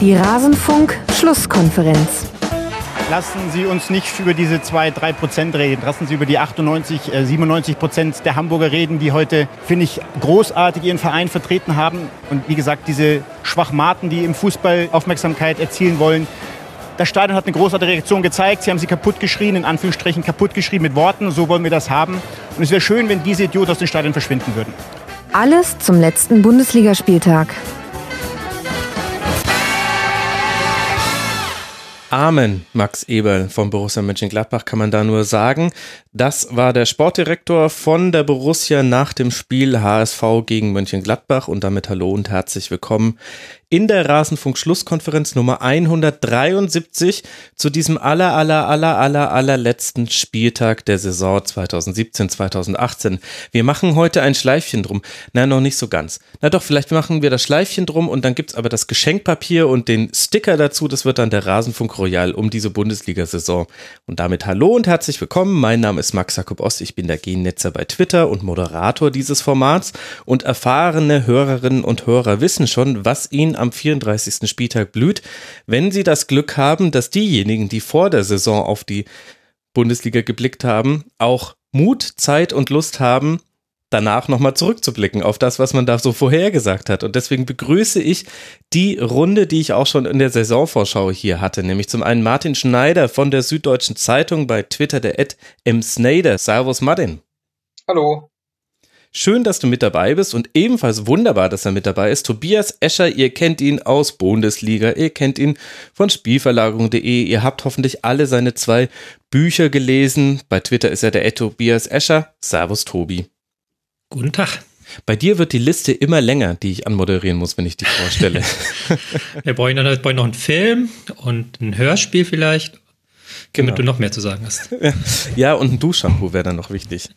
Die Rasenfunk-Schlusskonferenz. Lassen Sie uns nicht über diese 2, 3 Prozent reden. Lassen Sie über die 98, 97 äh, Prozent der Hamburger reden, die heute, finde ich, großartig ihren Verein vertreten haben. Und wie gesagt, diese Schwachmaten, die im Fußball Aufmerksamkeit erzielen wollen. Das Stadion hat eine großartige Reaktion gezeigt. Sie haben sie kaputt geschrien, in Anführungsstrichen kaputt geschrien mit Worten. So wollen wir das haben. Und es wäre schön, wenn diese Idioten aus den Stadien verschwinden würden. Alles zum letzten Bundesligaspieltag. Amen, Max Eberl vom Borussia Mönchengladbach, kann man da nur sagen. Das war der Sportdirektor von der Borussia nach dem Spiel HSV gegen Mönchengladbach und damit hallo und herzlich willkommen in der Rasenfunk-Schlusskonferenz Nummer 173 zu diesem aller, aller, aller, aller, allerletzten Spieltag der Saison 2017-2018. Wir machen heute ein Schleifchen drum. Na, noch nicht so ganz. Na doch, vielleicht machen wir das Schleifchen drum und dann gibt's aber das Geschenkpapier und den Sticker dazu. Das wird dann der Rasenfunk Royal um diese Bundesliga-Saison. Und damit hallo und herzlich willkommen. Mein Name ist Max Jakob Ost. Ich bin der Gennetzer bei Twitter und Moderator dieses Formats. Und erfahrene Hörerinnen und Hörer wissen schon, was ihnen am 34. Spieltag blüht, wenn sie das Glück haben, dass diejenigen, die vor der Saison auf die Bundesliga geblickt haben, auch Mut, Zeit und Lust haben, danach nochmal zurückzublicken auf das, was man da so vorhergesagt hat. Und deswegen begrüße ich die Runde, die ich auch schon in der Saisonvorschau hier hatte, nämlich zum einen Martin Schneider von der Süddeutschen Zeitung bei Twitter, der Ed M. Snyder. Servus Martin. Hallo. Schön, dass du mit dabei bist und ebenfalls wunderbar, dass er mit dabei ist. Tobias Escher, ihr kennt ihn aus Bundesliga, ihr kennt ihn von Spielverlagerung.de, ihr habt hoffentlich alle seine zwei Bücher gelesen. Bei Twitter ist er der Ed Tobias Escher. Servus Tobi. Guten Tag. Bei dir wird die Liste immer länger, die ich anmoderieren muss, wenn ich die vorstelle. Wir brauchen noch, noch einen Film und ein Hörspiel vielleicht Genau. Damit du noch mehr zu sagen hast. Ja, und ein Duschshampoo wäre dann noch wichtig.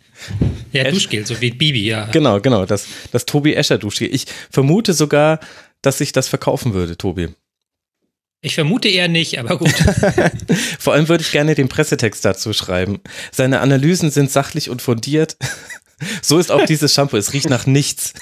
Ja, Esch Duschgel, so wie Bibi, ja. Genau, genau, das, das Tobi Escher Duschgel. Ich vermute sogar, dass sich das verkaufen würde, Tobi. Ich vermute eher nicht, aber gut. Vor allem würde ich gerne den Pressetext dazu schreiben. Seine Analysen sind sachlich und fundiert. So ist auch dieses Shampoo. Es riecht nach nichts.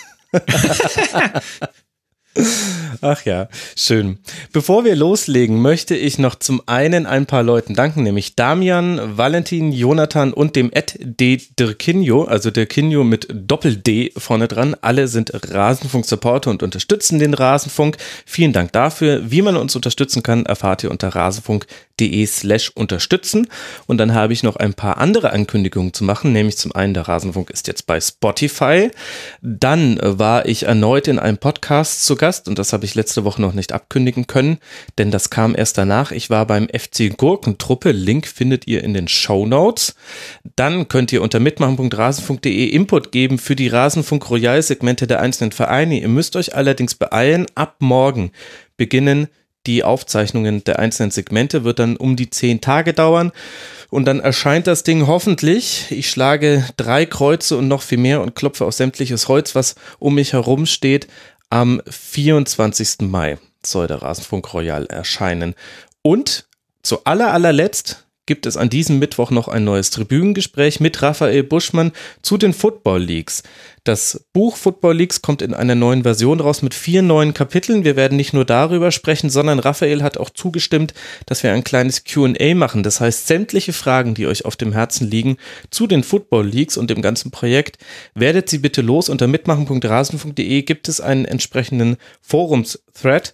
Ach ja, schön. Bevor wir loslegen, möchte ich noch zum einen ein paar Leuten danken, nämlich Damian, Valentin, Jonathan und dem Ed D. Dirkinho, also Dirkinho mit Doppel-D vorne dran. Alle sind Rasenfunk-Supporter und unterstützen den Rasenfunk. Vielen Dank dafür. Wie man uns unterstützen kann, erfahrt ihr unter rasenfunk.de slash unterstützen. Und dann habe ich noch ein paar andere Ankündigungen zu machen, nämlich zum einen, der Rasenfunk ist jetzt bei Spotify. Dann war ich erneut in einem Podcast zu Gast und das habe ich letzte Woche noch nicht abkündigen können, denn das kam erst danach. Ich war beim FC Gurkentruppe. Link findet ihr in den Show Notes. Dann könnt ihr unter mitmachen.rasenfunk.de Input geben für die Rasenfunk Royal Segmente der einzelnen Vereine. Ihr müsst euch allerdings beeilen. Ab morgen beginnen die Aufzeichnungen der einzelnen Segmente, wird dann um die zehn Tage dauern. Und dann erscheint das Ding hoffentlich. Ich schlage drei Kreuze und noch viel mehr und klopfe auf sämtliches Holz, was um mich herum steht. Am 24. Mai soll der Rasenfunk Royal erscheinen. Und zu aller allerletzt gibt es an diesem Mittwoch noch ein neues Tribünengespräch mit Raphael Buschmann zu den Football Leagues. Das Buch Football Leagues kommt in einer neuen Version raus mit vier neuen Kapiteln. Wir werden nicht nur darüber sprechen, sondern Raphael hat auch zugestimmt, dass wir ein kleines QA machen. Das heißt, sämtliche Fragen, die euch auf dem Herzen liegen zu den Football Leagues und dem ganzen Projekt, werdet sie bitte los. Unter mitmachen.rasen.de gibt es einen entsprechenden Forums-Thread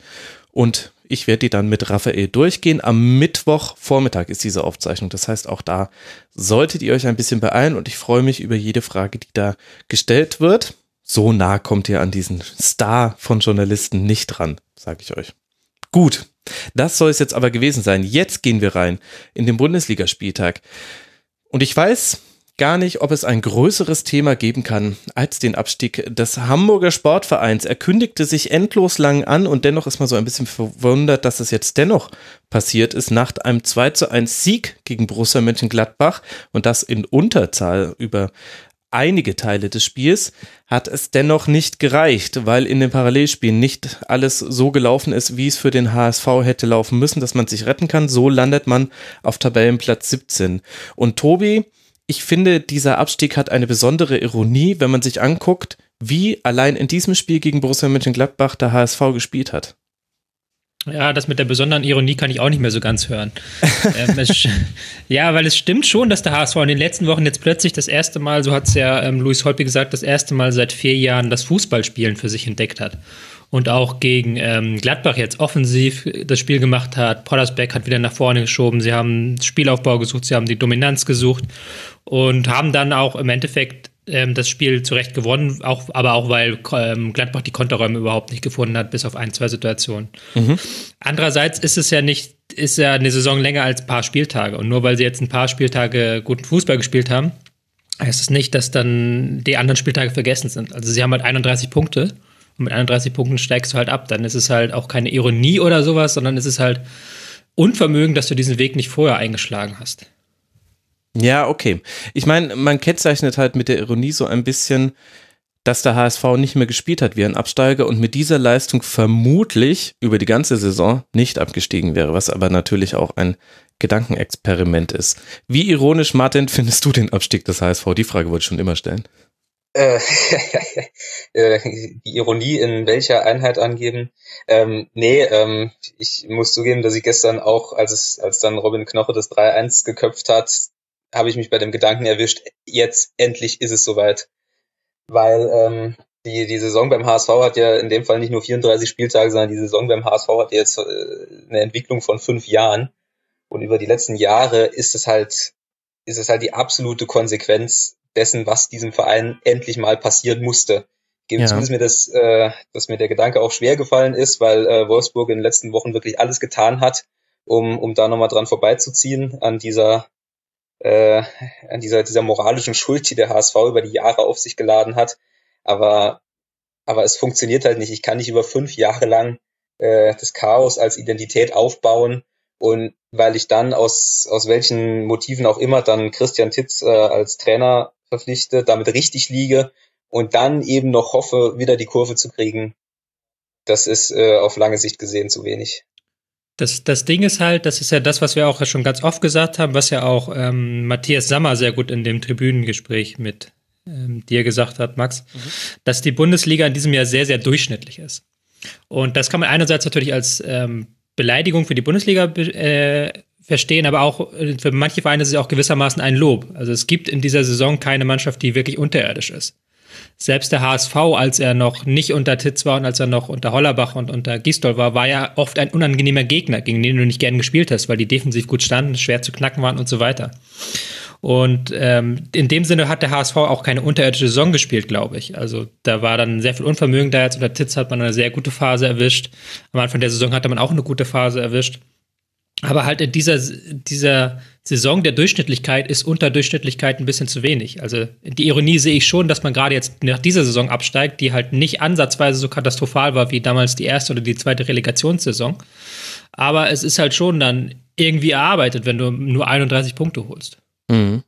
und ich werde die dann mit Raphael durchgehen. Am Mittwochvormittag ist diese Aufzeichnung. Das heißt, auch da solltet ihr euch ein bisschen beeilen und ich freue mich über jede Frage, die da gestellt wird. So nah kommt ihr an diesen Star von Journalisten nicht dran, sage ich euch. Gut, das soll es jetzt aber gewesen sein. Jetzt gehen wir rein in den Bundesligaspieltag. Und ich weiß, gar nicht, ob es ein größeres Thema geben kann als den Abstieg des Hamburger Sportvereins. Er kündigte sich endlos lang an und dennoch ist man so ein bisschen verwundert, dass es jetzt dennoch passiert ist nach einem 2 zu 1 Sieg gegen Borussia Mönchengladbach und das in Unterzahl über einige Teile des Spiels hat es dennoch nicht gereicht, weil in den Parallelspielen nicht alles so gelaufen ist, wie es für den HSV hätte laufen müssen, dass man sich retten kann. So landet man auf Tabellenplatz 17. Und Tobi, ich finde, dieser Abstieg hat eine besondere Ironie, wenn man sich anguckt, wie allein in diesem Spiel gegen Borussia Mönchengladbach der HSV gespielt hat. Ja, das mit der besonderen Ironie kann ich auch nicht mehr so ganz hören. ähm, es, ja, weil es stimmt schon, dass der HSV in den letzten Wochen jetzt plötzlich das erste Mal, so hat es ja ähm, Luis Holpi gesagt, das erste Mal seit vier Jahren das Fußballspielen für sich entdeckt hat. Und auch gegen ähm, Gladbach jetzt offensiv das Spiel gemacht hat. Poddersbeck hat wieder nach vorne geschoben. Sie haben Spielaufbau gesucht, sie haben die Dominanz gesucht und haben dann auch im Endeffekt ähm, das Spiel zurecht gewonnen, auch, aber auch weil ähm, Gladbach die Konterräume überhaupt nicht gefunden hat, bis auf ein, zwei Situationen. Mhm. Andererseits ist es ja nicht, ist ja eine Saison länger als ein paar Spieltage. Und nur weil sie jetzt ein paar Spieltage guten Fußball gespielt haben, heißt es nicht, dass dann die anderen Spieltage vergessen sind. Also sie haben halt 31 Punkte und mit 31 Punkten steigst du halt ab. Dann ist es halt auch keine Ironie oder sowas, sondern es ist halt Unvermögen, dass du diesen Weg nicht vorher eingeschlagen hast. Ja, okay. Ich meine, man kennzeichnet halt mit der Ironie so ein bisschen, dass der HSV nicht mehr gespielt hat wie ein Absteiger und mit dieser Leistung vermutlich über die ganze Saison nicht abgestiegen wäre, was aber natürlich auch ein Gedankenexperiment ist. Wie ironisch, Martin, findest du den Abstieg des HSV? Die Frage wollte ich schon immer stellen. Äh, äh, die Ironie in welcher Einheit angeben? Ähm, nee, ähm, ich muss zugeben, dass ich gestern auch, als es, als dann Robin Knoche das 3-1 geköpft hat, habe ich mich bei dem Gedanken erwischt, jetzt endlich ist es soweit. Weil ähm, die, die Saison beim HSV hat ja in dem Fall nicht nur 34 Spieltage, sondern die Saison beim HSV hat jetzt äh, eine Entwicklung von fünf Jahren. Und über die letzten Jahre ist es halt, ist es halt die absolute Konsequenz dessen, was diesem Verein endlich mal passieren musste. Ich gebe ja. zu, dass mir das, äh, dass mir der Gedanke auch schwer gefallen ist, weil äh, Wolfsburg in den letzten Wochen wirklich alles getan hat, um, um da nochmal dran vorbeizuziehen an dieser äh, an dieser, dieser moralischen Schuld, die der HSV über die Jahre auf sich geladen hat. Aber, aber es funktioniert halt nicht. Ich kann nicht über fünf Jahre lang äh, das Chaos als Identität aufbauen und weil ich dann aus, aus welchen Motiven auch immer dann Christian Titz äh, als Trainer verpflichte, damit richtig liege und dann eben noch hoffe, wieder die Kurve zu kriegen, das ist äh, auf lange Sicht gesehen zu wenig. Das, das Ding ist halt, das ist ja das, was wir auch schon ganz oft gesagt haben, was ja auch ähm, Matthias Sammer sehr gut in dem Tribünengespräch mit ähm, dir gesagt hat, Max, mhm. dass die Bundesliga in diesem Jahr sehr, sehr durchschnittlich ist. Und das kann man einerseits natürlich als ähm, Beleidigung für die Bundesliga äh, verstehen, aber auch äh, für manche Vereine ist es auch gewissermaßen ein Lob. Also es gibt in dieser Saison keine Mannschaft, die wirklich unterirdisch ist selbst der HSV, als er noch nicht unter Titz war und als er noch unter Hollerbach und unter Gistol war, war ja oft ein unangenehmer Gegner, gegen den du nicht gern gespielt hast, weil die defensiv gut standen, schwer zu knacken waren und so weiter. Und ähm, in dem Sinne hat der HSV auch keine unterirdische Saison gespielt, glaube ich. Also da war dann sehr viel Unvermögen da. Jetzt unter Titz hat man eine sehr gute Phase erwischt. Am Anfang der Saison hatte man auch eine gute Phase erwischt. Aber halt in dieser, dieser Saison der Durchschnittlichkeit ist Unterdurchschnittlichkeit ein bisschen zu wenig. Also die Ironie sehe ich schon, dass man gerade jetzt nach dieser Saison absteigt, die halt nicht ansatzweise so katastrophal war wie damals die erste oder die zweite Relegationssaison. Aber es ist halt schon dann irgendwie erarbeitet, wenn du nur 31 Punkte holst. Mhm.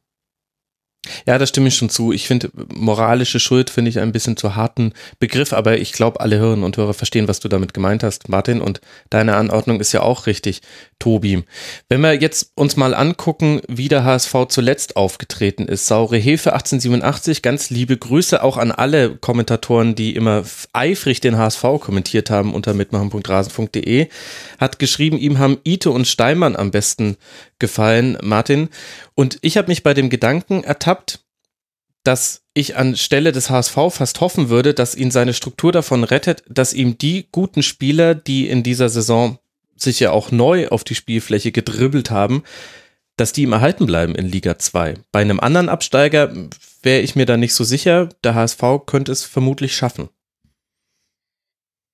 Ja, da stimme ich schon zu. Ich finde, moralische Schuld finde ich ein bisschen zu harten Begriff, aber ich glaube, alle Hörerinnen und Hörer verstehen, was du damit gemeint hast, Martin, und deine Anordnung ist ja auch richtig, Tobi. Wenn wir jetzt uns mal angucken, wie der HSV zuletzt aufgetreten ist. Saure Hefe 1887, ganz liebe Grüße auch an alle Kommentatoren, die immer eifrig den HSV kommentiert haben unter mitmachen.rasen.de, hat geschrieben, ihm haben Ite und Steinmann am besten gefallen, Martin. Und ich habe mich bei dem Gedanken ertappt, dass ich anstelle des HSV fast hoffen würde, dass ihn seine Struktur davon rettet, dass ihm die guten Spieler, die in dieser Saison sich ja auch neu auf die Spielfläche gedribbelt haben, dass die ihm erhalten bleiben in Liga 2. Bei einem anderen Absteiger wäre ich mir da nicht so sicher. Der HSV könnte es vermutlich schaffen.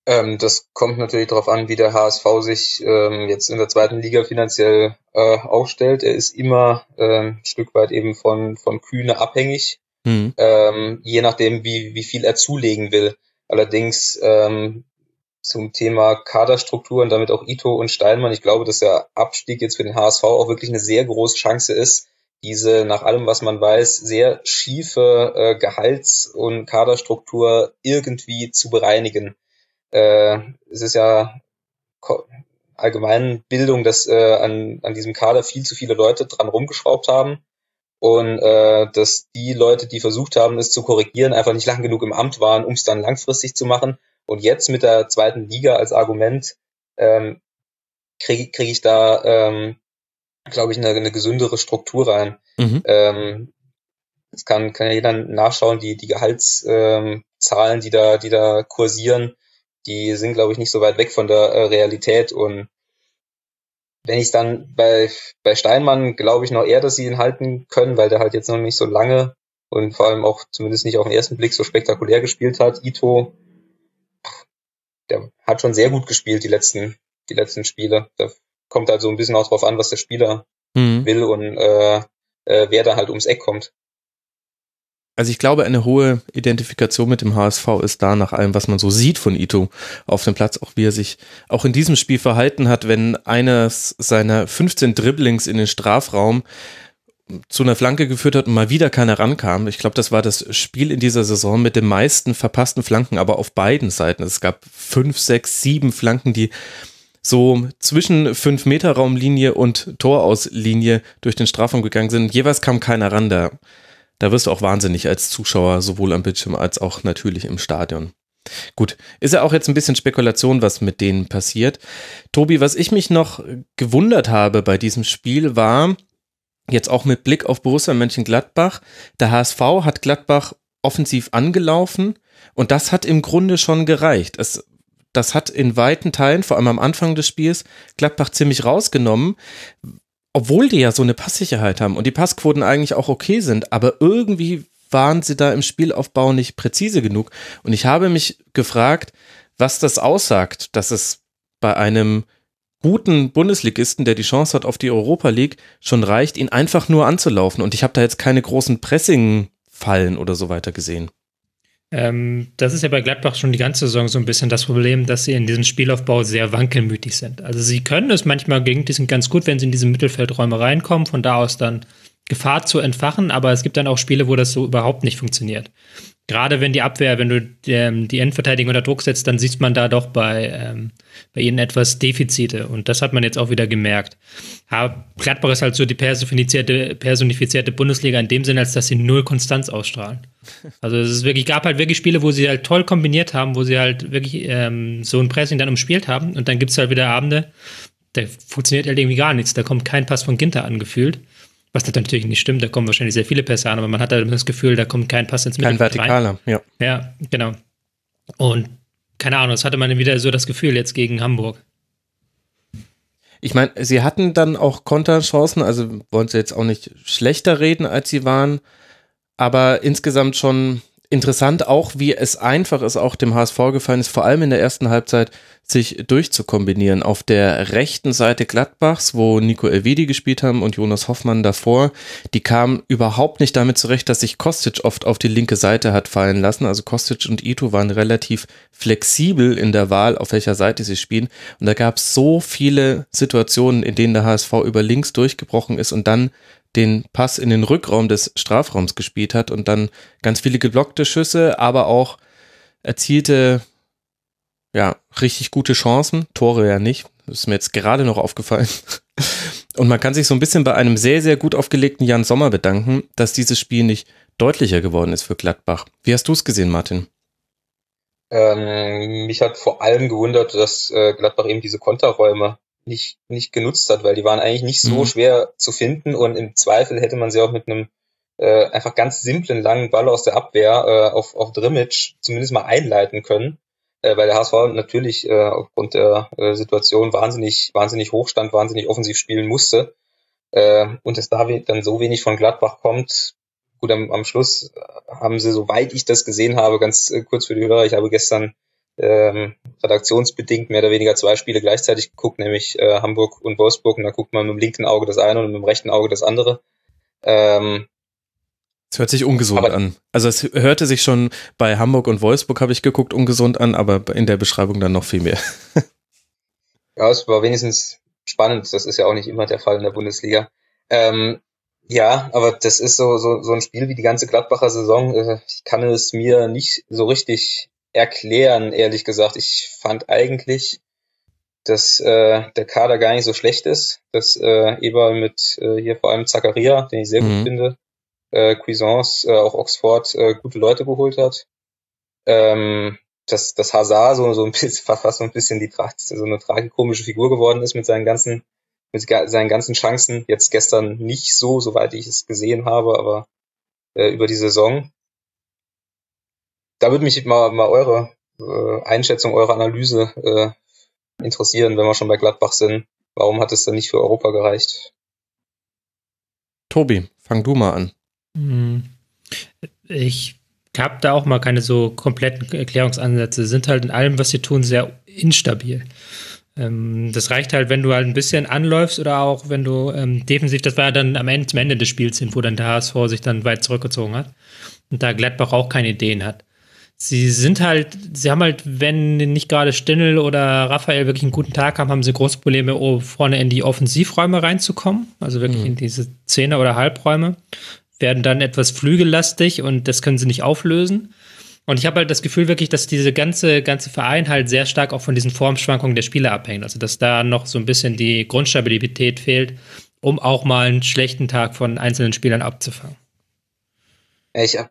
Ähm, das kommt natürlich darauf an, wie der HSV sich ähm, jetzt in der zweiten Liga finanziell äh, aufstellt. Er ist immer äh, ein Stück weit eben von, von Kühne abhängig, mhm. ähm, je nachdem, wie, wie viel er zulegen will. Allerdings ähm, zum Thema Kaderstruktur und damit auch Ito und Steinmann, ich glaube, dass der Abstieg jetzt für den HSV auch wirklich eine sehr große Chance ist, diese nach allem, was man weiß, sehr schiefe äh, Gehalts- und Kaderstruktur irgendwie zu bereinigen äh, es ist ja allgemein Bildung, dass äh, an, an diesem Kader viel zu viele Leute dran rumgeschraubt haben und äh, dass die Leute, die versucht haben, es zu korrigieren, einfach nicht lang genug im Amt waren, um es dann langfristig zu machen. Und jetzt mit der zweiten Liga als Argument, ähm, kriege krieg ich da, ähm, glaube ich, eine, eine gesündere Struktur rein. Mhm. Ähm, das kann, kann ja jeder nachschauen, die, die Gehaltszahlen, ähm, die da, die da kursieren, die sind, glaube ich, nicht so weit weg von der äh, Realität. Und wenn ich dann bei, bei Steinmann glaube ich noch eher, dass sie ihn halten können, weil der halt jetzt noch nicht so lange und vor allem auch zumindest nicht auf den ersten Blick so spektakulär gespielt hat. Ito, der hat schon sehr gut gespielt die letzten, die letzten Spiele. Da kommt halt so ein bisschen auch drauf an, was der Spieler mhm. will und äh, äh, wer da halt ums Eck kommt. Also ich glaube, eine hohe Identifikation mit dem HSV ist da nach allem, was man so sieht von Ito auf dem Platz, auch wie er sich auch in diesem Spiel verhalten hat, wenn eines seiner 15 Dribblings in den Strafraum zu einer Flanke geführt hat und mal wieder keiner rankam. Ich glaube, das war das Spiel in dieser Saison mit den meisten verpassten Flanken, aber auf beiden Seiten. Es gab fünf, sechs, sieben Flanken, die so zwischen fünf Meter Raumlinie und Torauslinie durch den Strafraum gegangen sind. Jeweils kam keiner ran. Da, da wirst du auch wahnsinnig als Zuschauer, sowohl am Bildschirm als auch natürlich im Stadion. Gut, ist ja auch jetzt ein bisschen Spekulation, was mit denen passiert. Tobi, was ich mich noch gewundert habe bei diesem Spiel war, jetzt auch mit Blick auf Borussia Mönchengladbach, der HSV hat Gladbach offensiv angelaufen und das hat im Grunde schon gereicht. Es, das hat in weiten Teilen, vor allem am Anfang des Spiels, Gladbach ziemlich rausgenommen, obwohl die ja so eine Passsicherheit haben und die Passquoten eigentlich auch okay sind, aber irgendwie waren sie da im Spielaufbau nicht präzise genug. Und ich habe mich gefragt, was das aussagt, dass es bei einem guten Bundesligisten, der die Chance hat auf die Europa League, schon reicht, ihn einfach nur anzulaufen. Und ich habe da jetzt keine großen Pressing-Fallen oder so weiter gesehen. Ähm, das ist ja bei Gladbach schon die ganze Saison so ein bisschen das Problem, dass sie in diesem Spielaufbau sehr wankelmütig sind. Also sie können es manchmal gegen diesen ganz gut, wenn sie in diese Mittelfeldräume reinkommen, von da aus dann Gefahr zu entfachen, aber es gibt dann auch Spiele, wo das so überhaupt nicht funktioniert. Gerade wenn die Abwehr, wenn du ähm, die Endverteidigung unter Druck setzt, dann sieht man da doch bei, ähm, bei ihnen etwas Defizite. Und das hat man jetzt auch wieder gemerkt. Ja, Gladbach ist halt so die personifizierte, personifizierte Bundesliga in dem Sinne, als dass sie null Konstanz ausstrahlen. Also es ist wirklich, gab halt wirklich Spiele, wo sie halt toll kombiniert haben, wo sie halt wirklich ähm, so ein Pressing dann umspielt haben. Und dann gibt's halt wieder Abende, da funktioniert halt irgendwie gar nichts. Da kommt kein Pass von Ginter angefühlt. Was natürlich nicht stimmt, da kommen wahrscheinlich sehr viele Pässe an, aber man hat halt das Gefühl, da kommt kein Pass ins Mittelfeld Kein Vertikaler, rein. ja. Ja, genau. Und keine Ahnung, das hatte man wieder so das Gefühl jetzt gegen Hamburg. Ich meine, sie hatten dann auch Konterchancen, also wollen sie jetzt auch nicht schlechter reden, als sie waren, aber insgesamt schon interessant auch, wie es einfach ist, auch dem HSV gefallen ist, vor allem in der ersten Halbzeit, sich durchzukombinieren. Auf der rechten Seite Gladbachs, wo Nico Elvedi gespielt haben und Jonas Hoffmann davor, die kamen überhaupt nicht damit zurecht, dass sich Kostic oft auf die linke Seite hat fallen lassen. Also Kostic und Ito waren relativ flexibel in der Wahl, auf welcher Seite sie spielen. Und da gab es so viele Situationen, in denen der HSV über links durchgebrochen ist und dann den Pass in den Rückraum des Strafraums gespielt hat und dann ganz viele geblockte Schüsse, aber auch erzielte, ja, richtig gute Chancen. Tore ja nicht. Das ist mir jetzt gerade noch aufgefallen. Und man kann sich so ein bisschen bei einem sehr, sehr gut aufgelegten Jan Sommer bedanken, dass dieses Spiel nicht deutlicher geworden ist für Gladbach. Wie hast du es gesehen, Martin? Ähm, mich hat vor allem gewundert, dass äh, Gladbach eben diese Konterräume nicht, nicht genutzt hat, weil die waren eigentlich nicht so mhm. schwer zu finden und im Zweifel hätte man sie auch mit einem äh, einfach ganz simplen langen Ball aus der Abwehr äh, auf, auf Drimmitsch zumindest mal einleiten können, weil der HSV natürlich äh, aufgrund der äh, Situation wahnsinnig, wahnsinnig hoch stand, wahnsinnig offensiv spielen musste äh, und es da dann so wenig von Gladbach kommt. Gut, am, am Schluss haben sie, soweit ich das gesehen habe, ganz äh, kurz für die Hörer, ich habe gestern ähm, redaktionsbedingt mehr oder weniger zwei Spiele gleichzeitig geguckt, nämlich äh, Hamburg und Wolfsburg. Und da guckt man mit dem linken Auge das eine und mit dem rechten Auge das andere. Ähm, es hört sich ungesund an. Also es hörte sich schon bei Hamburg und Wolfsburg, habe ich geguckt, ungesund an, aber in der Beschreibung dann noch viel mehr. ja, es war wenigstens spannend. Das ist ja auch nicht immer der Fall in der Bundesliga. Ähm, ja, aber das ist so, so, so ein Spiel wie die ganze Gladbacher Saison. Äh, ich kann es mir nicht so richtig erklären, ehrlich gesagt. Ich fand eigentlich, dass äh, der Kader gar nicht so schlecht ist, dass äh, Eber mit äh, hier vor allem Zakaria, den ich sehr mhm. gut finde, äh, Cuisance, äh, auch Oxford äh, gute Leute geholt hat. Ähm, dass, dass Hazard so, so ein bisschen, fast so ein bisschen die, so eine tragikomische Figur geworden ist mit seinen ganzen, mit seinen ganzen Chancen. Jetzt gestern nicht so, soweit ich es gesehen habe, aber äh, über die Saison. Da würde mich mal, mal eure äh, Einschätzung, eure Analyse äh, interessieren, wenn wir schon bei Gladbach sind. Warum hat es dann nicht für Europa gereicht? Tobi, fang du mal an. Hm. Ich habe da auch mal keine so kompletten Erklärungsansätze. Sie sind halt in allem, was sie tun, sehr instabil. Ähm, das reicht halt, wenn du halt ein bisschen anläufst oder auch wenn du ähm, defensiv, das war ja dann am Ende, zum Ende des Spiels hin, wo dann der HSV sich dann weit zurückgezogen hat und da Gladbach auch keine Ideen hat. Sie sind halt, sie haben halt, wenn nicht gerade Stindl oder Raphael wirklich einen guten Tag haben, haben sie große Probleme, vorne in die Offensivräume reinzukommen, also wirklich mhm. in diese Zehner- oder Halbräume werden dann etwas flügellastig und das können sie nicht auflösen. Und ich habe halt das Gefühl wirklich, dass diese ganze, ganze Verein halt sehr stark auch von diesen Formschwankungen der Spieler abhängt. Also, dass da noch so ein bisschen die Grundstabilität fehlt, um auch mal einen schlechten Tag von einzelnen Spielern abzufangen. Ich, ja,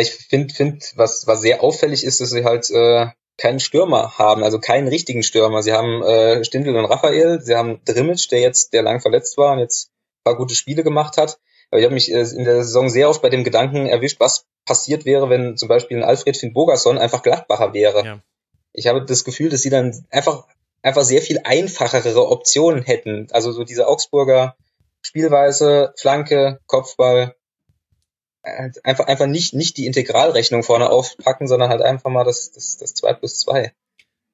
ich finde, find, was, was sehr auffällig ist, dass sie halt äh, keinen Stürmer haben, also keinen richtigen Stürmer. Sie haben äh, Stindl und Raphael, sie haben Drimmitsch, der jetzt, der lang verletzt war und jetzt ein paar gute Spiele gemacht hat. Aber ich habe mich äh, in der Saison sehr oft bei dem Gedanken erwischt, was passiert wäre, wenn zum Beispiel ein Alfred Finn Bogerson einfach Gladbacher wäre. Ja. Ich habe das Gefühl, dass sie dann einfach, einfach sehr viel einfachere Optionen hätten. Also so diese Augsburger Spielweise, Flanke, Kopfball, äh, einfach, einfach nicht, nicht die Integralrechnung vorne aufpacken, sondern halt einfach mal das, das, das 2 plus 2.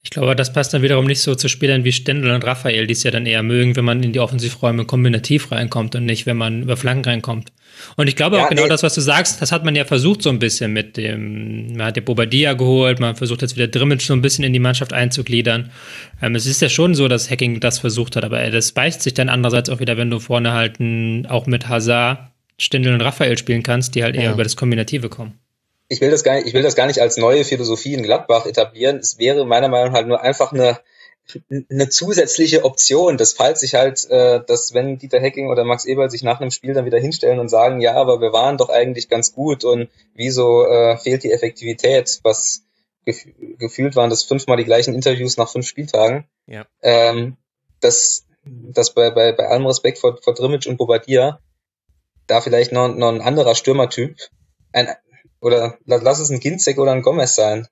Ich glaube, das passt dann wiederum nicht so zu Spielern wie Stendel und Raphael, die es ja dann eher mögen, wenn man in die Offensivräume kombinativ reinkommt und nicht, wenn man über Flanken reinkommt. Und ich glaube ja, auch genau nee. das, was du sagst, das hat man ja versucht so ein bisschen mit dem, man hat ja Bobadilla geholt, man versucht jetzt wieder Drimmitsch so ein bisschen in die Mannschaft einzugliedern. Ähm, es ist ja schon so, dass Hacking das versucht hat, aber das beißt sich dann andererseits auch wieder, wenn du vorne halt auch mit Hazard, Stendel und Raphael spielen kannst, die halt eher ja. über das Kombinative kommen ich will das gar nicht, ich will das gar nicht als neue Philosophie in Gladbach etablieren. Es wäre meiner Meinung nach halt nur einfach eine, eine zusätzliche Option, dass falls sich halt, äh, dass wenn Dieter Hecking oder Max Eberl sich nach einem Spiel dann wieder hinstellen und sagen, ja, aber wir waren doch eigentlich ganz gut und wieso äh, fehlt die Effektivität, was gef gefühlt waren das fünfmal die gleichen Interviews nach fünf Spieltagen. Ja. Ähm, dass, dass bei, bei, bei allem Respekt vor, vor Drimmitsch und Bobadilla da vielleicht noch, noch ein anderer Stürmertyp, ein, oder lass es ein Ginzek oder ein Gomez sein,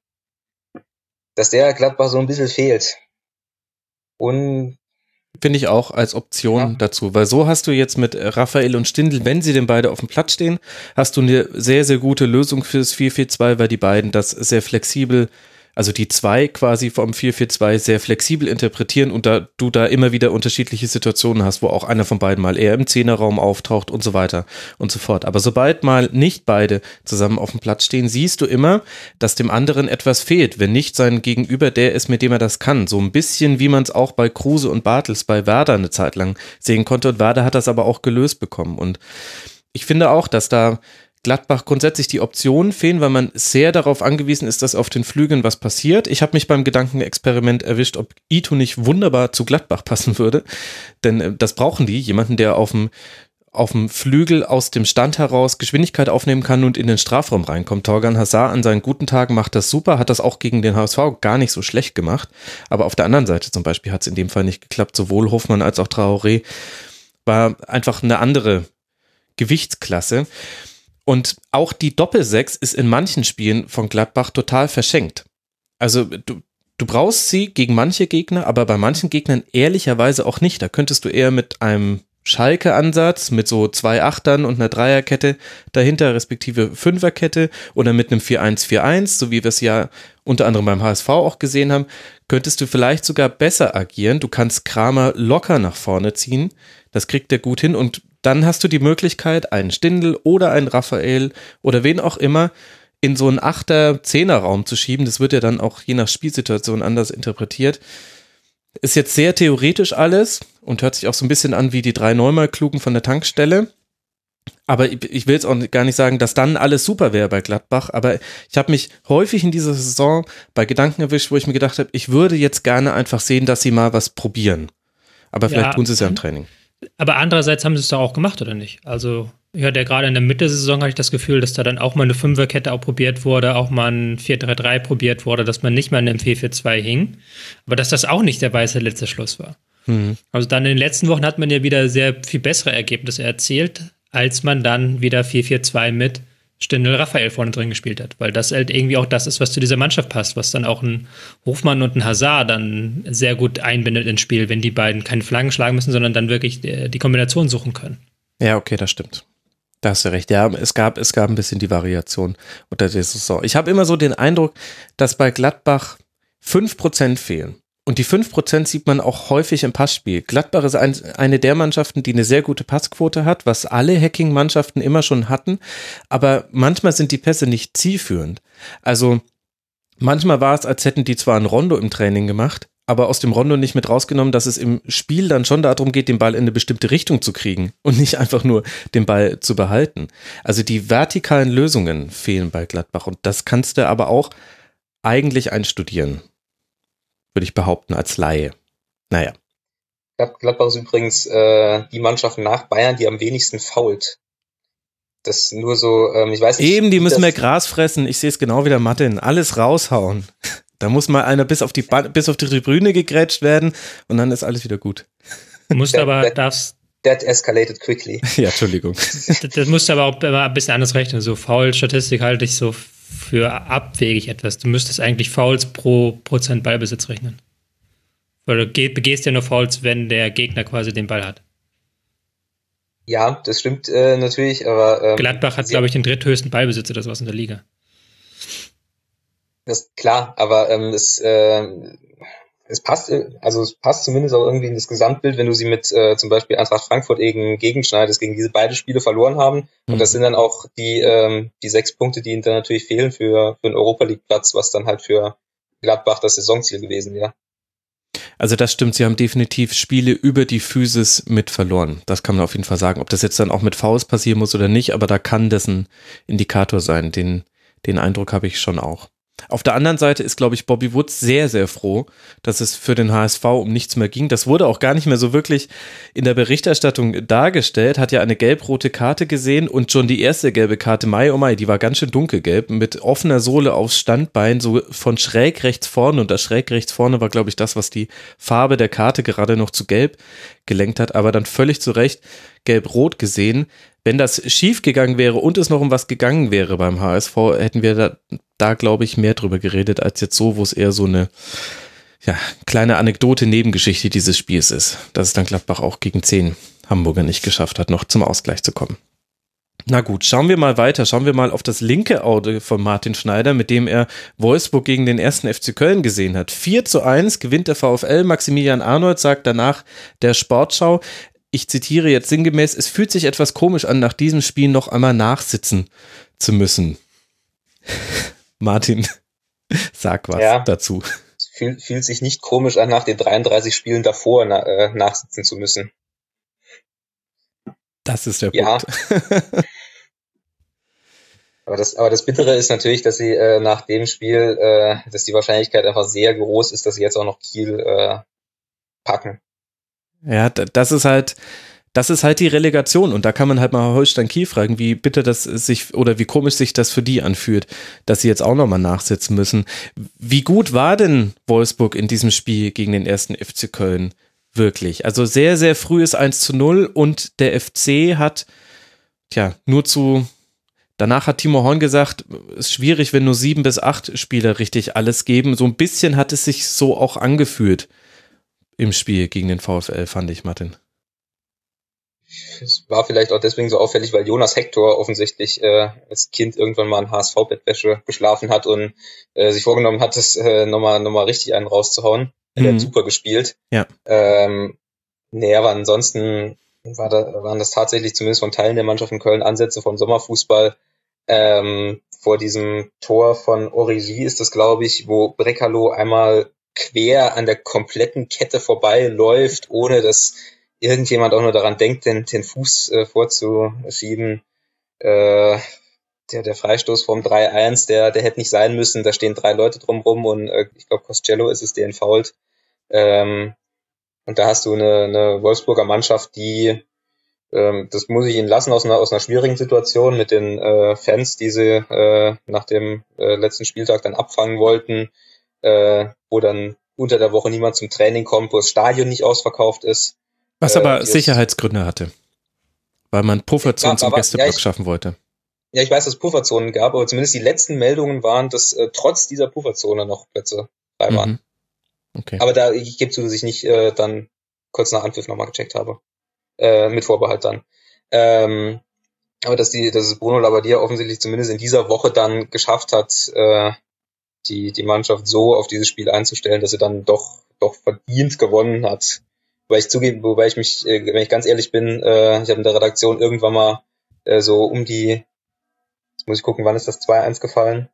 dass der Gladbach so ein bisschen fehlt. Und Finde ich auch als Option ja. dazu, weil so hast du jetzt mit Raphael und Stindl, wenn sie denn beide auf dem Platz stehen, hast du eine sehr, sehr gute Lösung fürs 4-4-2, weil die beiden das sehr flexibel also die zwei quasi vom 4-4-2 sehr flexibel interpretieren und da du da immer wieder unterschiedliche Situationen hast, wo auch einer von beiden mal eher im Zehnerraum auftaucht und so weiter und so fort. Aber sobald mal nicht beide zusammen auf dem Platz stehen, siehst du immer, dass dem anderen etwas fehlt, wenn nicht sein Gegenüber der ist, mit dem er das kann. So ein bisschen wie man es auch bei Kruse und Bartels bei Werder eine Zeit lang sehen konnte und Werder hat das aber auch gelöst bekommen und ich finde auch, dass da Gladbach grundsätzlich die Optionen fehlen, weil man sehr darauf angewiesen ist, dass auf den Flügeln was passiert. Ich habe mich beim Gedankenexperiment erwischt, ob Ito nicht wunderbar zu Gladbach passen würde, denn äh, das brauchen die, jemanden, der auf dem auf dem Flügel aus dem Stand heraus Geschwindigkeit aufnehmen kann und in den Strafraum reinkommt. Torgan Hazard an seinen guten Tagen macht das super, hat das auch gegen den HSV gar nicht so schlecht gemacht. Aber auf der anderen Seite zum Beispiel hat es in dem Fall nicht geklappt. Sowohl Hofmann als auch Traoré war einfach eine andere Gewichtsklasse. Und auch die Doppelsechs ist in manchen Spielen von Gladbach total verschenkt. Also du, du brauchst sie gegen manche Gegner, aber bei manchen Gegnern ehrlicherweise auch nicht. Da könntest du eher mit einem Schalke-Ansatz mit so zwei Achtern und einer Dreierkette dahinter, respektive Fünferkette oder mit einem 4-1-4-1, so wie wir es ja unter anderem beim HSV auch gesehen haben, könntest du vielleicht sogar besser agieren. Du kannst Kramer locker nach vorne ziehen. Das kriegt er gut hin und dann hast du die Möglichkeit, einen Stindel oder einen Raphael oder wen auch immer in so einen Achter-Zehner-Raum zu schieben. Das wird ja dann auch je nach Spielsituation anders interpretiert. Ist jetzt sehr theoretisch alles und hört sich auch so ein bisschen an wie die drei Neumar-Klugen von der Tankstelle. Aber ich will jetzt auch gar nicht sagen, dass dann alles super wäre bei Gladbach, aber ich habe mich häufig in dieser Saison bei Gedanken erwischt, wo ich mir gedacht habe, ich würde jetzt gerne einfach sehen, dass sie mal was probieren. Aber vielleicht ja, tun sie es ja im Training aber andererseits haben sie es doch auch gemacht, oder nicht? Also, ich hatte ja gerade in der Mitte der Saison hatte ich das Gefühl, dass da dann auch mal eine Fünferkette auch probiert wurde, auch mal ein 4-3-3 probiert wurde, dass man nicht mal in einem 4-4-2 hing. Aber dass das auch nicht der weiße letzte Schluss war. Mhm. Also dann in den letzten Wochen hat man ja wieder sehr viel bessere Ergebnisse erzielt, als man dann wieder 4-4-2 mit Stindel Raphael vorne drin gespielt hat, weil das halt irgendwie auch das ist, was zu dieser Mannschaft passt, was dann auch ein Hofmann und ein Hazard dann sehr gut einbindet ins Spiel, wenn die beiden keine Flaggen schlagen müssen, sondern dann wirklich die Kombination suchen können. Ja, okay, das stimmt. Da hast du recht. Ja, es gab, es gab ein bisschen die Variation unter der Saison. Ich habe immer so den Eindruck, dass bei Gladbach 5% fehlen. Und die 5% sieht man auch häufig im Passspiel. Gladbach ist ein, eine der Mannschaften, die eine sehr gute Passquote hat, was alle Hacking-Mannschaften immer schon hatten. Aber manchmal sind die Pässe nicht zielführend. Also manchmal war es, als hätten die zwar ein Rondo im Training gemacht, aber aus dem Rondo nicht mit rausgenommen, dass es im Spiel dann schon darum geht, den Ball in eine bestimmte Richtung zu kriegen und nicht einfach nur den Ball zu behalten. Also die vertikalen Lösungen fehlen bei Gladbach und das kannst du aber auch eigentlich einstudieren würde ich behaupten, als Laie. Naja. Gladbach ist übrigens äh, die Mannschaft nach Bayern, die am wenigsten fault. Das nur so, ähm, ich weiß nicht. Eben, die müssen mehr Gras fressen. Ich sehe es genau wie der Martin. Alles raushauen. Da muss mal einer bis auf die ba bis auf die Tribüne gegrätscht werden und dann ist alles wieder gut. Du musst aber that, darfst. That escalated quickly. Ja, Entschuldigung. Das, das musst du aber auch ein bisschen anders rechnen. So Foul-Statistik halte ich so für abwegig etwas. Du müsstest eigentlich Fouls pro Prozent Ballbesitz rechnen. Weil du begehst ja nur Fouls, wenn der Gegner quasi den Ball hat. Ja, das stimmt äh, natürlich, aber. Ähm, Gladbach hat, glaube ich, den dritthöchsten Ballbesitz oder sowas in der Liga. Das ist klar, aber ähm, es, äh, es passt, also es passt zumindest auch irgendwie in das Gesamtbild, wenn du sie mit äh, zum Beispiel Eintracht Frankfurt eben gegenschneidest, gegen diese beide Spiele verloren haben. Mhm. Und das mhm. sind dann auch die, ähm, die sechs Punkte, die ihnen dann natürlich fehlen für, für einen Europa League Platz, was dann halt für Gladbach das Saisonziel gewesen wäre. Also das stimmt, sie haben definitiv Spiele über die Physis mit verloren. Das kann man auf jeden Fall sagen. Ob das jetzt dann auch mit Faust passieren muss oder nicht, aber da kann das ein Indikator sein. Den, den Eindruck habe ich schon auch. Auf der anderen Seite ist, glaube ich, Bobby Woods sehr, sehr froh, dass es für den HSV um nichts mehr ging. Das wurde auch gar nicht mehr so wirklich in der Berichterstattung dargestellt. Hat ja eine gelb-rote Karte gesehen und schon die erste gelbe Karte, Mai oh Mai, die war ganz schön dunkelgelb, mit offener Sohle aufs Standbein, so von schräg rechts vorne. Und das schräg rechts vorne war, glaube ich, das, was die Farbe der Karte gerade noch zu gelb gelenkt hat, aber dann völlig zu Recht gelb-rot gesehen. Wenn das schief gegangen wäre und es noch um was gegangen wäre beim HSV, hätten wir da, da glaube ich, mehr drüber geredet, als jetzt so, wo es eher so eine ja, kleine Anekdote, Nebengeschichte dieses Spiels ist, dass es dann Gladbach auch gegen zehn Hamburger nicht geschafft hat, noch zum Ausgleich zu kommen. Na gut, schauen wir mal weiter. Schauen wir mal auf das linke Auge von Martin Schneider, mit dem er Wolfsburg gegen den ersten FC Köln gesehen hat. 4 zu 1 gewinnt der VfL. Maximilian Arnold sagt danach der Sportschau, ich zitiere jetzt sinngemäß, es fühlt sich etwas komisch an, nach diesem Spiel noch einmal nachsitzen zu müssen. Martin, sag was ja, dazu. Es fühlt, fühlt sich nicht komisch an, nach den 33 Spielen davor na, äh, nachsitzen zu müssen. Das ist der Punkt. Ja. aber, das, aber das Bittere ist natürlich, dass sie äh, nach dem Spiel, äh, dass die Wahrscheinlichkeit einfach sehr groß ist, dass sie jetzt auch noch Kiel äh, packen. Ja, das ist halt, das ist halt die Relegation und da kann man halt mal Holstein Kiel fragen, wie bitte das sich oder wie komisch sich das für die anfühlt, dass sie jetzt auch nochmal nachsitzen müssen. Wie gut war denn Wolfsburg in diesem Spiel gegen den ersten FC Köln? Wirklich. Also sehr, sehr frühes 1 zu 0 und der FC hat, tja, nur zu, danach hat Timo Horn gesagt, es ist schwierig, wenn nur sieben bis acht Spieler richtig alles geben. So ein bisschen hat es sich so auch angefühlt im Spiel gegen den VfL, fand ich, Martin. Es war vielleicht auch deswegen so auffällig, weil Jonas Hector offensichtlich äh, als Kind irgendwann mal ein HSV-Bettwäsche geschlafen hat und äh, sich vorgenommen hat, das äh, nochmal noch mal richtig einen rauszuhauen. Mhm. Er hat super gespielt. Ja. Ähm, nee, aber ansonsten war da, waren das tatsächlich zumindest von Teilen der Mannschaft in Köln Ansätze von Sommerfußball. Ähm, vor diesem Tor von Origi ist das, glaube ich, wo Brekalo einmal quer an der kompletten Kette vorbei läuft, ohne dass irgendjemand auch nur daran denkt, den, den Fuß äh, vorzuschieben. Äh, der, der Freistoß vom 3-1, der, der hätte nicht sein müssen. Da stehen drei Leute drumrum und äh, ich glaube, Costello ist es, der ihn fault. Ähm, Und da hast du eine, eine Wolfsburger Mannschaft, die, ähm, das muss ich ihnen lassen, aus einer, aus einer schwierigen Situation mit den äh, Fans, die sie äh, nach dem äh, letzten Spieltag dann abfangen wollten, äh, wo dann unter der Woche niemand zum Training kommt, wo das Stadion nicht ausverkauft ist. Was aber äh, Sicherheitsgründe hatte. Weil man Pufferzonen zum Gästeblock ja, schaffen wollte. Ja, ich weiß, dass es Pufferzonen gab, aber zumindest die letzten Meldungen waren, dass äh, trotz dieser Pufferzone noch Plätze frei waren. Mhm. Okay. Aber da, ich gebe zu, dass ich nicht äh, dann kurz nach Anpfiff nochmal gecheckt habe. Äh, mit Vorbehalt dann. Ähm, aber dass die, dass es Bruno Labbadia offensichtlich zumindest in dieser Woche dann geschafft hat, äh, die, die Mannschaft so auf dieses Spiel einzustellen, dass sie dann doch, doch verdient gewonnen hat. Wobei ich zugebe, wobei ich mich, äh, wenn ich ganz ehrlich bin, äh, ich habe in der Redaktion irgendwann mal äh, so um die, jetzt muss ich gucken, wann ist das 2-1 gefallen?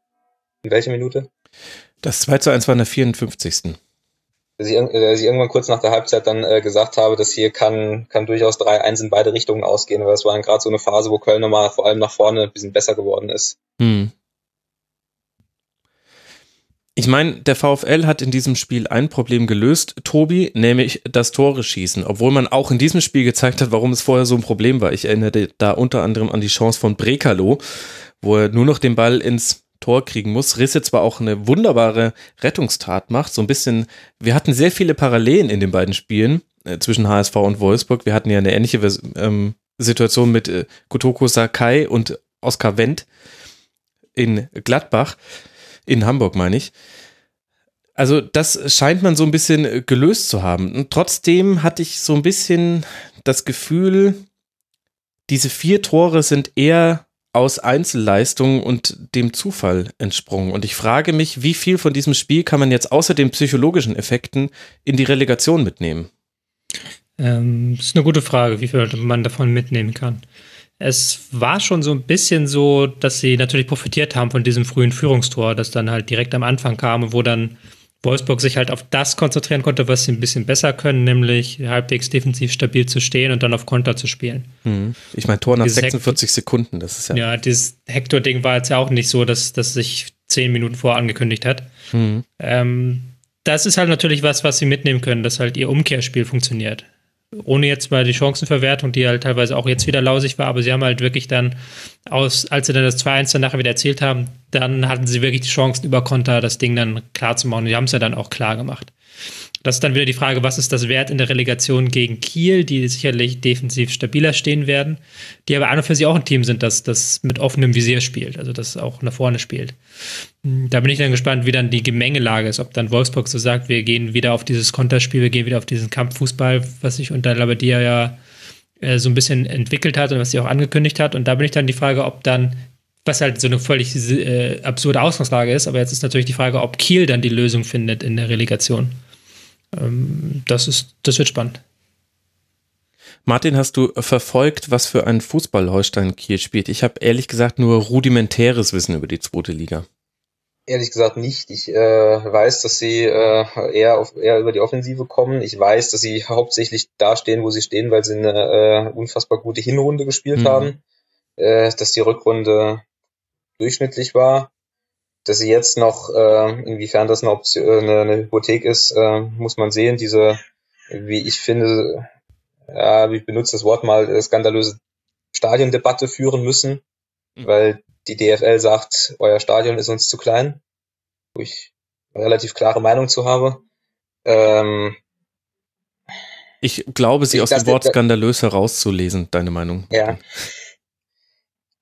In welche Minute? Das 2 zu 1 war in der 54 dass ich, dass ich irgendwann kurz nach der Halbzeit dann äh, gesagt habe, dass hier kann, kann durchaus 3-1 in beide Richtungen ausgehen, weil es war dann gerade so eine Phase, wo Köln nochmal vor allem nach vorne ein bisschen besser geworden ist. Hm. Ich meine, der VfL hat in diesem Spiel ein Problem gelöst, Tobi, nämlich das Tore schießen, obwohl man auch in diesem Spiel gezeigt hat, warum es vorher so ein Problem war. Ich erinnere da unter anderem an die Chance von Brekalo, wo er nur noch den Ball ins Tor kriegen muss. Risse zwar auch eine wunderbare Rettungstat macht, so ein bisschen, wir hatten sehr viele Parallelen in den beiden Spielen äh, zwischen HSV und Wolfsburg. Wir hatten ja eine ähnliche ähm, Situation mit äh, Kotoko Sakai und Oskar Wendt in Gladbach, in Hamburg meine ich. Also das scheint man so ein bisschen äh, gelöst zu haben. Und trotzdem hatte ich so ein bisschen das Gefühl, diese vier Tore sind eher aus Einzelleistungen und dem Zufall entsprungen. Und ich frage mich, wie viel von diesem Spiel kann man jetzt außer den psychologischen Effekten in die Relegation mitnehmen? Ähm, das ist eine gute Frage, wie viel man davon mitnehmen kann. Es war schon so ein bisschen so, dass sie natürlich profitiert haben von diesem frühen Führungstor, das dann halt direkt am Anfang kam und wo dann Wolfsburg sich halt auf das konzentrieren konnte, was sie ein bisschen besser können, nämlich halbwegs defensiv stabil zu stehen und dann auf Konter zu spielen. Mhm. Ich meine, Tor nach dieses 46 Hekt Sekunden, das ist ja. Ja, dieses Hector-Ding war jetzt ja auch nicht so, dass das sich zehn Minuten vor angekündigt hat. Mhm. Ähm, das ist halt natürlich was, was sie mitnehmen können, dass halt ihr Umkehrspiel funktioniert ohne jetzt mal die Chancenverwertung, die halt teilweise auch jetzt wieder lausig war, aber sie haben halt wirklich dann aus, als sie dann das 2-1 dann nachher wieder erzählt haben, dann hatten sie wirklich die Chancen über Konter das Ding dann klar zu machen. Und die haben es ja dann auch klar gemacht. Das ist dann wieder die Frage, was ist das Wert in der Relegation gegen Kiel, die sicherlich defensiv stabiler stehen werden, die aber an und für sich auch ein Team sind, das, das mit offenem Visier spielt, also das auch nach vorne spielt. Da bin ich dann gespannt, wie dann die Gemengelage ist, ob dann Wolfsburg so sagt, wir gehen wieder auf dieses Konterspiel, wir gehen wieder auf diesen Kampffußball, was sich unter Labadia ja äh, so ein bisschen entwickelt hat und was sie auch angekündigt hat. Und da bin ich dann die Frage, ob dann was halt so eine völlig äh, absurde Ausgangslage ist, aber jetzt ist natürlich die Frage, ob Kiel dann die Lösung findet in der Relegation das ist, das wird spannend. Martin, hast du verfolgt, was für ein Fußball Holstein Kiel spielt? Ich habe ehrlich gesagt nur rudimentäres Wissen über die zweite Liga. Ehrlich gesagt nicht. Ich äh, weiß, dass sie äh, eher, auf, eher über die Offensive kommen. Ich weiß, dass sie hauptsächlich da stehen, wo sie stehen, weil sie eine äh, unfassbar gute Hinrunde gespielt mhm. haben. Äh, dass die Rückrunde durchschnittlich war dass sie jetzt noch, äh, inwiefern das eine, Option, äh, eine, eine Hypothek ist, äh, muss man sehen. Diese, wie ich finde, ja, ich benutze das Wort mal, äh, skandalöse Stadiondebatte führen müssen, mhm. weil die DFL sagt, euer Stadion ist uns zu klein, wo ich relativ klare Meinung zu habe. Ähm, ich glaube, sie aus dem Wort skandalös herauszulesen, deine Meinung. Ja.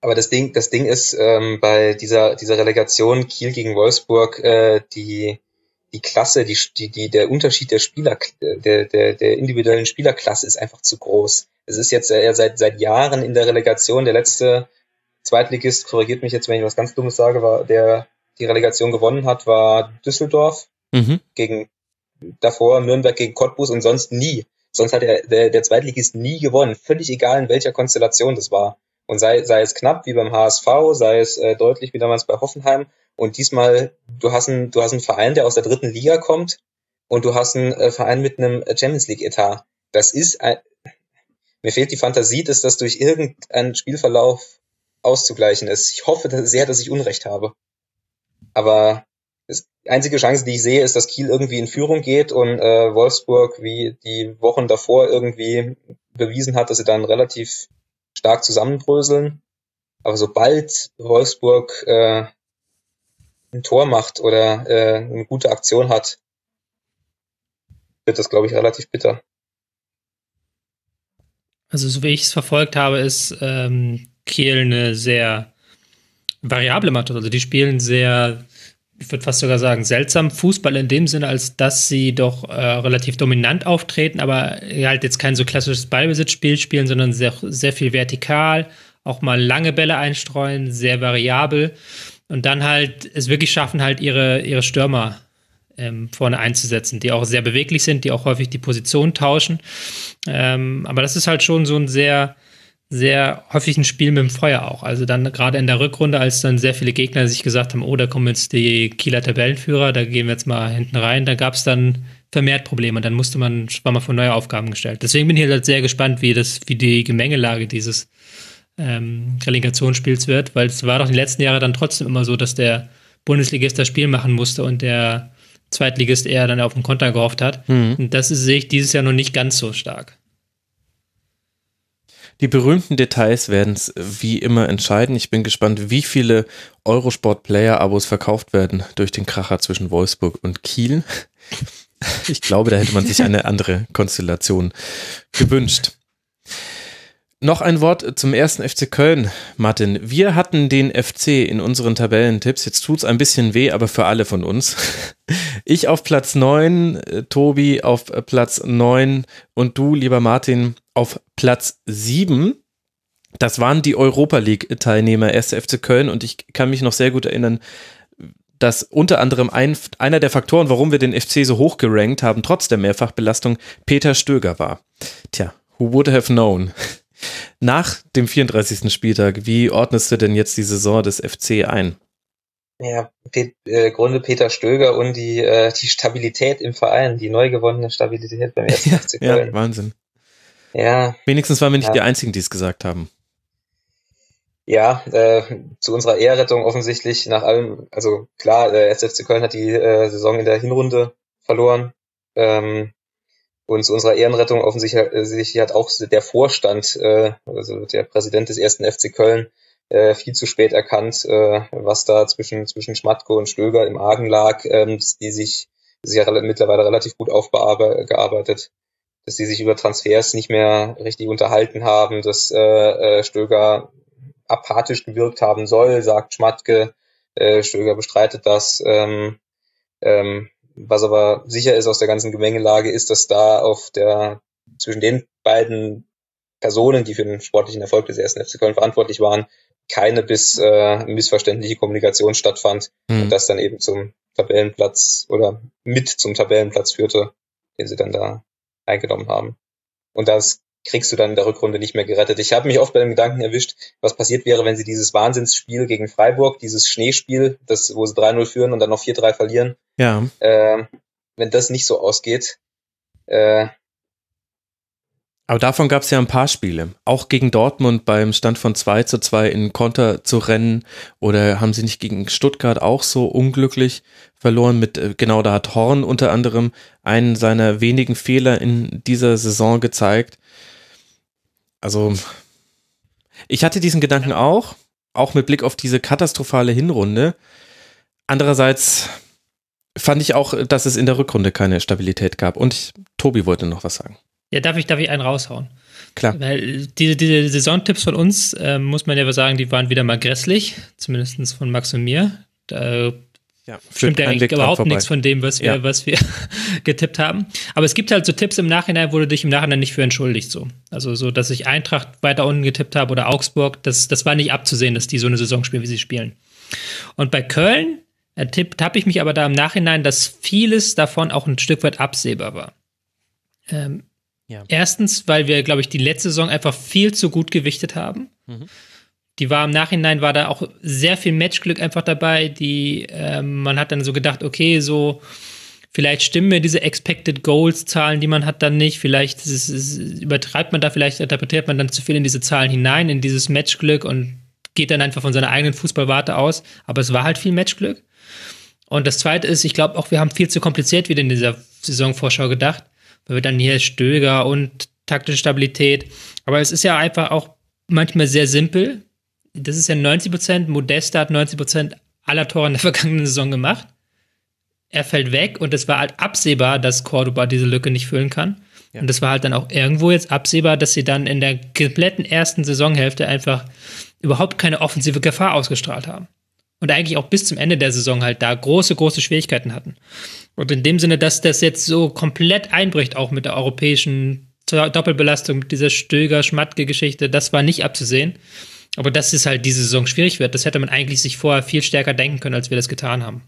Aber das Ding, das Ding ist ähm, bei dieser dieser Relegation Kiel gegen Wolfsburg äh, die die Klasse, die, die, die der Unterschied der Spieler, der, der, der individuellen Spielerklasse ist einfach zu groß. Es ist jetzt äh, seit seit Jahren in der Relegation der letzte Zweitligist, korrigiert mich jetzt, wenn ich was ganz Dummes sage, war der die Relegation gewonnen hat, war Düsseldorf mhm. gegen davor Nürnberg gegen Cottbus und sonst nie. Sonst hat der, der, der Zweitligist nie gewonnen. Völlig egal, in welcher Konstellation das war. Und sei, sei es knapp wie beim HSV, sei es äh, deutlich wie damals bei Hoffenheim. Und diesmal, du hast, einen, du hast einen Verein, der aus der dritten Liga kommt und du hast einen äh, Verein mit einem Champions League-Etat. Das ist ein, mir fehlt die Fantasie, dass das durch irgendeinen Spielverlauf auszugleichen ist. Ich hoffe sehr, dass ich Unrecht habe. Aber die einzige Chance, die ich sehe, ist, dass Kiel irgendwie in Führung geht und äh, Wolfsburg, wie die Wochen davor irgendwie bewiesen hat, dass sie dann relativ stark zusammenbröseln. Aber sobald Wolfsburg äh, ein Tor macht oder äh, eine gute Aktion hat, wird das, glaube ich, relativ bitter. Also so wie ich es verfolgt habe, ist ähm, Kiel eine sehr variable Mannschaft. Also die spielen sehr, ich würde fast sogar sagen, seltsam Fußball in dem Sinne, als dass sie doch äh, relativ dominant auftreten, aber halt jetzt kein so klassisches Ballbesitzspiel spielen, sondern sehr, sehr viel vertikal, auch mal lange Bälle einstreuen, sehr variabel und dann halt es wirklich schaffen, halt ihre, ihre Stürmer ähm, vorne einzusetzen, die auch sehr beweglich sind, die auch häufig die Position tauschen. Ähm, aber das ist halt schon so ein sehr, sehr häufig ein Spiel mit dem Feuer auch. Also dann gerade in der Rückrunde, als dann sehr viele Gegner sich gesagt haben, oh, da kommen jetzt die Kieler Tabellenführer, da gehen wir jetzt mal hinten rein, da gab es dann vermehrt Probleme. Dann musste man, war man vor neue Aufgaben gestellt. Deswegen bin ich halt sehr gespannt, wie das, wie die Gemengelage dieses ähm, Relegationsspiels wird, weil es war doch die letzten Jahre dann trotzdem immer so, dass der Bundesligist das Spiel machen musste und der Zweitligist eher dann auf den Konter gehofft hat. Mhm. Und das ist, sehe ich dieses Jahr noch nicht ganz so stark. Die berühmten Details werden es wie immer entscheiden. Ich bin gespannt, wie viele Eurosport-Player-Abos verkauft werden durch den Kracher zwischen Wolfsburg und Kiel. Ich glaube, da hätte man sich eine andere Konstellation gewünscht. Noch ein Wort zum ersten FC Köln, Martin. Wir hatten den FC in unseren Tabellentipps. Jetzt tut's ein bisschen weh, aber für alle von uns. Ich auf Platz 9, äh, Tobi auf Platz 9 und du, lieber Martin, auf Platz 7. Das waren die Europa League-Teilnehmer, erste FC Köln. Und ich kann mich noch sehr gut erinnern, dass unter anderem ein, einer der Faktoren, warum wir den FC so hoch gerankt haben, trotz der Mehrfachbelastung, Peter Stöger war. Tja, who would have known? Nach dem 34. Spieltag, wie ordnest du denn jetzt die Saison des FC ein? Ja, Pet, äh, Grunde Peter Stöger und die, äh, die Stabilität im Verein, die neu gewonnene Stabilität beim ersten FC Köln. Ja, Wahnsinn. Ja. Wenigstens waren wir nicht ja. die Einzigen, die es gesagt haben. Ja, äh, zu unserer Ehrrettung offensichtlich nach allem, also klar, der SFC Köln hat die äh, Saison in der Hinrunde verloren. Ähm, und zu unserer Ehrenrettung offensichtlich hat auch der Vorstand, äh, also der Präsident des ersten FC Köln, äh, viel zu spät erkannt, äh, was da zwischen, zwischen Schmatko und Stöger im Argen lag, ähm, die sich, sich ja mittlerweile relativ gut aufgearbeitet, dass die sich über Transfers nicht mehr richtig unterhalten haben, dass äh, äh, Stöger apathisch gewirkt haben soll, sagt Schmatke. Äh, Stöger bestreitet das. Ähm, ähm, was aber sicher ist aus der ganzen Gemengelage, ist, dass da auf der, zwischen den beiden Personen, die für den sportlichen Erfolg des ersten FC Köln verantwortlich waren, keine bis äh, missverständliche Kommunikation stattfand mhm. und das dann eben zum Tabellenplatz oder mit zum Tabellenplatz führte, den sie dann da eingenommen haben. Und das kriegst du dann in der Rückrunde nicht mehr gerettet. Ich habe mich oft bei dem Gedanken erwischt, was passiert wäre, wenn sie dieses Wahnsinnsspiel gegen Freiburg, dieses Schneespiel, das, wo sie 3-0 führen und dann noch 4-3 verlieren, ja. äh, wenn das nicht so ausgeht. Äh, aber davon gab es ja ein paar Spiele. Auch gegen Dortmund beim Stand von 2 zu 2 in Konter zu rennen. Oder haben sie nicht gegen Stuttgart auch so unglücklich verloren mit, äh, genau da hat Horn unter anderem einen seiner wenigen Fehler in dieser Saison gezeigt. Also, ich hatte diesen Gedanken auch, auch mit Blick auf diese katastrophale Hinrunde. Andererseits fand ich auch, dass es in der Rückrunde keine Stabilität gab. Und ich, Tobi wollte noch was sagen. Ja, darf ich, darf ich einen raushauen? Klar. Weil diese, diese Saisontipps von uns, äh, muss man ja sagen, die waren wieder mal grässlich, zumindest von Max und mir. Da ja, stimmt ja eigentlich überhaupt nichts von dem, was wir, ja. was wir getippt haben. Aber es gibt halt so Tipps im Nachhinein, wo du dich im Nachhinein nicht für entschuldigst. So. Also so, dass ich Eintracht weiter unten getippt habe oder Augsburg, das, das war nicht abzusehen, dass die so eine Saison spielen, wie sie spielen. Und bei Köln ertippt habe ich mich aber da im Nachhinein, dass vieles davon auch ein Stück weit absehbar war. Ähm, ja. Erstens, weil wir, glaube ich, die letzte Saison einfach viel zu gut gewichtet haben. Mhm. Die war im Nachhinein, war da auch sehr viel Matchglück einfach dabei. Die, ähm, man hat dann so gedacht, okay, so, vielleicht stimmen mir diese Expected Goals Zahlen, die man hat, dann nicht. Vielleicht ist, ist, übertreibt man da, vielleicht interpretiert man dann zu viel in diese Zahlen hinein, in dieses Matchglück und geht dann einfach von seiner eigenen Fußballwarte aus. Aber es war halt viel Matchglück. Und das zweite ist, ich glaube auch, wir haben viel zu kompliziert wieder in dieser Saisonvorschau gedacht, weil wir dann hier Stöger und taktische Stabilität. Aber es ist ja einfach auch manchmal sehr simpel. Das ist ja 90 Prozent. Modesta hat 90 Prozent aller Tore in der vergangenen Saison gemacht. Er fällt weg und es war halt absehbar, dass Cordoba diese Lücke nicht füllen kann. Ja. Und es war halt dann auch irgendwo jetzt absehbar, dass sie dann in der kompletten ersten Saisonhälfte einfach überhaupt keine offensive Gefahr ausgestrahlt haben und eigentlich auch bis zum Ende der Saison halt da große, große Schwierigkeiten hatten. Und in dem Sinne, dass das jetzt so komplett einbricht, auch mit der europäischen Doppelbelastung, mit dieser Stöger-Schmatke-Geschichte, das war nicht abzusehen. Aber dass es halt diese Saison schwierig wird, das hätte man eigentlich sich vorher viel stärker denken können, als wir das getan haben.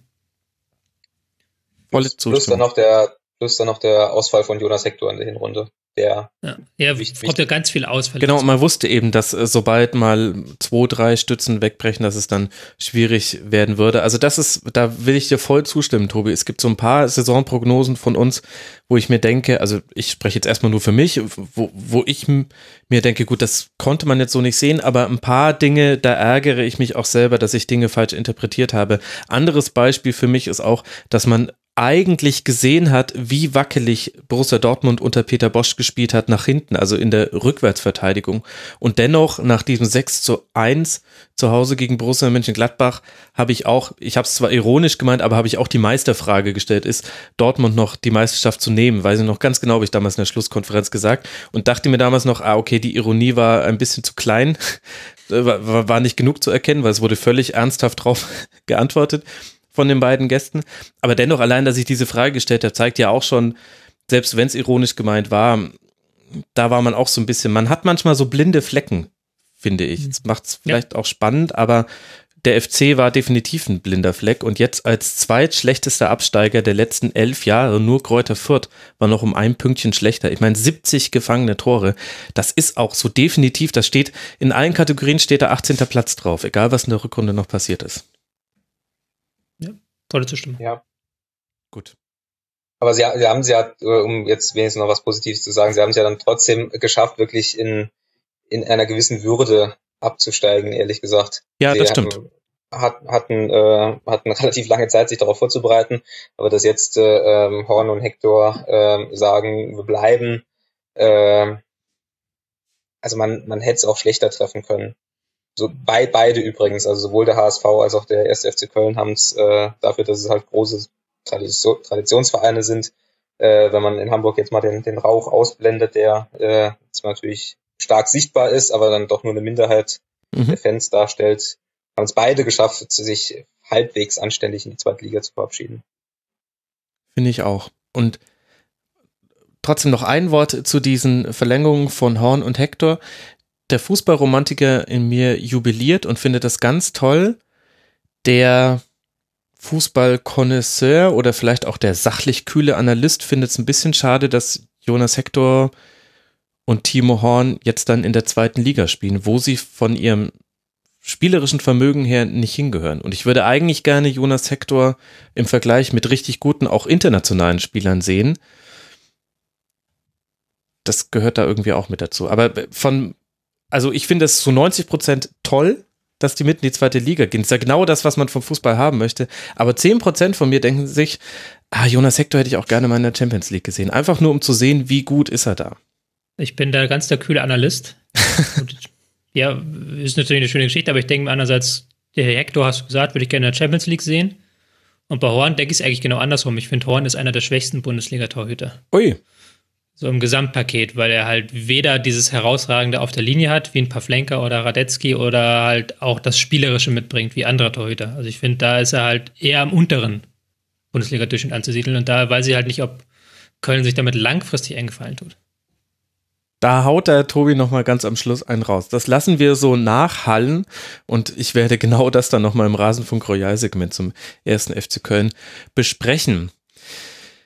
Plus, plus dann noch der, plus dann noch der Ausfall von Jonas Hector in der Hinrunde der. Ja, ja kommt ja ganz viel aus. Genau, und man wusste eben, dass äh, sobald mal zwei, drei Stützen wegbrechen, dass es dann schwierig werden würde. Also das ist, da will ich dir voll zustimmen, Tobi. Es gibt so ein paar Saisonprognosen von uns, wo ich mir denke, also ich spreche jetzt erstmal nur für mich, wo, wo ich mir denke, gut, das konnte man jetzt so nicht sehen, aber ein paar Dinge, da ärgere ich mich auch selber, dass ich Dinge falsch interpretiert habe. Anderes Beispiel für mich ist auch, dass man eigentlich gesehen hat, wie wackelig Borussia Dortmund unter Peter Bosch gespielt hat nach hinten, also in der Rückwärtsverteidigung. Und dennoch nach diesem 6 zu 1 zu Hause gegen Borussia Mönchengladbach habe ich auch, ich habe es zwar ironisch gemeint, aber habe ich auch die Meisterfrage gestellt, ist Dortmund noch die Meisterschaft zu nehmen? Weiß ich noch ganz genau, habe ich damals in der Schlusskonferenz gesagt und dachte mir damals noch, ah okay, die Ironie war ein bisschen zu klein, war, nicht genug zu erkennen, weil es wurde völlig ernsthaft drauf geantwortet von den beiden Gästen. Aber dennoch, allein, dass ich diese Frage gestellt habe, zeigt ja auch schon, selbst wenn es ironisch gemeint war, da war man auch so ein bisschen, man hat manchmal so blinde Flecken, finde ich. Das macht es vielleicht ja. auch spannend, aber der FC war definitiv ein blinder Fleck und jetzt als zweitschlechtester Absteiger der letzten elf Jahre, nur Kräuter Fürth war noch um ein Pünktchen schlechter. Ich meine, 70 gefangene Tore, das ist auch so definitiv, das steht, in allen Kategorien steht da 18. Platz drauf, egal was in der Rückrunde noch passiert ist. Volle Zustimmung. Ja. Gut. Aber sie, sie haben es ja, äh, um jetzt wenigstens noch was Positives zu sagen, sie haben es ja dann trotzdem geschafft, wirklich in, in einer gewissen Würde abzusteigen, ehrlich gesagt. Ja, sie das stimmt. Hat, hatten, äh, hatten relativ lange Zeit, sich darauf vorzubereiten, aber dass jetzt äh, ähm, Horn und Hector äh, sagen, wir bleiben, äh, also man, man hätte es auch schlechter treffen können. So bei, beide übrigens, also sowohl der HSV als auch der 1. FC Köln haben es äh, dafür, dass es halt große Tradition, Traditionsvereine sind. Äh, wenn man in Hamburg jetzt mal den, den Rauch ausblendet, der äh, natürlich stark sichtbar ist, aber dann doch nur eine Minderheit mhm. der Fans darstellt, haben es beide geschafft, sich halbwegs anständig in die zweite Liga zu verabschieden. Finde ich auch. Und trotzdem noch ein Wort zu diesen Verlängerungen von Horn und Hector der Fußballromantiker in mir jubiliert und findet das ganz toll. Der Fußballkonnoisseur oder vielleicht auch der sachlich kühle Analyst findet es ein bisschen schade, dass Jonas Hector und Timo Horn jetzt dann in der zweiten Liga spielen, wo sie von ihrem spielerischen Vermögen her nicht hingehören. Und ich würde eigentlich gerne Jonas Hector im Vergleich mit richtig guten, auch internationalen Spielern sehen. Das gehört da irgendwie auch mit dazu. Aber von also ich finde es zu 90 Prozent toll, dass die mitten in die zweite Liga gehen. Das ist ja genau das, was man vom Fußball haben möchte. Aber 10 Prozent von mir denken sich, ah, Jonas Hector hätte ich auch gerne mal in der Champions League gesehen. Einfach nur, um zu sehen, wie gut ist er da. Ich bin da ganz der kühle Analyst. ja, ist natürlich eine schöne Geschichte, aber ich denke mir andererseits, der Herr Hector, hast du gesagt, würde ich gerne in der Champions League sehen. Und bei Horn denke ich es eigentlich genau andersrum. Ich finde, Horn ist einer der schwächsten Bundesliga-Torhüter. Ui. So im Gesamtpaket, weil er halt weder dieses Herausragende auf der Linie hat, wie ein Pavlenka oder Radetzky, oder halt auch das Spielerische mitbringt, wie andere Torhüter. Also ich finde, da ist er halt eher am unteren Bundesliga-Durchschnitt anzusiedeln und da weiß ich halt nicht, ob Köln sich damit langfristig eng gefallen tut. Da haut der Tobi nochmal ganz am Schluss einen raus. Das lassen wir so nachhallen und ich werde genau das dann nochmal im Rasenfunk Royal-Segment zum ersten FC Köln besprechen.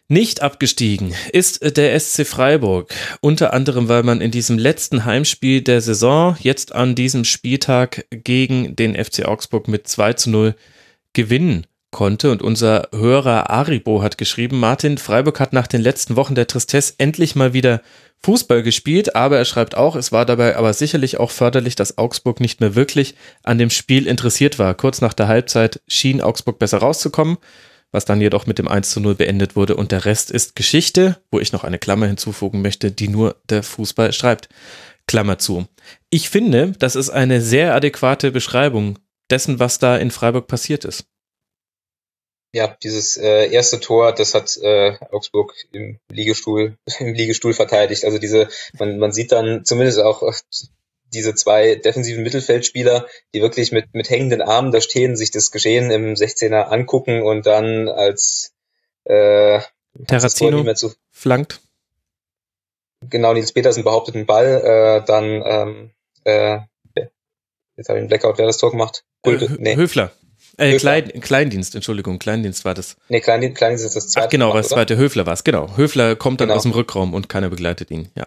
Nicht abgestiegen ist der SC Freiburg, unter anderem, weil man in diesem letzten Heimspiel der Saison jetzt an diesem Spieltag gegen den FC Augsburg mit 2 zu 0 gewinnen konnte. Und unser Hörer Aribo hat geschrieben, Martin, Freiburg hat nach den letzten Wochen der Tristesse endlich mal wieder Fußball gespielt, aber er schreibt auch, es war dabei aber sicherlich auch förderlich, dass Augsburg nicht mehr wirklich an dem Spiel interessiert war. Kurz nach der Halbzeit schien Augsburg besser rauszukommen was dann jedoch mit dem 1 zu 0 beendet wurde. Und der Rest ist Geschichte, wo ich noch eine Klammer hinzufügen möchte, die nur der Fußball schreibt. Klammer zu. Ich finde, das ist eine sehr adäquate Beschreibung dessen, was da in Freiburg passiert ist. Ja, dieses äh, erste Tor, das hat äh, Augsburg im Liegestuhl, im Liegestuhl verteidigt. Also diese, man, man sieht dann zumindest auch diese zwei defensiven Mittelfeldspieler, die wirklich mit, mit hängenden Armen da stehen, sich das Geschehen im 16er angucken und dann als äh, Terrazino zu flankt. Genau, Nils Petersen behauptet einen Ball, äh, dann ähm, äh, jetzt habe ich einen Blackout, wer das Tor gemacht? Gulde, äh, nee. Höfler. Äh, Klein, Kleindienst, Entschuldigung, Kleindienst war das. Nee, Kleindienst, Kleindienst ist das zweite. Ach genau, gemacht, das zweite, Höfler war es, genau. Höfler kommt dann genau. aus dem Rückraum und keiner begleitet ihn, ja.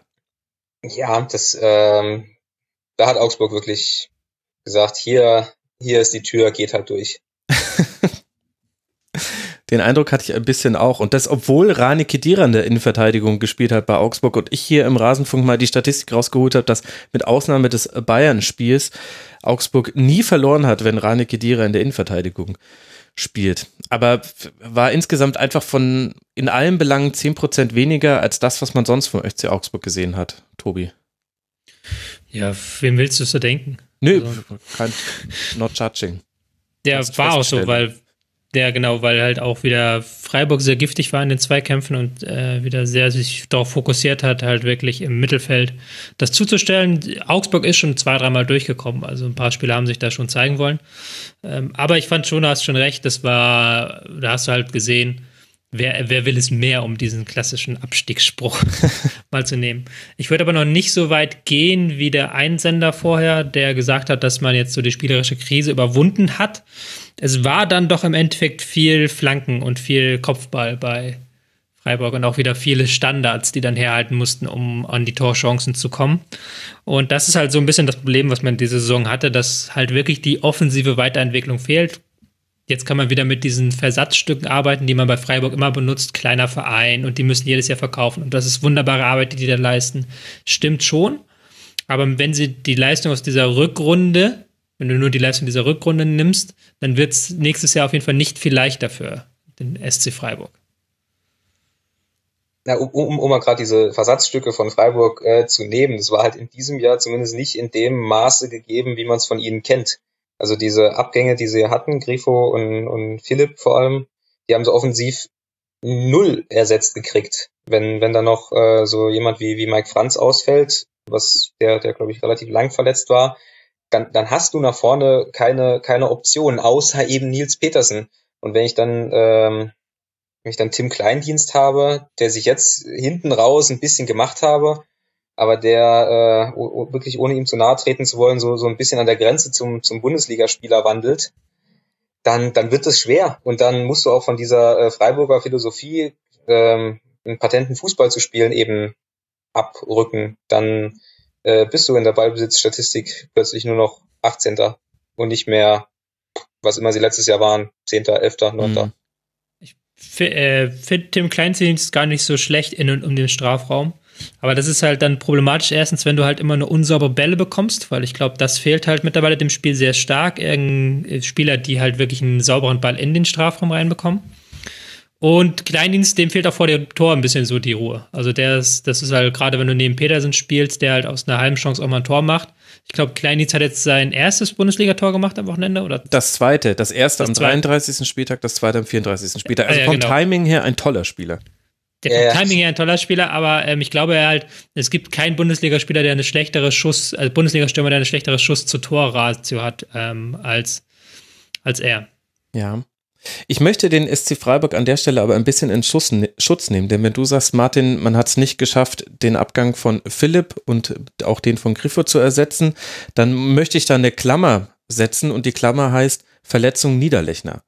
Ja, das, ähm, da hat Augsburg wirklich gesagt, hier, hier ist die Tür, geht halt durch. Den Eindruck hatte ich ein bisschen auch. Und das, obwohl Rani Kedira in der Innenverteidigung gespielt hat bei Augsburg und ich hier im Rasenfunk mal die Statistik rausgeholt habe, dass mit Ausnahme des Bayern-Spiels Augsburg nie verloren hat, wenn Rani Kedira in der Innenverteidigung spielt. Aber war insgesamt einfach von in allen Belangen zehn Prozent weniger als das, was man sonst vom FC Augsburg gesehen hat, Tobi. Ja, wem willst du so denken? Nö, also, kein, not judging. Der war auch so, weil der genau, weil halt auch wieder Freiburg sehr giftig war in den Zweikämpfen und äh, wieder sehr sich darauf fokussiert hat, halt wirklich im Mittelfeld das zuzustellen. Augsburg ist schon zwei, dreimal durchgekommen, also ein paar Spieler haben sich da schon zeigen wollen. Ähm, aber ich fand schon, du hast schon recht, das war, da hast du halt gesehen, Wer, wer will es mehr, um diesen klassischen Abstiegsspruch mal zu nehmen? Ich würde aber noch nicht so weit gehen wie der Einsender vorher, der gesagt hat, dass man jetzt so die spielerische Krise überwunden hat. Es war dann doch im Endeffekt viel Flanken und viel Kopfball bei Freiburg und auch wieder viele Standards, die dann herhalten mussten, um an die Torchancen zu kommen. Und das ist halt so ein bisschen das Problem, was man diese Saison hatte, dass halt wirklich die offensive Weiterentwicklung fehlt. Jetzt kann man wieder mit diesen Versatzstücken arbeiten, die man bei Freiburg immer benutzt, kleiner Verein und die müssen jedes Jahr verkaufen. Und das ist wunderbare Arbeit, die die da leisten. Stimmt schon. Aber wenn sie die Leistung aus dieser Rückrunde, wenn du nur die Leistung dieser Rückrunde nimmst, dann wird es nächstes Jahr auf jeden Fall nicht viel leichter für den SC Freiburg. Na, um, um, um mal gerade diese Versatzstücke von Freiburg äh, zu nehmen, das war halt in diesem Jahr zumindest nicht in dem Maße gegeben, wie man es von ihnen kennt. Also diese Abgänge, die sie hatten, Grifo und, und Philipp vor allem, die haben sie offensiv null ersetzt gekriegt. Wenn, wenn da noch äh, so jemand wie, wie Mike Franz ausfällt, was der, der glaube ich relativ lang verletzt war, dann, dann hast du nach vorne keine, keine Option, außer eben Nils Petersen. Und wenn ich dann, ähm, wenn ich dann Tim Kleindienst habe, der sich jetzt hinten raus ein bisschen gemacht habe, aber der äh, wirklich ohne ihm zu nahe treten zu wollen, so, so ein bisschen an der Grenze zum, zum Bundesligaspieler wandelt, dann, dann wird es schwer. Und dann musst du auch von dieser äh, Freiburger Philosophie, ähm, einen patenten Fußball zu spielen, eben abrücken. Dann äh, bist du in der Ballbesitzstatistik plötzlich nur noch 18. und nicht mehr, was immer sie letztes Jahr waren, 10., 11., 9. Mhm. Ich äh, finde Tim Kleindienst gar nicht so schlecht in und um den Strafraum. Aber das ist halt dann problematisch, erstens, wenn du halt immer nur unsaubere Bälle bekommst, weil ich glaube, das fehlt halt mittlerweile dem Spiel sehr stark. Irgendein Spieler, die halt wirklich einen sauberen Ball in den Strafraum reinbekommen. Und Kleindienst, dem fehlt auch vor dem Tor ein bisschen so die Ruhe. Also der ist, das ist halt gerade, wenn du neben Petersen spielst, der halt aus einer halben Chance auch mal ein Tor macht. Ich glaube, Kleindienst hat jetzt sein erstes Bundesligator gemacht am Wochenende, oder? Das zweite, das erste das am 33. Spieltag, das zweite am 34. Spieltag. Also ja, ja, vom genau. Timing her ein toller Spieler der ja, Timing her ein toller Spieler, aber ähm, ich glaube halt, es gibt keinen Bundesligaspieler, der eine schlechtere Schuss, also Bundesligastürmer, der eine schlechtere Schuss zu Torratio hat ähm, als, als er. Ja. Ich möchte den SC Freiburg an der Stelle aber ein bisschen in Schuss, ne, Schutz nehmen, denn wenn du sagst, Martin, man hat es nicht geschafft, den Abgang von Philipp und auch den von Griffo zu ersetzen, dann möchte ich da eine Klammer setzen und die Klammer heißt Verletzung Niederlechner.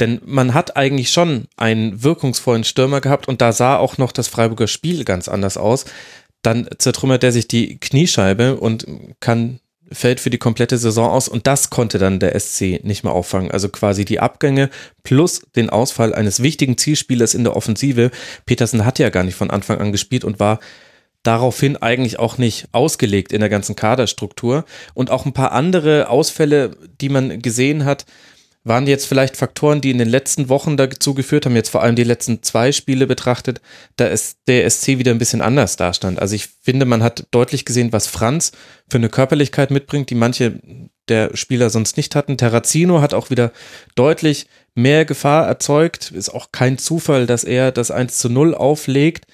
Denn man hat eigentlich schon einen wirkungsvollen Stürmer gehabt und da sah auch noch das Freiburger Spiel ganz anders aus. Dann zertrümmert er sich die Kniescheibe und kann fällt für die komplette Saison aus und das konnte dann der SC nicht mehr auffangen. Also quasi die Abgänge plus den Ausfall eines wichtigen Zielspielers in der Offensive. Petersen hat ja gar nicht von Anfang an gespielt und war daraufhin eigentlich auch nicht ausgelegt in der ganzen Kaderstruktur. Und auch ein paar andere Ausfälle, die man gesehen hat, waren jetzt vielleicht Faktoren, die in den letzten Wochen dazu geführt haben, jetzt vor allem die letzten zwei Spiele betrachtet, da ist der SC wieder ein bisschen anders dastand. Also ich finde, man hat deutlich gesehen, was Franz für eine Körperlichkeit mitbringt, die manche der Spieler sonst nicht hatten. Terrazino hat auch wieder deutlich mehr Gefahr erzeugt. Ist auch kein Zufall, dass er das 1 zu 0 auflegt.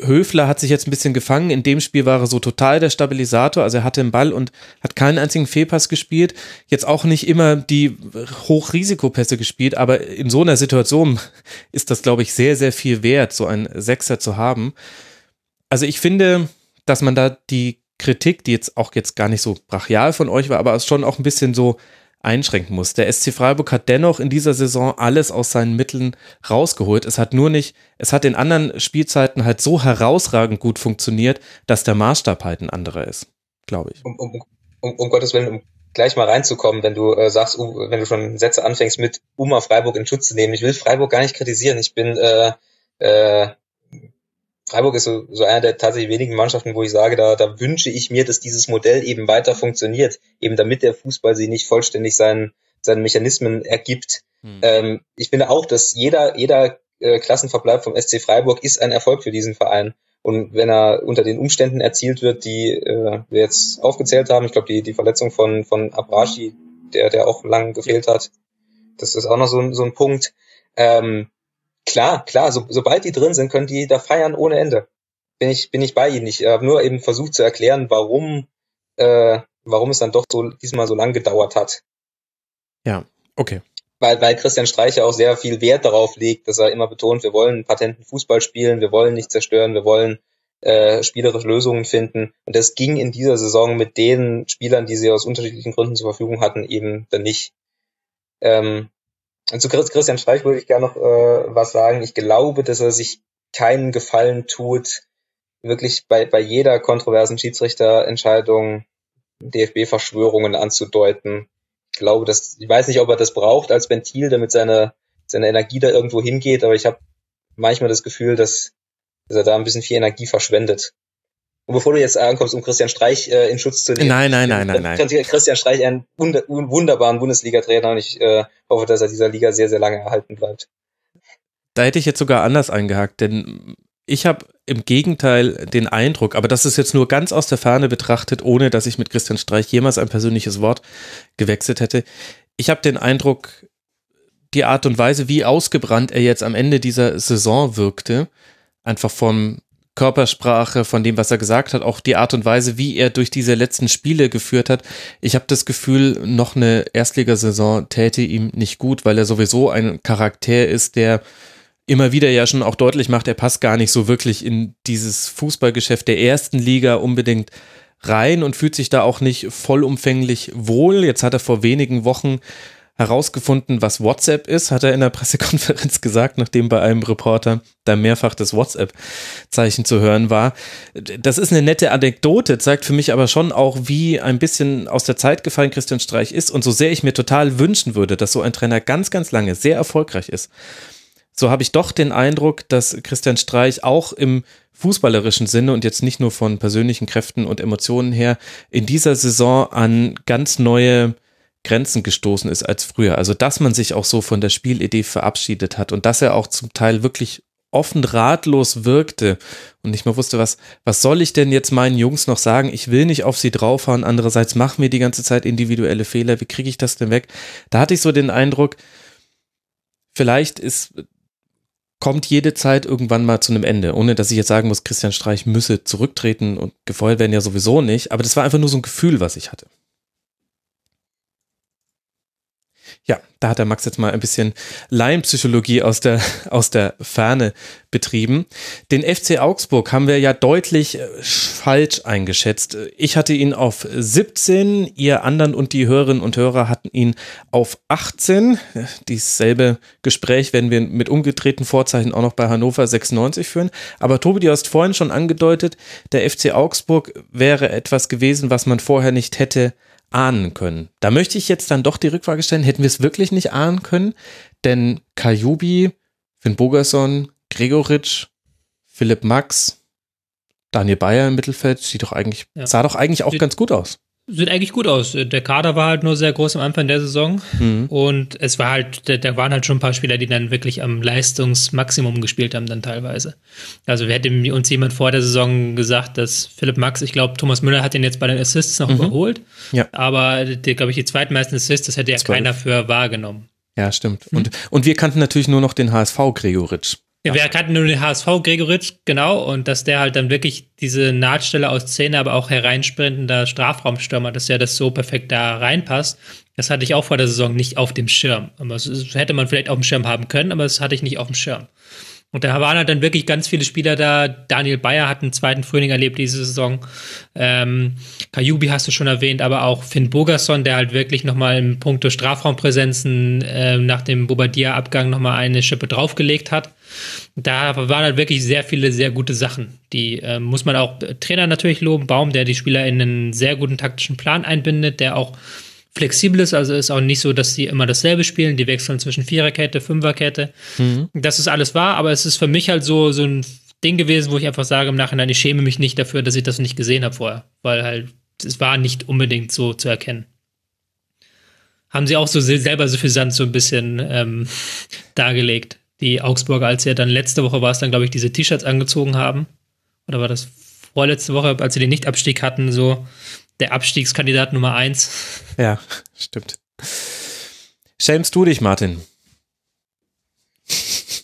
Höfler hat sich jetzt ein bisschen gefangen. In dem Spiel war er so total der Stabilisator. Also er hatte den Ball und hat keinen einzigen Fehlpass gespielt. Jetzt auch nicht immer die Hochrisikopässe gespielt, aber in so einer Situation ist das, glaube ich, sehr, sehr viel wert, so einen Sechser zu haben. Also ich finde, dass man da die Kritik, die jetzt auch jetzt gar nicht so brachial von euch war, aber schon auch ein bisschen so einschränken muss. Der SC Freiburg hat dennoch in dieser Saison alles aus seinen Mitteln rausgeholt. Es hat nur nicht, es hat in anderen Spielzeiten halt so herausragend gut funktioniert, dass der Maßstab halt ein anderer ist, glaube ich. Um, um, um, um, Gottes Willen, um gleich mal reinzukommen, wenn du äh, sagst, uh, wenn du schon Sätze anfängst mit, um mal Freiburg in Schutz zu nehmen. Ich will Freiburg gar nicht kritisieren. Ich bin äh, äh, Freiburg ist so, so einer der tatsächlich wenigen Mannschaften, wo ich sage, da, da wünsche ich mir, dass dieses Modell eben weiter funktioniert, eben damit der Fußball sich nicht vollständig seinen, seinen Mechanismen ergibt. Hm. Ähm, ich finde auch, dass jeder, jeder äh, Klassenverbleib vom SC Freiburg ist ein Erfolg für diesen Verein. Und wenn er unter den Umständen erzielt wird, die äh, wir jetzt aufgezählt haben, ich glaube, die, die Verletzung von, von Abrashi, der, der auch lang gefehlt hat, das ist auch noch so, so ein Punkt. Ähm, Klar, klar, so, sobald die drin sind, können die da feiern ohne Ende. Bin ich, bin ich bei ihnen. Ich habe nur eben versucht zu erklären, warum, äh, warum es dann doch so diesmal so lang gedauert hat. Ja, okay. Weil, weil Christian Streicher auch sehr viel Wert darauf legt, dass er immer betont, wir wollen patenten Fußball spielen, wir wollen nicht zerstören, wir wollen äh, spielerische Lösungen finden. Und das ging in dieser Saison mit den Spielern, die sie aus unterschiedlichen Gründen zur Verfügung hatten, eben dann nicht. Ähm, zu Christian Streich würde ich gerne noch äh, was sagen. Ich glaube, dass er sich keinen Gefallen tut, wirklich bei, bei jeder kontroversen Schiedsrichterentscheidung DFB-Verschwörungen anzudeuten. Ich glaube, dass ich weiß nicht, ob er das braucht als Ventil, damit seine seine Energie da irgendwo hingeht, aber ich habe manchmal das Gefühl, dass, dass er da ein bisschen viel Energie verschwendet. Und bevor du jetzt ankommst, um Christian Streich äh, in Schutz zu nehmen. Nein, nein, nein, nein, nein. Christian Streich einen wunder wunderbaren Bundesliga-Trainer und ich äh, hoffe, dass er dieser Liga sehr, sehr lange erhalten bleibt. Da hätte ich jetzt sogar anders eingehakt, denn ich habe im Gegenteil den Eindruck, aber das ist jetzt nur ganz aus der Ferne betrachtet, ohne dass ich mit Christian Streich jemals ein persönliches Wort gewechselt hätte. Ich habe den Eindruck, die Art und Weise, wie ausgebrannt er jetzt am Ende dieser Saison wirkte, einfach vom Körpersprache, von dem, was er gesagt hat, auch die Art und Weise, wie er durch diese letzten Spiele geführt hat. Ich habe das Gefühl, noch eine Erstligasaison täte ihm nicht gut, weil er sowieso ein Charakter ist, der immer wieder ja schon auch deutlich macht, er passt gar nicht so wirklich in dieses Fußballgeschäft der ersten Liga unbedingt rein und fühlt sich da auch nicht vollumfänglich wohl. Jetzt hat er vor wenigen Wochen herausgefunden, was WhatsApp ist, hat er in der Pressekonferenz gesagt, nachdem bei einem Reporter da mehrfach das WhatsApp-Zeichen zu hören war. Das ist eine nette Anekdote, zeigt für mich aber schon auch, wie ein bisschen aus der Zeit gefallen Christian Streich ist und so sehr ich mir total wünschen würde, dass so ein Trainer ganz, ganz lange sehr erfolgreich ist. So habe ich doch den Eindruck, dass Christian Streich auch im fußballerischen Sinne und jetzt nicht nur von persönlichen Kräften und Emotionen her in dieser Saison an ganz neue Grenzen gestoßen ist als früher. Also, dass man sich auch so von der Spielidee verabschiedet hat und dass er auch zum Teil wirklich offen ratlos wirkte und nicht mehr wusste, was, was soll ich denn jetzt meinen Jungs noch sagen? Ich will nicht auf sie draufhauen. Andererseits machen wir die ganze Zeit individuelle Fehler. Wie kriege ich das denn weg? Da hatte ich so den Eindruck, vielleicht ist, kommt jede Zeit irgendwann mal zu einem Ende. Ohne dass ich jetzt sagen muss, Christian Streich müsse zurücktreten und gefeuert werden ja sowieso nicht. Aber das war einfach nur so ein Gefühl, was ich hatte. Ja, da hat der Max jetzt mal ein bisschen Laienpsychologie aus der, aus der Ferne betrieben. Den FC Augsburg haben wir ja deutlich äh, falsch eingeschätzt. Ich hatte ihn auf 17, ihr anderen und die Hörerinnen und Hörer hatten ihn auf 18. Dieselbe Gespräch werden wir mit umgedrehten Vorzeichen auch noch bei Hannover 96 führen. Aber Tobi, du hast vorhin schon angedeutet, der FC Augsburg wäre etwas gewesen, was man vorher nicht hätte ahnen können. Da möchte ich jetzt dann doch die Rückfrage stellen, hätten wir es wirklich nicht ahnen können? Denn Kajubi, Finn Bogerson, Gregoritsch, Philipp Max, Daniel Bayer im Mittelfeld sieht doch eigentlich, ja. sah doch eigentlich auch ganz gut aus. Sieht eigentlich gut aus. Der Kader war halt nur sehr groß am Anfang der Saison mhm. und es war halt, da, waren halt schon ein paar Spieler, die dann wirklich am Leistungsmaximum gespielt haben, dann teilweise. Also wir hätten uns jemand vor der Saison gesagt, dass Philipp Max, ich glaube, Thomas Müller hat ihn jetzt bei den Assists noch mhm. überholt, ja. aber glaube ich, die zweitmeisten Assists, das hätte ja 12. keiner für wahrgenommen. Ja, stimmt. Mhm. Und, und wir kannten natürlich nur noch den HSV Gregoritsch. Ja, wir kannten nur den HSV Gregoritsch, genau, und dass der halt dann wirklich diese Nahtstelle aus Szene, aber auch hereinsprintender Strafraumstürmer, dass er das so perfekt da reinpasst, das hatte ich auch vor der Saison nicht auf dem Schirm. Das hätte man vielleicht auf dem Schirm haben können, aber das hatte ich nicht auf dem Schirm. Und da waren halt dann wirklich ganz viele Spieler da. Daniel Bayer hat einen zweiten Frühling erlebt diese Saison. Ähm, Kajubi hast du schon erwähnt, aber auch Finn Bogerson, der halt wirklich nochmal im Punkto Strafraumpräsenzen äh, nach dem Bobadilla-Abgang nochmal eine Schippe draufgelegt hat. Da waren halt wirklich sehr viele sehr gute Sachen. Die äh, muss man auch Trainer natürlich loben. Baum, der die Spieler in einen sehr guten taktischen Plan einbindet, der auch flexibel ist, also ist auch nicht so, dass sie immer dasselbe spielen, die wechseln zwischen Viererkette, Fünferkette. Mhm. Das ist alles wahr, aber es ist für mich halt so, so ein Ding gewesen, wo ich einfach sage im Nachhinein, ich schäme mich nicht dafür, dass ich das nicht gesehen habe vorher, weil halt es war nicht unbedingt so zu erkennen. Haben sie auch so selber so viel Sand so ein bisschen ähm, dargelegt, die Augsburger, als sie ja dann letzte Woche war es dann, glaube ich, diese T-Shirts angezogen haben. Oder war das vorletzte Woche, als sie den Nichtabstieg hatten, so der Abstiegskandidat Nummer eins. Ja, stimmt. Schämst du dich, Martin?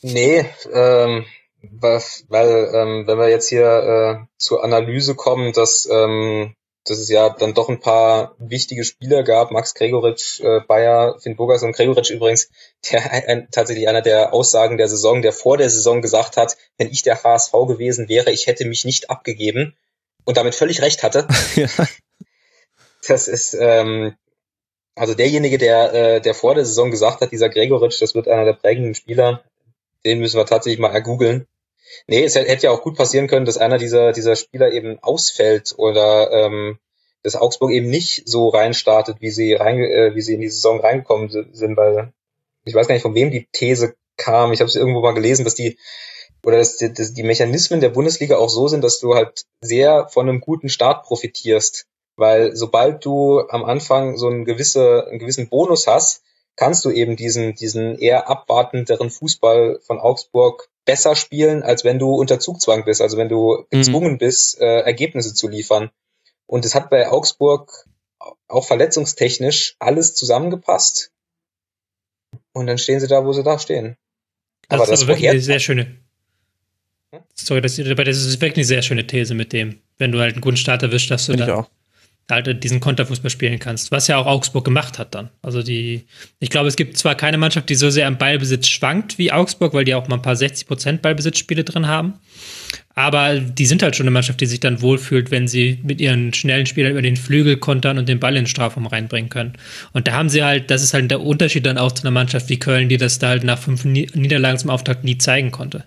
Nee, ähm, was, weil ähm, wenn wir jetzt hier äh, zur Analyse kommen, dass, ähm, dass es ja dann doch ein paar wichtige Spieler gab, Max Gregoritsch, äh, Bayer, Finn Burgers und Gregoritsch übrigens, der ein, tatsächlich einer der Aussagen der Saison, der vor der Saison gesagt hat, wenn ich der HSV gewesen wäre, ich hätte mich nicht abgegeben und damit völlig recht hatte. ja. Das ist ähm, also derjenige, der, äh, der vor der Saison gesagt hat, dieser Gregoritsch, das wird einer der prägenden Spieler, den müssen wir tatsächlich mal ergoogeln. Nee, es hätte ja auch gut passieren können, dass einer dieser, dieser Spieler eben ausfällt oder ähm, dass Augsburg eben nicht so reinstartet, wie sie rein, äh, wie sie in die Saison reingekommen sind, weil ich weiß gar nicht, von wem die These kam. Ich habe es irgendwo mal gelesen, dass die oder dass die, dass die Mechanismen der Bundesliga auch so sind, dass du halt sehr von einem guten Start profitierst. Weil sobald du am Anfang so einen, gewisse, einen gewissen Bonus hast, kannst du eben diesen, diesen eher abwartenderen Fußball von Augsburg besser spielen, als wenn du unter Zugzwang bist, also wenn du mhm. gezwungen mhm. bist, äh, Ergebnisse zu liefern. Und es hat bei Augsburg auch verletzungstechnisch alles zusammengepasst. Und dann stehen sie da, wo sie da stehen. Das aber ist das aber wirklich eine sehr schöne. Hm? Sorry, das, das ist wirklich eine sehr schöne These mit dem, wenn du halt einen guten Start erwischt, dass du Find da halt diesen Konterfußball spielen kannst, was ja auch Augsburg gemacht hat dann. Also die, ich glaube, es gibt zwar keine Mannschaft, die so sehr im Ballbesitz schwankt wie Augsburg, weil die auch mal ein paar 60 Prozent Ballbesitzspiele drin haben. Aber die sind halt schon eine Mannschaft, die sich dann wohlfühlt, wenn sie mit ihren schnellen Spielern über den Flügel kontern und den Ball in den Strafraum reinbringen können. Und da haben sie halt, das ist halt der Unterschied dann auch zu einer Mannschaft wie Köln, die das da halt nach fünf Niederlagen zum Auftakt nie zeigen konnte.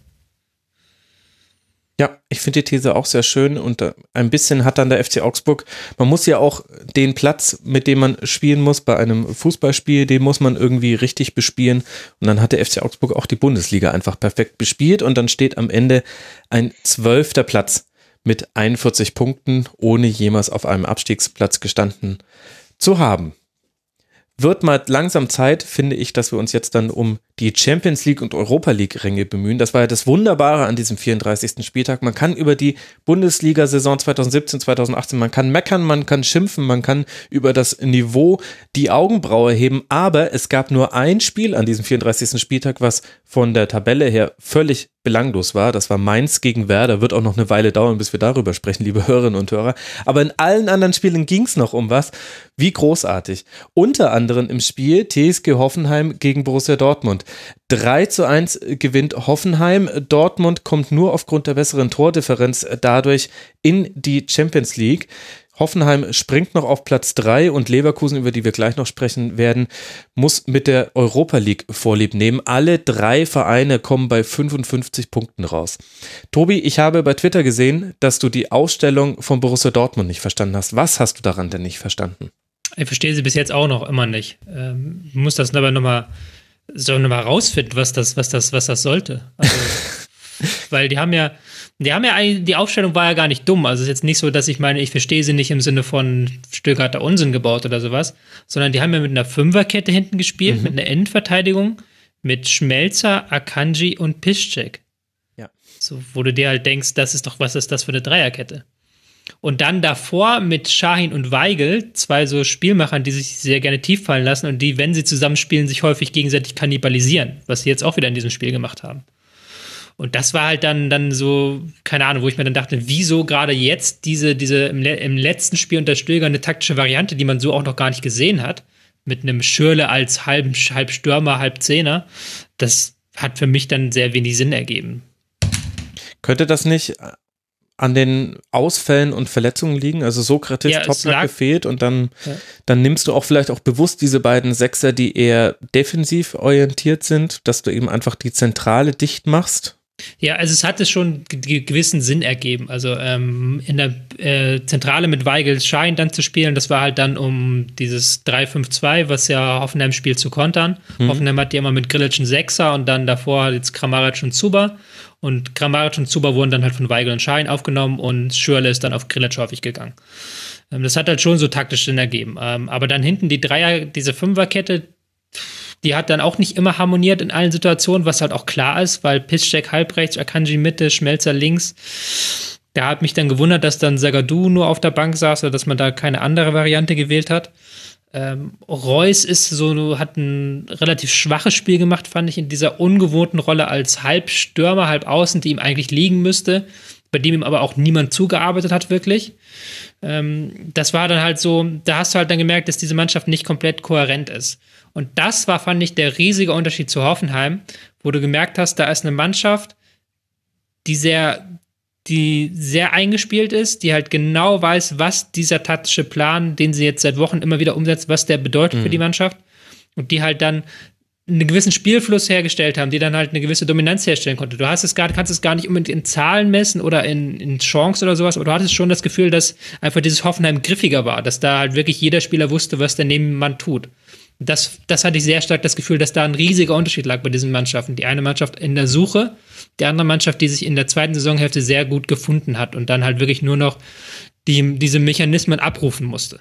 Ja, ich finde die These auch sehr schön und äh, ein bisschen hat dann der FC Augsburg, man muss ja auch den Platz, mit dem man spielen muss bei einem Fußballspiel, den muss man irgendwie richtig bespielen und dann hat der FC Augsburg auch die Bundesliga einfach perfekt bespielt und dann steht am Ende ein zwölfter Platz mit 41 Punkten, ohne jemals auf einem Abstiegsplatz gestanden zu haben wird mal langsam Zeit, finde ich, dass wir uns jetzt dann um die Champions League und Europa League Ränge bemühen. Das war ja das Wunderbare an diesem 34. Spieltag. Man kann über die Bundesliga-Saison 2017, 2018, man kann meckern, man kann schimpfen, man kann über das Niveau die Augenbraue heben, aber es gab nur ein Spiel an diesem 34. Spieltag, was von der Tabelle her völlig belanglos war. Das war Mainz gegen Werder. Wird auch noch eine Weile dauern, bis wir darüber sprechen, liebe Hörerinnen und Hörer. Aber in allen anderen Spielen ging es noch um was. Wie großartig. Unter anderem im Spiel TSG Hoffenheim gegen Borussia Dortmund. 3 zu 1 gewinnt Hoffenheim. Dortmund kommt nur aufgrund der besseren Tordifferenz dadurch in die Champions League. Hoffenheim springt noch auf Platz 3 und Leverkusen, über die wir gleich noch sprechen werden, muss mit der Europa League Vorlieb nehmen. Alle drei Vereine kommen bei 55 Punkten raus. Tobi, ich habe bei Twitter gesehen, dass du die Ausstellung von Borussia Dortmund nicht verstanden hast. Was hast du daran denn nicht verstanden? Ich verstehe sie bis jetzt auch noch immer nicht. Ähm, muss das aber nochmal so noch mal rausfinden, was das, was das, was das sollte. Also, weil die haben ja, Die haben ja die Aufstellung war ja gar nicht dumm. Also es ist jetzt nicht so, dass ich meine, ich verstehe sie nicht im Sinne von Stück hat der Unsinn gebaut oder sowas, sondern die haben ja mit einer Fünferkette hinten gespielt, mhm. mit einer Endverteidigung, mit Schmelzer, Akanji und Piszczek. Ja. So, wo du dir halt denkst, das ist doch, was ist das für eine Dreierkette? Und dann davor mit Shahin und Weigel, zwei so Spielmachern, die sich sehr gerne tief fallen lassen und die, wenn sie zusammenspielen, sich häufig gegenseitig kannibalisieren, was sie jetzt auch wieder in diesem Spiel gemacht haben. Und das war halt dann, dann so, keine Ahnung, wo ich mir dann dachte, wieso gerade jetzt diese, diese im, im letzten Spiel unter Stöger eine taktische Variante, die man so auch noch gar nicht gesehen hat, mit einem Schürle als halb, halb Stürmer, halb Zehner, das hat für mich dann sehr wenig Sinn ergeben. Könnte das nicht an den Ausfällen und Verletzungen liegen? Also Sokrates, ja, Toprak gefehlt und dann, ja. dann nimmst du auch vielleicht auch bewusst diese beiden Sechser, die eher defensiv orientiert sind, dass du eben einfach die Zentrale dicht machst ja, also es hat es schon gewissen Sinn ergeben. Also ähm, in der äh, Zentrale mit Weigel Schein dann zu spielen, das war halt dann um dieses 3-5-2, was ja Hoffenheim spielt, zu kontern. Mhm. Hoffenheim hat ja immer mit Grillitsch einen Sechser und dann davor jetzt Kramaric und Zuba. Und Kramaric und Zuba wurden dann halt von Weigel und Schein aufgenommen und Schürle ist dann auf Grillitsch häufig gegangen. Ähm, das hat halt schon so taktisch Sinn ergeben. Ähm, aber dann hinten die Dreier, diese Fünferkette, die hat dann auch nicht immer harmoniert in allen Situationen, was halt auch klar ist, weil Piszczek halb rechts, Akanji Mitte, Schmelzer links. Da hat mich dann gewundert, dass dann Sagadu nur auf der Bank saß oder dass man da keine andere Variante gewählt hat. Ähm, Reus ist so, hat ein relativ schwaches Spiel gemacht, fand ich, in dieser ungewohnten Rolle als Halbstürmer, halb außen, die ihm eigentlich liegen müsste, bei dem ihm aber auch niemand zugearbeitet hat, wirklich. Ähm, das war dann halt so, da hast du halt dann gemerkt, dass diese Mannschaft nicht komplett kohärent ist. Und das war, fand ich, der riesige Unterschied zu Hoffenheim, wo du gemerkt hast, da ist eine Mannschaft, die sehr, die sehr eingespielt ist, die halt genau weiß, was dieser taktische Plan, den sie jetzt seit Wochen immer wieder umsetzt, was der bedeutet mhm. für die Mannschaft. Und die halt dann einen gewissen Spielfluss hergestellt haben, die dann halt eine gewisse Dominanz herstellen konnte. Du hast es gar, kannst es gar nicht unbedingt in Zahlen messen oder in, in Chance oder sowas, aber du hattest schon das Gefühl, dass einfach dieses Hoffenheim griffiger war, dass da halt wirklich jeder Spieler wusste, was der Nebenmann tut das, das hatte ich sehr stark das Gefühl, dass da ein riesiger Unterschied lag bei diesen Mannschaften. Die eine Mannschaft in der Suche, die andere Mannschaft, die sich in der zweiten Saisonhälfte sehr gut gefunden hat und dann halt wirklich nur noch die, diese Mechanismen abrufen musste.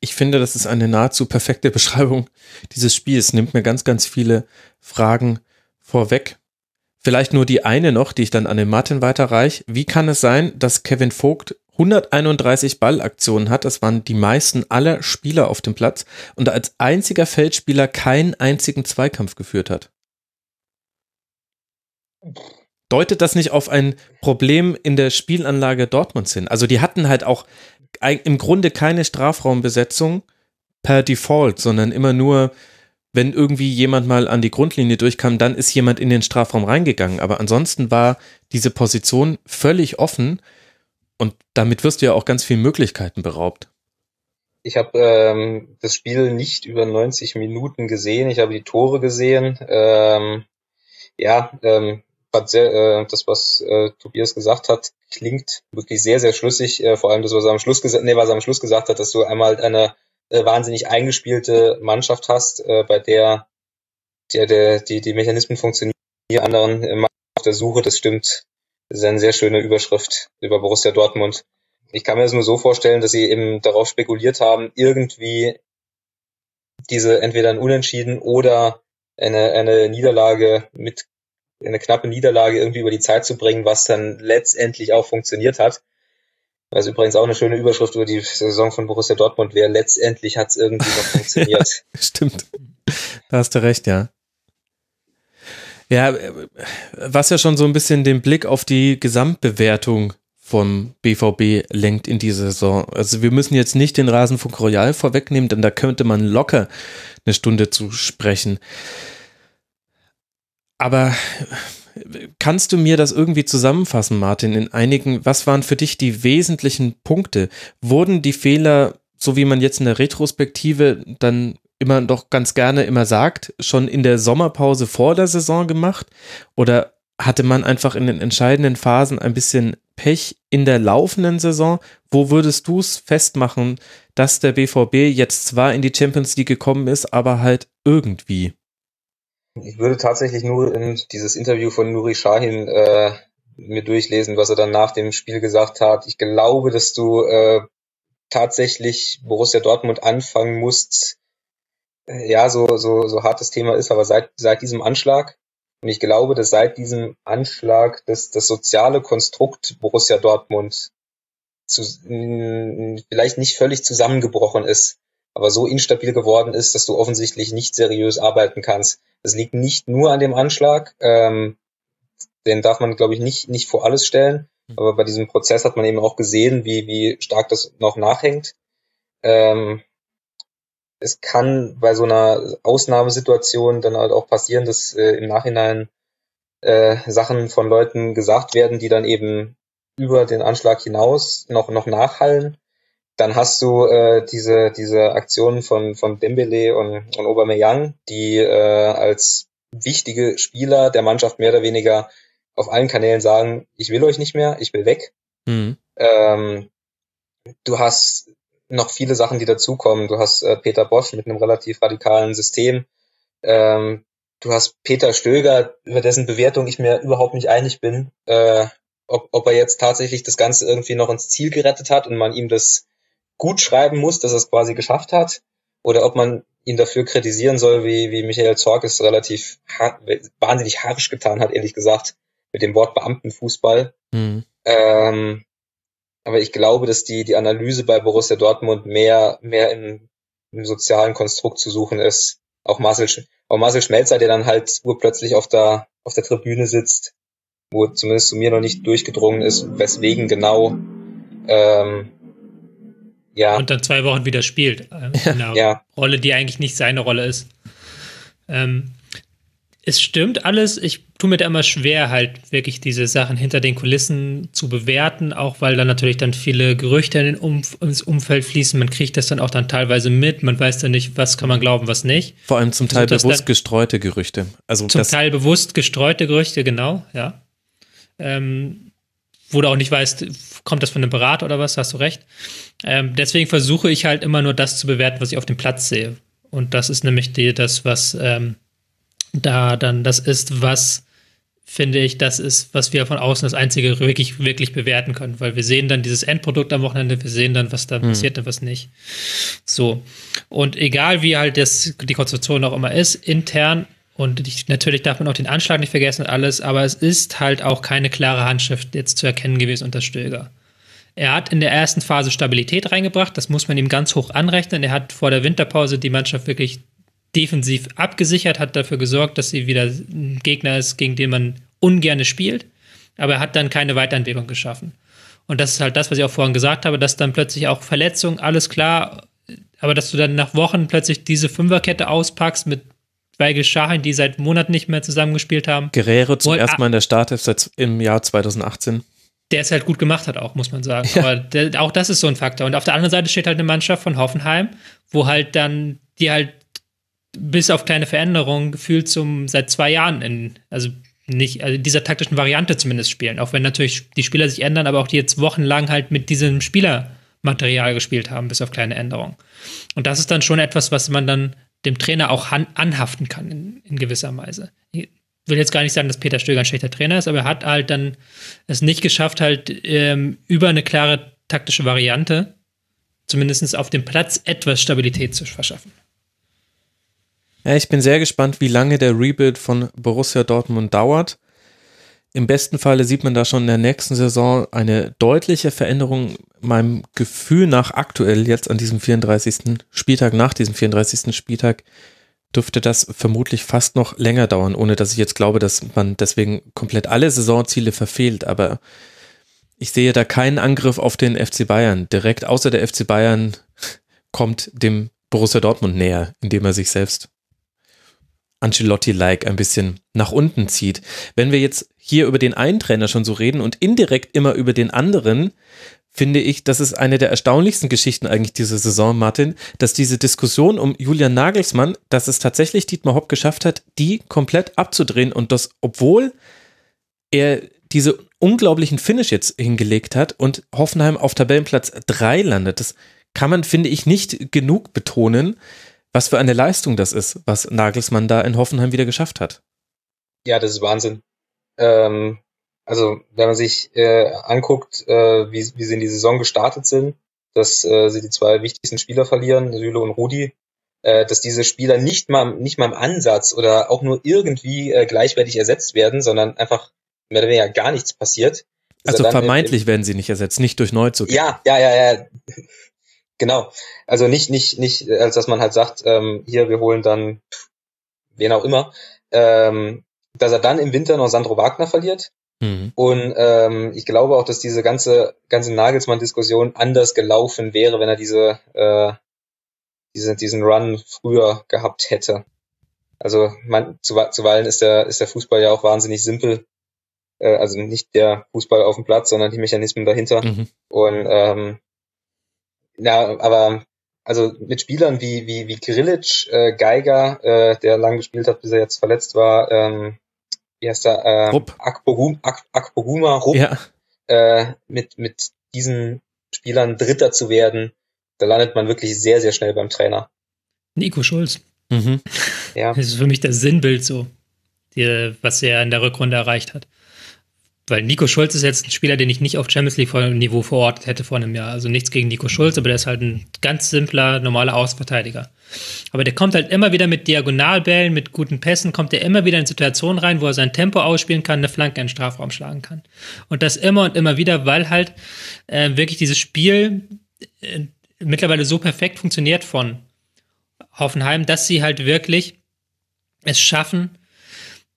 Ich finde, das ist eine nahezu perfekte Beschreibung dieses Spiels. Nimmt mir ganz, ganz viele Fragen vorweg. Vielleicht nur die eine noch, die ich dann an den Martin weiterreiche. Wie kann es sein, dass Kevin Vogt 131 Ballaktionen hat. Das waren die meisten aller Spieler auf dem Platz und als einziger Feldspieler keinen einzigen Zweikampf geführt hat. Deutet das nicht auf ein Problem in der Spielanlage Dortmunds hin? Also die hatten halt auch im Grunde keine Strafraumbesetzung per Default, sondern immer nur, wenn irgendwie jemand mal an die Grundlinie durchkam, dann ist jemand in den Strafraum reingegangen. Aber ansonsten war diese Position völlig offen und damit wirst du ja auch ganz viele Möglichkeiten beraubt. Ich habe ähm, das Spiel nicht über 90 Minuten gesehen. Ich habe die Tore gesehen. Ähm, ja, ähm, sehr, äh, das, was äh, Tobias gesagt hat, klingt wirklich sehr, sehr schlüssig. Äh, vor allem das, was er am Schluss gesagt, nee, was er am Schluss gesagt hat, dass du einmal eine äh, wahnsinnig eingespielte Mannschaft hast, äh, bei der, der, der die, die Mechanismen funktionieren, die anderen äh, auf der Suche. Das stimmt das ist eine sehr schöne Überschrift über Borussia Dortmund. Ich kann mir das nur so vorstellen, dass sie eben darauf spekuliert haben, irgendwie diese entweder ein Unentschieden oder eine, eine Niederlage mit eine knappe Niederlage irgendwie über die Zeit zu bringen, was dann letztendlich auch funktioniert hat. Was übrigens auch eine schöne Überschrift über die Saison von Borussia Dortmund wäre. Letztendlich hat es irgendwie noch funktioniert. Stimmt. Da hast du recht, ja. Ja, was ja schon so ein bisschen den Blick auf die Gesamtbewertung vom BVB lenkt in diese Saison. Also wir müssen jetzt nicht den Rasenfunk Royal vorwegnehmen, denn da könnte man locker eine Stunde zu sprechen. Aber kannst du mir das irgendwie zusammenfassen, Martin, in einigen, was waren für dich die wesentlichen Punkte? Wurden die Fehler, so wie man jetzt in der Retrospektive dann immer doch ganz gerne immer sagt, schon in der Sommerpause vor der Saison gemacht? Oder hatte man einfach in den entscheidenden Phasen ein bisschen Pech in der laufenden Saison? Wo würdest du es festmachen, dass der BVB jetzt zwar in die Champions League gekommen ist, aber halt irgendwie? Ich würde tatsächlich nur in dieses Interview von Nuri Shahin äh, mir durchlesen, was er dann nach dem Spiel gesagt hat. Ich glaube, dass du äh, tatsächlich Borussia Dortmund anfangen musst. Äh, ja, so, so, so hart das Thema ist, aber seit, seit diesem Anschlag, und ich glaube, dass seit diesem Anschlag das, das soziale Konstrukt Borussia Dortmund zu, vielleicht nicht völlig zusammengebrochen ist, aber so instabil geworden ist, dass du offensichtlich nicht seriös arbeiten kannst. Das liegt nicht nur an dem Anschlag, ähm, den darf man, glaube ich, nicht, nicht vor alles stellen. Hm. Aber bei diesem Prozess hat man eben auch gesehen, wie, wie stark das noch nachhängt. Ähm, es kann bei so einer Ausnahmesituation dann halt auch passieren, dass äh, im Nachhinein äh, Sachen von Leuten gesagt werden, die dann eben über den Anschlag hinaus noch, noch nachhallen. Dann hast du äh, diese, diese Aktionen von, von Dembele und, und Aubameyang, die äh, als wichtige Spieler der Mannschaft mehr oder weniger auf allen Kanälen sagen, ich will euch nicht mehr, ich will weg. Mhm. Ähm, du hast noch viele Sachen, die dazukommen. Du hast äh, Peter Bosch mit einem relativ radikalen System. Ähm, du hast Peter Stöger, über dessen Bewertung ich mir überhaupt nicht einig bin, äh, ob, ob er jetzt tatsächlich das Ganze irgendwie noch ins Ziel gerettet hat und man ihm das gut schreiben muss, dass er es quasi geschafft hat, oder ob man ihn dafür kritisieren soll, wie, wie Michael Zorc es relativ wahnsinnig harsch getan hat, ehrlich gesagt, mit dem Wort Beamtenfußball. Mhm. Ähm, aber ich glaube, dass die, die Analyse bei Borussia Dortmund mehr, mehr im, im sozialen Konstrukt zu suchen ist. Auch Marcel, auch Marcel Schmelzer, der dann halt urplötzlich auf der, auf der Tribüne sitzt, wo zumindest zu mir noch nicht durchgedrungen ist, weswegen genau, ähm, ja. Und dann zwei Wochen wieder spielt. Äh, in einer ja. Rolle, die eigentlich nicht seine Rolle ist. Ähm, es stimmt alles. Ich tue mir da immer schwer, halt wirklich diese Sachen hinter den Kulissen zu bewerten, auch weil da natürlich dann viele Gerüchte in den Umf ins Umfeld fließen. Man kriegt das dann auch dann teilweise mit. Man weiß dann nicht, was kann man glauben, was nicht. Vor allem zum Teil also, bewusst gestreute Gerüchte. Also zum Teil bewusst gestreute Gerüchte, genau, ja. Ähm, wo du auch nicht weißt, kommt das von einem Berater oder was, hast du recht. Ähm, deswegen versuche ich halt immer nur das zu bewerten, was ich auf dem Platz sehe. Und das ist nämlich die, das, was ähm, da dann das ist, was finde ich, das ist, was wir von außen das Einzige wirklich, wirklich bewerten können, weil wir sehen dann dieses Endprodukt am Wochenende, wir sehen dann, was da mhm. passiert und was nicht. So. Und egal wie halt das, die Konstruktion auch immer ist, intern und ich, natürlich darf man auch den Anschlag nicht vergessen und alles, aber es ist halt auch keine klare Handschrift jetzt zu erkennen gewesen unter Stöger. Er hat in der ersten Phase Stabilität reingebracht, das muss man ihm ganz hoch anrechnen. Er hat vor der Winterpause die Mannschaft wirklich defensiv abgesichert, hat dafür gesorgt, dass sie wieder ein Gegner ist, gegen den man ungerne spielt. Aber er hat dann keine Weiterentwicklung geschaffen. Und das ist halt das, was ich auch vorhin gesagt habe, dass dann plötzlich auch Verletzungen, alles klar, aber dass du dann nach Wochen plötzlich diese Fünferkette auspackst mit Weigel Schahin, die seit Monaten nicht mehr zusammengespielt haben. Guerrero zum ersten Mal in der Startelf seit im Jahr 2018. Der es halt gut gemacht hat, auch, muss man sagen. Ja. Aber der, auch das ist so ein Faktor. Und auf der anderen Seite steht halt eine Mannschaft von Hoffenheim, wo halt dann, die halt bis auf kleine Veränderungen gefühlt zum seit zwei Jahren in, also nicht, also dieser taktischen Variante zumindest spielen. Auch wenn natürlich die Spieler sich ändern, aber auch die jetzt wochenlang halt mit diesem Spielermaterial gespielt haben, bis auf kleine Änderungen. Und das ist dann schon etwas, was man dann dem Trainer auch anhaften kann, in, in, gewisser Weise. Ich will jetzt gar nicht sagen, dass Peter Stöger ein schlechter Trainer ist, aber er hat halt dann es nicht geschafft, halt ähm, über eine klare taktische Variante, zumindest auf dem Platz, etwas Stabilität zu verschaffen. Ja, ich bin sehr gespannt, wie lange der Rebuild von Borussia Dortmund dauert. Im besten Falle sieht man da schon in der nächsten Saison eine deutliche Veränderung meinem Gefühl nach aktuell jetzt an diesem 34. Spieltag, nach diesem 34. Spieltag, dürfte das vermutlich fast noch länger dauern, ohne dass ich jetzt glaube, dass man deswegen komplett alle Saisonziele verfehlt. Aber ich sehe da keinen Angriff auf den FC Bayern. Direkt außer der FC Bayern kommt dem Borussia Dortmund näher, indem er sich selbst Ancelotti-like ein bisschen nach unten zieht. Wenn wir jetzt hier über den einen Trainer schon so reden und indirekt immer über den anderen, finde ich, das ist eine der erstaunlichsten Geschichten eigentlich dieser Saison, Martin, dass diese Diskussion um Julian Nagelsmann, dass es tatsächlich Dietmar Hopp geschafft hat, die komplett abzudrehen und das, obwohl er diese unglaublichen Finish jetzt hingelegt hat und Hoffenheim auf Tabellenplatz 3 landet. Das kann man, finde ich, nicht genug betonen was für eine Leistung das ist, was Nagelsmann da in Hoffenheim wieder geschafft hat. Ja, das ist Wahnsinn. Ähm, also wenn man sich äh, anguckt, äh, wie, wie sie in die Saison gestartet sind, dass äh, sie die zwei wichtigsten Spieler verlieren, Süle und Rudi, äh, dass diese Spieler nicht mal nicht mal im Ansatz oder auch nur irgendwie äh, gleichwertig ersetzt werden, sondern einfach mehr oder weniger gar nichts passiert. Also vermeintlich im, werden sie nicht ersetzt, nicht durch Neuzug. Ja, ja, ja, ja. genau. Also nicht, nicht, nicht, als dass man halt sagt, ähm, hier, wir holen dann wen auch immer. Ähm, dass er dann im Winter noch Sandro Wagner verliert. Mhm. Und ähm, ich glaube auch, dass diese ganze, ganze Nagelsmann-Diskussion anders gelaufen wäre, wenn er diese, äh, diese, diesen Run früher gehabt hätte. Also man, zu, zuweilen ist der, ist der Fußball ja auch wahnsinnig simpel. Äh, also nicht der Fußball auf dem Platz, sondern die Mechanismen dahinter. Mhm. Und ähm, ja, aber also mit Spielern wie wie wie Grilic, äh, Geiger, äh, der lang gespielt hat, bis er jetzt verletzt war, ähm, wie heißt er, äh, Rupp. Akpohum, Ak Akpohuma, Rupp, ja. äh, mit mit diesen Spielern Dritter zu werden, da landet man wirklich sehr sehr schnell beim Trainer. Nico Schulz. Mhm. Ja. Das ist für mich das Sinnbild so, die, was er in der Rückrunde erreicht hat. Weil Nico Schulz ist jetzt ein Spieler, den ich nicht auf Champions League-Niveau verortet hätte vor einem Jahr. Also nichts gegen Nico Schulz, aber der ist halt ein ganz simpler, normaler Außenverteidiger. Aber der kommt halt immer wieder mit Diagonalbällen, mit guten Pässen, kommt er immer wieder in Situationen rein, wo er sein Tempo ausspielen kann, eine Flanke in den Strafraum schlagen kann. Und das immer und immer wieder, weil halt äh, wirklich dieses Spiel äh, mittlerweile so perfekt funktioniert von Hoffenheim, dass sie halt wirklich es schaffen,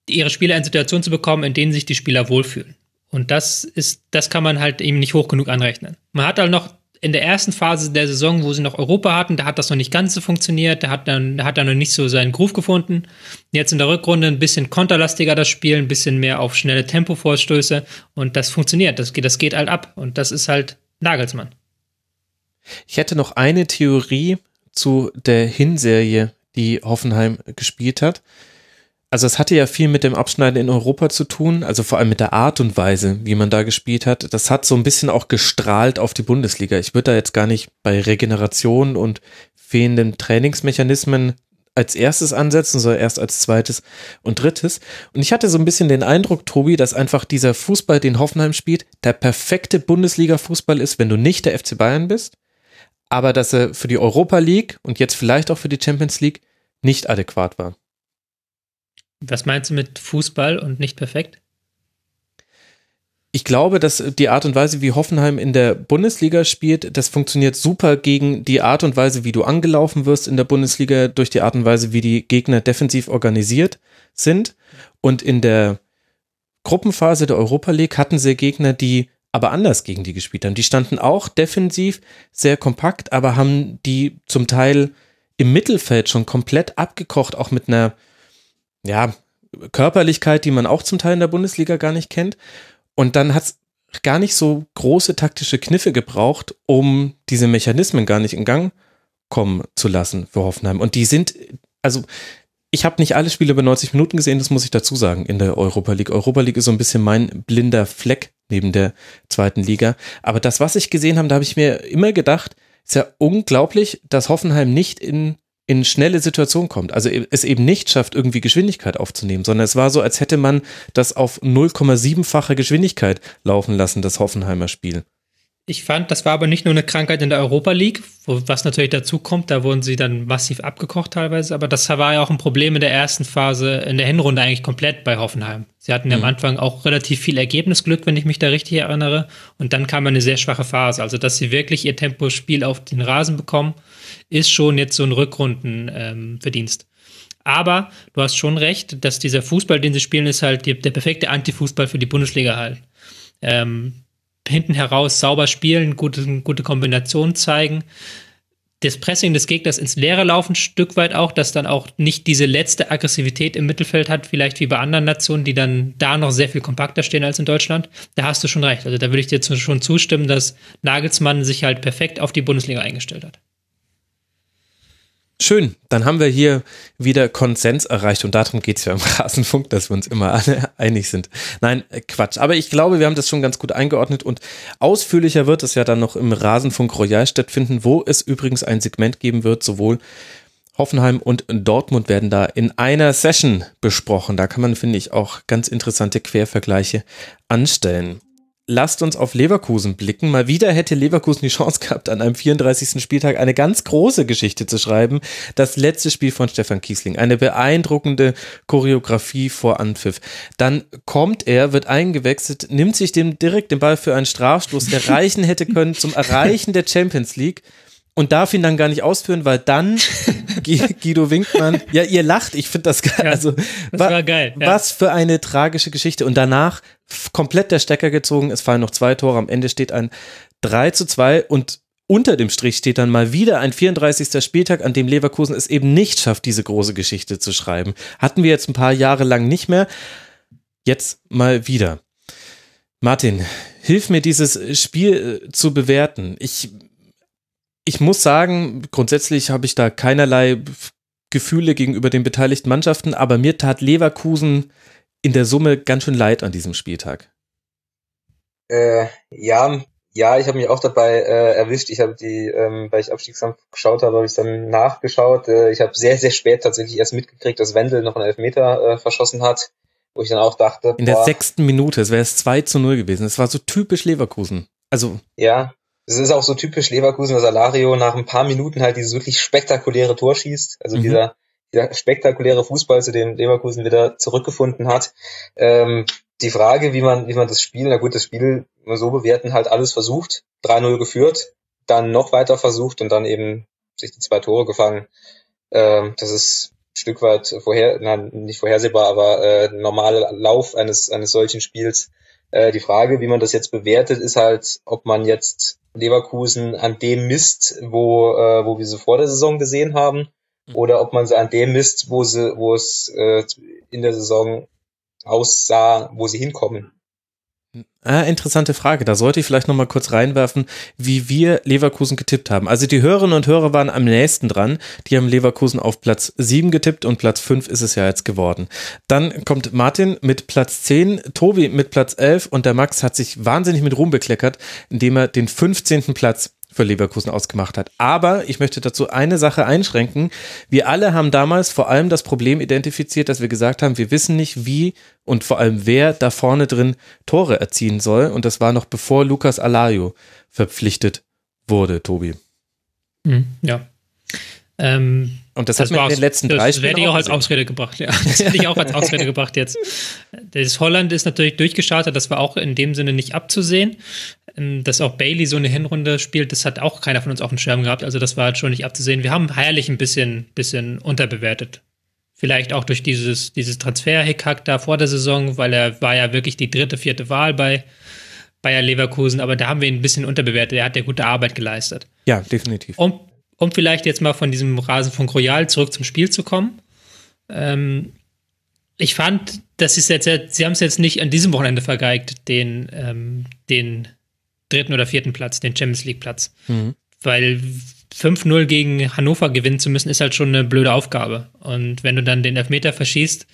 ihre Spieler in Situationen zu bekommen, in denen sich die Spieler wohlfühlen. Und das ist, das kann man halt eben nicht hoch genug anrechnen. Man hat halt noch in der ersten Phase der Saison, wo sie noch Europa hatten, da hat das noch nicht ganz so funktioniert, da hat dann, da hat er noch nicht so seinen Groove gefunden. Jetzt in der Rückrunde ein bisschen konterlastiger das Spiel, ein bisschen mehr auf schnelle Tempovorstöße und das funktioniert, das geht, das geht halt ab und das ist halt Nagelsmann. Ich hätte noch eine Theorie zu der Hinserie, die Hoffenheim gespielt hat also es hatte ja viel mit dem Abschneiden in Europa zu tun, also vor allem mit der Art und Weise, wie man da gespielt hat. Das hat so ein bisschen auch gestrahlt auf die Bundesliga. Ich würde da jetzt gar nicht bei Regeneration und fehlenden Trainingsmechanismen als erstes ansetzen, sondern erst als zweites und drittes. Und ich hatte so ein bisschen den Eindruck, Tobi, dass einfach dieser Fußball, den Hoffenheim spielt, der perfekte Bundesliga-Fußball ist, wenn du nicht der FC Bayern bist, aber dass er für die Europa League und jetzt vielleicht auch für die Champions League nicht adäquat war. Was meinst du mit Fußball und nicht perfekt? Ich glaube, dass die Art und Weise, wie Hoffenheim in der Bundesliga spielt, das funktioniert super gegen die Art und Weise, wie du angelaufen wirst in der Bundesliga, durch die Art und Weise, wie die Gegner defensiv organisiert sind. Und in der Gruppenphase der Europa League hatten sie Gegner, die aber anders gegen die gespielt haben. Die standen auch defensiv sehr kompakt, aber haben die zum Teil im Mittelfeld schon komplett abgekocht, auch mit einer ja, Körperlichkeit, die man auch zum Teil in der Bundesliga gar nicht kennt. Und dann hat es gar nicht so große taktische Kniffe gebraucht, um diese Mechanismen gar nicht in Gang kommen zu lassen für Hoffenheim. Und die sind, also ich habe nicht alle Spiele über 90 Minuten gesehen, das muss ich dazu sagen, in der Europa League. Europa League ist so ein bisschen mein blinder Fleck neben der zweiten Liga. Aber das, was ich gesehen habe, da habe ich mir immer gedacht, ist ja unglaublich, dass Hoffenheim nicht in in schnelle Situationen kommt. Also es eben nicht schafft, irgendwie Geschwindigkeit aufzunehmen, sondern es war so, als hätte man das auf 0,7-fache Geschwindigkeit laufen lassen, das Hoffenheimer Spiel. Ich fand, das war aber nicht nur eine Krankheit in der Europa League, wo, was natürlich dazu kommt, da wurden sie dann massiv abgekocht teilweise, aber das war ja auch ein Problem in der ersten Phase, in der Hinrunde eigentlich komplett bei Hoffenheim. Sie hatten ja mhm. am Anfang auch relativ viel Ergebnisglück, wenn ich mich da richtig erinnere, und dann kam eine sehr schwache Phase, also dass sie wirklich ihr Tempospiel auf den Rasen bekommen, ist schon jetzt so ein Rückrundenverdienst. Ähm, aber du hast schon recht, dass dieser Fußball, den sie spielen, ist halt die, der perfekte Antifußball für die Bundesliga halt. Ähm, hinten heraus sauber spielen, gute, gute Kombinationen zeigen. Das Pressing des Gegners ins Leere laufen, ein Stück weit auch, dass dann auch nicht diese letzte Aggressivität im Mittelfeld hat, vielleicht wie bei anderen Nationen, die dann da noch sehr viel kompakter stehen als in Deutschland. Da hast du schon recht. Also da würde ich dir schon zustimmen, dass Nagelsmann sich halt perfekt auf die Bundesliga eingestellt hat. Schön, dann haben wir hier wieder Konsens erreicht und darum geht es ja im Rasenfunk, dass wir uns immer alle einig sind. Nein, äh, Quatsch. Aber ich glaube, wir haben das schon ganz gut eingeordnet und ausführlicher wird es ja dann noch im Rasenfunk Royal stattfinden, wo es übrigens ein Segment geben wird, sowohl Hoffenheim und Dortmund werden da in einer Session besprochen. Da kann man, finde ich, auch ganz interessante Quervergleiche anstellen lasst uns auf Leverkusen blicken. Mal wieder hätte Leverkusen die Chance gehabt, an einem 34. Spieltag eine ganz große Geschichte zu schreiben. Das letzte Spiel von Stefan Kiesling. Eine beeindruckende Choreografie vor Anpfiff. Dann kommt er, wird eingewechselt, nimmt sich dem direkt den Ball für einen Strafstoß, der reichen hätte können zum Erreichen der Champions League und darf ihn dann gar nicht ausführen, weil dann Guido Winkmann, ja, ihr lacht, ich finde das geil. Ja, also, das war geil. Ja. Was für eine tragische Geschichte. Und danach komplett der Stecker gezogen, es fallen noch zwei Tore, am Ende steht ein 3 zu 2 und unter dem Strich steht dann mal wieder ein 34. Spieltag, an dem Leverkusen es eben nicht schafft, diese große Geschichte zu schreiben. Hatten wir jetzt ein paar Jahre lang nicht mehr. Jetzt mal wieder. Martin, hilf mir dieses Spiel äh, zu bewerten. Ich ich muss sagen, grundsätzlich habe ich da keinerlei Gefühle gegenüber den beteiligten Mannschaften, aber mir tat Leverkusen in der Summe ganz schön leid an diesem Spieltag. Äh, ja, ja, ich habe mich auch dabei äh, erwischt. Ich habe die, ähm, weil ich Abstiegskampf geschaut habe, habe ich dann nachgeschaut. Äh, ich habe sehr, sehr spät tatsächlich erst mitgekriegt, dass Wendel noch einen Elfmeter äh, verschossen hat, wo ich dann auch dachte. In boah, der sechsten Minute, es wäre es 2 zu 0 gewesen. Es war so typisch Leverkusen. Also. Ja, es ist auch so typisch Leverkusen, dass Alario nach ein paar Minuten halt dieses wirklich spektakuläre Tor schießt. Also mhm. dieser, dieser spektakuläre Fußball, zu dem Leverkusen wieder zurückgefunden hat. Ähm, die Frage, wie man, wie man das Spiel, na gut, das Spiel so bewerten, halt alles versucht, 3-0 geführt, dann noch weiter versucht und dann eben sich die zwei Tore gefangen. Ähm, das ist ein Stück weit vorher, na, nicht vorhersehbar, aber äh, normaler Lauf eines, eines solchen Spiels. Äh, die Frage, wie man das jetzt bewertet, ist halt, ob man jetzt Leverkusen an dem misst, wo, äh, wo wir sie vor der Saison gesehen haben, mhm. oder ob man sie an dem misst, wo sie, wo es äh, in der Saison aussah, wo sie hinkommen. Ah, interessante Frage. Da sollte ich vielleicht noch mal kurz reinwerfen, wie wir Leverkusen getippt haben. Also die Hörerinnen und Hörer waren am nächsten dran. Die haben Leverkusen auf Platz 7 getippt und Platz 5 ist es ja jetzt geworden. Dann kommt Martin mit Platz 10, Tobi mit Platz 11 und der Max hat sich wahnsinnig mit Ruhm bekleckert, indem er den 15. Platz für Leverkusen ausgemacht hat. Aber ich möchte dazu eine Sache einschränken. Wir alle haben damals vor allem das Problem identifiziert, dass wir gesagt haben, wir wissen nicht, wie und vor allem wer da vorne drin Tore erzielen soll. Und das war noch bevor Lukas Alario verpflichtet wurde, Tobi. Mhm, ja. Ähm, und das, das hat mir in den letzten drei Das werde ich auch als Ausrede gebracht, ja. Das hätte ich auch als Ausrede gebracht jetzt. Das Holland ist natürlich durchgestartet, das war auch in dem Sinne nicht abzusehen. Ähm, dass auch Bailey so eine Hinrunde spielt, das hat auch keiner von uns auf dem Schirm gehabt. Also das war halt schon nicht abzusehen. Wir haben Herrlich ein bisschen, bisschen unterbewertet. Vielleicht auch durch dieses, dieses Transfer-Hickhack da vor der Saison, weil er war ja wirklich die dritte, vierte Wahl bei Bayer Leverkusen, aber da haben wir ihn ein bisschen unterbewertet. Er hat ja gute Arbeit geleistet. Ja, definitiv. Um, um vielleicht jetzt mal von diesem Rasen von Royal zurück zum Spiel zu kommen. Ähm, ich fand, das ist jetzt, sie haben es jetzt nicht an diesem Wochenende vergeigt, den, ähm, den dritten oder vierten Platz, den Champions League Platz. Mhm. Weil 5-0 gegen Hannover gewinnen zu müssen, ist halt schon eine blöde Aufgabe. Und wenn du dann den Elfmeter verschießt,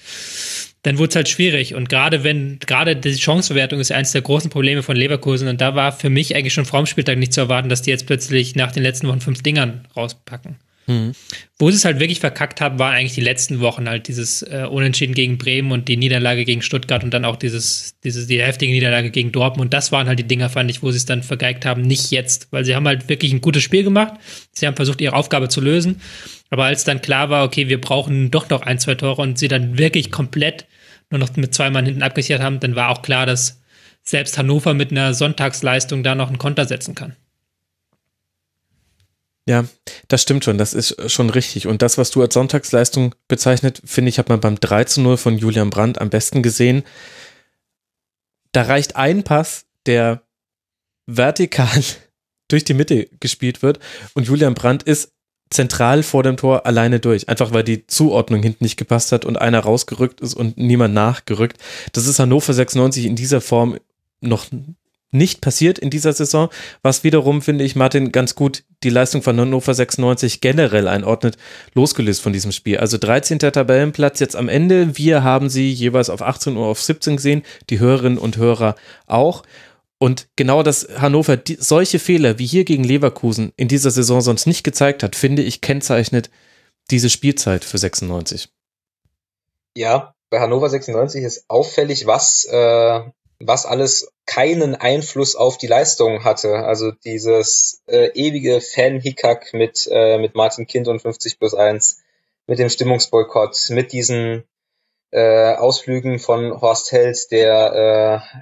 dann wurde es halt schwierig. Und gerade wenn, gerade die Chanceverwertung ist eines der großen Probleme von Leverkusen. Und da war für mich eigentlich schon vor dem Spieltag nicht zu erwarten, dass die jetzt plötzlich nach den letzten Wochen fünf Dingern rauspacken. Mhm. Wo sie es halt wirklich verkackt haben, waren eigentlich die letzten Wochen halt dieses äh, Unentschieden gegen Bremen und die Niederlage gegen Stuttgart und dann auch dieses, dieses, die heftige Niederlage gegen Dortmund. Das waren halt die Dinger, fand ich, wo sie es dann vergeigt haben. Nicht jetzt, weil sie haben halt wirklich ein gutes Spiel gemacht. Sie haben versucht, ihre Aufgabe zu lösen. Aber als dann klar war, okay, wir brauchen doch noch ein, zwei Tore und sie dann wirklich komplett nur noch mit zwei Mann hinten abgesichert haben, dann war auch klar, dass selbst Hannover mit einer Sonntagsleistung da noch einen Konter setzen kann. Ja, das stimmt schon, das ist schon richtig. Und das, was du als Sonntagsleistung bezeichnet, finde ich, hat man beim 3 zu 0 von Julian Brandt am besten gesehen. Da reicht ein Pass, der vertikal durch die Mitte gespielt wird und Julian Brandt ist zentral vor dem Tor alleine durch. Einfach weil die Zuordnung hinten nicht gepasst hat und einer rausgerückt ist und niemand nachgerückt. Das ist Hannover 96 in dieser Form noch nicht passiert in dieser Saison, was wiederum, finde ich, Martin, ganz gut die Leistung von Hannover 96 generell einordnet, losgelöst von diesem Spiel. Also 13. Tabellenplatz jetzt am Ende. Wir haben sie jeweils auf 18 Uhr auf 17 gesehen, die Hörerinnen und Hörer auch. Und genau dass Hannover die, solche Fehler wie hier gegen Leverkusen in dieser Saison sonst nicht gezeigt hat, finde ich, kennzeichnet diese Spielzeit für 96. Ja, bei Hannover 96 ist auffällig, was, äh, was alles keinen Einfluss auf die Leistung hatte. Also dieses äh, ewige Fan-Hickhack mit, äh, mit Martin Kind und 50 plus 1, mit dem Stimmungsboykott, mit diesen äh, Ausflügen von Horst Held, der äh,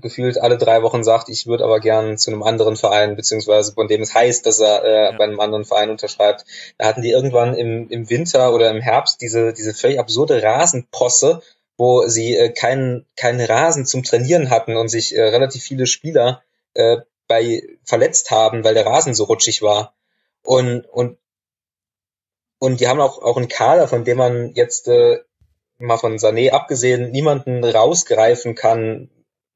gefühlt alle drei Wochen sagt, ich würde aber gern zu einem anderen Verein, beziehungsweise von dem es heißt, dass er äh, ja. bei einem anderen Verein unterschreibt. Da hatten die irgendwann im, im Winter oder im Herbst diese, diese völlig absurde Rasenposse, wo sie äh, keinen, keinen Rasen zum Trainieren hatten und sich äh, relativ viele Spieler äh, bei verletzt haben, weil der Rasen so rutschig war. Und, und, und die haben auch, auch einen Kader, von dem man jetzt äh, mal von Sané abgesehen niemanden rausgreifen kann,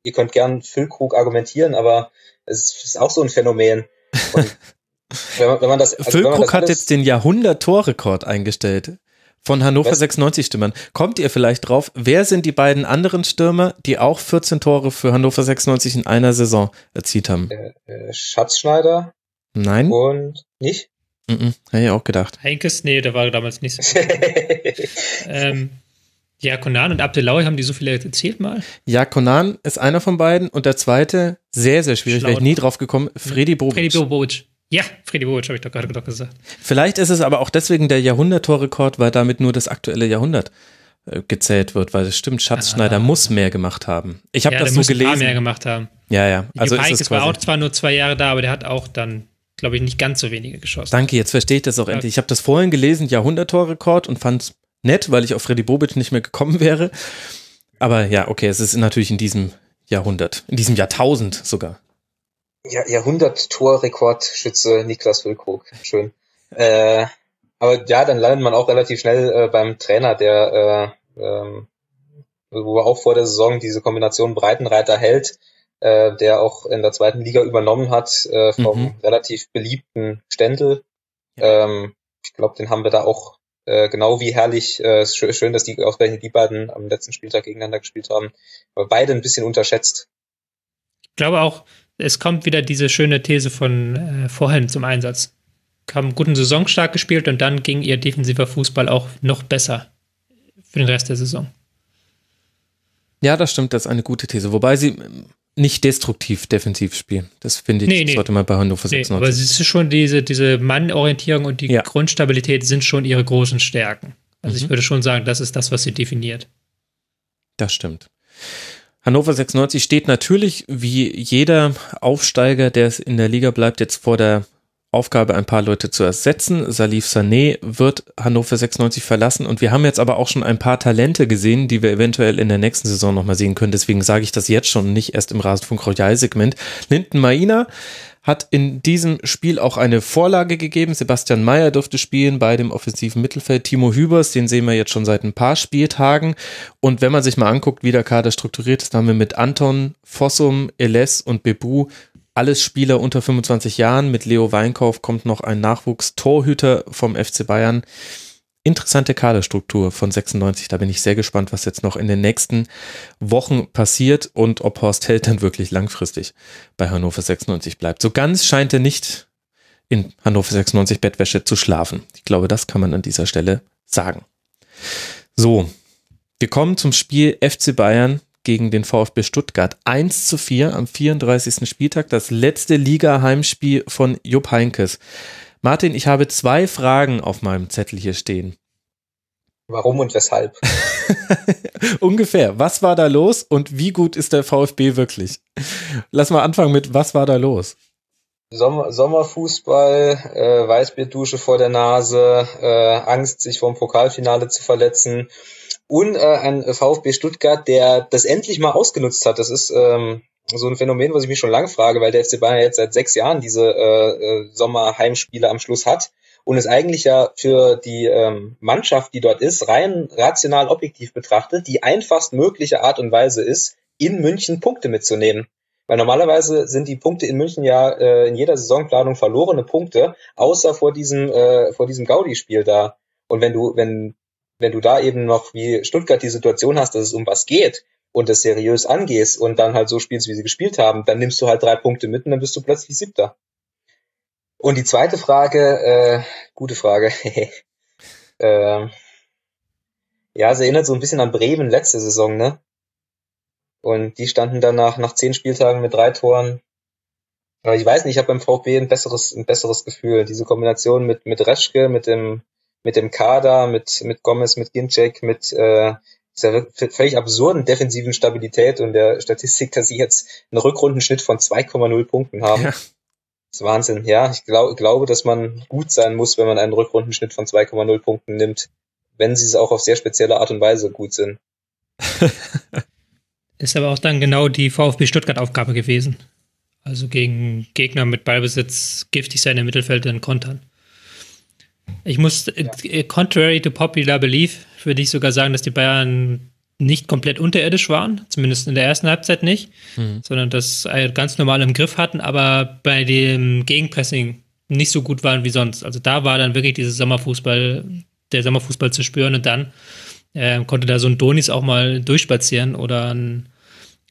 ihr könnt gern Füllkrug argumentieren, aber es ist auch so ein Phänomen. Und wenn man, wenn man das, also Füllkrug das hat jetzt den Jahrhundert-Torrekord eingestellt von Hannover Was? 96 Stürmern. Kommt ihr vielleicht drauf, wer sind die beiden anderen Stürmer, die auch 14 Tore für Hannover 96 in einer Saison erzielt haben? Äh, äh, Schatzschneider? Nein. Und nicht? Mm -mm, hätte ich auch gedacht. Heinkes? Nee, der war damals nicht so. ähm, ja, Conan und Abdelawi haben die so viele erzählt mal? Ja, Conan ist einer von beiden und der zweite, sehr, sehr schwierig, wäre ich nie drauf gekommen, Freddy Bobic. Freddy Bobic. Ja, Freddy Bobic habe ich doch gerade gesagt. Vielleicht ist es aber auch deswegen der Jahrhunderttorrekord, weil damit nur das aktuelle Jahrhundert äh, gezählt wird, weil es stimmt, Schatzschneider ah. muss mehr gemacht haben. Ich habe ja, das so gelesen. Ja, mehr gemacht haben. Ja, ja. Also ist es war auch zwar nur zwei Jahre da, aber der hat auch dann glaube ich, nicht ganz so wenige geschossen. Danke, jetzt verstehe ich das auch ja. endlich. Ich habe das vorhin gelesen, Jahrhunderttorrekord und fand nett, weil ich auf Freddy Bobic nicht mehr gekommen wäre. Aber ja, okay, es ist natürlich in diesem Jahrhundert, in diesem Jahrtausend sogar. Ja, Jahrhundert-Tor-Rekordschütze Niklas Füllkrug. Schön. Äh, aber ja, dann landet man auch relativ schnell äh, beim Trainer, der, äh, ähm, wo er auch vor der Saison diese Kombination Breitenreiter hält, äh, der auch in der zweiten Liga übernommen hat äh, vom mhm. relativ beliebten Stendel. Ja. Ähm, ich glaube, den haben wir da auch äh, genau wie herrlich, äh, schön, dass die ausgerechnet die beiden am letzten Spieltag gegeneinander gespielt haben. Aber beide ein bisschen unterschätzt. Ich glaube auch, es kommt wieder diese schöne These von äh, vorhin zum Einsatz. Haben einen guten Saisonstart gespielt und dann ging ihr defensiver Fußball auch noch besser für den Rest der Saison. Ja, das stimmt, das ist eine gute These. Wobei sie nicht destruktiv defensiv spielen. Das finde ich, nee, nee. sollte man bei Hannover 96. Nee, aber es ist schon diese, diese Mannorientierung und die ja. Grundstabilität sind schon ihre großen Stärken. Also mhm. ich würde schon sagen, das ist das, was sie definiert. Das stimmt. Hannover 96 steht natürlich wie jeder Aufsteiger, der in der Liga bleibt, jetzt vor der Aufgabe, ein paar Leute zu ersetzen. Salif Sané wird Hannover 96 verlassen und wir haben jetzt aber auch schon ein paar Talente gesehen, die wir eventuell in der nächsten Saison nochmal sehen können. Deswegen sage ich das jetzt schon, nicht erst im Rasenfunk Royal-Segment. Linden Maina hat in diesem Spiel auch eine Vorlage gegeben. Sebastian Mayer durfte spielen bei dem offensiven Mittelfeld. Timo Hübers, den sehen wir jetzt schon seit ein paar Spieltagen. Und wenn man sich mal anguckt, wie der Kader strukturiert ist, haben wir mit Anton, Fossum, Eles und Bebu alles Spieler unter 25 Jahren. Mit Leo Weinkauf kommt noch ein Nachwuchs-Torhüter vom FC Bayern. Interessante Kaderstruktur von 96. Da bin ich sehr gespannt, was jetzt noch in den nächsten Wochen passiert und ob Horst Held dann wirklich langfristig bei Hannover 96 bleibt. So ganz scheint er nicht in Hannover 96 Bettwäsche zu schlafen. Ich glaube, das kann man an dieser Stelle sagen. So, wir kommen zum Spiel FC Bayern gegen den VfB Stuttgart. 1 zu 4 am 34. Spieltag, das letzte Liga-Heimspiel von Jupp Heinkes. Martin, ich habe zwei Fragen auf meinem Zettel hier stehen. Warum und weshalb? Ungefähr. Was war da los und wie gut ist der VfB wirklich? Lass mal anfangen mit, was war da los? Sommer, Sommerfußball, äh, Weißbierdusche vor der Nase, äh, Angst, sich vom Pokalfinale zu verletzen und äh, ein VfB Stuttgart, der das endlich mal ausgenutzt hat. Das ist ähm, so ein Phänomen, was ich mich schon lange frage, weil der FC Bayern jetzt seit sechs Jahren diese äh, äh, Sommerheimspiele am Schluss hat und es eigentlich ja für die ähm, Mannschaft, die dort ist, rein rational objektiv betrachtet, die einfachst mögliche Art und Weise ist, in München Punkte mitzunehmen. Weil normalerweise sind die Punkte in München ja äh, in jeder Saisonplanung verlorene Punkte, außer vor diesem, äh, vor diesem Gaudi-Spiel da. Und wenn du, wenn wenn du da eben noch wie Stuttgart die Situation hast, dass es um was geht und es seriös angehst und dann halt so spielst, wie sie gespielt haben, dann nimmst du halt drei Punkte mit und dann bist du plötzlich Siebter. Und die zweite Frage, äh, gute Frage. Äh, ja, es erinnert so ein bisschen an Bremen letzte Saison, ne? Und die standen danach nach zehn Spieltagen mit drei Toren. Aber ich weiß nicht, ich habe beim VfB ein besseres, ein besseres Gefühl. Diese Kombination mit, mit Reschke, mit dem, mit dem Kader, mit, mit Gomez, mit Ginczek, mit äh, dieser völlig absurden defensiven Stabilität und der Statistik, dass sie jetzt einen Rückrundenschnitt von 2,0 Punkten haben. Ja. Das ist Wahnsinn. Ja, ich glaub, glaube, dass man gut sein muss, wenn man einen Rückrundenschnitt von 2,0 Punkten nimmt, wenn sie es auch auf sehr spezielle Art und Weise gut sind. ist aber auch dann genau die VfB Stuttgart-Aufgabe gewesen. Also gegen Gegner mit Ballbesitz giftig sein im Mittelfeld in kontern. Ich muss, ja. Äh, contrary to popular belief, würde ich sogar sagen, dass die Bayern nicht komplett unterirdisch waren, zumindest in der ersten Halbzeit nicht, mhm. sondern das ganz normal im Griff hatten, aber bei dem Gegenpressing nicht so gut waren wie sonst. Also da war dann wirklich dieses Sommerfußball, der Sommerfußball zu spüren und dann äh, konnte da so ein Donis auch mal durchspazieren oder ein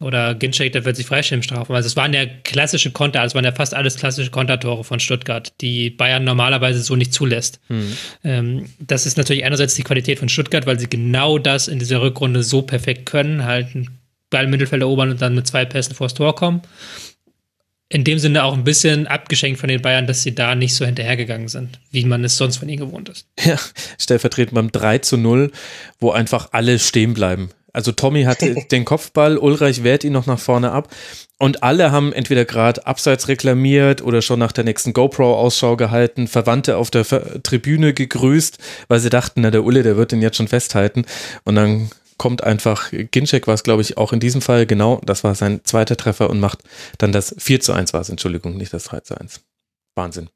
oder Ginchek, der wird sich freistellen strafen. Also es waren ja klassische Konter, also es waren ja fast alles klassische Kontertore von Stuttgart, die Bayern normalerweise so nicht zulässt. Mhm. Ähm, das ist natürlich einerseits die Qualität von Stuttgart, weil sie genau das in dieser Rückrunde so perfekt können, halt einen Ball im Mittelfeld erobern und dann mit zwei Pässen vors Tor kommen. In dem Sinne auch ein bisschen abgeschenkt von den Bayern, dass sie da nicht so hinterhergegangen sind, wie man es sonst von ihnen gewohnt ist. Ja, stellvertretend beim 3 zu 0, wo einfach alle stehen bleiben. Also Tommy hat den Kopfball, Ulreich wehrt ihn noch nach vorne ab und alle haben entweder gerade abseits reklamiert oder schon nach der nächsten GoPro Ausschau gehalten, Verwandte auf der Ver Tribüne gegrüßt, weil sie dachten, na der Ulle, der wird den jetzt schon festhalten und dann kommt einfach, Ginczek war es glaube ich auch in diesem Fall, genau, das war sein zweiter Treffer und macht dann das 4 zu 1 war es, Entschuldigung, nicht das 3 zu 1. Wahnsinn.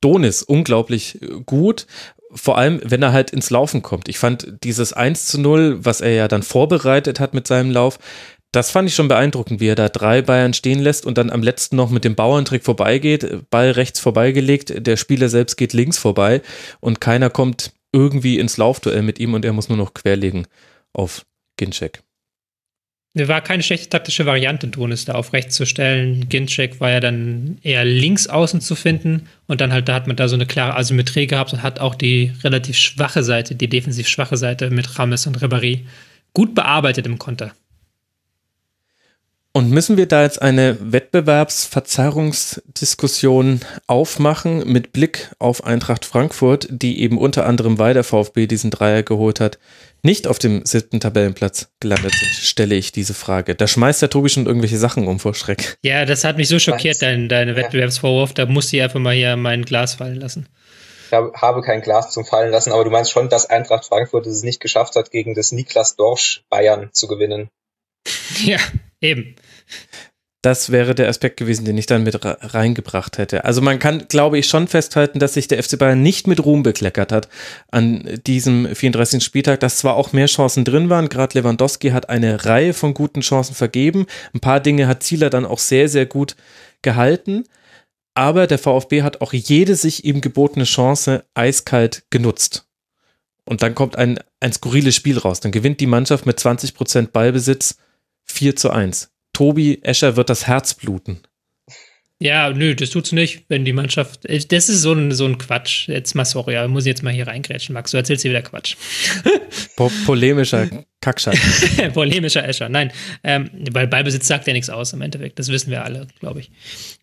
Donis, unglaublich gut vor allem, wenn er halt ins Laufen kommt. Ich fand dieses 1 zu 0, was er ja dann vorbereitet hat mit seinem Lauf, das fand ich schon beeindruckend, wie er da drei Bayern stehen lässt und dann am letzten noch mit dem Bauerntrick vorbeigeht, Ball rechts vorbeigelegt, der Spieler selbst geht links vorbei und keiner kommt irgendwie ins Laufduell mit ihm und er muss nur noch querlegen auf Ginczek. War keine schlechte taktische Variante, Donis da auf rechts zu stellen. Ginczek war ja dann eher links außen zu finden und dann halt, da hat man da so eine klare Asymmetrie gehabt und hat auch die relativ schwache Seite, die defensiv schwache Seite mit Rames und Ribéry gut bearbeitet im Konter. Und müssen wir da jetzt eine Wettbewerbsverzerrungsdiskussion aufmachen mit Blick auf Eintracht Frankfurt, die eben unter anderem, weil der VfB diesen Dreier geholt hat, nicht auf dem siebten Tabellenplatz gelandet sind, stelle ich diese Frage. Da schmeißt der Tobi schon irgendwelche Sachen um vor Schreck. Ja, das hat mich so schockiert, dein, deine Wettbewerbsvorwurf. Da musste ich einfach mal hier mein Glas fallen lassen. Ich habe kein Glas zum Fallen lassen, aber du meinst schon, dass Eintracht Frankfurt es nicht geschafft hat, gegen das Niklas Dorsch Bayern zu gewinnen. Ja, eben. Das wäre der Aspekt gewesen, den ich dann mit reingebracht hätte. Also man kann, glaube ich, schon festhalten, dass sich der FC Bayern nicht mit Ruhm bekleckert hat an diesem 34. Spieltag, dass zwar auch mehr Chancen drin waren, gerade Lewandowski hat eine Reihe von guten Chancen vergeben, ein paar Dinge hat Zieler dann auch sehr, sehr gut gehalten, aber der VfB hat auch jede sich ihm gebotene Chance eiskalt genutzt. Und dann kommt ein, ein skurriles Spiel raus. Dann gewinnt die Mannschaft mit 20 Prozent Ballbesitz 4 zu 1. Tobi Escher wird das Herz bluten. Ja, nö, das tut's nicht, wenn die Mannschaft. Äh, das ist so ein, so ein Quatsch. Jetzt mal sorry, aber muss ich jetzt mal hier reingrätschen, Max. Du erzählst hier wieder Quatsch. Po polemischer Kackscheiß. polemischer Escher, nein. Ähm, weil Ballbesitz sagt ja nichts aus im Endeffekt. Das wissen wir alle, glaube ich.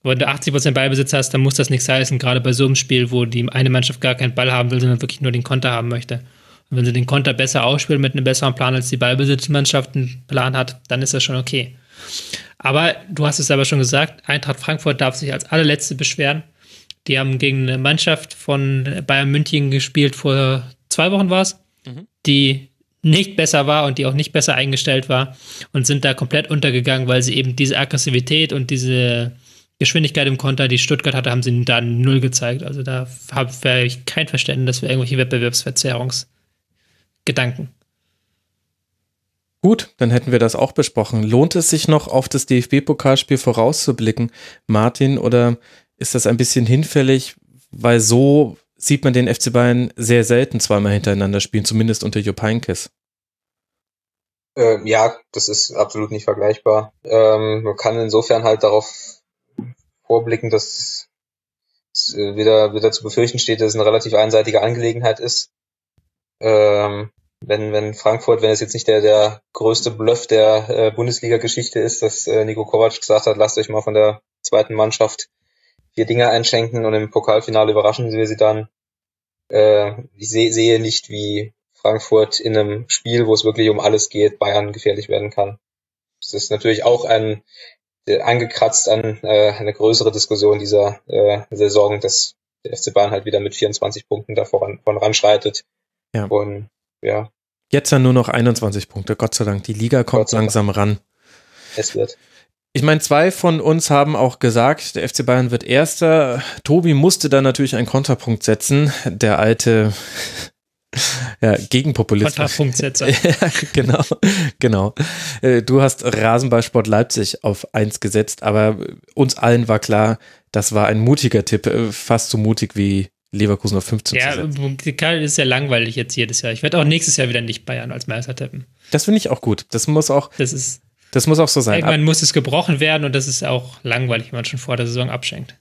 Wenn du 80% Ballbesitz hast, dann muss das nichts heißen, gerade bei so einem Spiel, wo die eine Mannschaft gar keinen Ball haben will, sondern wirklich nur den Konter haben möchte. Und wenn sie den Konter besser ausspielen mit einem besseren Plan, als die Ballbesitzmannschaft einen Plan hat, dann ist das schon okay. Aber du hast es aber schon gesagt, Eintracht Frankfurt darf sich als allerletzte beschweren. Die haben gegen eine Mannschaft von Bayern München gespielt, vor zwei Wochen war es, mhm. die nicht besser war und die auch nicht besser eingestellt war und sind da komplett untergegangen, weil sie eben diese Aggressivität und diese Geschwindigkeit im Konter, die Stuttgart hatte, haben sie da null gezeigt. Also da habe ich kein Verständnis für irgendwelche Wettbewerbsverzerrungsgedanken. Gut, dann hätten wir das auch besprochen. Lohnt es sich noch auf das DFB-Pokalspiel vorauszublicken, Martin, oder ist das ein bisschen hinfällig, weil so sieht man den FC Bayern sehr selten zweimal hintereinander spielen, zumindest unter Jupp Heynckes? Ähm, ja, das ist absolut nicht vergleichbar. Ähm, man kann insofern halt darauf vorblicken, dass es wieder, wieder zu befürchten steht, dass es eine relativ einseitige Angelegenheit ist. ähm, wenn, wenn Frankfurt, wenn es jetzt nicht der, der größte Bluff der äh, Bundesliga-Geschichte ist, dass äh, Nico Kovac gesagt hat, lasst euch mal von der zweiten Mannschaft vier Dinge einschenken und im Pokalfinale überraschen wir sie dann. Äh, ich seh, sehe nicht, wie Frankfurt in einem Spiel, wo es wirklich um alles geht, Bayern gefährlich werden kann. Das ist natürlich auch ein äh, angekratzt an äh, eine größere Diskussion dieser äh, Saison, dass der FC Bayern halt wieder mit 24 Punkten da voran, voranschreitet. Ja. Und ja. Jetzt dann nur noch 21 Punkte, Gott sei Dank. Die Liga kommt langsam ran. Es wird. Ich meine, zwei von uns haben auch gesagt, der FC Bayern wird Erster. Tobi musste da natürlich einen Konterpunkt setzen. Der alte ja, Gegenpopulist. Kontrapunktsetzer. ja, genau, genau. Äh, du hast Rasenballsport Leipzig auf eins gesetzt, aber uns allen war klar, das war ein mutiger Tipp, äh, fast so mutig wie Leverkusen auf 15 ja, zu setzen. Ja, ist ja langweilig jetzt jedes Jahr. Ich werde auch nächstes Jahr wieder nicht Bayern als Meister tippen. Das finde ich auch gut. Das muss auch. Das ist das muss auch so sein. Irgendwann muss es gebrochen werden und das ist auch langweilig, wenn man schon vor der Saison abschenkt.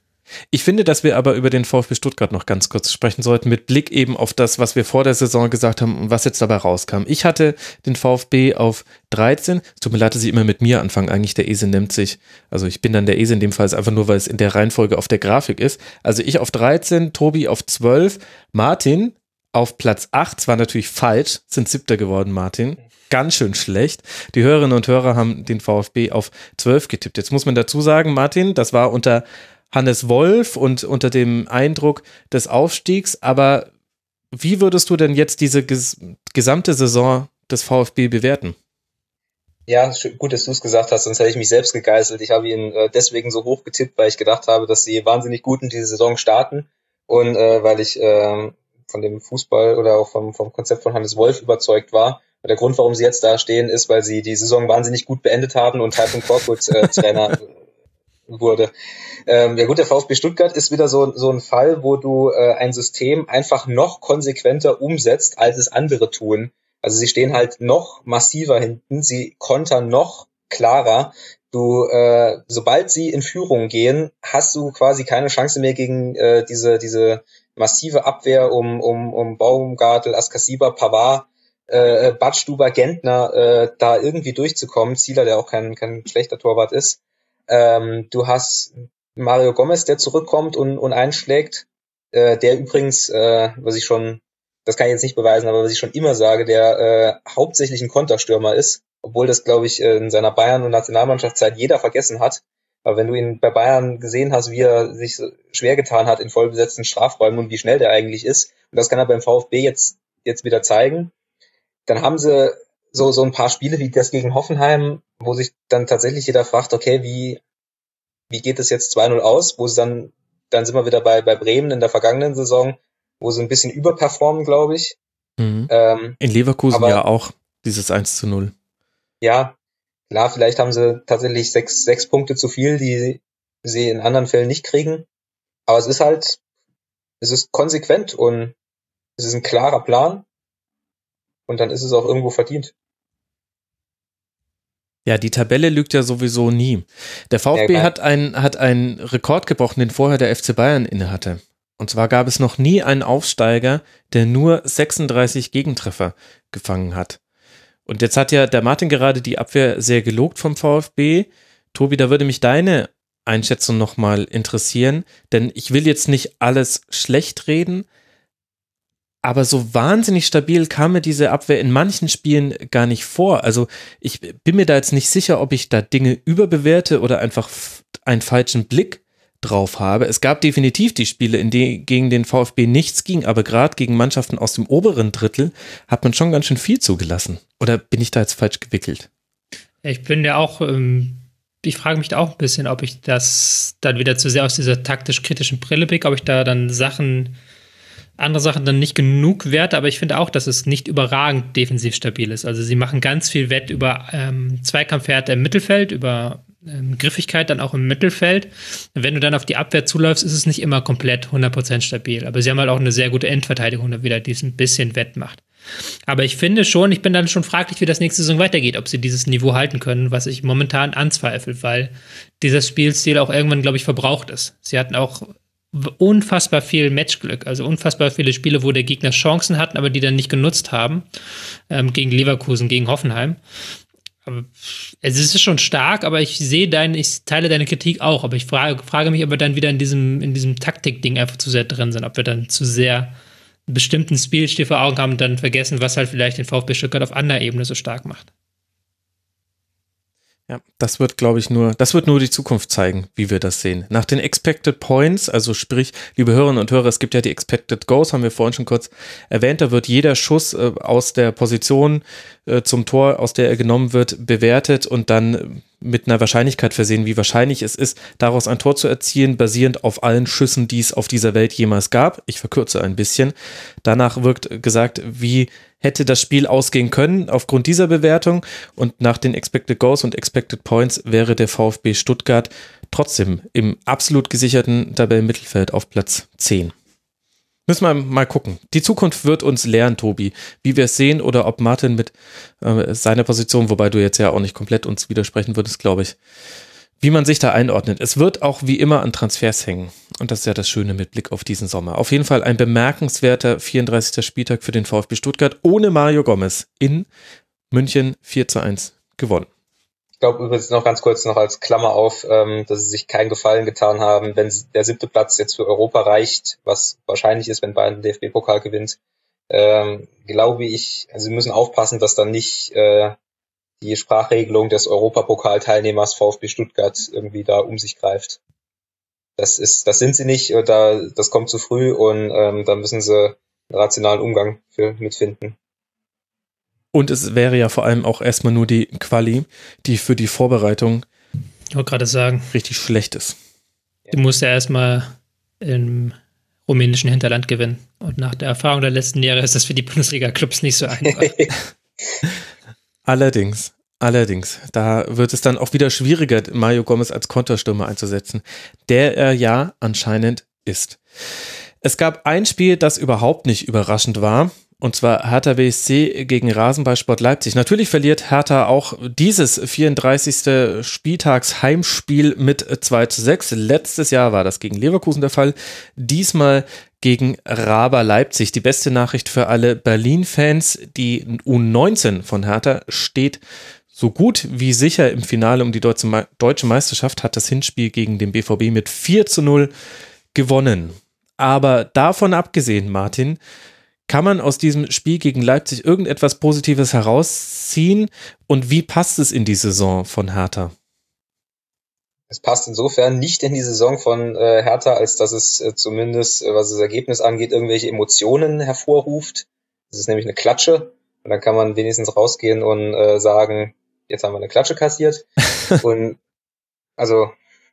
Ich finde, dass wir aber über den VfB Stuttgart noch ganz kurz sprechen sollten, mit Blick eben auf das, was wir vor der Saison gesagt haben und was jetzt dabei rauskam. Ich hatte den VfB auf 13. Es tut mir leid, dass ich immer mit mir anfange. Eigentlich der Esel nimmt sich, also ich bin dann der Esel in dem Fall, einfach nur, weil es in der Reihenfolge auf der Grafik ist. Also ich auf 13, Tobi auf 12, Martin auf Platz 8, zwar natürlich falsch, sind siebter geworden, Martin ganz schön schlecht. Die Hörerinnen und Hörer haben den VfB auf 12 getippt. Jetzt muss man dazu sagen, Martin, das war unter Hannes Wolf und unter dem Eindruck des Aufstiegs. Aber wie würdest du denn jetzt diese ges gesamte Saison des VfB bewerten? Ja, gut, dass du es gesagt hast, sonst hätte ich mich selbst gegeißelt. Ich habe ihn äh, deswegen so hoch getippt, weil ich gedacht habe, dass sie wahnsinnig gut in diese Saison starten und äh, weil ich äh, von dem Fußball oder auch vom, vom Konzept von Hannes Wolf überzeugt war und der Grund, warum sie jetzt da stehen, ist, weil sie die Saison wahnsinnig gut beendet haben und Taifun Korkut äh, Trainer wurde. Ähm, ja gut, der VfB Stuttgart ist wieder so, so ein Fall, wo du äh, ein System einfach noch konsequenter umsetzt, als es andere tun. Also sie stehen halt noch massiver hinten, sie kontern noch klarer. Du, äh, sobald sie in Führung gehen, hast du quasi keine Chance mehr gegen äh, diese, diese massive Abwehr um, um, um Baumgartel, Askasiba, Pavard äh, Badstuber, Gentner äh, da irgendwie durchzukommen. Zieler, der auch kein, kein schlechter Torwart ist. Ähm, du hast Mario Gomez, der zurückkommt und, und einschlägt, äh, der übrigens, äh, was ich schon, das kann ich jetzt nicht beweisen, aber was ich schon immer sage, der äh, hauptsächlich ein Konterstürmer ist, obwohl das, glaube ich, in seiner Bayern- und Nationalmannschaftszeit jeder vergessen hat. Aber wenn du ihn bei Bayern gesehen hast, wie er sich schwer getan hat in vollbesetzten Strafräumen und wie schnell der eigentlich ist, und das kann er beim VfB jetzt, jetzt wieder zeigen, dann haben sie so, so ein paar Spiele wie das gegen Hoffenheim, wo sich dann tatsächlich jeder fragt, okay, wie, wie geht es jetzt 2-0 aus, wo sie dann, dann sind wir wieder bei, bei Bremen in der vergangenen Saison, wo sie ein bisschen überperformen, glaube ich. Mhm. Ähm, in Leverkusen aber, ja auch dieses 1 zu 0. Ja, klar, vielleicht haben sie tatsächlich sechs, sechs Punkte zu viel, die sie in anderen Fällen nicht kriegen. Aber es ist halt, es ist konsequent und es ist ein klarer Plan und dann ist es auch irgendwo verdient. Ja, die Tabelle lügt ja sowieso nie. Der VfB ja, hat einen hat einen Rekord gebrochen, den vorher der FC Bayern innehatte. Und zwar gab es noch nie einen Aufsteiger, der nur 36 Gegentreffer gefangen hat. Und jetzt hat ja der Martin gerade die Abwehr sehr gelobt vom VfB. Tobi, da würde mich deine Einschätzung nochmal interessieren, denn ich will jetzt nicht alles schlecht reden, aber so wahnsinnig stabil kam mir diese Abwehr in manchen Spielen gar nicht vor. Also ich bin mir da jetzt nicht sicher, ob ich da Dinge überbewerte oder einfach einen falschen Blick drauf habe. Es gab definitiv die Spiele, in denen gegen den VfB nichts ging, aber gerade gegen Mannschaften aus dem oberen Drittel hat man schon ganz schön viel zugelassen. Oder bin ich da jetzt falsch gewickelt? Ich bin ja auch, ähm, ich frage mich da auch ein bisschen, ob ich das dann wieder zu sehr aus dieser taktisch-kritischen Brille blicke, ob ich da dann Sachen andere Sachen dann nicht genug wert, aber ich finde auch, dass es nicht überragend defensiv stabil ist. Also sie machen ganz viel Wett über ähm, Zweikampfwerte im Mittelfeld, über ähm, Griffigkeit dann auch im Mittelfeld. Wenn du dann auf die Abwehr zuläufst, ist es nicht immer komplett 100% stabil. Aber sie haben halt auch eine sehr gute Endverteidigung, die es ein bisschen wett macht. Aber ich finde schon, ich bin dann schon fraglich, wie das nächste Saison weitergeht, ob sie dieses Niveau halten können, was ich momentan anzweifle, weil dieser Spielstil auch irgendwann, glaube ich, verbraucht ist. Sie hatten auch unfassbar viel Matchglück, also unfassbar viele Spiele, wo der Gegner Chancen hatten, aber die dann nicht genutzt haben, ähm, gegen Leverkusen, gegen Hoffenheim. Aber es ist schon stark, aber ich sehe deine, ich teile deine Kritik auch, aber ich frage, frage mich, ob wir dann wieder in diesem, in diesem Taktik-Ding einfach zu sehr drin sind, ob wir dann zu sehr einen bestimmten Spielstil vor Augen haben und dann vergessen, was halt vielleicht den VfB Stuttgart auf anderer Ebene so stark macht. Ja, das wird, glaube ich, nur, das wird nur die Zukunft zeigen, wie wir das sehen. Nach den Expected Points, also sprich, liebe Hörerinnen und Hörer, es gibt ja die Expected Goals, haben wir vorhin schon kurz erwähnt, da wird jeder Schuss äh, aus der Position äh, zum Tor, aus der er genommen wird, bewertet und dann mit einer Wahrscheinlichkeit versehen, wie wahrscheinlich es ist, daraus ein Tor zu erzielen, basierend auf allen Schüssen, die es auf dieser Welt jemals gab. Ich verkürze ein bisschen. Danach wird gesagt, wie hätte das Spiel ausgehen können aufgrund dieser Bewertung und nach den Expected Goals und Expected Points wäre der VfB Stuttgart trotzdem im absolut gesicherten Tabellenmittelfeld auf Platz 10. Müssen wir mal gucken. Die Zukunft wird uns lernen, Tobi, wie wir es sehen oder ob Martin mit äh, seiner Position, wobei du jetzt ja auch nicht komplett uns widersprechen würdest, glaube ich, wie man sich da einordnet. Es wird auch wie immer an Transfers hängen. Und das ist ja das Schöne mit Blick auf diesen Sommer. Auf jeden Fall ein bemerkenswerter 34. Spieltag für den VfB Stuttgart ohne Mario Gomez in München 4 zu 1 gewonnen glaube übrigens noch ganz kurz noch als Klammer auf, ähm, dass sie sich keinen Gefallen getan haben, wenn der siebte Platz jetzt für Europa reicht, was wahrscheinlich ist, wenn Bayern den DFB-Pokal gewinnt. Ähm, glaube ich, also sie müssen aufpassen, dass dann nicht äh, die Sprachregelung des Europapokal-Teilnehmers VfB Stuttgart irgendwie da um sich greift. Das ist, das sind sie nicht, da, das kommt zu früh und ähm, da müssen sie einen rationalen Umgang für mitfinden. Und es wäre ja vor allem auch erstmal nur die Quali, die für die Vorbereitung ich wollte gerade sagen. richtig schlecht ist. Du musst ja erstmal im rumänischen Hinterland gewinnen. Und nach der Erfahrung der letzten Jahre ist das für die Bundesliga-Clubs nicht so einfach. allerdings, allerdings. Da wird es dann auch wieder schwieriger, Mario Gomez als Konterstürmer einzusetzen, der er ja anscheinend ist. Es gab ein Spiel, das überhaupt nicht überraschend war. Und zwar Hertha BSC gegen Rasenballsport Leipzig. Natürlich verliert Hertha auch dieses 34. Spieltags Heimspiel mit 2 zu 6. Letztes Jahr war das gegen Leverkusen der Fall. Diesmal gegen Raber Leipzig. Die beste Nachricht für alle Berlin-Fans. Die U19 von Hertha steht so gut wie sicher im Finale um die deutsche Meisterschaft, hat das Hinspiel gegen den BVB mit 4 zu 0 gewonnen. Aber davon abgesehen, Martin, kann man aus diesem Spiel gegen Leipzig irgendetwas Positives herausziehen? Und wie passt es in die Saison von Hertha? Es passt insofern nicht in die Saison von äh, Hertha, als dass es äh, zumindest, äh, was das Ergebnis angeht, irgendwelche Emotionen hervorruft. Das ist nämlich eine Klatsche. Und dann kann man wenigstens rausgehen und äh, sagen, jetzt haben wir eine Klatsche kassiert. und also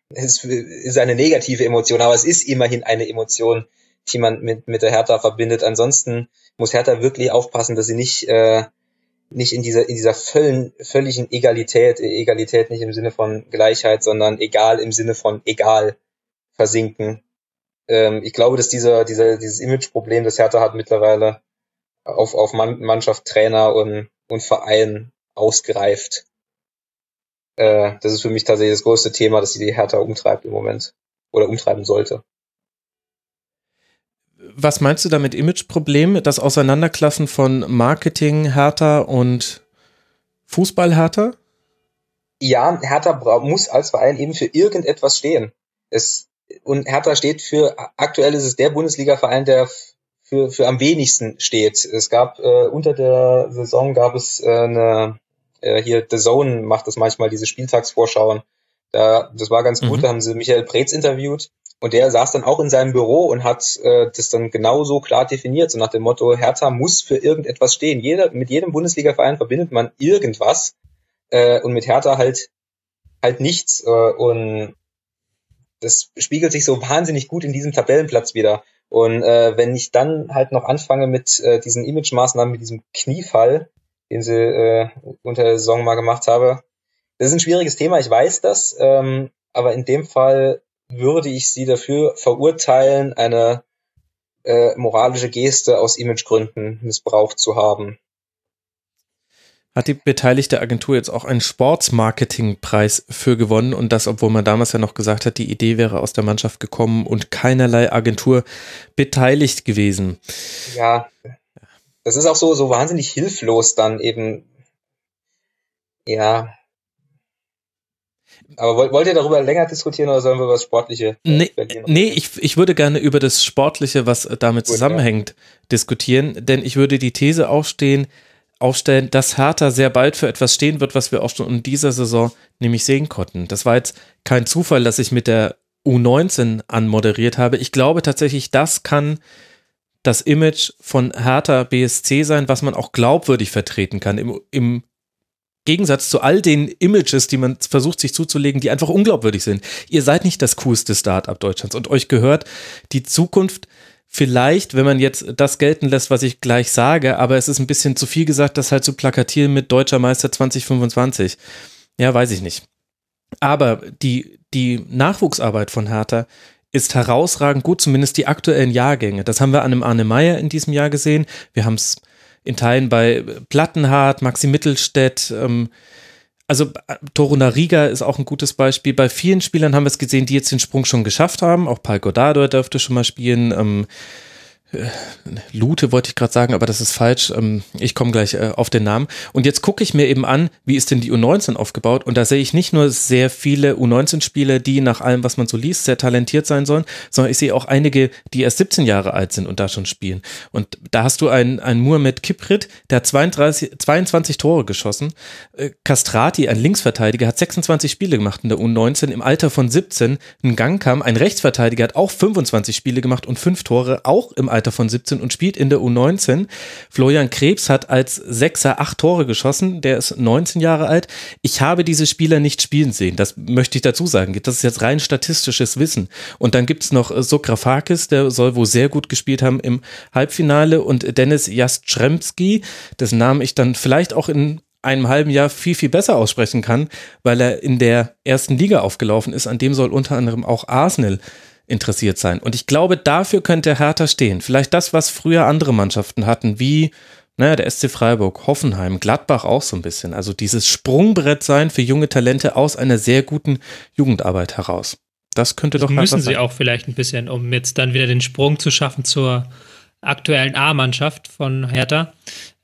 es ist eine negative Emotion, aber es ist immerhin eine Emotion, die man mit, mit der Hertha verbindet. Ansonsten muss Hertha wirklich aufpassen, dass sie nicht, äh, nicht in dieser, in dieser völlen, völligen Egalität, Egalität nicht im Sinne von Gleichheit, sondern egal im Sinne von egal versinken. Ähm, ich glaube, dass dieser, dieser, dieses Imageproblem, das Hertha hat mittlerweile auf, auf Mannschaft, Trainer und, und Verein ausgreift. Äh, das ist für mich tatsächlich das größte Thema, das die Hertha umtreibt im Moment. Oder umtreiben sollte. Was meinst du damit Imageproblem? Das Auseinanderklassen von Marketing Hertha und Fußball Hertha? Ja, Hertha muss als Verein eben für irgendetwas stehen. Es, und Hertha steht für, aktuell ist es der Bundesliga-Verein, der für, für am wenigsten steht. Es gab, äh, unter der Saison gab es äh, eine, äh, hier The Zone macht das manchmal, diese Spieltagsvorschauen. Da, das war ganz gut, mhm. da haben sie Michael Preetz interviewt und der saß dann auch in seinem Büro und hat äh, das dann genauso klar definiert, so nach dem Motto, Hertha muss für irgendetwas stehen. Jeder, mit jedem Bundesliga-Verein verbindet man irgendwas äh, und mit Hertha halt halt nichts. Äh, und das spiegelt sich so wahnsinnig gut in diesem Tabellenplatz wieder. Und äh, wenn ich dann halt noch anfange mit äh, diesen Image-Maßnahmen, mit diesem Kniefall, den sie äh, unter der Saison mal gemacht habe, das ist ein schwieriges Thema, ich weiß das, ähm, aber in dem Fall würde ich sie dafür verurteilen, eine äh, moralische Geste aus Imagegründen missbraucht zu haben. hat die beteiligte Agentur jetzt auch einen Sportsmarketingpreis für gewonnen und das, obwohl man damals ja noch gesagt hat, die Idee wäre aus der Mannschaft gekommen und keinerlei Agentur beteiligt gewesen. Ja, das ist auch so, so wahnsinnig hilflos dann eben, ja, aber wollt, ihr darüber länger diskutieren oder sollen wir was Sportliche? Nee, nee ich, ich würde gerne über das Sportliche, was damit Gut, zusammenhängt, ja. diskutieren, denn ich würde die These aufstehen, aufstellen, dass Hertha sehr bald für etwas stehen wird, was wir auch schon in dieser Saison nämlich sehen konnten. Das war jetzt kein Zufall, dass ich mit der U19 anmoderiert habe. Ich glaube tatsächlich, das kann das Image von Hertha BSC sein, was man auch glaubwürdig vertreten kann im, im Gegensatz zu all den Images, die man versucht sich zuzulegen, die einfach unglaubwürdig sind. Ihr seid nicht das coolste Startup Deutschlands und euch gehört die Zukunft vielleicht, wenn man jetzt das gelten lässt, was ich gleich sage, aber es ist ein bisschen zu viel gesagt, das halt zu plakatieren mit Deutscher Meister 2025. Ja, weiß ich nicht. Aber die, die Nachwuchsarbeit von Hertha ist herausragend gut, zumindest die aktuellen Jahrgänge. Das haben wir an einem Arne Meyer in diesem Jahr gesehen. Wir haben es in Teilen bei Plattenhardt, Maxi Mittelstädt, ähm, also Toruna Riga ist auch ein gutes Beispiel. Bei vielen Spielern haben wir es gesehen, die jetzt den Sprung schon geschafft haben. Auch Paul Godado dürfte schon mal spielen. Ähm, Lute wollte ich gerade sagen, aber das ist falsch. Ähm, ich komme gleich äh, auf den Namen. Und jetzt gucke ich mir eben an, wie ist denn die U19 aufgebaut? Und da sehe ich nicht nur sehr viele U19-Spieler, die nach allem, was man so liest, sehr talentiert sein sollen, sondern ich sehe auch einige, die erst 17 Jahre alt sind und da schon spielen. Und da hast du einen, einen Muhammad Kiprit, der hat 32, 22 Tore geschossen. Äh, Castrati, ein Linksverteidiger, hat 26 Spiele gemacht in der U19 im Alter von 17. Ein Gang kam, ein Rechtsverteidiger hat auch 25 Spiele gemacht und fünf Tore, auch im Alter Alter von 17 und spielt in der U19. Florian Krebs hat als Sechser acht Tore geschossen, der ist 19 Jahre alt. Ich habe diese Spieler nicht spielen sehen, das möchte ich dazu sagen. Das ist jetzt rein statistisches Wissen. Und dann gibt es noch Sokrafakis, der soll wohl sehr gut gespielt haben im Halbfinale und Dennis Jastremski, dessen Namen ich dann vielleicht auch in einem halben Jahr viel, viel besser aussprechen kann, weil er in der ersten Liga aufgelaufen ist. An dem soll unter anderem auch Arsenal interessiert sein. Und ich glaube, dafür könnte Hertha stehen. Vielleicht das, was früher andere Mannschaften hatten, wie naja, der SC Freiburg, Hoffenheim, Gladbach auch so ein bisschen. Also dieses Sprungbrett sein für junge Talente aus einer sehr guten Jugendarbeit heraus. Das könnte das doch müssen sie auch vielleicht ein bisschen, um jetzt dann wieder den Sprung zu schaffen zur aktuellen A-Mannschaft von Hertha.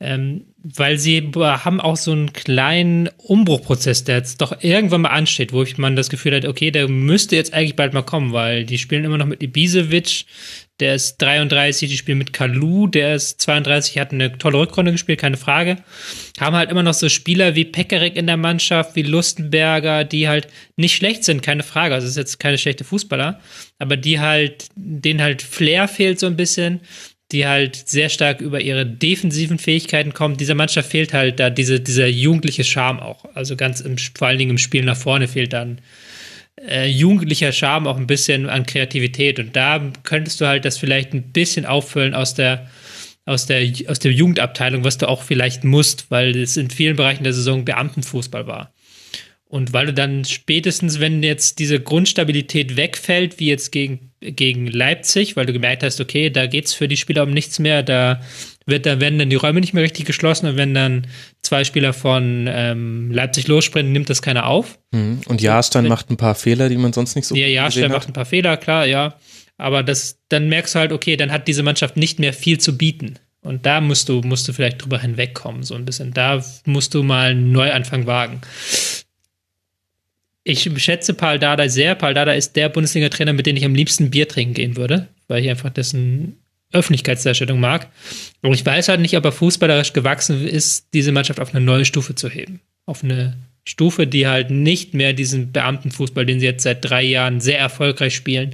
Ähm, weil sie haben auch so einen kleinen Umbruchprozess, der jetzt doch irgendwann mal ansteht, wo ich man das Gefühl hat, okay, der müsste jetzt eigentlich bald mal kommen, weil die spielen immer noch mit Ibisevic, der ist 33, die spielen mit Kalu, der ist 32, hat eine tolle Rückrunde gespielt, keine Frage. Haben halt immer noch so Spieler wie Pekarik in der Mannschaft, wie Lustenberger, die halt nicht schlecht sind, keine Frage. Also es ist jetzt keine schlechte Fußballer, aber die halt, denen halt Flair fehlt so ein bisschen die halt sehr stark über ihre defensiven Fähigkeiten kommt. Dieser Mannschaft fehlt halt da diese, dieser jugendliche Charme auch. Also ganz im, vor allen Dingen im Spiel nach vorne fehlt dann äh, jugendlicher Charme auch ein bisschen an Kreativität. Und da könntest du halt das vielleicht ein bisschen auffüllen aus der, aus der, aus der Jugendabteilung, was du auch vielleicht musst, weil es in vielen Bereichen der Saison Beamtenfußball war. Und weil du dann spätestens, wenn jetzt diese Grundstabilität wegfällt, wie jetzt gegen, gegen Leipzig, weil du gemerkt hast, okay, da geht es für die Spieler um nichts mehr, da wird, da werden dann die Räume nicht mehr richtig geschlossen und wenn dann zwei Spieler von ähm, Leipzig lossprinten, nimmt das keiner auf. Mhm. Und Jahrstein macht ein paar Fehler, die man sonst nicht so Ja, Jahrstein macht ein paar Fehler, klar, ja. Aber das, dann merkst du halt, okay, dann hat diese Mannschaft nicht mehr viel zu bieten. Und da musst du, musst du vielleicht drüber hinwegkommen, so ein bisschen. Da musst du mal einen Neuanfang wagen. Ich schätze Paul Dada sehr. Paul Dada ist der Bundesliga-Trainer, mit dem ich am liebsten Bier trinken gehen würde, weil ich einfach dessen Öffentlichkeitsdarstellung mag. Und ich weiß halt nicht, ob er fußballerisch gewachsen ist, diese Mannschaft auf eine neue Stufe zu heben. Auf eine Stufe, die halt nicht mehr diesen Beamtenfußball, den sie jetzt seit drei Jahren sehr erfolgreich spielen.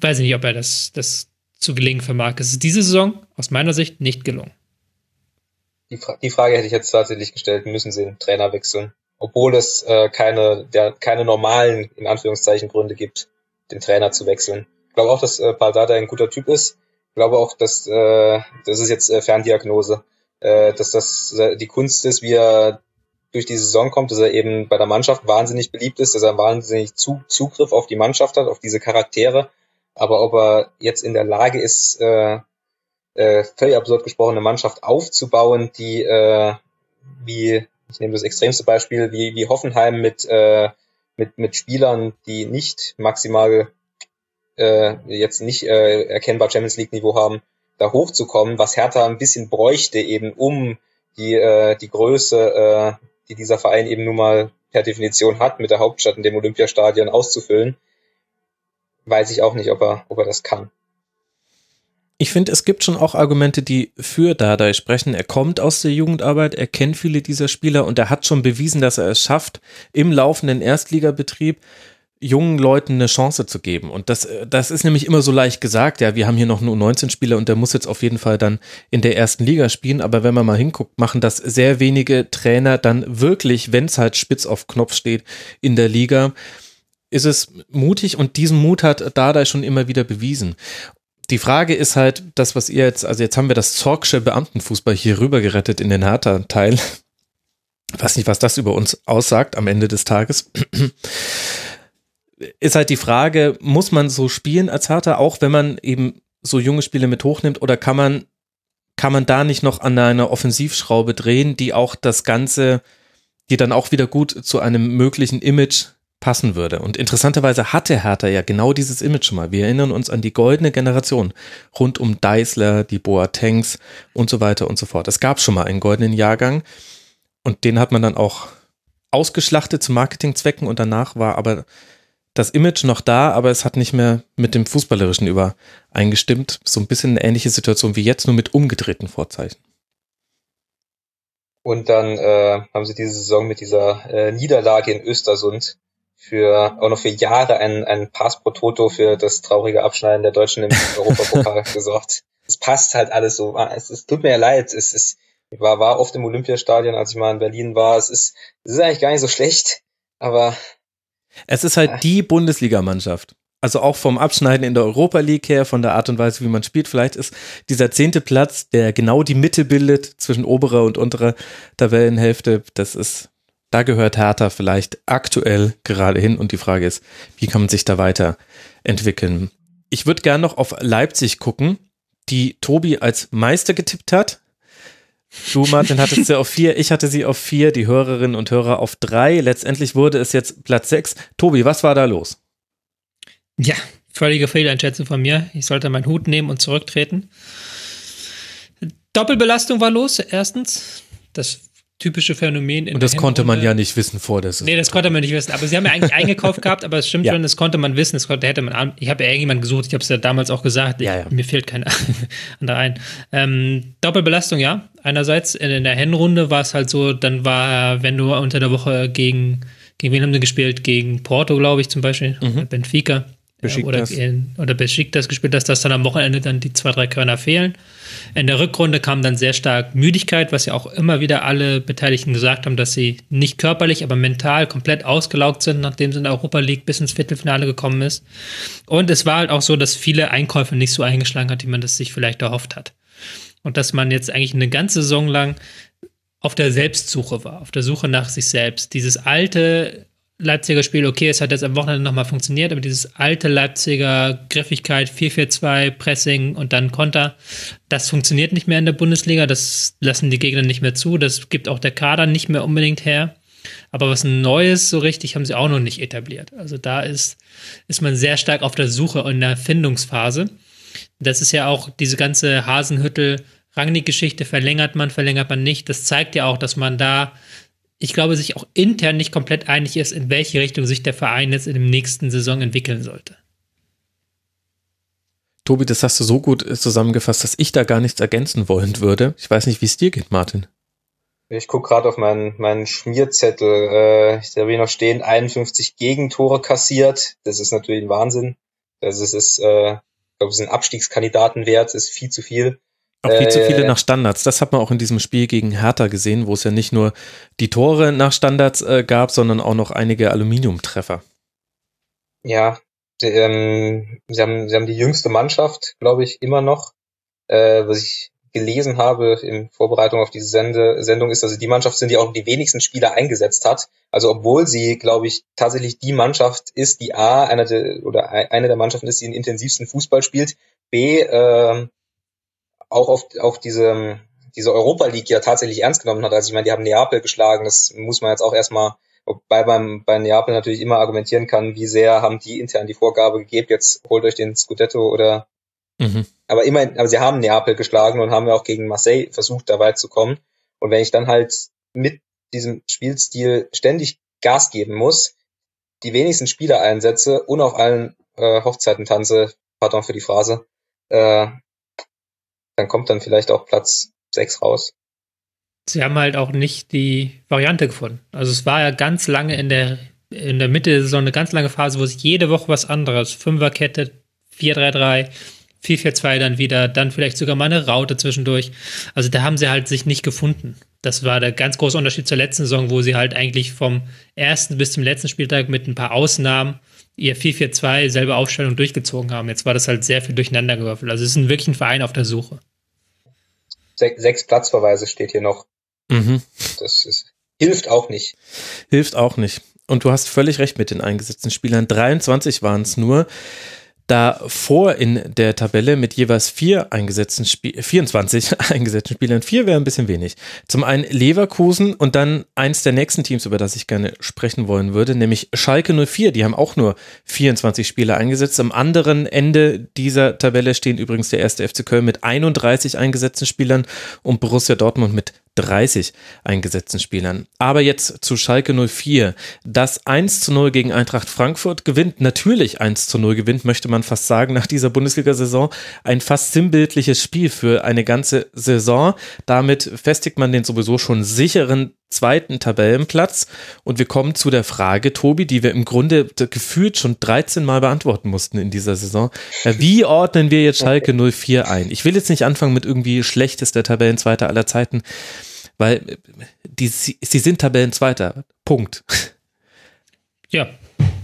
Weiß ich nicht, ob er das, das zu gelingen vermag. Es ist diese Saison aus meiner Sicht nicht gelungen. Die, Fra die Frage hätte ich jetzt tatsächlich gestellt, müssen sie den Trainer wechseln? Obwohl es äh, keine, der, keine normalen, in Anführungszeichen, Gründe gibt, den Trainer zu wechseln. Ich glaube auch, dass äh, Paldada ein guter Typ ist. Ich glaube auch, dass äh, das ist jetzt äh, Ferndiagnose, äh, dass das äh, die Kunst ist, wie er durch die Saison kommt, dass er eben bei der Mannschaft wahnsinnig beliebt ist, dass er wahnsinnig zu, Zugriff auf die Mannschaft hat, auf diese Charaktere. Aber ob er jetzt in der Lage ist, äh, äh, völlig absurd gesprochen, eine Mannschaft aufzubauen, die äh, wie, ich nehme das extremste Beispiel, wie, wie Hoffenheim mit, äh, mit, mit Spielern, die nicht maximal äh, jetzt nicht äh, erkennbar Champions League Niveau haben, da hochzukommen, was Hertha ein bisschen bräuchte eben, um die, äh, die Größe, äh, die dieser Verein eben nun mal per Definition hat, mit der Hauptstadt in dem Olympiastadion auszufüllen, weiß ich auch nicht, ob er, ob er das kann. Ich finde, es gibt schon auch Argumente, die für Dardai sprechen. Er kommt aus der Jugendarbeit, er kennt viele dieser Spieler und er hat schon bewiesen, dass er es schafft, im laufenden Erstligabetrieb jungen Leuten eine Chance zu geben. Und das, das ist nämlich immer so leicht gesagt, ja, wir haben hier noch nur 19 Spieler und der muss jetzt auf jeden Fall dann in der ersten Liga spielen. Aber wenn man mal hinguckt, machen das sehr wenige Trainer dann wirklich, wenn es halt spitz auf Knopf steht, in der Liga. Ist es mutig und diesen Mut hat Dardai schon immer wieder bewiesen. Die Frage ist halt, das, was ihr jetzt, also jetzt haben wir das Zorgsche Beamtenfußball hier rüber gerettet in den Hertha-Teil. Weiß nicht, was das über uns aussagt am Ende des Tages ist halt die Frage, muss man so spielen als Hertha, auch wenn man eben so junge Spiele mit hochnimmt, oder kann man, kann man da nicht noch an einer Offensivschraube drehen, die auch das Ganze, die dann auch wieder gut zu einem möglichen Image passen würde. Und interessanterweise hatte Hertha ja genau dieses Image schon mal. Wir erinnern uns an die goldene Generation rund um Deisler, die Boatengs und so weiter und so fort. Es gab schon mal einen goldenen Jahrgang und den hat man dann auch ausgeschlachtet zu Marketingzwecken und danach war aber das Image noch da, aber es hat nicht mehr mit dem Fußballerischen übereingestimmt. So ein bisschen eine ähnliche Situation wie jetzt, nur mit umgedrehten Vorzeichen. Und dann äh, haben sie diese Saison mit dieser äh, Niederlage in Östersund für auch noch für Jahre ein, ein Pass pro Toto für das traurige Abschneiden der Deutschen im Europapokal gesorgt. Es passt halt alles so. Ah, es, es tut mir ja leid. Es ist, ich war, war oft im Olympiastadion, als ich mal in Berlin war. Es ist, es ist eigentlich gar nicht so schlecht, aber es ist halt die Bundesligamannschaft. Also auch vom Abschneiden in der Europa League her, von der Art und Weise, wie man spielt. Vielleicht ist dieser zehnte Platz, der genau die Mitte bildet zwischen oberer und unterer Tabellenhälfte, das ist, da gehört Hertha vielleicht aktuell gerade hin. Und die Frage ist, wie kann man sich da weiterentwickeln? Ich würde gern noch auf Leipzig gucken, die Tobi als Meister getippt hat. Du, Martin, hattest sie auf vier, ich hatte sie auf vier, die Hörerinnen und Hörer auf drei. Letztendlich wurde es jetzt Platz sechs. Tobi, was war da los? Ja, völlige Fehleinschätzung von mir. Ich sollte meinen Hut nehmen und zurücktreten. Doppelbelastung war los, erstens. Das typische Phänomen. In und das konnte man ja nicht wissen vor der Saison. Nee, das konnte man nicht wissen. Aber sie haben ja eigentlich eingekauft gehabt, aber es stimmt ja. schon, das konnte man wissen. Das konnte, hätte man, ich habe ja irgendjemand gesucht, ich habe es ja damals auch gesagt. Ja, ja. Mir fehlt kein anderer ein. Ähm, Doppelbelastung, ja. Einerseits in, in der Hinrunde war es halt so, dann war, wenn du unter der Woche gegen, gegen wen haben sie gespielt? Gegen Porto, glaube ich, zum Beispiel. Mhm. Benfica. Besiktas. Oder, oder Besiktas gespielt hast, dass dann am Wochenende dann die zwei, drei Körner fehlen. In der Rückrunde kam dann sehr stark Müdigkeit, was ja auch immer wieder alle Beteiligten gesagt haben, dass sie nicht körperlich, aber mental komplett ausgelaugt sind, nachdem sie in der Europa League bis ins Viertelfinale gekommen ist. Und es war halt auch so, dass viele Einkäufe nicht so eingeschlagen hat, wie man das sich vielleicht erhofft hat. Und dass man jetzt eigentlich eine ganze Saison lang auf der Selbstsuche war, auf der Suche nach sich selbst. Dieses alte Leipziger Spiel, okay, es hat jetzt am Wochenende nochmal funktioniert, aber dieses alte Leipziger Griffigkeit, 4-4-2, Pressing und dann Konter, das funktioniert nicht mehr in der Bundesliga, das lassen die Gegner nicht mehr zu, das gibt auch der Kader nicht mehr unbedingt her. Aber was Neues so richtig haben sie auch noch nicht etabliert. Also da ist, ist man sehr stark auf der Suche und in der Findungsphase. Das ist ja auch diese ganze Hasenhüttel Rangnick-Geschichte verlängert man, verlängert man nicht. Das zeigt ja auch, dass man da ich glaube, sich auch intern nicht komplett einig ist, in welche Richtung sich der Verein jetzt in der nächsten Saison entwickeln sollte. Tobi, das hast du so gut äh, zusammengefasst, dass ich da gar nichts ergänzen wollen würde. Ich weiß nicht, wie es dir geht, Martin. Ich gucke gerade auf meinen, meinen Schmierzettel. Äh, ich habe hier noch stehen, 51 Gegentore kassiert. Das ist natürlich ein Wahnsinn. Das ist, ist äh, ich glaube, es ist ein Abstiegskandidatenwert, das ist viel zu viel. Auch viel äh, zu viele nach Standards. Das hat man auch in diesem Spiel gegen Hertha gesehen, wo es ja nicht nur die Tore nach Standards äh, gab, sondern auch noch einige Aluminiumtreffer. Ja, die, ähm, sie, haben, sie haben die jüngste Mannschaft, glaube ich, immer noch. Äh, was ich gelesen habe in Vorbereitung auf diese Sende Sendung ist, dass sie die Mannschaft sind, die auch die wenigsten Spieler eingesetzt hat. Also obwohl sie, glaube ich, tatsächlich die Mannschaft ist, die A, einer der, oder eine der Mannschaften ist, die den intensivsten Fußball spielt, B, äh, auch auf, auf diese, diese Europa League ja tatsächlich ernst genommen hat. Also ich meine, die haben Neapel geschlagen, das muss man jetzt auch erstmal, wobei beim bei Neapel natürlich immer argumentieren kann, wie sehr haben die intern die Vorgabe gegeben, jetzt holt euch den Scudetto oder mhm. aber immerhin, aber sie haben Neapel geschlagen und haben ja auch gegen Marseille versucht, da weit zu kommen. Und wenn ich dann halt mit diesem Spielstil ständig Gas geben muss, die wenigsten Spieler einsetze und auf allen äh, Hochzeiten tanze, pardon für die Phrase, äh, dann kommt dann vielleicht auch Platz 6 raus. Sie haben halt auch nicht die Variante gefunden. Also es war ja ganz lange in der, in der Mitte so eine ganz lange Phase, wo es jede Woche was anderes, Fünferkette, 4-3-3, 4-4-2 dann wieder, dann vielleicht sogar mal eine Raute zwischendurch. Also da haben sie halt sich nicht gefunden. Das war der ganz große Unterschied zur letzten Saison, wo sie halt eigentlich vom ersten bis zum letzten Spieltag mit ein paar Ausnahmen ihr 4-4-2 selbe Aufstellung durchgezogen haben. Jetzt war das halt sehr viel durcheinander gewürfelt. Also es ist ein wirklich ein Verein auf der Suche. Sechs Platzverweise steht hier noch. Mhm. Das ist, hilft auch nicht. Hilft auch nicht. Und du hast völlig recht mit den eingesetzten Spielern. 23 waren es nur davor in der Tabelle mit jeweils vier eingesetzten Spiel 24 eingesetzten Spielern. Vier wäre ein bisschen wenig. Zum einen Leverkusen und dann eins der nächsten Teams, über das ich gerne sprechen wollen würde, nämlich Schalke 04. Die haben auch nur 24 Spieler eingesetzt. Am anderen Ende dieser Tabelle stehen übrigens der erste FC Köln mit 31 eingesetzten Spielern und Borussia Dortmund mit 30 eingesetzten Spielern. Aber jetzt zu Schalke 04. Das 1 zu 0 gegen Eintracht Frankfurt gewinnt, natürlich 1 zu 0 gewinnt, möchte man fast sagen, nach dieser Bundesliga-Saison. Ein fast sinnbildliches Spiel für eine ganze Saison. Damit festigt man den sowieso schon sicheren zweiten Tabellenplatz. Und wir kommen zu der Frage, Tobi, die wir im Grunde gefühlt schon 13 Mal beantworten mussten in dieser Saison. Wie ordnen wir jetzt Schalke 04 ein? Ich will jetzt nicht anfangen mit irgendwie schlechtester Tabellenzweiter aller Zeiten, weil die, sie, sind Tabellenzweiter. Punkt. Ja.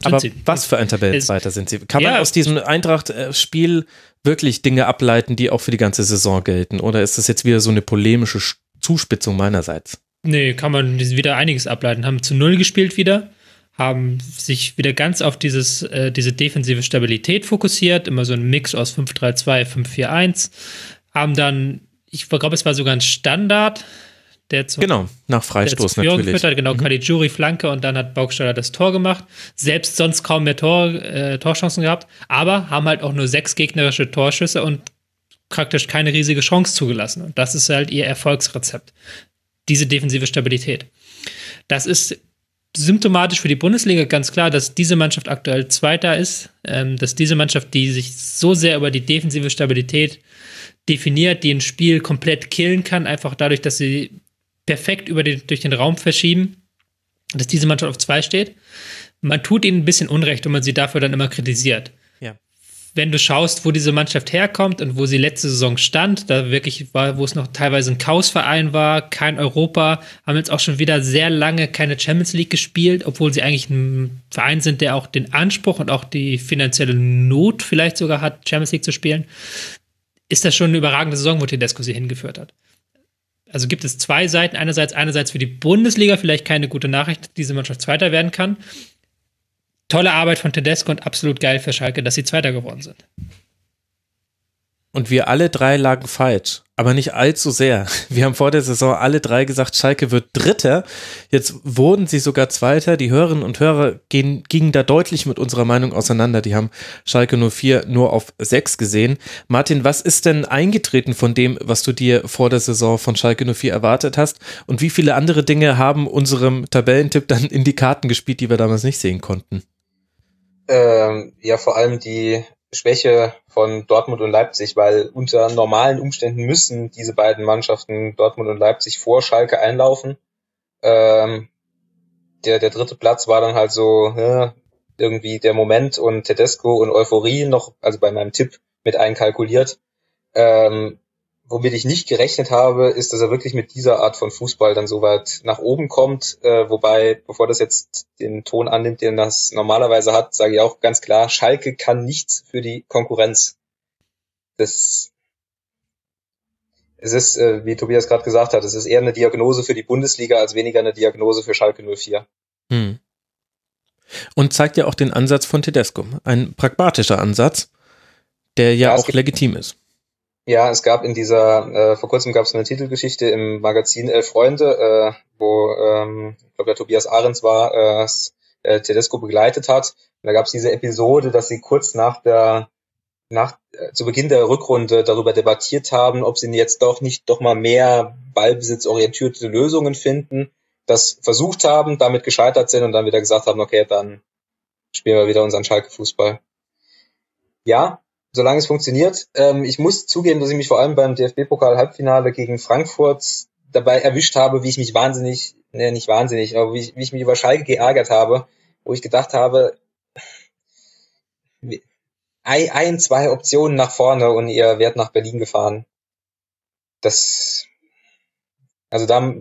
Aber sie. was für ein Tabellenzweiter sind sie? Kann man aus diesem Eintracht-Spiel wirklich Dinge ableiten, die auch für die ganze Saison gelten? Oder ist das jetzt wieder so eine polemische Zuspitzung meinerseits? Nee, kann man wieder einiges ableiten. Haben zu Null gespielt wieder, haben sich wieder ganz auf dieses, äh, diese defensive Stabilität fokussiert, immer so ein Mix aus 5-3-2, 5-4-1, haben dann, ich glaube, es war sogar ein Standard, der zum, genau, nach Freistoß der natürlich. Hat, genau, mhm. Caligiuri Flanke und dann hat Baugsteller das Tor gemacht. Selbst sonst kaum mehr Tor, äh, Torchancen gehabt, aber haben halt auch nur sechs gegnerische Torschüsse und praktisch keine riesige Chance zugelassen. Und das ist halt ihr Erfolgsrezept diese defensive Stabilität. Das ist symptomatisch für die Bundesliga ganz klar, dass diese Mannschaft aktuell Zweiter ist, ähm, dass diese Mannschaft, die sich so sehr über die defensive Stabilität definiert, die ein Spiel komplett killen kann, einfach dadurch, dass sie perfekt über den, durch den Raum verschieben, dass diese Mannschaft auf zwei steht. Man tut ihnen ein bisschen Unrecht und man sie dafür dann immer kritisiert wenn du schaust, wo diese Mannschaft herkommt und wo sie letzte Saison stand, da wirklich war, wo es noch teilweise ein Chaosverein war, kein Europa, haben jetzt auch schon wieder sehr lange keine Champions League gespielt, obwohl sie eigentlich ein Verein sind, der auch den Anspruch und auch die finanzielle Not vielleicht sogar hat, Champions League zu spielen, ist das schon eine überragende Saison, wo Tedesco sie hingeführt hat. Also gibt es zwei Seiten. Einerseits, einerseits für die Bundesliga vielleicht keine gute Nachricht, dass diese Mannschaft Zweiter werden kann tolle Arbeit von Tedesco und absolut geil für Schalke, dass sie Zweiter geworden sind. Und wir alle drei lagen falsch, aber nicht allzu sehr. Wir haben vor der Saison alle drei gesagt, Schalke wird Dritter. Jetzt wurden sie sogar Zweiter. Die Hörerinnen und Hörer gehen, gingen da deutlich mit unserer Meinung auseinander. Die haben Schalke 04 nur auf sechs gesehen. Martin, was ist denn eingetreten von dem, was du dir vor der Saison von Schalke 04 erwartet hast? Und wie viele andere Dinge haben unserem Tabellentipp dann in die Karten gespielt, die wir damals nicht sehen konnten? Ähm, ja vor allem die Schwäche von Dortmund und Leipzig, weil unter normalen Umständen müssen diese beiden Mannschaften Dortmund und Leipzig vor Schalke einlaufen. Ähm, der, der dritte Platz war dann halt so ja, irgendwie der Moment und Tedesco und Euphorie noch, also bei meinem Tipp mit einkalkuliert. Ähm, womit ich nicht gerechnet habe, ist, dass er wirklich mit dieser Art von Fußball dann so weit nach oben kommt. Äh, wobei, bevor das jetzt den Ton annimmt, den das normalerweise hat, sage ich auch ganz klar, Schalke kann nichts für die Konkurrenz. Das es ist, äh, wie Tobias gerade gesagt hat, es ist eher eine Diagnose für die Bundesliga als weniger eine Diagnose für Schalke 04. Hm. Und zeigt ja auch den Ansatz von Tedesco. Ein pragmatischer Ansatz, der ja, ja auch legitim ist Ja, es gab in dieser, äh, vor kurzem gab es eine Titelgeschichte im Magazin Elf Freunde, äh, wo ähm, ich glaube der Tobias Ahrens war, äh, äh, Tedesco begleitet hat. Und da gab es diese Episode, dass sie kurz nach der nach äh, zu Beginn der Rückrunde darüber debattiert haben, ob sie jetzt doch nicht doch mal mehr ballbesitzorientierte Lösungen finden, das versucht haben, damit gescheitert sind und dann wieder gesagt haben, okay, dann spielen wir wieder unseren Schalke-Fußball. Ja, solange es funktioniert. Ähm, ich muss zugeben, dass ich mich vor allem beim DFB-Pokal-Halbfinale gegen Frankfurt dabei erwischt habe, wie ich mich wahnsinnig, ne, nicht wahnsinnig, aber wie ich, wie ich mich über Schalke geärgert habe, wo ich gedacht habe, ein, zwei Optionen nach vorne und ihr werdet nach Berlin gefahren. Das, also da,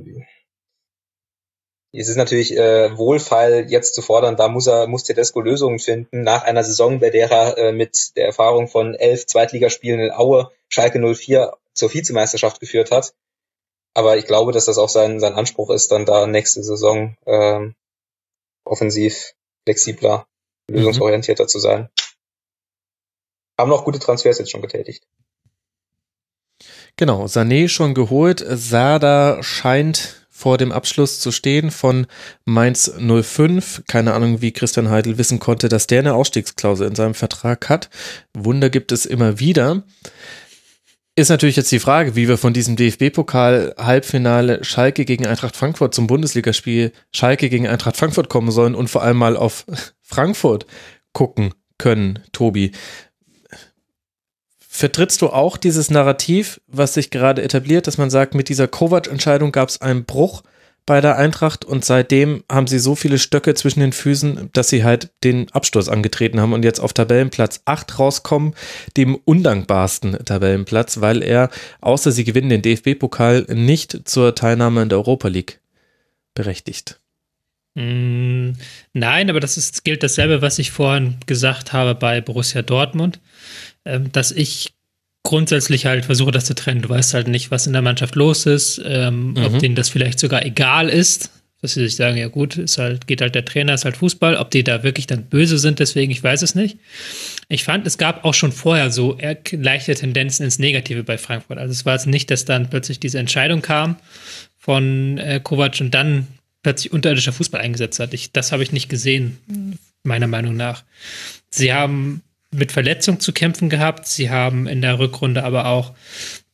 es ist natürlich äh, wohlfeil, jetzt zu fordern, da muss er, muss Tedesco Lösungen finden, nach einer Saison, bei der er äh, mit der Erfahrung von elf Zweitligaspielen in Aue Schalke 04 zur Vizemeisterschaft geführt hat. Aber ich glaube, dass das auch sein, sein Anspruch ist, dann da nächste Saison ähm, offensiv flexibler, mhm. lösungsorientierter zu sein. Haben noch gute Transfers jetzt schon getätigt. Genau, Sané schon geholt, Sada scheint vor dem Abschluss zu stehen von Mainz 05. Keine Ahnung, wie Christian Heidel wissen konnte, dass der eine Ausstiegsklausel in seinem Vertrag hat. Wunder gibt es immer wieder. Ist natürlich jetzt die Frage, wie wir von diesem DFB-Pokal-Halbfinale Schalke gegen Eintracht Frankfurt zum Bundesligaspiel Schalke gegen Eintracht Frankfurt kommen sollen und vor allem mal auf Frankfurt gucken können, Tobi. Vertrittst du auch dieses Narrativ, was sich gerade etabliert, dass man sagt, mit dieser Kovac-Entscheidung gab es einen Bruch bei der Eintracht und seitdem haben sie so viele Stöcke zwischen den Füßen, dass sie halt den Absturz angetreten haben und jetzt auf Tabellenplatz 8 rauskommen, dem undankbarsten Tabellenplatz, weil er, außer sie gewinnen den DFB-Pokal, nicht zur Teilnahme in der Europa League berechtigt. Mm, nein, aber das ist, gilt dasselbe, was ich vorhin gesagt habe bei Borussia Dortmund. Ähm, dass ich grundsätzlich halt versuche, das zu trennen. Du weißt halt nicht, was in der Mannschaft los ist, ähm, mhm. ob denen das vielleicht sogar egal ist, dass sie sich sagen, ja gut, ist halt, geht halt der Trainer, ist halt Fußball, ob die da wirklich dann böse sind, deswegen, ich weiß es nicht. Ich fand, es gab auch schon vorher so leichte Tendenzen ins Negative bei Frankfurt. Also es war jetzt nicht, dass dann plötzlich diese Entscheidung kam von äh, Kovac und dann plötzlich unterirdischer Fußball eingesetzt hat. Ich, das habe ich nicht gesehen, meiner Meinung nach. Sie haben mit Verletzung zu kämpfen gehabt. Sie haben in der Rückrunde aber auch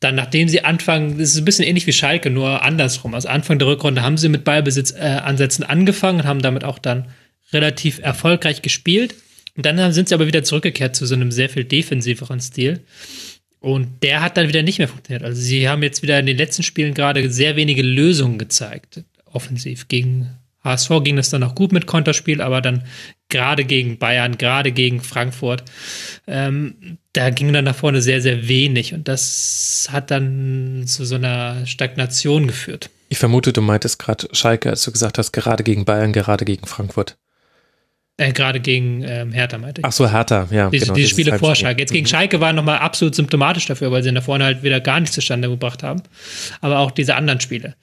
dann, nachdem sie anfangen, das ist ein bisschen ähnlich wie Schalke, nur andersrum. Also Anfang der Rückrunde haben sie mit Ballbesitzansätzen äh, angefangen und haben damit auch dann relativ erfolgreich gespielt. Und dann sind sie aber wieder zurückgekehrt zu so einem sehr viel defensiveren Stil. Und der hat dann wieder nicht mehr funktioniert. Also sie haben jetzt wieder in den letzten Spielen gerade sehr wenige Lösungen gezeigt, offensiv. Gegen HSV ging das dann auch gut mit Konterspiel, aber dann gerade gegen Bayern, gerade gegen Frankfurt, ähm, da ging dann nach vorne sehr, sehr wenig und das hat dann zu so einer Stagnation geführt. Ich vermute, du meintest gerade Schalke, als du gesagt hast, gerade gegen Bayern, gerade gegen Frankfurt. Äh, gerade gegen ähm, Hertha, meinte ich. Ach so, Hertha, ja. Diese, genau, diese Spiele vor Schalke. Jetzt gegen mhm. Schalke waren nochmal absolut symptomatisch dafür, weil sie da vorne halt wieder gar nichts zustande gebracht haben. Aber auch diese anderen Spiele.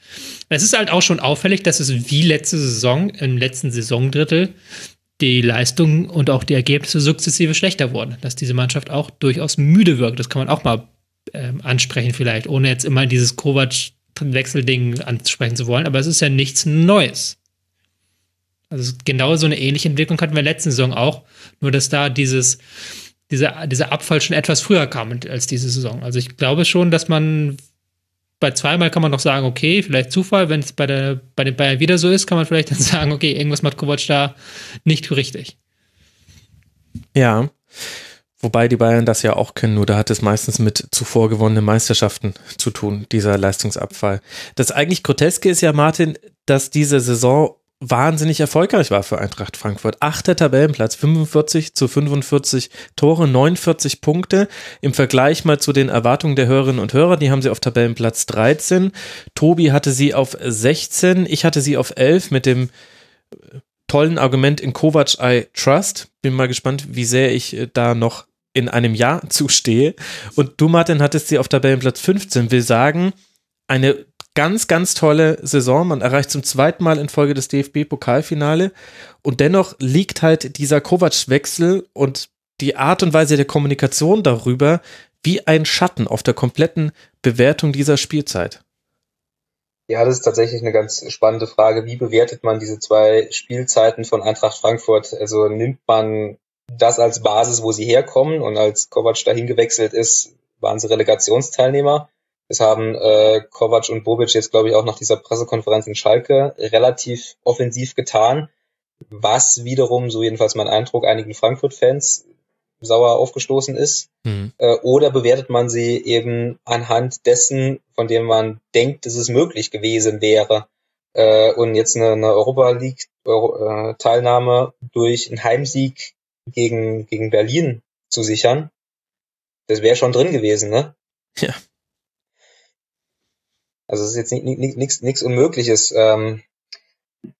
Es ist halt auch schon auffällig, dass es wie letzte Saison, im letzten Saisondrittel, die Leistungen und auch die Ergebnisse sukzessive schlechter wurden. Dass diese Mannschaft auch durchaus müde wirkt. Das kann man auch mal ähm, ansprechen, vielleicht, ohne jetzt immer dieses Kovac-Wechselding ansprechen zu wollen. Aber es ist ja nichts Neues. Also genau so eine ähnliche Entwicklung hatten wir letzte Saison auch, nur dass da dieses, dieser, dieser Abfall schon etwas früher kam als diese Saison. Also ich glaube schon, dass man bei zweimal kann man noch sagen, okay, vielleicht Zufall, wenn es bei, bei den Bayern wieder so ist, kann man vielleicht dann sagen, okay, irgendwas macht Kovac da nicht richtig. Ja. Wobei die Bayern das ja auch können, nur da hat es meistens mit zuvor gewonnenen Meisterschaften zu tun, dieser Leistungsabfall. Das eigentlich Groteske ist ja, Martin, dass diese Saison wahnsinnig erfolgreich war für Eintracht Frankfurt. Achter Tabellenplatz, 45 zu 45 Tore, 49 Punkte. Im Vergleich mal zu den Erwartungen der Hörerinnen und Hörer, die haben sie auf Tabellenplatz 13. Tobi hatte sie auf 16, ich hatte sie auf 11 mit dem äh, tollen Argument in Kovac I Trust. Bin mal gespannt, wie sehr ich äh, da noch in einem Jahr zustehe. Und du, Martin, hattest sie auf Tabellenplatz 15. Will sagen, eine ganz, ganz tolle Saison. Man erreicht zum zweiten Mal in Folge des DFB-Pokalfinale. Und dennoch liegt halt dieser Kovac-Wechsel und die Art und Weise der Kommunikation darüber wie ein Schatten auf der kompletten Bewertung dieser Spielzeit. Ja, das ist tatsächlich eine ganz spannende Frage. Wie bewertet man diese zwei Spielzeiten von Eintracht Frankfurt? Also nimmt man das als Basis, wo sie herkommen und als Kovac dahin gewechselt ist, waren sie Relegationsteilnehmer. Es haben äh, Kovac und Bobic jetzt, glaube ich, auch nach dieser Pressekonferenz in Schalke relativ offensiv getan, was wiederum, so jedenfalls mein Eindruck, einigen Frankfurt-Fans sauer aufgestoßen ist. Mhm. Äh, oder bewertet man sie eben anhand dessen, von dem man denkt, dass es möglich gewesen wäre. Äh, und jetzt eine, eine Europa League äh, Teilnahme durch einen Heimsieg gegen, gegen Berlin zu sichern, das wäre schon drin gewesen, ne? Ja. Also es ist jetzt nichts nichts Unmögliches. Ähm,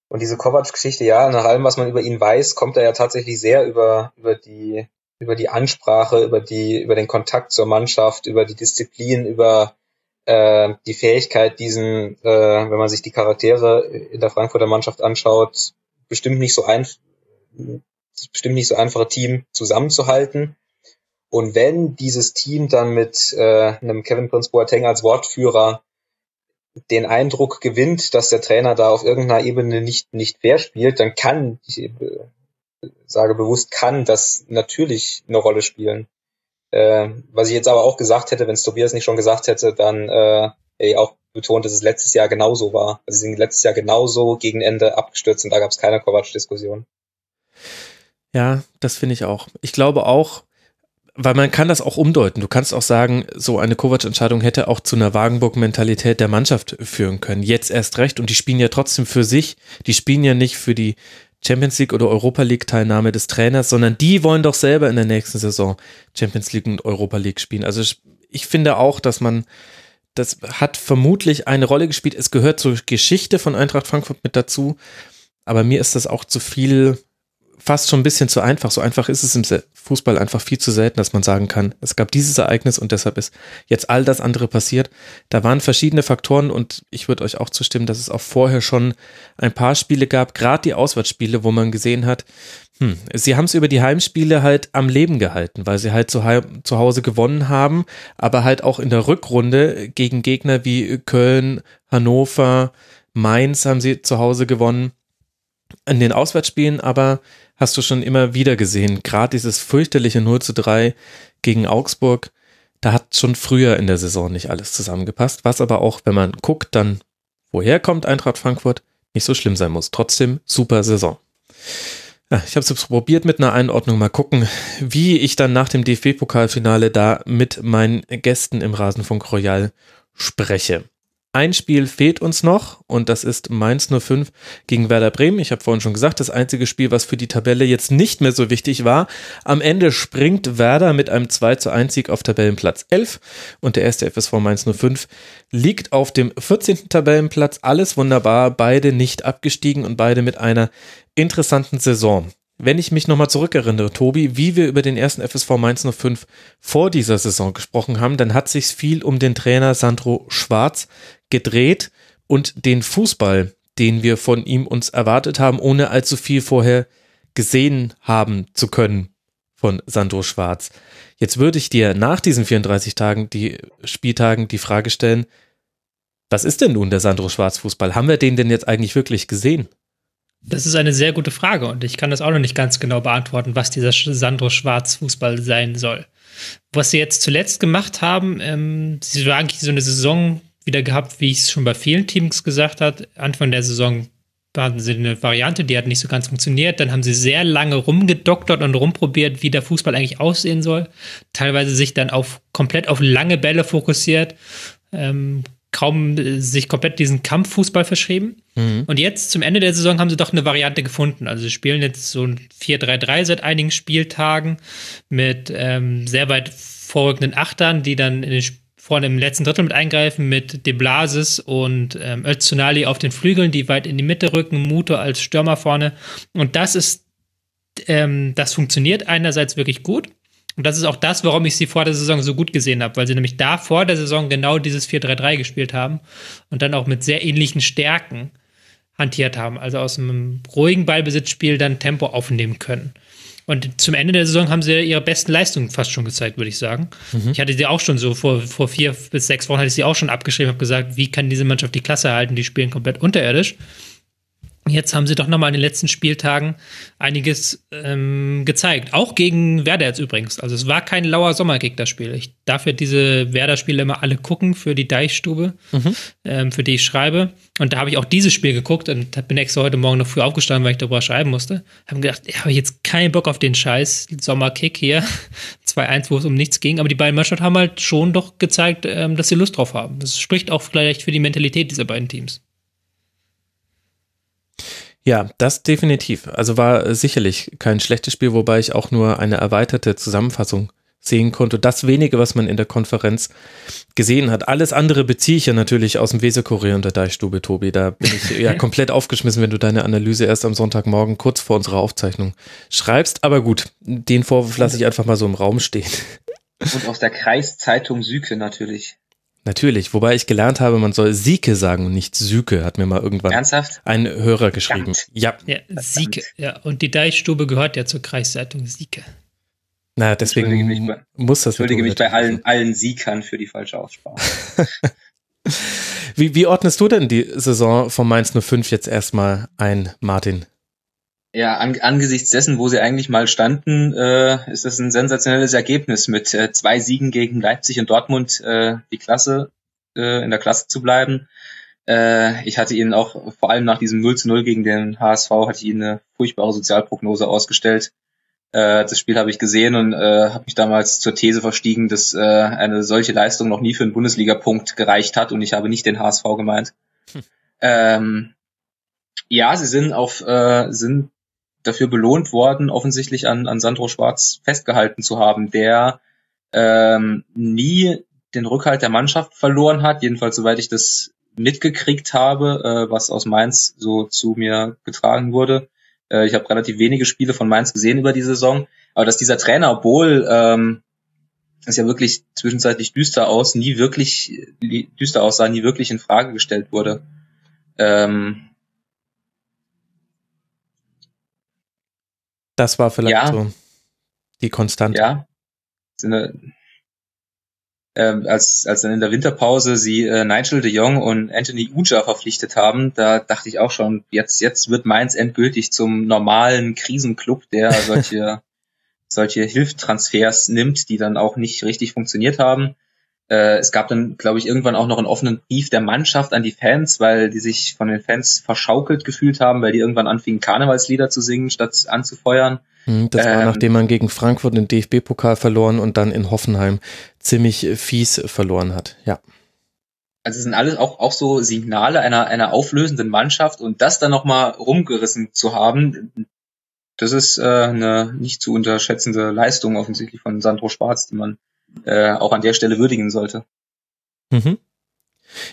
und diese Kovac-Geschichte, ja, nach allem, was man über ihn weiß, kommt er ja tatsächlich sehr über, über die, über die Ansprache, über die, über den Kontakt zur Mannschaft, über die Disziplin, über äh, die Fähigkeit, diesen, äh, wenn man sich die Charaktere in der Frankfurter Mannschaft anschaut, bestimmt nicht so ein, bestimmt nicht so einfache Team zusammenzuhalten. Und wenn dieses Team dann mit äh, einem Kevin Prince Boateng als Wortführer den Eindruck gewinnt, dass der Trainer da auf irgendeiner Ebene nicht, nicht fair spielt, dann kann, ich äh, sage bewusst, kann das natürlich eine Rolle spielen. Äh, was ich jetzt aber auch gesagt hätte, wenn es Tobias nicht schon gesagt hätte, dann äh, ey, auch betont, dass es letztes Jahr genauso war. Also sie sind letztes Jahr genauso gegen Ende abgestürzt und da gab es keine Kovac-Diskussion. Ja, das finde ich auch. Ich glaube auch, weil man kann das auch umdeuten. Du kannst auch sagen, so eine Kovac-Entscheidung hätte auch zu einer Wagenburg-Mentalität der Mannschaft führen können. Jetzt erst recht. Und die spielen ja trotzdem für sich. Die spielen ja nicht für die Champions League oder Europa League Teilnahme des Trainers, sondern die wollen doch selber in der nächsten Saison Champions League und Europa League spielen. Also ich finde auch, dass man, das hat vermutlich eine Rolle gespielt. Es gehört zur Geschichte von Eintracht Frankfurt mit dazu. Aber mir ist das auch zu viel fast schon ein bisschen zu einfach. So einfach ist es im Fußball einfach viel zu selten, dass man sagen kann, es gab dieses Ereignis und deshalb ist jetzt all das andere passiert. Da waren verschiedene Faktoren und ich würde euch auch zustimmen, dass es auch vorher schon ein paar Spiele gab, gerade die Auswärtsspiele, wo man gesehen hat, hm, sie haben es über die Heimspiele halt am Leben gehalten, weil sie halt zu, zu Hause gewonnen haben, aber halt auch in der Rückrunde gegen Gegner wie Köln, Hannover, Mainz haben sie zu Hause gewonnen. In den Auswärtsspielen aber hast du schon immer wieder gesehen. Gerade dieses fürchterliche 0 zu 3 gegen Augsburg, da hat schon früher in der Saison nicht alles zusammengepasst, was aber auch, wenn man guckt, dann woher kommt Eintracht Frankfurt, nicht so schlimm sein muss. Trotzdem super Saison. Ja, ich habe es probiert mit einer Einordnung. Mal gucken, wie ich dann nach dem DFB-Pokalfinale da mit meinen Gästen im Rasenfunk Royal spreche. Ein Spiel fehlt uns noch und das ist Mainz 05 gegen Werder Bremen. Ich habe vorhin schon gesagt, das einzige Spiel, was für die Tabelle jetzt nicht mehr so wichtig war. Am Ende springt Werder mit einem 2 zu 1 Sieg auf Tabellenplatz 11 und der erste FSV Mainz 05 liegt auf dem 14. Tabellenplatz. Alles wunderbar, beide nicht abgestiegen und beide mit einer interessanten Saison wenn ich mich nochmal zurückerinnere, Tobi, wie wir über den ersten FSV Mainz 05 vor dieser Saison gesprochen haben, dann hat sich viel um den Trainer Sandro Schwarz gedreht und den Fußball, den wir von ihm uns erwartet haben, ohne allzu viel vorher gesehen haben zu können von Sandro Schwarz. Jetzt würde ich dir nach diesen 34 Tagen, die Spieltagen, die Frage stellen, was ist denn nun der Sandro Schwarz Fußball? Haben wir den denn jetzt eigentlich wirklich gesehen? Das ist eine sehr gute Frage und ich kann das auch noch nicht ganz genau beantworten, was dieser Sandro Schwarz Fußball sein soll. Was sie jetzt zuletzt gemacht haben, ähm, sie war eigentlich so eine Saison wieder gehabt, wie ich es schon bei vielen Teams gesagt habe. Anfang der Saison hatten sie eine Variante, die hat nicht so ganz funktioniert. Dann haben sie sehr lange rumgedoktert und rumprobiert, wie der Fußball eigentlich aussehen soll. Teilweise sich dann auf komplett auf lange Bälle fokussiert. Ähm, kaum äh, sich komplett diesen Kampffußball verschrieben. Mhm. Und jetzt zum Ende der Saison haben sie doch eine Variante gefunden. Also sie spielen jetzt so ein 4-3-3 seit einigen Spieltagen mit ähm, sehr weit vorrückenden Achtern, die dann in den vorne im letzten Drittel mit eingreifen, mit De Blasis und ähm, Öztunali auf den Flügeln, die weit in die Mitte rücken, Muto als Stürmer vorne. Und das ist, ähm, das funktioniert einerseits wirklich gut. Und das ist auch das, warum ich sie vor der Saison so gut gesehen habe, weil sie nämlich da vor der Saison genau dieses 4-3-3 gespielt haben und dann auch mit sehr ähnlichen Stärken hantiert haben. Also aus einem ruhigen Ballbesitzspiel dann Tempo aufnehmen können. Und zum Ende der Saison haben sie ihre besten Leistungen fast schon gezeigt, würde ich sagen. Mhm. Ich hatte sie auch schon so vor, vor vier bis sechs Wochen hatte ich sie auch schon abgeschrieben, habe gesagt, wie kann diese Mannschaft die Klasse halten? Die spielen komplett unterirdisch. Jetzt haben sie doch nochmal in den letzten Spieltagen einiges ähm, gezeigt. Auch gegen Werder jetzt übrigens. Also es war kein lauer Sommerkick, das Spiel. Ich darf ja diese Werder-Spiele immer alle gucken für die Deichstube, mhm. ähm, für die ich schreibe. Und da habe ich auch dieses Spiel geguckt und bin extra heute Morgen noch früh aufgestanden, weil ich darüber schreiben musste. Habe gedacht, ich habe jetzt keinen Bock auf den Scheiß Sommerkick hier. 2-1, wo es um nichts ging. Aber die beiden Mannschaften haben halt schon doch gezeigt, ähm, dass sie Lust drauf haben. Das spricht auch vielleicht für die Mentalität dieser beiden Teams. Ja, das definitiv. Also war sicherlich kein schlechtes Spiel, wobei ich auch nur eine erweiterte Zusammenfassung sehen konnte. Das wenige, was man in der Konferenz gesehen hat. Alles andere beziehe ich ja natürlich aus dem Weserkurier und der Deichstube, Tobi. Da bin ich ja komplett aufgeschmissen, wenn du deine Analyse erst am Sonntagmorgen kurz vor unserer Aufzeichnung schreibst. Aber gut, den Vorwurf lasse ich einfach mal so im Raum stehen. Und aus der Kreiszeitung Süke natürlich. Natürlich, wobei ich gelernt habe, man soll Sieke sagen und nicht Süke, hat mir mal irgendwann Ernsthaft? ein Hörer geschrieben. Verdammt. Ja. ja. Sieke, ja. Und die Deichstube gehört ja zur Kreiszeitung Sieke. Na, deswegen mich bei, muss das. Entschuldige mich bei allen, allen Siekern für die falsche Aussprache. wie, wie ordnest du denn die Saison von Mainz 05 jetzt erstmal ein, Martin? Ja, an, angesichts dessen, wo sie eigentlich mal standen, äh, ist das ein sensationelles Ergebnis mit äh, zwei Siegen gegen Leipzig und Dortmund äh, die Klasse äh, in der Klasse zu bleiben. Äh, ich hatte ihnen auch vor allem nach diesem 0 zu 0 gegen den HSV hatte ich ihnen eine furchtbare Sozialprognose ausgestellt. Äh, das Spiel habe ich gesehen und äh, habe mich damals zur These verstiegen, dass äh, eine solche Leistung noch nie für einen Bundesliga-Punkt gereicht hat und ich habe nicht den HSV gemeint. Hm. Ähm, ja, sie sind auf äh, sind dafür belohnt worden, offensichtlich an, an Sandro Schwarz festgehalten zu haben, der ähm, nie den Rückhalt der Mannschaft verloren hat, jedenfalls soweit ich das mitgekriegt habe, äh, was aus Mainz so zu mir getragen wurde. Äh, ich habe relativ wenige Spiele von Mainz gesehen über die Saison, aber dass dieser Trainer, obwohl ähm, es ja wirklich zwischenzeitlich düster aus, nie wirklich düster aussah, nie wirklich in Frage gestellt wurde. Ähm, Das war vielleicht ja. so die Konstante. Ja. Ähm, als, als dann in der Winterpause sie äh, Nigel de Jong und Anthony Uja verpflichtet haben, da dachte ich auch schon, jetzt, jetzt wird Mainz endgültig zum normalen Krisenclub, der solche, solche Hilftransfers nimmt, die dann auch nicht richtig funktioniert haben. Äh, es gab dann, glaube ich, irgendwann auch noch einen offenen Brief der Mannschaft an die Fans, weil die sich von den Fans verschaukelt gefühlt haben, weil die irgendwann anfingen, Karnevalslieder zu singen, statt anzufeuern. Hm, das war, ähm, nachdem man gegen Frankfurt den DFB-Pokal verloren und dann in Hoffenheim ziemlich fies verloren hat, ja. Also es sind alles auch, auch so Signale einer, einer auflösenden Mannschaft und das dann nochmal rumgerissen zu haben, das ist äh, eine nicht zu unterschätzende Leistung offensichtlich von Sandro Schwarz, die man äh, auch an der Stelle würdigen sollte. Mhm.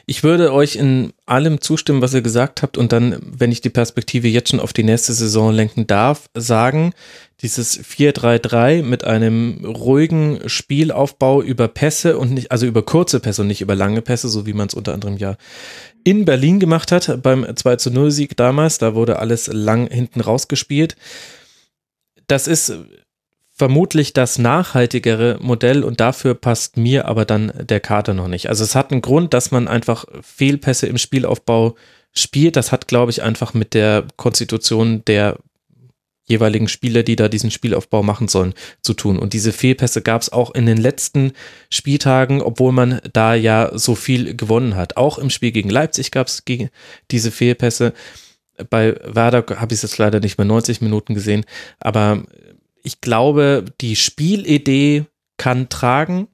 Ich würde euch in allem zustimmen, was ihr gesagt habt und dann, wenn ich die Perspektive jetzt schon auf die nächste Saison lenken darf, sagen, dieses 4-3-3 mit einem ruhigen Spielaufbau über Pässe und nicht, also über kurze Pässe und nicht über lange Pässe, so wie man es unter anderem ja in Berlin gemacht hat beim 2 0 Sieg damals, da wurde alles lang hinten rausgespielt. Das ist vermutlich das nachhaltigere Modell und dafür passt mir aber dann der Kater noch nicht. Also es hat einen Grund, dass man einfach Fehlpässe im Spielaufbau spielt. Das hat, glaube ich, einfach mit der Konstitution der jeweiligen Spieler, die da diesen Spielaufbau machen sollen, zu tun. Und diese Fehlpässe gab es auch in den letzten Spieltagen, obwohl man da ja so viel gewonnen hat. Auch im Spiel gegen Leipzig gab es diese Fehlpässe. Bei Werder habe ich es jetzt leider nicht mehr 90 Minuten gesehen, aber ich glaube, die Spielidee kann tragen.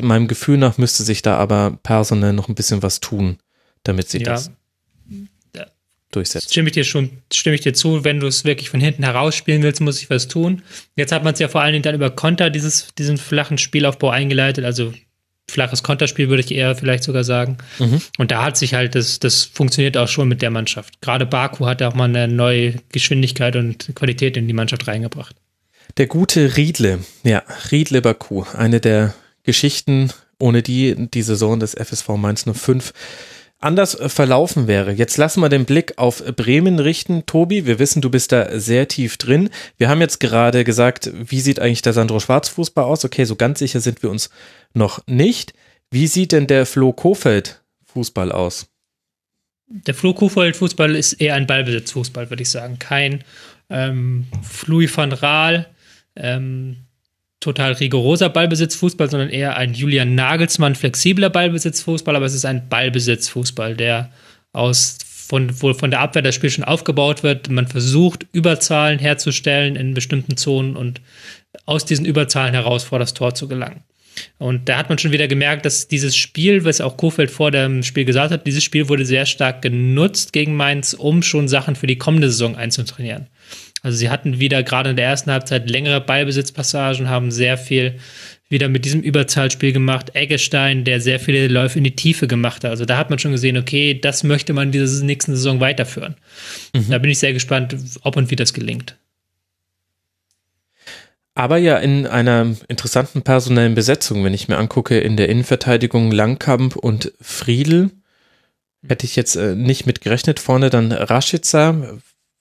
Meinem Gefühl nach müsste sich da aber personell noch ein bisschen was tun, damit sie ja. das durchsetzt. Stimme ich dir schon, stimme ich dir zu, wenn du es wirklich von hinten heraus spielen willst, muss ich was tun. Jetzt hat man es ja vor allen Dingen dann über Konter dieses, diesen flachen Spielaufbau eingeleitet, also flaches Konterspiel, würde ich eher vielleicht sogar sagen. Mhm. Und da hat sich halt, das, das funktioniert auch schon mit der Mannschaft. Gerade Baku hat ja auch mal eine neue Geschwindigkeit und Qualität in die Mannschaft reingebracht. Der gute Riedle, ja, Riedle Baku, eine der Geschichten, ohne die die Saison des FSV Mainz 05 anders äh, verlaufen wäre. Jetzt lassen wir den Blick auf Bremen richten. Tobi, wir wissen, du bist da sehr tief drin. Wir haben jetzt gerade gesagt, wie sieht eigentlich der Sandro Schwarz Fußball aus? Okay, so ganz sicher sind wir uns noch nicht. Wie sieht denn der Flo Kofeld Fußball aus? Der Flo Kofeld Fußball ist eher ein Ballbesitzfußball, würde ich sagen. Kein ähm, Louis van Raal, ähm, total rigoroser Ballbesitzfußball, sondern eher ein Julian Nagelsmann flexibler Ballbesitzfußball, aber es ist ein Ballbesitzfußball, der aus von, wo von der Abwehr das Spiel schon aufgebaut wird. Man versucht, Überzahlen herzustellen in bestimmten Zonen und aus diesen Überzahlen heraus vor das Tor zu gelangen. Und da hat man schon wieder gemerkt, dass dieses Spiel, was auch Kofeld vor dem Spiel gesagt hat, dieses Spiel wurde sehr stark genutzt gegen Mainz, um schon Sachen für die kommende Saison einzutrainieren. Also sie hatten wieder gerade in der ersten Halbzeit längere Ballbesitzpassagen, haben sehr viel wieder mit diesem Überzahlspiel gemacht. Eggestein, der sehr viele Läufe in die Tiefe gemacht hat. Also da hat man schon gesehen, okay, das möchte man diese nächsten Saison weiterführen. Mhm. Da bin ich sehr gespannt, ob und wie das gelingt. Aber ja in einer interessanten personellen Besetzung, wenn ich mir angucke, in der Innenverteidigung Langkamp und Friedel. Hätte ich jetzt äh, nicht mit gerechnet. Vorne dann Rashica,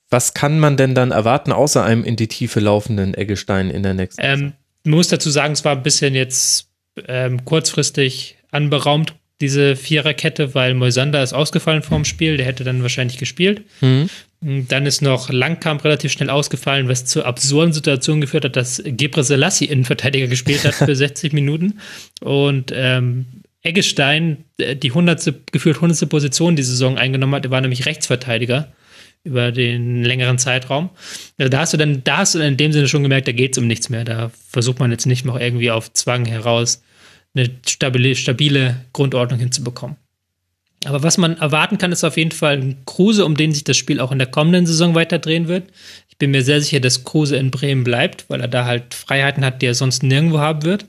was kann man denn dann erwarten, außer einem in die Tiefe laufenden Eggestein in der nächsten ähm, Man muss dazu sagen, es war ein bisschen jetzt ähm, kurzfristig anberaumt, diese Viererkette, weil Moisander ist ausgefallen vorm Spiel, der hätte dann wahrscheinlich gespielt. Mhm. Dann ist noch Langkamp relativ schnell ausgefallen, was zur absurden Situation geführt hat, dass Gebre Selassie Innenverteidiger gespielt hat für 60 Minuten. Und ähm, Eggestein äh, die 100. gefühlt 100. Position die Saison eingenommen hat, er war nämlich Rechtsverteidiger über den längeren Zeitraum. Also da hast du dann, da hast du in dem Sinne schon gemerkt, da geht es um nichts mehr. Da versucht man jetzt nicht noch irgendwie auf Zwang heraus eine stabile, stabile Grundordnung hinzubekommen. Aber was man erwarten kann, ist auf jeden Fall ein Kruse, um den sich das Spiel auch in der kommenden Saison weiter drehen wird. Ich bin mir sehr sicher, dass Kruse in Bremen bleibt, weil er da halt Freiheiten hat, die er sonst nirgendwo haben wird.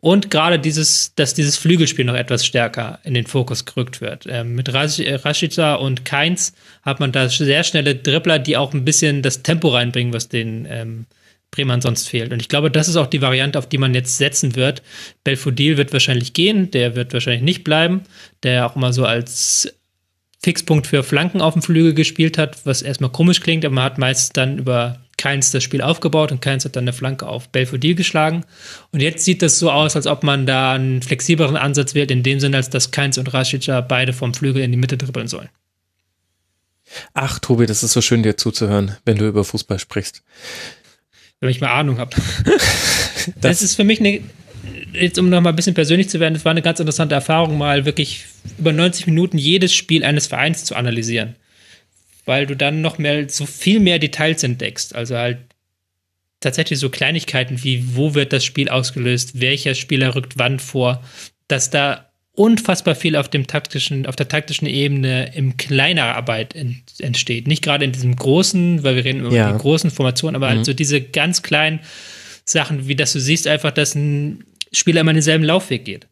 Und gerade dieses, dass dieses Flügelspiel noch etwas stärker in den Fokus gerückt wird. Ähm, mit Rashica und Keins hat man da sehr schnelle Dribbler, die auch ein bisschen das Tempo reinbringen, was den ähm, Bremen sonst fehlt. Und ich glaube, das ist auch die Variante, auf die man jetzt setzen wird. Belfodil wird wahrscheinlich gehen, der wird wahrscheinlich nicht bleiben, der auch immer so als Fixpunkt für Flanken auf dem Flügel gespielt hat, was erstmal komisch klingt, aber man hat meist dann über Keins das Spiel aufgebaut und Keins hat dann eine Flanke auf Belfodil geschlagen. Und jetzt sieht das so aus, als ob man da einen flexibleren Ansatz wählt, in dem Sinne, als dass Keins und Rashica beide vom Flügel in die Mitte dribbeln sollen. Ach, Tobi, das ist so schön, dir zuzuhören, wenn du über Fußball sprichst. Wenn ich mal Ahnung habe. das, das ist für mich eine, jetzt um noch mal ein bisschen persönlich zu werden, das war eine ganz interessante Erfahrung, mal wirklich über 90 Minuten jedes Spiel eines Vereins zu analysieren weil du dann noch mehr, so viel mehr Details entdeckst. Also halt tatsächlich so Kleinigkeiten wie, wo wird das Spiel ausgelöst, welcher Spieler rückt wann vor, dass da unfassbar viel auf dem taktischen, auf der taktischen Ebene im kleiner Arbeit ent, entsteht. Nicht gerade in diesem großen, weil wir reden über ja. die großen Formationen, aber mhm. also diese ganz kleinen Sachen, wie dass du siehst einfach, dass ein Spieler immer denselben Laufweg geht.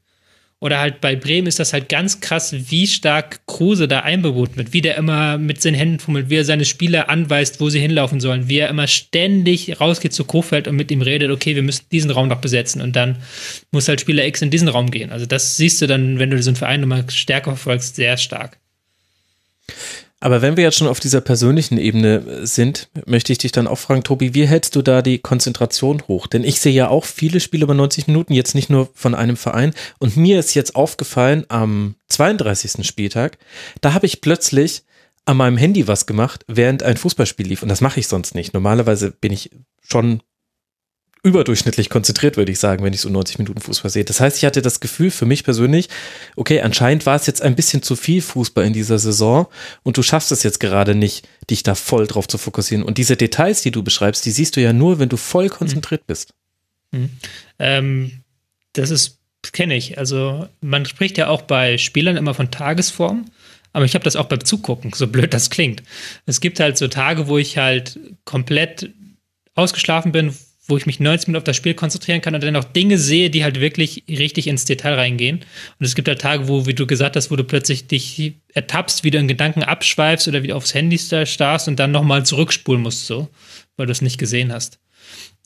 Oder halt bei Bremen ist das halt ganz krass, wie stark Kruse da einbewohnt wird, wie der immer mit seinen Händen fummelt, wie er seine Spieler anweist, wo sie hinlaufen sollen, wie er immer ständig rausgeht zu Kofeld und mit ihm redet, okay, wir müssen diesen Raum noch besetzen und dann muss halt Spieler X in diesen Raum gehen. Also das siehst du dann, wenn du so einen Verein nochmal stärker verfolgst, sehr stark. Aber wenn wir jetzt schon auf dieser persönlichen Ebene sind, möchte ich dich dann auch fragen, Tobi, wie hältst du da die Konzentration hoch? Denn ich sehe ja auch viele Spiele über 90 Minuten, jetzt nicht nur von einem Verein. Und mir ist jetzt aufgefallen, am 32. Spieltag, da habe ich plötzlich an meinem Handy was gemacht, während ein Fußballspiel lief. Und das mache ich sonst nicht. Normalerweise bin ich schon überdurchschnittlich konzentriert, würde ich sagen, wenn ich so 90 Minuten Fußball sehe. Das heißt, ich hatte das Gefühl für mich persönlich, okay, anscheinend war es jetzt ein bisschen zu viel Fußball in dieser Saison und du schaffst es jetzt gerade nicht, dich da voll drauf zu fokussieren. Und diese Details, die du beschreibst, die siehst du ja nur, wenn du voll konzentriert bist. Mhm. Ähm, das ist, kenne ich. Also man spricht ja auch bei Spielern immer von Tagesform. Aber ich habe das auch beim Zugucken, so blöd das klingt. Es gibt halt so Tage, wo ich halt komplett ausgeschlafen bin, wo ich mich 90 Minuten auf das Spiel konzentrieren kann und dann auch Dinge sehe, die halt wirklich richtig ins Detail reingehen. Und es gibt halt Tage, wo, wie du gesagt hast, wo du plötzlich dich ertappst, wieder in Gedanken abschweifst oder wieder aufs Handy starrst und dann nochmal zurückspulen musst, so, weil du es nicht gesehen hast.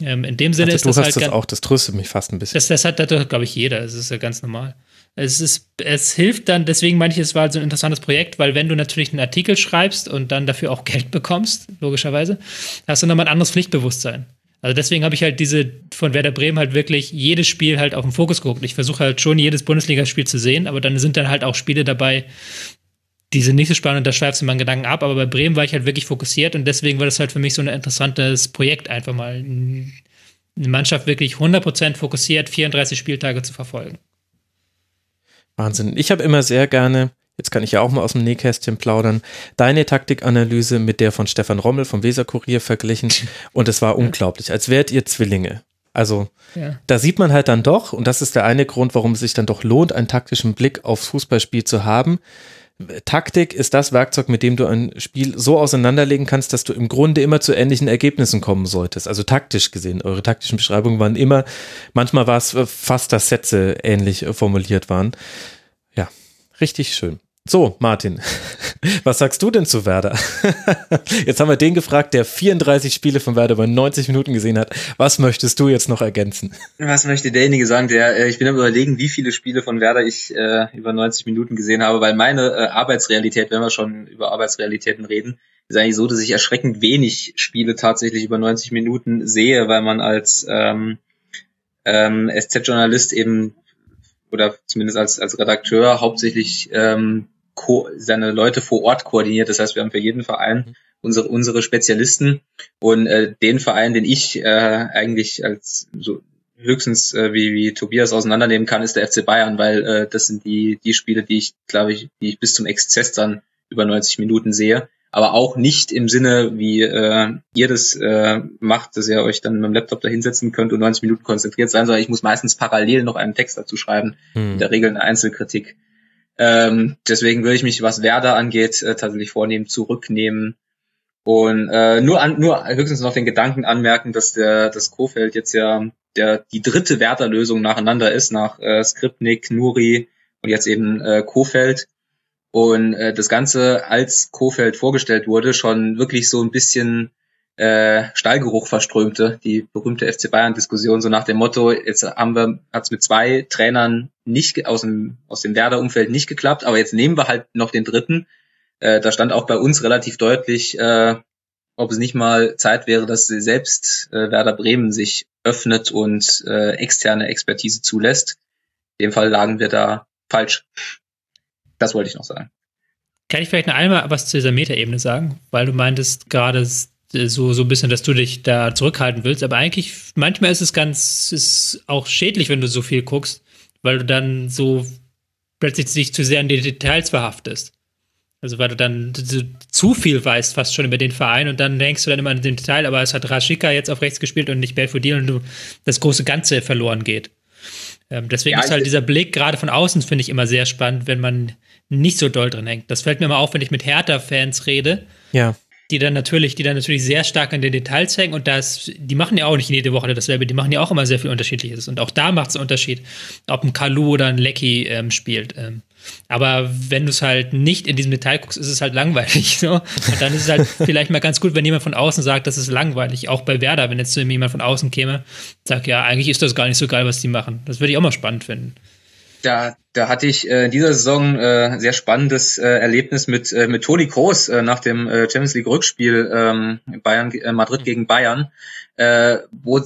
Ähm, in dem Sinne also, ist du das hast halt das auch, das tröstet mich fast ein bisschen. Das, das hat, das glaube ich, jeder. Das ist ja ganz normal. Es ist, es hilft dann, deswegen meine ich, es war so ein interessantes Projekt, weil wenn du natürlich einen Artikel schreibst und dann dafür auch Geld bekommst, logischerweise, hast du nochmal ein anderes Pflichtbewusstsein. Also deswegen habe ich halt diese von Werder Bremen halt wirklich jedes Spiel halt auf den Fokus geguckt. Ich versuche halt schon jedes Bundesligaspiel zu sehen, aber dann sind dann halt auch Spiele dabei, die sind nicht so spannend, da schweifst du meinen Gedanken ab, aber bei Bremen war ich halt wirklich fokussiert und deswegen war das halt für mich so ein interessantes Projekt, einfach mal eine Mannschaft wirklich 100% fokussiert, 34 Spieltage zu verfolgen. Wahnsinn. Ich habe immer sehr gerne, jetzt kann ich ja auch mal aus dem Nähkästchen plaudern, deine Taktikanalyse mit der von Stefan Rommel vom Weserkurier verglichen und es war unglaublich, als wärt ihr Zwillinge. Also ja. da sieht man halt dann doch, und das ist der eine Grund, warum es sich dann doch lohnt, einen taktischen Blick aufs Fußballspiel zu haben. Taktik ist das Werkzeug, mit dem du ein Spiel so auseinanderlegen kannst, dass du im Grunde immer zu ähnlichen Ergebnissen kommen solltest. Also taktisch gesehen. Eure taktischen Beschreibungen waren immer, manchmal war es fast, dass Sätze ähnlich formuliert waren. Ja, richtig schön. So, Martin, was sagst du denn zu Werder? Jetzt haben wir den gefragt, der 34 Spiele von Werder über 90 Minuten gesehen hat. Was möchtest du jetzt noch ergänzen? Was möchte derjenige sagen, der, äh, ich bin am überlegen, wie viele Spiele von Werder ich äh, über 90 Minuten gesehen habe, weil meine äh, Arbeitsrealität, wenn wir schon über Arbeitsrealitäten reden, ist eigentlich so, dass ich erschreckend wenig Spiele tatsächlich über 90 Minuten sehe, weil man als ähm, ähm, SZ-Journalist eben oder zumindest als, als Redakteur hauptsächlich ähm, seine Leute vor Ort koordiniert. Das heißt, wir haben für jeden Verein mhm. unsere, unsere Spezialisten und äh, den Verein, den ich äh, eigentlich als so höchstens äh, wie, wie Tobias auseinandernehmen kann, ist der FC Bayern, weil äh, das sind die, die Spiele, die ich, glaube ich, die ich bis zum Exzess dann über 90 Minuten sehe. Aber auch nicht im Sinne, wie äh, ihr das äh, macht, dass ihr euch dann mit dem Laptop da hinsetzen könnt und 90 Minuten konzentriert sein, sondern ich muss meistens parallel noch einen Text dazu schreiben. Hm. In der Regel eine Einzelkritik. Ähm, deswegen würde ich mich, was Werder angeht, äh, tatsächlich vornehmen, zurücknehmen und äh, nur an, nur höchstens noch den Gedanken anmerken, dass der das Kofeld jetzt ja der die dritte Werder-Lösung nacheinander ist, nach äh, Skripnik, Nuri und jetzt eben äh, Kofeld. Und äh, das Ganze, als Kofeld vorgestellt wurde, schon wirklich so ein bisschen äh, Stallgeruch verströmte, die berühmte FC Bayern-Diskussion, so nach dem Motto, jetzt haben wir, hat es mit zwei Trainern nicht aus dem, aus dem Werder-Umfeld nicht geklappt, aber jetzt nehmen wir halt noch den dritten. Äh, da stand auch bei uns relativ deutlich, äh, ob es nicht mal Zeit wäre, dass selbst äh, Werder Bremen sich öffnet und äh, externe Expertise zulässt. In dem Fall lagen wir da falsch. Das wollte ich noch sagen. Kann ich vielleicht noch einmal was zu dieser Metaebene sagen? Weil du meintest gerade, so, so ein bisschen, dass du dich da zurückhalten willst. Aber eigentlich, manchmal ist es ganz, ist auch schädlich, wenn du so viel guckst, weil du dann so plötzlich sich zu sehr in die Details verhaftest. Also weil du dann zu viel weißt fast schon über den Verein und dann denkst du dann immer an den Detail, aber es hat Rashika jetzt auf rechts gespielt und nicht Belfodil und du das große Ganze verloren geht. Ähm, deswegen ja, ist halt dieser Blick gerade von außen, finde ich, immer sehr spannend, wenn man nicht so doll drin hängt. Das fällt mir immer auf, wenn ich mit Hertha-Fans rede. Ja die dann natürlich, die dann natürlich sehr stark an den Details hängen und das, die machen ja auch nicht jede Woche dasselbe, die machen ja auch immer sehr viel Unterschiedliches und auch da macht es einen Unterschied, ob ein Kalu oder ein Lecky ähm, spielt. Ähm. Aber wenn du es halt nicht in diesem Detail guckst, ist es halt langweilig. So. Und dann ist es halt vielleicht mal ganz gut, wenn jemand von außen sagt, das ist langweilig. Auch bei Werder, wenn jetzt jemand von außen käme, sagt, ja, eigentlich ist das gar nicht so geil, was die machen. Das würde ich auch mal spannend finden da, da hatte ich äh, in dieser Saison äh, sehr spannendes äh, Erlebnis mit, äh, mit Toni Kroos äh, nach dem äh, Champions League Rückspiel ähm, Bayern äh, Madrid gegen Bayern, äh, wo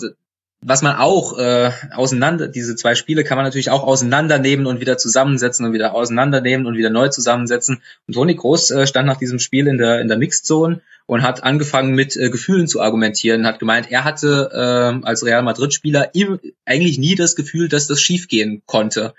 was man auch äh, auseinander, diese zwei Spiele kann man natürlich auch auseinandernehmen und wieder zusammensetzen und wieder auseinandernehmen und wieder neu zusammensetzen. Und Toni Groß äh, stand nach diesem Spiel in der in der Mixed Zone und hat angefangen mit äh, Gefühlen zu argumentieren, hat gemeint, er hatte äh, als Real Madrid Spieler eigentlich nie das Gefühl, dass das schiefgehen konnte.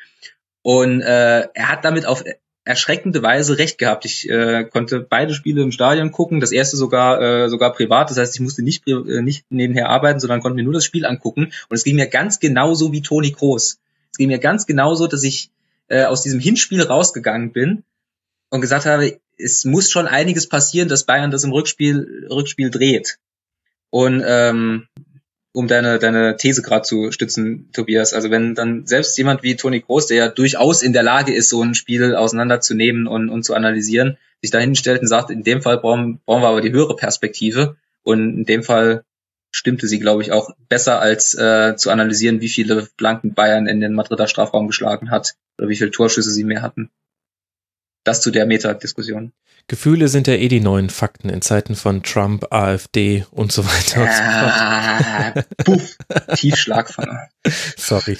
Und äh, er hat damit auf erschreckende Weise recht gehabt. Ich äh, konnte beide Spiele im Stadion gucken, das erste sogar äh, sogar privat. Das heißt, ich musste nicht äh, nicht nebenher arbeiten, sondern konnte mir nur das Spiel angucken. Und es ging mir ganz genauso wie Toni Kroos. Es ging mir ganz genauso, dass ich äh, aus diesem Hinspiel rausgegangen bin und gesagt habe, es muss schon einiges passieren, dass Bayern das im Rückspiel Rückspiel dreht. Und ähm, um deine, deine These gerade zu stützen, Tobias. Also wenn dann selbst jemand wie Toni Groß, der ja durchaus in der Lage ist, so ein Spiel auseinanderzunehmen und, und zu analysieren, sich dahin stellt und sagt, in dem Fall brauchen, brauchen wir aber die höhere Perspektive und in dem Fall stimmte sie, glaube ich, auch besser als äh, zu analysieren, wie viele Blanken Bayern in den Madrider Strafraum geschlagen hat oder wie viele Torschüsse sie mehr hatten. Das zu der Metadiskussion. Gefühle sind ja eh die neuen Fakten in Zeiten von Trump, AfD und so weiter. Ah, puff, Tiefschlag von. Sorry.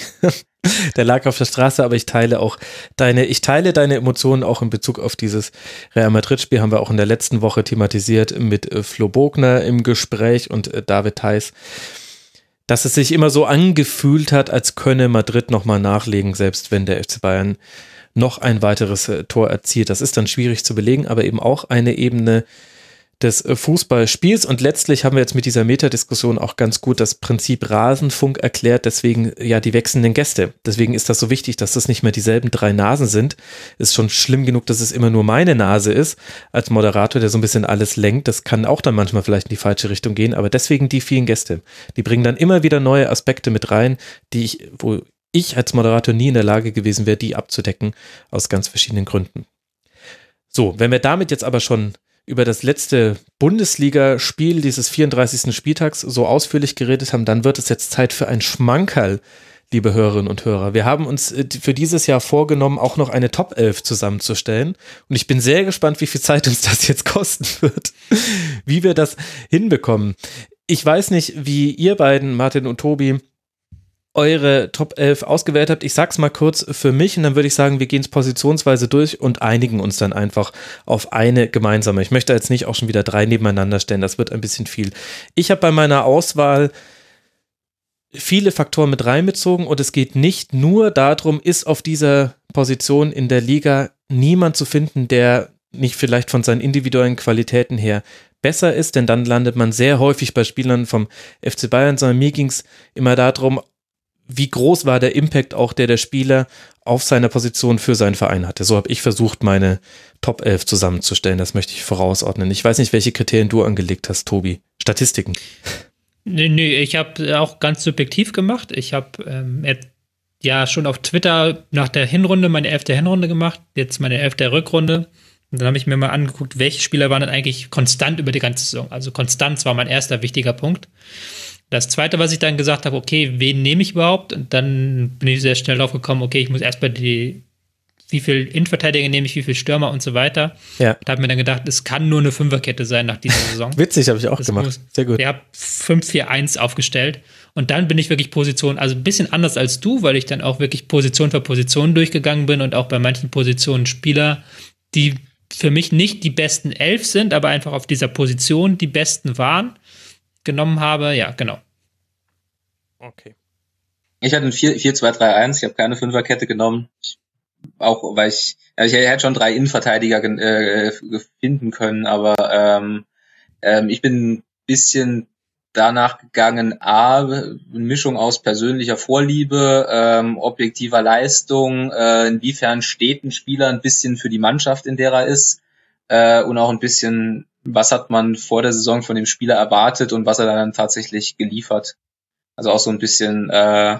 Der lag auf der Straße, aber ich teile auch deine, ich teile deine Emotionen auch in Bezug auf dieses Real Madrid-Spiel, haben wir auch in der letzten Woche thematisiert mit äh, Flo Bogner im Gespräch und äh, David Theiss, dass es sich immer so angefühlt hat, als könne Madrid nochmal nachlegen, selbst wenn der FC Bayern noch ein weiteres äh, Tor erzielt. Das ist dann schwierig zu belegen, aber eben auch eine Ebene des äh, Fußballspiels. Und letztlich haben wir jetzt mit dieser Metadiskussion auch ganz gut das Prinzip Rasenfunk erklärt, deswegen ja die wechselnden Gäste. Deswegen ist das so wichtig, dass das nicht mehr dieselben drei Nasen sind. Ist schon schlimm genug, dass es immer nur meine Nase ist, als Moderator, der so ein bisschen alles lenkt. Das kann auch dann manchmal vielleicht in die falsche Richtung gehen, aber deswegen die vielen Gäste. Die bringen dann immer wieder neue Aspekte mit rein, die ich, wo ich als Moderator nie in der Lage gewesen wäre, die abzudecken, aus ganz verschiedenen Gründen. So, wenn wir damit jetzt aber schon über das letzte Bundesligaspiel dieses 34. Spieltags so ausführlich geredet haben, dann wird es jetzt Zeit für ein Schmankerl, liebe Hörerinnen und Hörer. Wir haben uns äh, für dieses Jahr vorgenommen, auch noch eine Top 11 zusammenzustellen. Und ich bin sehr gespannt, wie viel Zeit uns das jetzt kosten wird, wie wir das hinbekommen. Ich weiß nicht, wie ihr beiden, Martin und Tobi, eure Top 11 ausgewählt habt. Ich sag's mal kurz für mich und dann würde ich sagen, wir gehen es positionsweise durch und einigen uns dann einfach auf eine gemeinsame. Ich möchte jetzt nicht auch schon wieder drei nebeneinander stellen, das wird ein bisschen viel. Ich habe bei meiner Auswahl viele Faktoren mit reinbezogen und es geht nicht nur darum, ist auf dieser Position in der Liga niemand zu finden, der nicht vielleicht von seinen individuellen Qualitäten her besser ist, denn dann landet man sehr häufig bei Spielern vom FC Bayern, sondern mir ging es immer darum, wie groß war der Impact auch, der der Spieler auf seiner Position für seinen Verein hatte. So habe ich versucht, meine Top 11 zusammenzustellen. Das möchte ich vorausordnen. Ich weiß nicht, welche Kriterien du angelegt hast, Tobi. Statistiken. Nee, nee, ich habe auch ganz subjektiv gemacht. Ich habe ähm, ja schon auf Twitter nach der Hinrunde meine elfte Hinrunde gemacht, jetzt meine elfte Rückrunde. Und dann habe ich mir mal angeguckt, welche Spieler waren denn eigentlich konstant über die ganze Saison. Also Konstanz war mein erster wichtiger Punkt. Das zweite, was ich dann gesagt habe, okay, wen nehme ich überhaupt? Und dann bin ich sehr schnell drauf gekommen, okay, ich muss erstmal die, wie viel Innenverteidiger nehme ich, wie viel Stürmer und so weiter. Ja. Da habe mir dann gedacht, es kann nur eine Fünferkette sein nach dieser Saison. Witzig, habe ich auch das gemacht. Muss, sehr gut. Ich habe 5-4-1 aufgestellt. Und dann bin ich wirklich Position, also ein bisschen anders als du, weil ich dann auch wirklich Position für Position durchgegangen bin und auch bei manchen Positionen Spieler, die für mich nicht die besten elf sind, aber einfach auf dieser Position die besten waren genommen habe. Ja, genau. Okay. Ich hatte ein 4-2-3-1, ich habe keine Fünferkette genommen. Ich, auch weil ich, also ich hätte schon drei Innenverteidiger äh, finden können, aber ähm, ähm, ich bin ein bisschen danach gegangen, A, eine Mischung aus persönlicher Vorliebe, ähm, objektiver Leistung, äh, inwiefern steht ein Spieler ein bisschen für die Mannschaft, in der er ist, äh, und auch ein bisschen was hat man vor der Saison von dem Spieler erwartet und was er dann tatsächlich geliefert. Also auch so ein bisschen äh,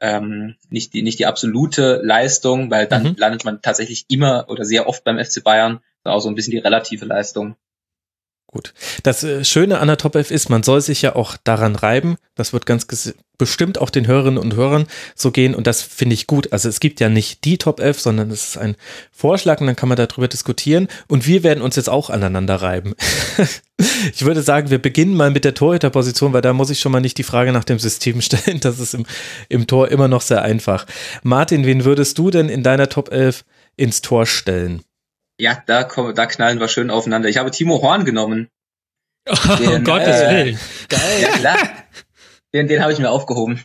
ähm, nicht die nicht die absolute Leistung, weil dann mhm. landet man tatsächlich immer oder sehr oft beim FC Bayern, sondern auch so ein bisschen die relative Leistung. Gut. Das äh, Schöne an der Top F ist, man soll sich ja auch daran reiben. Das wird ganz bestimmt auch den Hörerinnen und Hörern so gehen und das finde ich gut. Also es gibt ja nicht die Top F, sondern es ist ein Vorschlag und dann kann man darüber diskutieren und wir werden uns jetzt auch aneinander reiben. ich würde sagen, wir beginnen mal mit der Torhüterposition, weil da muss ich schon mal nicht die Frage nach dem System stellen. Das ist im, im Tor immer noch sehr einfach. Martin, wen würdest du denn in deiner Top 11 ins Tor stellen? Ja, da, kommen, da knallen wir schön aufeinander. Ich habe Timo Horn genommen. Oh, den, um Gottes äh, Willen. Geil. Ja, klar. Den, den habe ich mir aufgehoben.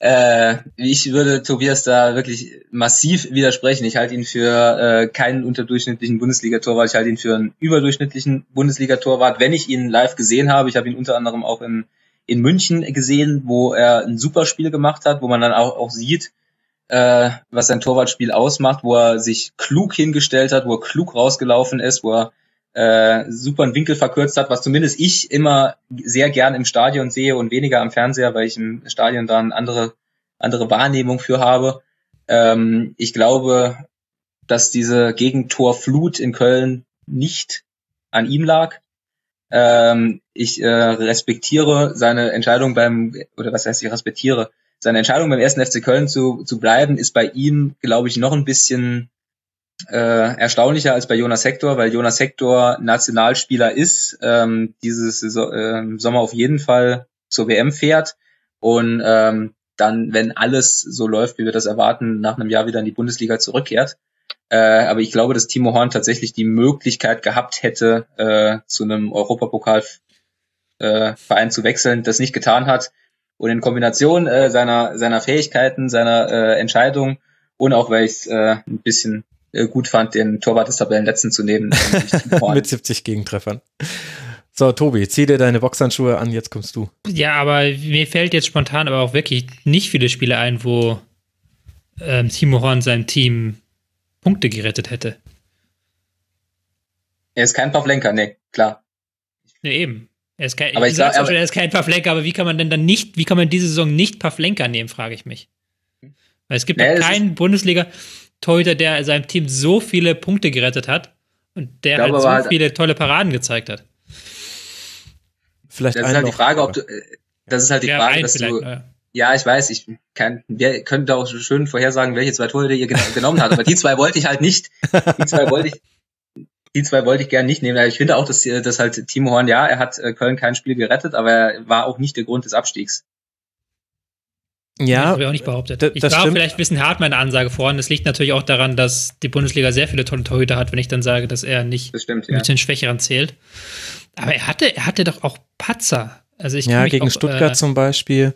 Äh, ich würde Tobias da wirklich massiv widersprechen. Ich halte ihn für äh, keinen unterdurchschnittlichen Bundesliga-Torwart. Ich halte ihn für einen überdurchschnittlichen Bundesliga-Torwart. Wenn ich ihn live gesehen habe, ich habe ihn unter anderem auch in, in München gesehen, wo er ein super Spiel gemacht hat, wo man dann auch, auch sieht, äh, was sein Torwartspiel ausmacht, wo er sich klug hingestellt hat, wo er klug rausgelaufen ist, wo er äh, super einen Winkel verkürzt hat, was zumindest ich immer sehr gern im Stadion sehe und weniger am Fernseher, weil ich im Stadion dann andere andere Wahrnehmung für habe. Ähm, ich glaube, dass diese Gegentorflut in Köln nicht an ihm lag. Ähm, ich äh, respektiere seine Entscheidung beim, oder was heißt ich respektiere, seine Entscheidung beim ersten FC Köln zu, zu bleiben, ist bei ihm, glaube ich, noch ein bisschen äh, erstaunlicher als bei Jonas Hector, weil Jonas Hector Nationalspieler ist, ähm, dieses äh, Sommer auf jeden Fall zur WM fährt und ähm, dann, wenn alles so läuft, wie wir das erwarten, nach einem Jahr wieder in die Bundesliga zurückkehrt. Äh, aber ich glaube, dass Timo Horn tatsächlich die Möglichkeit gehabt hätte, äh, zu einem Europapokalverein äh, zu wechseln, das nicht getan hat. Und in Kombination äh, seiner, seiner Fähigkeiten, seiner äh, Entscheidung und auch weil ich es äh, ein bisschen äh, gut fand, den Torwart des Tabellenletzten zu nehmen. Mit 70 Gegentreffern. So, Tobi, zieh dir deine Boxhandschuhe an, jetzt kommst du. Ja, aber mir fällt jetzt spontan aber auch wirklich nicht viele Spiele ein, wo ähm, Timo Horn seinem Team Punkte gerettet hätte. Er ist kein Pavlenka, nee, klar. Nee, eben. Er ist kein, aber ich sag, aber, schon, er ist kein Pavlenka, aber wie kann man denn dann nicht, wie kann man diese Saison nicht Pavlenka nehmen, frage ich mich. Weil es gibt nee, keinen Bundesliga-Torhüter, der seinem Team so viele Punkte gerettet hat und der halt so halt, viele tolle Paraden gezeigt hat. Vielleicht das ist halt die Frage, ob du, äh, das ist halt die ja, Frage, dass du, ja. ja. ich weiß, ich kann, wir könnten auch schön vorhersagen, welche zwei Tore ihr genommen habt, aber die zwei wollte ich halt nicht, die zwei wollte ich, die zwei wollte ich gerne nicht nehmen. Ich finde auch, dass, dass halt Timo Horn, ja, er hat äh, Köln kein Spiel gerettet, aber er war auch nicht der Grund des Abstiegs. Ja, das habe ich auch nicht behauptet. Ich war stimmt. vielleicht ein bisschen hart meine Ansage vorhin. Das liegt natürlich auch daran, dass die Bundesliga sehr viele tolle Torhüter hat, wenn ich dann sage, dass er nicht das stimmt, ja. mit den Schwächeren zählt. Aber er hatte, er hatte doch auch Patzer. Also ich ja, gegen auch, Stuttgart äh, zum Beispiel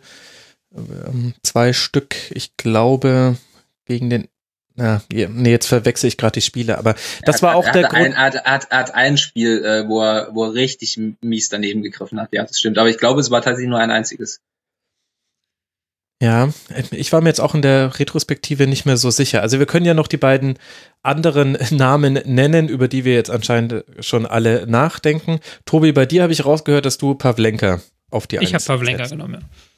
ähm, zwei Stück. Ich glaube gegen den. Ja, nee, jetzt verwechsel ich gerade die Spiele, aber das hat, war auch der Grund. Er hat, hat, hat ein Spiel, äh, wo, er, wo er richtig mies daneben gegriffen hat. Ja, das stimmt. Aber ich glaube, es war tatsächlich nur ein einziges. Ja, ich war mir jetzt auch in der Retrospektive nicht mehr so sicher. Also wir können ja noch die beiden anderen Namen nennen, über die wir jetzt anscheinend schon alle nachdenken. Tobi, bei dir habe ich rausgehört, dass du Pavlenka auf die Ich habe Pavlenka setzt. genommen, ja.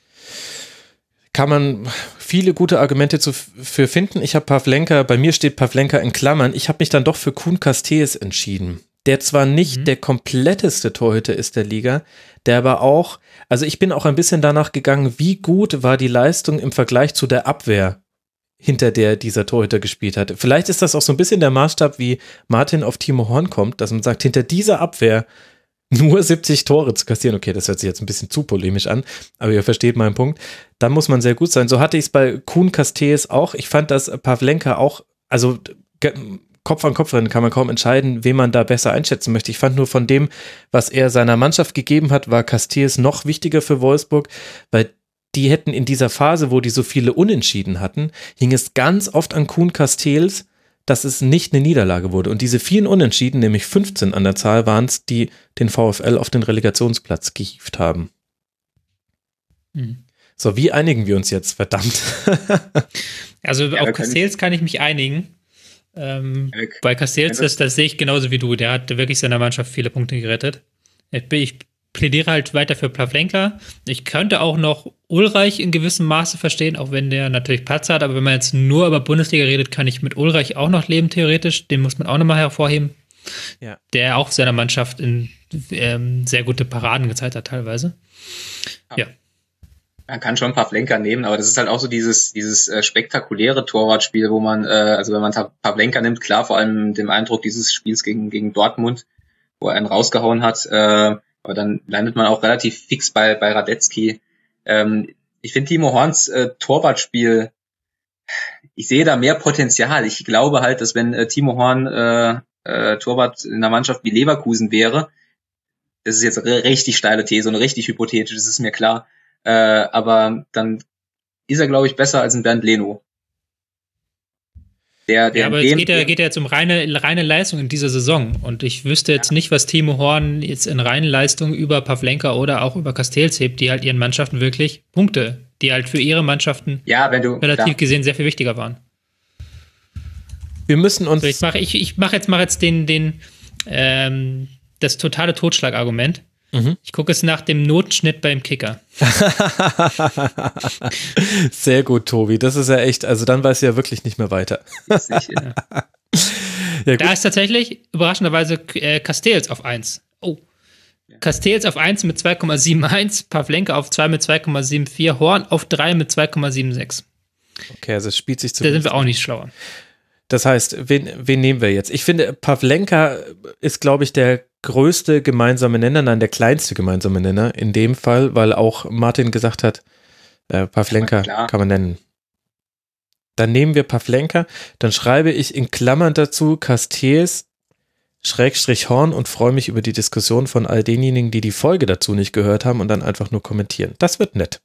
Kann man viele gute Argumente zu, für finden. Ich habe Pavlenka, bei mir steht Pavlenka in Klammern. Ich habe mich dann doch für Kuhn Castells entschieden. Der zwar nicht mhm. der kompletteste Torhüter ist der Liga, der aber auch also ich bin auch ein bisschen danach gegangen, wie gut war die Leistung im Vergleich zu der Abwehr, hinter der dieser Torhüter gespielt hat. Vielleicht ist das auch so ein bisschen der Maßstab, wie Martin auf Timo Horn kommt, dass man sagt, hinter dieser Abwehr nur 70 Tore zu kassieren. Okay, das hört sich jetzt ein bisschen zu polemisch an, aber ihr versteht meinen Punkt. Dann muss man sehr gut sein. So hatte ich es bei Kuhn Castells auch. Ich fand, dass Pavlenka auch, also Kopf an Kopf rennen kann man kaum entscheiden, wen man da besser einschätzen möchte. Ich fand nur von dem, was er seiner Mannschaft gegeben hat, war Castells noch wichtiger für Wolfsburg, weil die hätten in dieser Phase, wo die so viele Unentschieden hatten, hing es ganz oft an Kuhn Castells, dass es nicht eine Niederlage wurde. Und diese vielen Unentschieden, nämlich 15 an der Zahl, waren es, die den VfL auf den Relegationsplatz gehievt haben. Hm. So, wie einigen wir uns jetzt, verdammt? also ja, auf Castells kann ich mich einigen. Ähm, bei Castells, das, das sehe ich genauso wie du. Der hat wirklich seiner Mannschaft viele Punkte gerettet. Ich plädiere halt weiter für Plavlenka. Ich könnte auch noch Ulreich in gewissem Maße verstehen, auch wenn der natürlich Platz hat. Aber wenn man jetzt nur über Bundesliga redet, kann ich mit Ulreich auch noch leben, theoretisch. Den muss man auch nochmal hervorheben. Ja. Der auch seiner Mannschaft in ähm, sehr gute Paraden gezeigt hat, teilweise. Ja. ja man kann schon ein paar Flenker nehmen, aber das ist halt auch so dieses, dieses äh, spektakuläre Torwartspiel, wo man, äh, also wenn man Pavlenka nimmt, klar, vor allem dem Eindruck dieses Spiels gegen, gegen Dortmund, wo er einen rausgehauen hat, äh, aber dann landet man auch relativ fix bei, bei Radetzky. Ähm, ich finde Timo Horns äh, Torwartspiel, ich sehe da mehr Potenzial. Ich glaube halt, dass wenn äh, Timo Horn äh, äh, Torwart in einer Mannschaft wie Leverkusen wäre, das ist jetzt eine richtig steile These und richtig hypothetisch, das ist mir klar, äh, aber dann ist er, glaube ich, besser als ein Bernd Leno. Der, der ja, aber es geht ja, geht ja jetzt um reine, reine Leistung in dieser Saison. Und ich wüsste jetzt ja. nicht, was Timo Horn jetzt in reinen Leistung über Pavlenka oder auch über Castells hebt, die halt ihren Mannschaften wirklich Punkte, die halt für ihre Mannschaften ja, wenn du, relativ klar. gesehen sehr viel wichtiger waren. Wir müssen uns. So, ich mache ich, ich mach jetzt, mach jetzt den, den, ähm, das totale Totschlagargument. Mhm. Ich gucke es nach dem Notschnitt beim Kicker. Sehr gut, Tobi. Das ist ja echt, also dann weiß ich ja wirklich nicht mehr weiter. Sicher. ja, da ist tatsächlich überraschenderweise äh, Castells auf 1. Oh. Castells auf 1 mit 2,71, Pavlenka auf 2 mit 2,74, Horn auf 3 mit 2,76. Okay, also es spielt sich zu. Da sind wir auch nicht schlauer. Das heißt, wen, wen nehmen wir jetzt? Ich finde, Pavlenka ist, glaube ich, der größte gemeinsame Nenner, nein, der kleinste gemeinsame Nenner in dem Fall, weil auch Martin gesagt hat, äh, Pavlenka kann man nennen. Dann nehmen wir Pavlenka, dann schreibe ich in Klammern dazu Castells Schrägstrich Horn und freue mich über die Diskussion von all denjenigen, die die Folge dazu nicht gehört haben und dann einfach nur kommentieren. Das wird nett.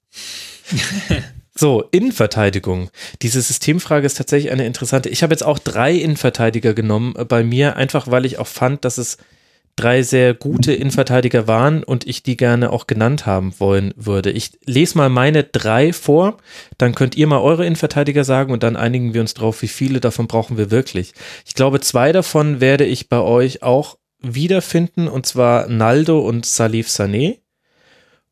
so, Innenverteidigung. Diese Systemfrage ist tatsächlich eine interessante. Ich habe jetzt auch drei Innenverteidiger genommen bei mir, einfach weil ich auch fand, dass es drei sehr gute Innenverteidiger waren und ich die gerne auch genannt haben wollen würde. Ich lese mal meine drei vor, dann könnt ihr mal eure Innenverteidiger sagen und dann einigen wir uns drauf, wie viele davon brauchen wir wirklich. Ich glaube, zwei davon werde ich bei euch auch wiederfinden und zwar Naldo und Salif Sané.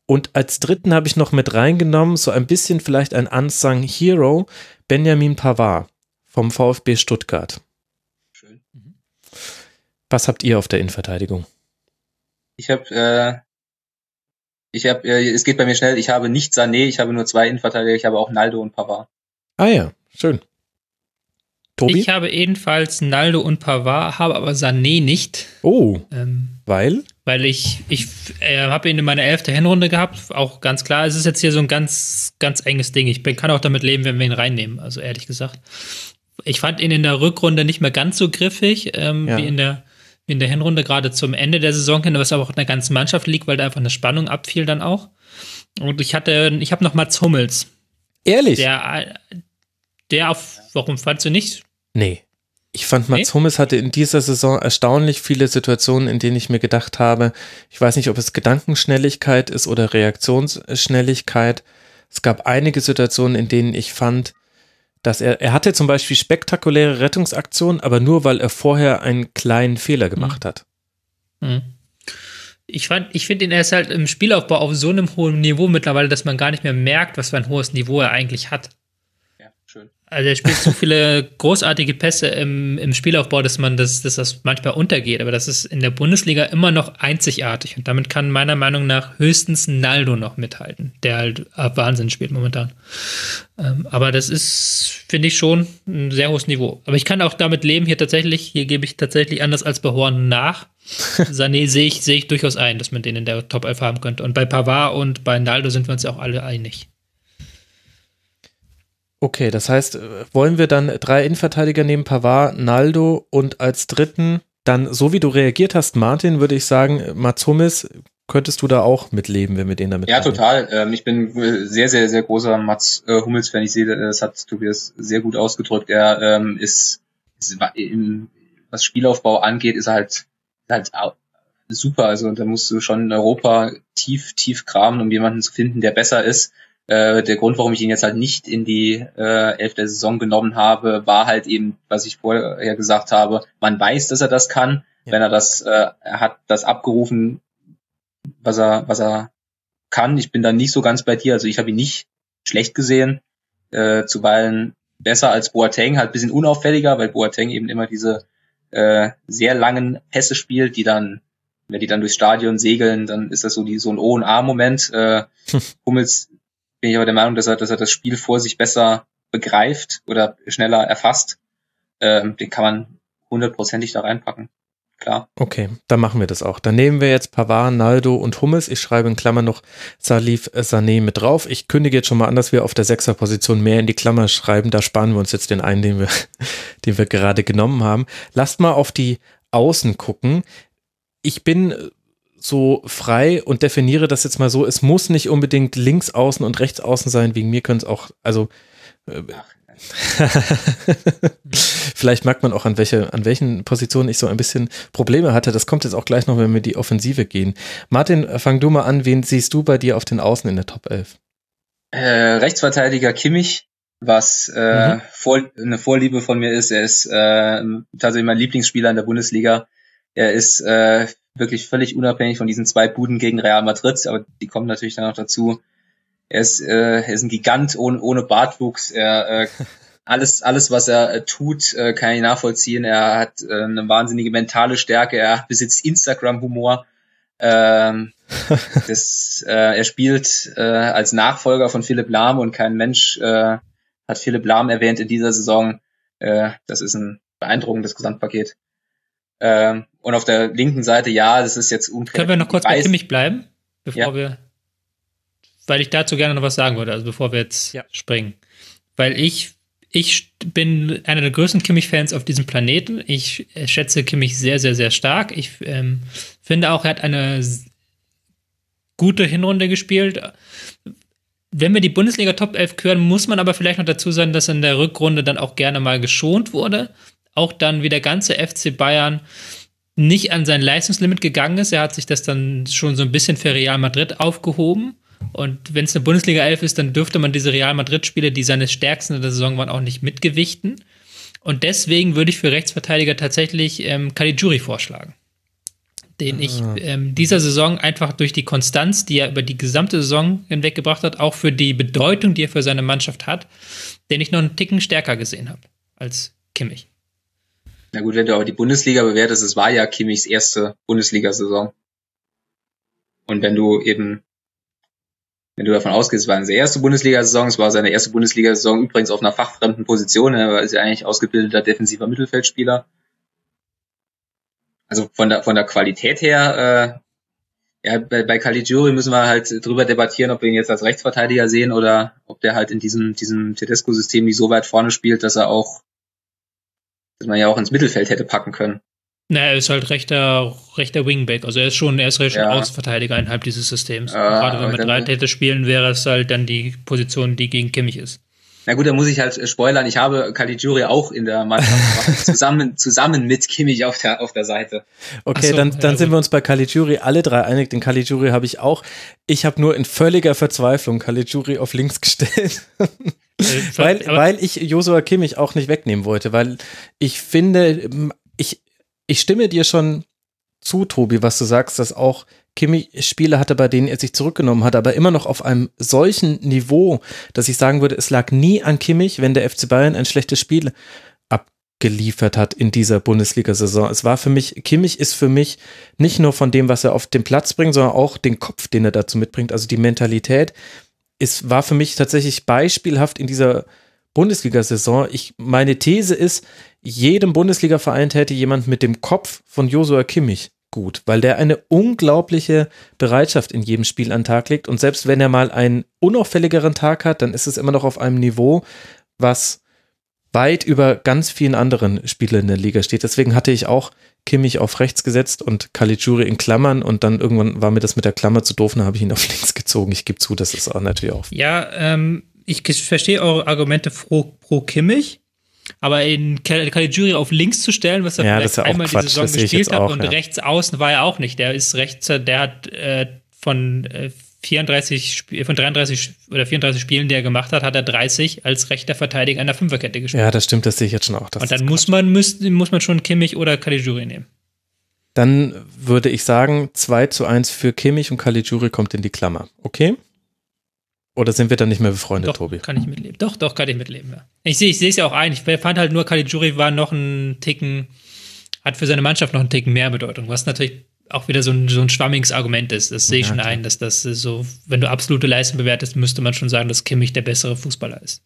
Und als dritten habe ich noch mit reingenommen, so ein bisschen vielleicht ein unsung Hero, Benjamin Pavard vom VfB Stuttgart. Was habt ihr auf der Innenverteidigung? Ich habe, äh, ich habe, äh, es geht bei mir schnell. Ich habe nicht Sané, ich habe nur zwei Innenverteidiger. Ich habe auch Naldo und Pavard. Ah ja, schön. Tobi? Ich habe ebenfalls Naldo und Pavard, habe aber Sané nicht. Oh. Ähm, weil? Weil ich, ich äh, habe ihn in meiner elfte Hinrunde gehabt, auch ganz klar. Es ist jetzt hier so ein ganz, ganz enges Ding. Ich bin, kann auch damit leben, wenn wir ihn reinnehmen, also ehrlich gesagt. Ich fand ihn in der Rückrunde nicht mehr ganz so griffig ähm, ja. wie in der in der Hinrunde gerade zum Ende der Saison hin, was aber auch in der ganzen Mannschaft liegt, weil da einfach eine Spannung abfiel dann auch. Und ich hatte, ich habe noch Mats Hummels. Ehrlich? Der, der auf, warum fandst du nicht? Nee. Ich fand, Mats nee? Hummels hatte in dieser Saison erstaunlich viele Situationen, in denen ich mir gedacht habe, ich weiß nicht, ob es Gedankenschnelligkeit ist oder Reaktionsschnelligkeit. Es gab einige Situationen, in denen ich fand, dass er, er hatte zum Beispiel spektakuläre Rettungsaktionen, aber nur weil er vorher einen kleinen Fehler gemacht mhm. hat. Mhm. Ich fand, ich finde ihn erst halt im Spielaufbau auf so einem hohen Niveau mittlerweile, dass man gar nicht mehr merkt, was für ein hohes Niveau er eigentlich hat. Also er spielt so viele großartige Pässe im, im Spielaufbau, dass man das, dass das manchmal untergeht. Aber das ist in der Bundesliga immer noch einzigartig. Und damit kann meiner Meinung nach höchstens Naldo noch mithalten, der halt Wahnsinn spielt momentan. Ähm, aber das ist, finde ich, schon ein sehr hohes Niveau. Aber ich kann auch damit leben, hier tatsächlich, hier gebe ich tatsächlich anders als bei Horn nach. Sané sehe ich, sehe ich durchaus ein, dass man den in der Top 11 haben könnte. Und bei Pavard und bei Naldo sind wir uns ja auch alle einig. Okay, das heißt, wollen wir dann drei Innenverteidiger nehmen, Pavard, Naldo und als dritten dann, so wie du reagiert hast, Martin, würde ich sagen, Mats Hummels, könntest du da auch mitleben, wenn wir den damit Ja, annehmen? total. Ähm, ich bin sehr, sehr, sehr großer Mats äh, Hummels-Fan. Ich sehe, das hat Tobias sehr gut ausgedrückt. Er ähm, ist, ist im, was Spielaufbau angeht, ist er halt, halt super. Also da musst du schon in Europa tief, tief graben, um jemanden zu finden, der besser ist. Äh, der Grund, warum ich ihn jetzt halt nicht in die äh, Elf der Saison genommen habe, war halt eben, was ich vorher gesagt habe, man weiß, dass er das kann. Ja. Wenn er das, äh, er hat das abgerufen, was er, was er kann. Ich bin da nicht so ganz bei dir. Also ich habe ihn nicht schlecht gesehen, äh, zuweilen besser als Boateng, halt bisschen unauffälliger, weil Boateng eben immer diese äh, sehr langen Pässe spielt, die dann, wenn die dann durchs Stadion segeln, dann ist das so die so ein O und A Moment. Äh, Hummels bin ich aber der Meinung, dass er, dass er das Spiel vor sich besser begreift oder schneller erfasst. Ähm, den kann man hundertprozentig da reinpacken. Klar. Okay, dann machen wir das auch. Dann nehmen wir jetzt Pavard, Naldo und Hummels. Ich schreibe in Klammern noch Salif Sané mit drauf. Ich kündige jetzt schon mal an, dass wir auf der Sechserposition mehr in die Klammer schreiben. Da sparen wir uns jetzt den einen, den wir, den wir gerade genommen haben. Lasst mal auf die Außen gucken. Ich bin so frei und definiere das jetzt mal so, es muss nicht unbedingt links außen und rechts außen sein, wegen mir können es auch, also äh, vielleicht merkt man auch, an, welche, an welchen Positionen ich so ein bisschen Probleme hatte. Das kommt jetzt auch gleich noch, wenn wir die Offensive gehen. Martin, fang du mal an. Wen siehst du bei dir auf den Außen in der Top 11? Äh, Rechtsverteidiger Kimmich, was äh, mhm. vor, eine Vorliebe von mir ist. Er ist äh, tatsächlich mein Lieblingsspieler in der Bundesliga. Er ist äh, wirklich völlig unabhängig von diesen zwei Buden gegen Real Madrid, aber die kommen natürlich dann noch dazu. Er ist, äh, er ist ein Gigant ohne, ohne Bartwuchs. Er, äh, alles, alles, was er äh, tut, äh, kann ich nachvollziehen. Er hat äh, eine wahnsinnige mentale Stärke. Er besitzt Instagram-Humor. Ähm, das, äh, er spielt äh, als Nachfolger von Philipp Lahm und kein Mensch äh, hat Philipp Lahm erwähnt in dieser Saison. Äh, das ist ein beeindruckendes Gesamtpaket. Ähm, und auf der linken Seite, ja, das ist jetzt unklar. Können wir noch kurz bei Kimmich bleiben, bevor ja. wir, weil ich dazu gerne noch was sagen würde, also bevor wir jetzt ja. springen. Weil ich, ich bin einer der größten Kimmich-Fans auf diesem Planeten. Ich schätze Kimmich sehr, sehr, sehr stark. Ich ähm, finde auch, er hat eine gute Hinrunde gespielt. Wenn wir die Bundesliga Top 11 hören, muss man aber vielleicht noch dazu sagen, dass er in der Rückrunde dann auch gerne mal geschont wurde. Auch dann wie der ganze FC Bayern nicht an sein Leistungslimit gegangen ist. Er hat sich das dann schon so ein bisschen für Real Madrid aufgehoben. Und wenn es eine Bundesliga 11 ist, dann dürfte man diese Real Madrid-Spiele, die seine stärksten in der Saison waren, auch nicht mitgewichten. Und deswegen würde ich für Rechtsverteidiger tatsächlich ähm, Caligiuri vorschlagen den ich ah. ähm, dieser Saison einfach durch die Konstanz, die er über die gesamte Saison hinweg gebracht hat, auch für die Bedeutung, die er für seine Mannschaft hat, den ich noch einen Ticken stärker gesehen habe als Kimmich. Na gut, wenn du aber die Bundesliga bewertest, es war ja Kimmichs erste Bundesliga-Saison. Und wenn du eben, wenn du davon ausgehst, es war seine erste Bundesliga-Saison, es war seine erste Bundesliga-Saison übrigens auf einer fachfremden Position, er war ja eigentlich ausgebildeter defensiver Mittelfeldspieler also von der von der Qualität her, äh, ja, bei, bei Caligiuri müssen wir halt drüber debattieren, ob wir ihn jetzt als Rechtsverteidiger sehen oder ob der halt in diesem, diesem Tedesco-System nicht so weit vorne spielt, dass er auch, dass man ja auch ins Mittelfeld hätte packen können. Na, er ist halt rechter, rechter Wingback. Also er ist schon, er ist rechter ja. Außenverteidiger innerhalb dieses Systems. Äh, Gerade wenn man mit Reit hätte spielen, wäre es halt dann die Position, die gegen Kimmich ist. Na gut, da muss ich halt spoilern. Ich habe Caligiuri auch in der Mannschaft zusammen, zusammen mit Kimmich auf der, auf der Seite. Okay, so, dann, dann ja, sind wir uns bei Caligiuri alle drei einig. Den Caligiuri habe ich auch. Ich habe nur in völliger Verzweiflung Caligiuri auf links gestellt. Äh, weil, weil ich Josua Kimmich auch nicht wegnehmen wollte, weil ich finde, ich, ich stimme dir schon zu, Tobi, was du sagst, dass auch Kimmich Spiele hatte, bei denen er sich zurückgenommen hat, aber immer noch auf einem solchen Niveau, dass ich sagen würde, es lag nie an Kimmich, wenn der FC Bayern ein schlechtes Spiel abgeliefert hat in dieser Bundesliga-Saison. Es war für mich, Kimmich ist für mich nicht nur von dem, was er auf den Platz bringt, sondern auch den Kopf, den er dazu mitbringt, also die Mentalität. Es war für mich tatsächlich beispielhaft in dieser Bundesliga-Saison. Ich, meine These ist, jedem Bundesliga-Verein hätte jemand mit dem Kopf von Josua Kimmich gut, weil der eine unglaubliche Bereitschaft in jedem Spiel an den Tag legt. Und selbst wenn er mal einen unauffälligeren Tag hat, dann ist es immer noch auf einem Niveau, was weit über ganz vielen anderen Spielern in der Liga steht. Deswegen hatte ich auch Kimmich auf rechts gesetzt und Caligiuri in Klammern und dann irgendwann war mir das mit der Klammer zu doof, dann habe ich ihn auf links gezogen. Ich gebe zu, das ist auch natürlich auch. Ja, ähm, ich verstehe eure Argumente pro, pro Kimmich. Aber in Caligiuri auf links zu stellen, was er ja, vielleicht einmal Quatsch, die Saison gespielt hat, auch, und ja. rechts außen war er auch nicht. Der ist rechts, der hat äh, von äh, 34, von 33 oder 34 Spielen, die er gemacht hat, hat er 30 als rechter Verteidiger einer Fünferkette gespielt. Ja, das stimmt, das sehe ich jetzt schon auch. und dann muss man, muss, muss man schon Kimmich oder Caligiuri nehmen. Dann würde ich sagen, 2 zu 1 für Kimmich und Caligiuri kommt in die Klammer. Okay? Oder sind wir dann nicht mehr befreundet, doch, Tobi? Kann ich mitleben. Doch, doch, kann ich mitleben, ja. Ich sehe ich es ja auch ein. Ich fand halt nur, Caligiuri war noch ein Ticken, hat für seine Mannschaft noch einen Ticken mehr Bedeutung, was natürlich auch wieder so ein, so ein schwammiges Argument ist. Das sehe ich ja, schon ein, dass das so, wenn du absolute Leistung bewertest, müsste man schon sagen, dass Kimmich der bessere Fußballer ist.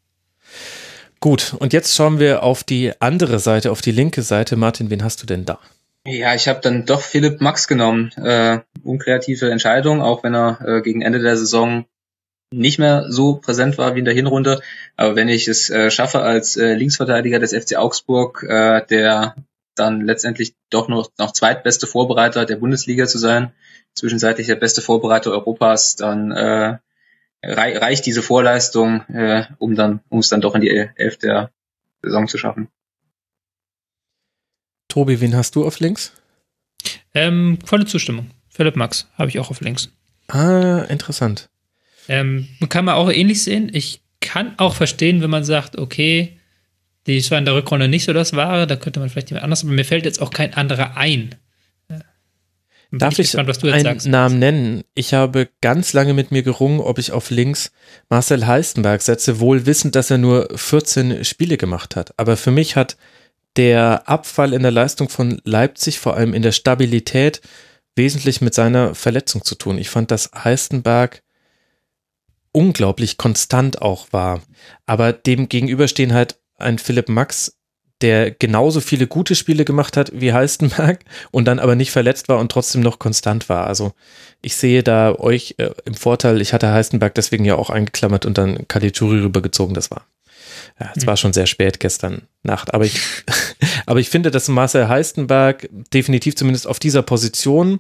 Gut, und jetzt schauen wir auf die andere Seite, auf die linke Seite. Martin, wen hast du denn da? Ja, ich habe dann doch Philipp Max genommen. Äh, unkreative Entscheidung, auch wenn er äh, gegen Ende der Saison nicht mehr so präsent war wie in der Hinrunde. Aber wenn ich es äh, schaffe, als äh, Linksverteidiger des FC Augsburg, äh, der dann letztendlich doch noch, noch zweitbeste Vorbereiter der Bundesliga zu sein, zwischenzeitlich der beste Vorbereiter Europas, dann äh, rei reicht diese Vorleistung, äh, um dann, um es dann doch in die Elf der Saison zu schaffen. Tobi, wen hast du auf links? Ähm, volle Zustimmung. Philipp Max habe ich auch auf links. Ah, interessant. Ähm, kann man auch ähnlich sehen. Ich kann auch verstehen, wenn man sagt, okay, die war in der Rückrunde nicht so das Wahre, da könnte man vielleicht jemand anders, aber mir fällt jetzt auch kein anderer ein. Darf ich, gespannt, einen sagst. Namen nennen? Ich habe ganz lange mit mir gerungen, ob ich auf links Marcel Heistenberg setze, wohl wissend, dass er nur 14 Spiele gemacht hat. Aber für mich hat der Abfall in der Leistung von Leipzig, vor allem in der Stabilität, wesentlich mit seiner Verletzung zu tun. Ich fand, dass Heistenberg unglaublich konstant auch war. Aber dem gegenüberstehen halt ein Philipp Max, der genauso viele gute Spiele gemacht hat wie Heistenberg und dann aber nicht verletzt war und trotzdem noch konstant war. Also ich sehe da euch äh, im Vorteil, ich hatte Heistenberg deswegen ja auch eingeklammert und dann Caligiuri rübergezogen, das war. Ja, es mhm. war schon sehr spät gestern Nacht, aber ich, aber ich finde, dass Marcel Heistenberg definitiv zumindest auf dieser Position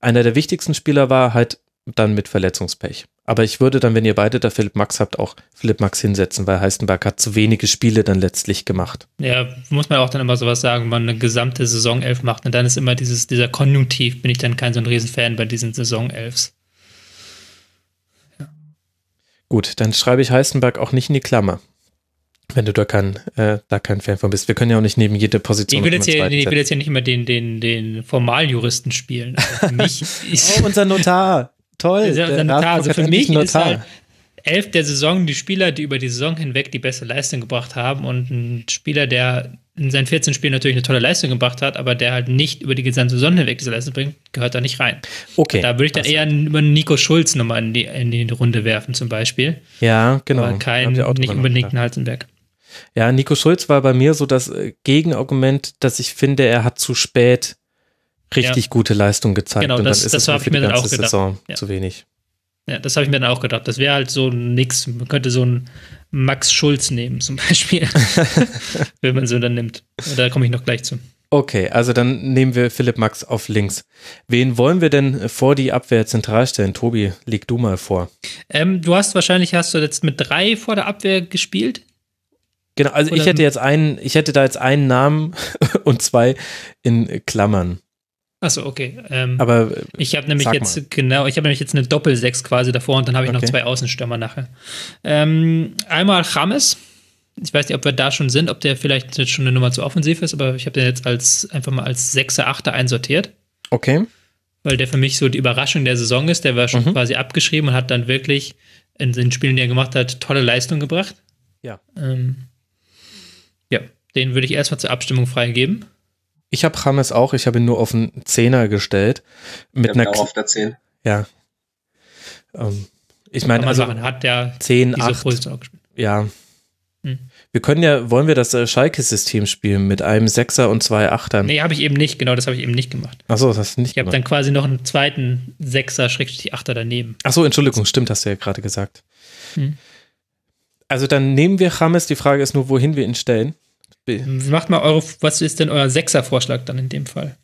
einer der wichtigsten Spieler war, halt dann mit Verletzungspech. Aber ich würde dann, wenn ihr beide da Philipp Max habt, auch Philipp Max hinsetzen, weil Heistenberg hat zu wenige Spiele dann letztlich gemacht. Ja, muss man auch dann immer sowas sagen, wenn man eine gesamte Saison elf macht und dann ist immer dieses, dieser Konjunktiv, bin ich dann kein so ein Riesenfan bei diesen Saisonelfs. Ja. Gut, dann schreibe ich Heistenberg auch nicht in die Klammer. Wenn du da kein, äh, da kein Fan von bist. Wir können ja auch nicht neben jede Position. Ich will jetzt, hier, ich will jetzt ja nicht immer den, den, den Formaljuristen spielen. Also mich oh, unser Notar. Toll. Der, der Notar. Also für mich ist halt elf der Saison die Spieler, die über die Saison hinweg die beste Leistung gebracht haben und ein Spieler, der in seinen 14 Spielen natürlich eine tolle Leistung gebracht hat, aber der halt nicht über die gesamte Saison hinweg diese Leistung bringt, gehört da nicht rein. Okay. Da würde ich dann eher über Nico Schulz nochmal in die, in die Runde werfen, zum Beispiel. Ja, genau. Aber kein, nicht unbedingt einen Halzenberg. Ja, Nico Schulz war bei mir so das äh, Gegenargument, dass ich finde, er hat zu spät richtig ja. gute Leistung gezeigt genau, und das, dann ist das es für die ganze Saison ja. zu wenig. Ja, das habe ich mir dann auch gedacht. Das wäre halt so nix. Man könnte so einen Max Schulz nehmen, zum Beispiel. Wenn man so dann nimmt. Da komme ich noch gleich zu. Okay, also dann nehmen wir Philipp Max auf links. Wen wollen wir denn vor die Abwehr zentral stellen? Tobi, leg du mal vor. Ähm, du hast wahrscheinlich, hast du jetzt mit drei vor der Abwehr gespielt? Genau, also Oder ich hätte jetzt einen, ich hätte da jetzt einen Namen und zwei in Klammern. Achso, okay. Ähm, Aber ich habe nämlich jetzt mal. genau, ich habe nämlich jetzt eine Doppel-Sechs quasi davor und dann habe ich okay. noch zwei Außenstürmer nachher. Ähm, einmal James. Ich weiß nicht, ob wir da schon sind, ob der vielleicht jetzt schon eine Nummer zu offensiv ist, aber ich habe den jetzt als einfach mal als Sechser, Achter einsortiert. Okay. Weil der für mich so die Überraschung der Saison ist. Der war schon mhm. quasi abgeschrieben und hat dann wirklich in den Spielen, die er gemacht hat, tolle Leistung gebracht. Ja. Ähm, ja, den würde ich erstmal zur Abstimmung freigeben. Ich habe James auch, ich habe ihn nur auf einen Zehner gestellt. Mit einer auch auf der 10. Ja. Ähm, ich meine, also man hat ja 10, diese 8, Position auch gespielt. Ja. Hm. Wir können ja, wollen wir das äh, Schalke-System spielen mit einem Sechser und zwei Achtern? Nee, habe ich eben nicht, genau, das habe ich eben nicht gemacht. Achso, das hast du nicht Ich habe dann quasi noch einen zweiten Sechser, Schrägstrich Achter daneben. Achso, Entschuldigung, stimmt, hast du ja gerade gesagt. Hm. Also dann nehmen wir James, die Frage ist nur, wohin wir ihn stellen. Macht mal eure, was ist denn euer Sechser-Vorschlag dann in dem Fall?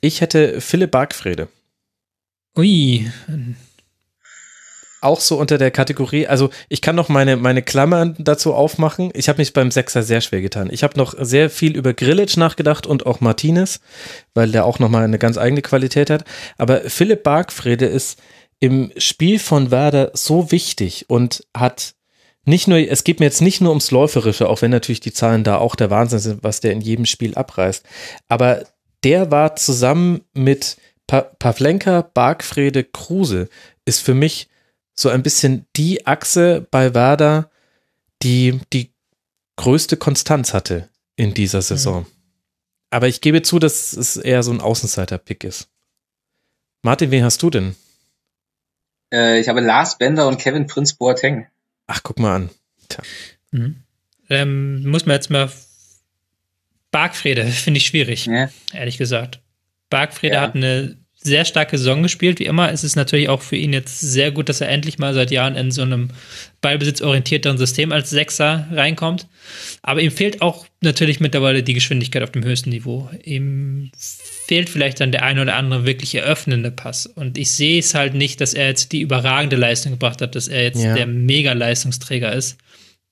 Ich hätte Philipp Bargfrede. Ui. Auch so unter der Kategorie, also ich kann noch meine, meine Klammern dazu aufmachen. Ich habe mich beim Sechser sehr schwer getan. Ich habe noch sehr viel über Grillitsch nachgedacht und auch Martinez, weil der auch nochmal eine ganz eigene Qualität hat. Aber Philipp Bargfrede ist im Spiel von Werder so wichtig und hat nicht nur, es geht mir jetzt nicht nur ums Läuferische, auch wenn natürlich die Zahlen da auch der Wahnsinn sind, was der in jedem Spiel abreißt. Aber der war zusammen mit pa Pavlenka, Bargfrede, Kruse, ist für mich so ein bisschen die Achse bei Werder, die die größte Konstanz hatte in dieser Saison. Mhm. Aber ich gebe zu, dass es eher so ein Außenseiter-Pick ist. Martin, wen hast du denn? Äh, ich habe Lars Bender und Kevin Prinz Boateng. Ach, guck mal an. Mhm. Ähm, muss man jetzt mal. Bargfrede finde ich schwierig, ja. ehrlich gesagt. Bargfrede ja. hat eine sehr starke Saison gespielt. Wie immer ist es natürlich auch für ihn jetzt sehr gut, dass er endlich mal seit Jahren in so einem ballbesitzorientierteren System als Sechser reinkommt. Aber ihm fehlt auch natürlich mittlerweile die Geschwindigkeit auf dem höchsten Niveau. Ihm fehlt vielleicht dann der ein oder andere wirklich eröffnende Pass. Und ich sehe es halt nicht, dass er jetzt die überragende Leistung gebracht hat, dass er jetzt ja. der Mega-Leistungsträger ist.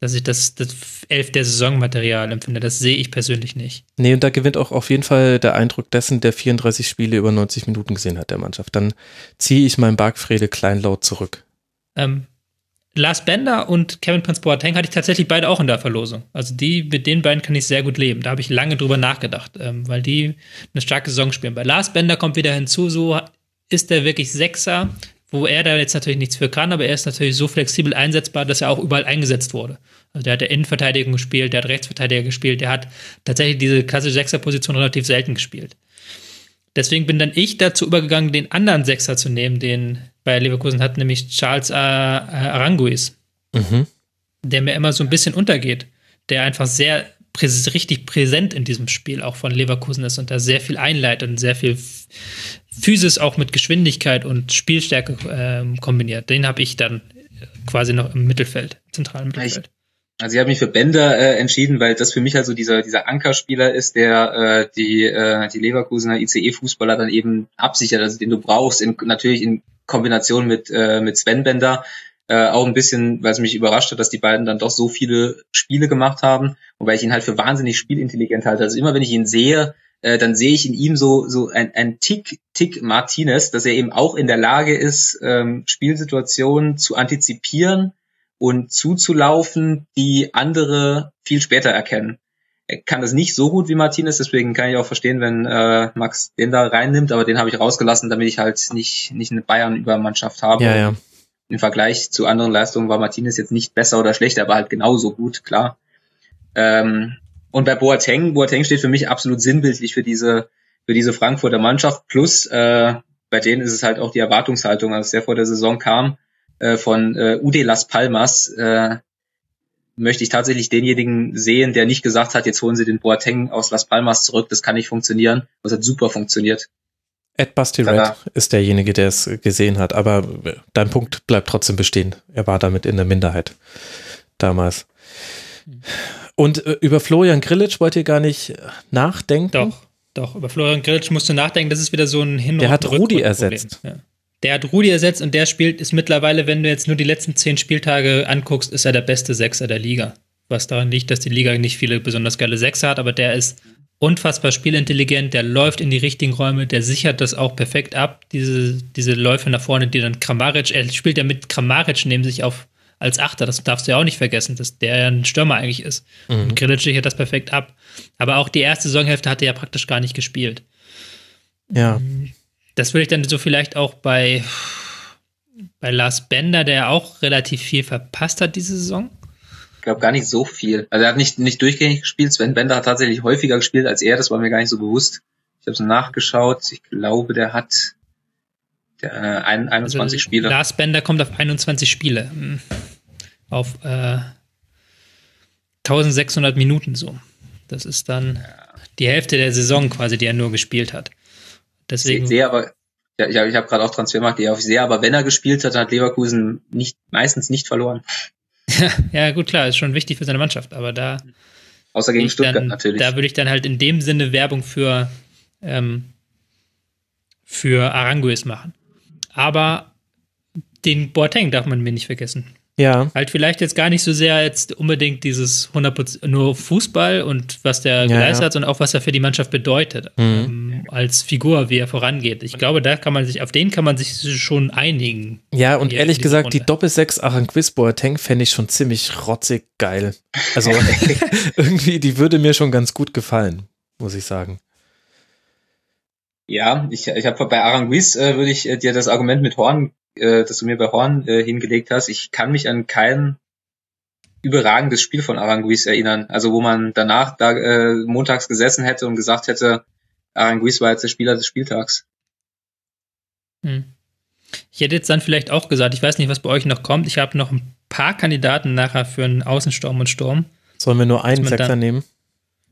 Dass ich das, das elf der Saisonmaterial empfinde, das sehe ich persönlich nicht. Nee, und da gewinnt auch auf jeden Fall der Eindruck dessen, der 34 Spiele über 90 Minuten gesehen hat, der Mannschaft. Dann ziehe ich mein Bargfrede kleinlaut zurück. Ähm, Lars Bender und Kevin Prince Boateng hatte ich tatsächlich beide auch in der Verlosung. Also die, mit den beiden kann ich sehr gut leben. Da habe ich lange drüber nachgedacht, ähm, weil die eine starke Saison spielen. Bei Lars Bender kommt wieder hinzu, so ist er wirklich Sechser, wo er da jetzt natürlich nichts für kann, aber er ist natürlich so flexibel einsetzbar, dass er auch überall eingesetzt wurde. Also der hat der Innenverteidigung gespielt, der hat Rechtsverteidiger gespielt, der hat tatsächlich diese klassische Sechserposition relativ selten gespielt. Deswegen bin dann ich dazu übergegangen, den anderen Sechser zu nehmen, den bei Leverkusen hat, nämlich Charles äh, Aranguis, mhm. der mir immer so ein bisschen untergeht, der einfach sehr präs richtig präsent in diesem Spiel auch von Leverkusen ist und da sehr viel einleitet und sehr viel Physis auch mit Geschwindigkeit und Spielstärke äh, kombiniert. Den habe ich dann quasi noch im Mittelfeld, zentralen Mittelfeld. Also ich habe mich für Bender äh, entschieden, weil das für mich halt so dieser dieser Ankerspieler ist, der äh, die äh, die Leverkusener ICE-Fußballer dann eben absichert, also den du brauchst, in, natürlich in Kombination mit äh, mit Sven Bender. Äh, auch ein bisschen, weil es mich überrascht hat, dass die beiden dann doch so viele Spiele gemacht haben und weil ich ihn halt für wahnsinnig spielintelligent halte. Also immer wenn ich ihn sehe, äh, dann sehe ich in ihm so so ein, ein Tick Tick Martinez, dass er eben auch in der Lage ist, ähm, Spielsituationen zu antizipieren und zuzulaufen, die andere viel später erkennen. Er kann das nicht so gut wie Martinez, deswegen kann ich auch verstehen, wenn äh, Max den da reinnimmt, aber den habe ich rausgelassen, damit ich halt nicht, nicht eine Bayern-Übermannschaft habe. Ja, ja. Im Vergleich zu anderen Leistungen war Martinez jetzt nicht besser oder schlechter, aber halt genauso gut, klar. Ähm, und bei Boateng, Boateng steht für mich absolut sinnbildlich für diese, für diese Frankfurter Mannschaft. Plus, äh, bei denen ist es halt auch die Erwartungshaltung, als der vor der Saison kam, äh, von äh, Ude Las Palmas äh, möchte ich tatsächlich denjenigen sehen, der nicht gesagt hat, jetzt holen sie den Boateng aus Las Palmas zurück, das kann nicht funktionieren. Das hat super funktioniert. Ed Basti Red ist derjenige, der es gesehen hat, aber dein Punkt bleibt trotzdem bestehen. Er war damit in der Minderheit damals. Und äh, über Florian Grillitsch wollt ihr gar nicht nachdenken? Doch, doch, über Florian Grillitsch musst du nachdenken, das ist wieder so ein Hin- Der hat Rudi ersetzt. Ja. Der hat Rudi ersetzt und der spielt, ist mittlerweile, wenn du jetzt nur die letzten zehn Spieltage anguckst, ist er der beste Sechser der Liga. Was daran liegt, dass die Liga nicht viele besonders geile Sechser hat, aber der ist unfassbar spielintelligent, der läuft in die richtigen Räume, der sichert das auch perfekt ab, diese, diese Läufe nach vorne, die dann Kramaric, er spielt ja mit Kramaric neben sich auf als Achter, das darfst du ja auch nicht vergessen, dass der ja ein Stürmer eigentlich ist. Mhm. Und Grilic sichert das perfekt ab. Aber auch die erste Saisonhälfte hat er ja praktisch gar nicht gespielt. Ja. Mhm. Das würde ich dann so vielleicht auch bei, bei Lars Bender, der auch relativ viel verpasst hat diese Saison. Ich glaube gar nicht so viel. Also er hat nicht, nicht durchgängig gespielt. Sven Bender hat tatsächlich häufiger gespielt als er, das war mir gar nicht so bewusst. Ich habe es nachgeschaut. Ich glaube, der hat der, äh, 21 also, Spiele. Lars Bender kommt auf 21 Spiele. Hm. Auf äh, 1600 Minuten so. Das ist dann die Hälfte der Saison quasi, die er nur gespielt hat. Deswegen. Ich sehe aber, ja, ich habe ich hab gerade auch Transfermarkt, die ich sehe, aber wenn er gespielt hat, hat Leverkusen nicht, meistens nicht verloren. ja, gut, klar, ist schon wichtig für seine Mannschaft, aber da. Außer gegen Stuttgart dann, natürlich. Da würde ich dann halt in dem Sinne Werbung für, ähm, für Aranguis machen. Aber den Boateng darf man mir nicht vergessen. Ja. Halt vielleicht jetzt gar nicht so sehr jetzt unbedingt dieses 100% nur Fußball und was der ja, geleistet ja. hat, sondern auch was er für die Mannschaft bedeutet. Mhm. Ähm, als Figur, wie er vorangeht. Ich glaube, da kann man sich, auf den kann man sich schon einigen. Ja, und ehrlich gesagt, Runde. die Doppel-6 Aranquis Boateng fände ich schon ziemlich rotzig geil. Also irgendwie, die würde mir schon ganz gut gefallen, muss ich sagen. Ja, ich, ich habe bei Aranguiz äh, würde ich äh, dir das Argument mit Horn äh, das du mir bei Horn äh, hingelegt hast, ich kann mich an kein überragendes Spiel von Aranguiz erinnern. Also wo man danach da äh, montags gesessen hätte und gesagt hätte, Aranguiz war jetzt der Spieler des Spieltags. Hm. Ich hätte jetzt dann vielleicht auch gesagt, ich weiß nicht, was bei euch noch kommt. Ich habe noch ein paar Kandidaten nachher für einen Außensturm und Sturm. Sollen wir nur einen Sechser nehmen?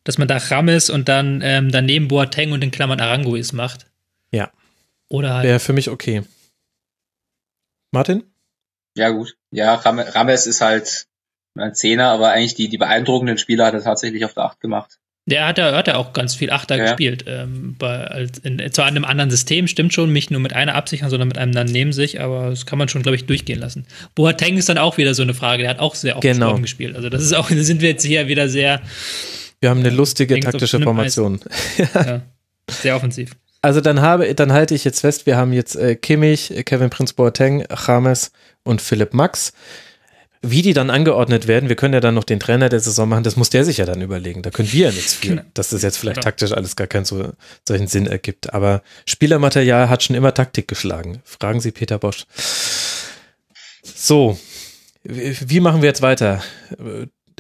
Dass man da Rames und dann ähm, daneben Boateng und in Klammern Aranguiz macht. Ja. Oder halt. Wäre für mich okay. Martin? Ja, gut. Ja, Rames ist halt ein Zehner, aber eigentlich die, die beeindruckenden Spieler hat er tatsächlich auf der Acht gemacht. Der hat ja, hat ja auch ganz viel Achter ja. gespielt. Ähm, bei, als in, zu einem anderen System, stimmt schon, nicht nur mit einer absichern, sondern mit einem dann neben sich, aber das kann man schon, glaube ich, durchgehen lassen. Boateng ist dann auch wieder so eine Frage, der hat auch sehr oft genau. gespielt. Also das ist auch, da sind wir jetzt hier wieder sehr. Wir haben eine lustige taktische Formation. ja, sehr offensiv. Also dann habe, dann halte ich jetzt fest, wir haben jetzt äh, Kimmich, Kevin Prince Boateng, James und Philipp Max. Wie die dann angeordnet werden, wir können ja dann noch den Trainer der Saison machen, das muss der sich ja dann überlegen. Da können wir ja nichts für, genau. dass das jetzt vielleicht taktisch alles gar keinen so, solchen Sinn ergibt. Aber Spielermaterial hat schon immer Taktik geschlagen. Fragen Sie Peter Bosch. So, wie machen wir jetzt weiter?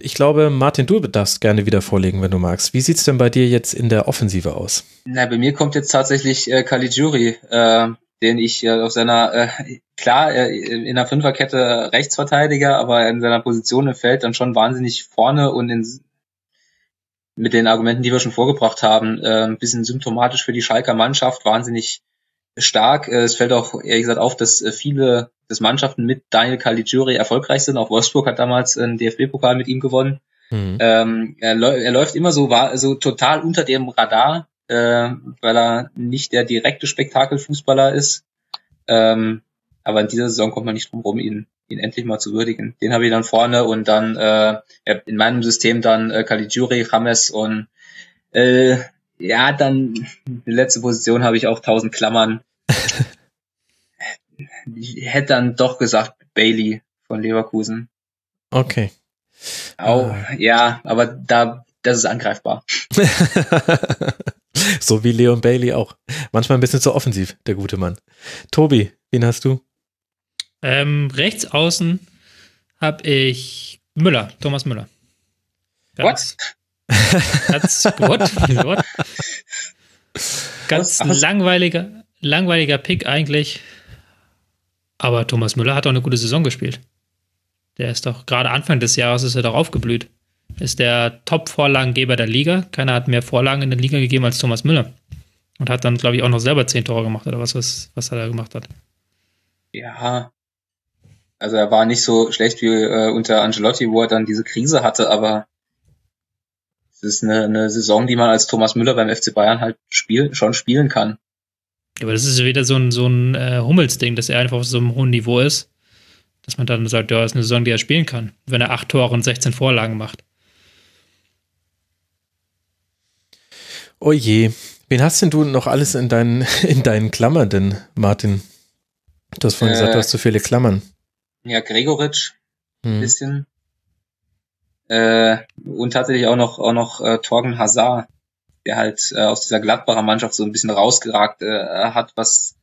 Ich glaube, Martin, du darfst gerne wieder vorlegen, wenn du magst. Wie sieht's denn bei dir jetzt in der Offensive aus? Na, bei mir kommt jetzt tatsächlich äh, Caligiuri, äh, den ich äh, auf seiner, äh, klar, äh, in der Fünferkette Rechtsverteidiger, aber in seiner Position im Feld dann schon wahnsinnig vorne und in, mit den Argumenten, die wir schon vorgebracht haben, äh, ein bisschen symptomatisch für die Schalker Mannschaft, wahnsinnig stark. Äh, es fällt auch ehrlich gesagt auf, dass äh, viele des Mannschaften mit Daniel Caligiuri erfolgreich sind. Auch Wolfsburg hat damals einen DFB-Pokal mit ihm gewonnen. Mhm. Ähm, er, er, läuft immer so, war so total unter dem Radar, äh, weil er nicht der direkte Spektakelfußballer ist. Ähm, aber in dieser Saison kommt man nicht drum rum, ihn, ihn endlich mal zu würdigen. Den habe ich dann vorne und dann äh, in meinem System dann äh, Caligiuri, James und äh, ja, dann die letzte Position habe ich auch 1000 Klammern. ich hätte dann doch gesagt Bailey von Leverkusen. Okay. Auch, uh. ja, aber da, das ist angreifbar. so wie Leon Bailey auch. Manchmal ein bisschen zu offensiv, der gute Mann. Tobi, wen hast du? Ähm, rechts außen habe ich Müller, Thomas Müller. Ganz, What? Ganz, what? what? Ganz langweiliger, langweiliger Pick eigentlich. Aber Thomas Müller hat auch eine gute Saison gespielt. Der ist doch gerade Anfang des Jahres ist er doch aufgeblüht. Ist der Top-Vorlagengeber der Liga. Keiner hat mehr Vorlagen in der Liga gegeben als Thomas Müller. Und hat dann, glaube ich, auch noch selber zehn Tore gemacht oder was, was, was er da gemacht hat. Ja. Also er war nicht so schlecht wie äh, unter Angelotti, wo er dann diese Krise hatte, aber es ist eine, eine Saison, die man als Thomas Müller beim FC Bayern halt spiel, schon spielen kann. Aber das ist wieder so ein, so ein äh, Hummels-Ding, dass er einfach auf so einem hohen Niveau ist, dass man dann sagt, ja, das ist eine Saison, die er spielen kann, wenn er acht Tore und 16 Vorlagen macht. Oh je. Wen hast denn du noch alles in deinen, in deinen Klammern denn, Martin? Du hast vorhin äh, gesagt, du hast so viele Klammern. Ja, Gregoritsch, hm. ein bisschen. Äh, und tatsächlich auch noch, auch noch äh, Torgen Hazard, der halt äh, aus dieser Gladbacher Mannschaft so ein bisschen rausgeragt äh, hat, was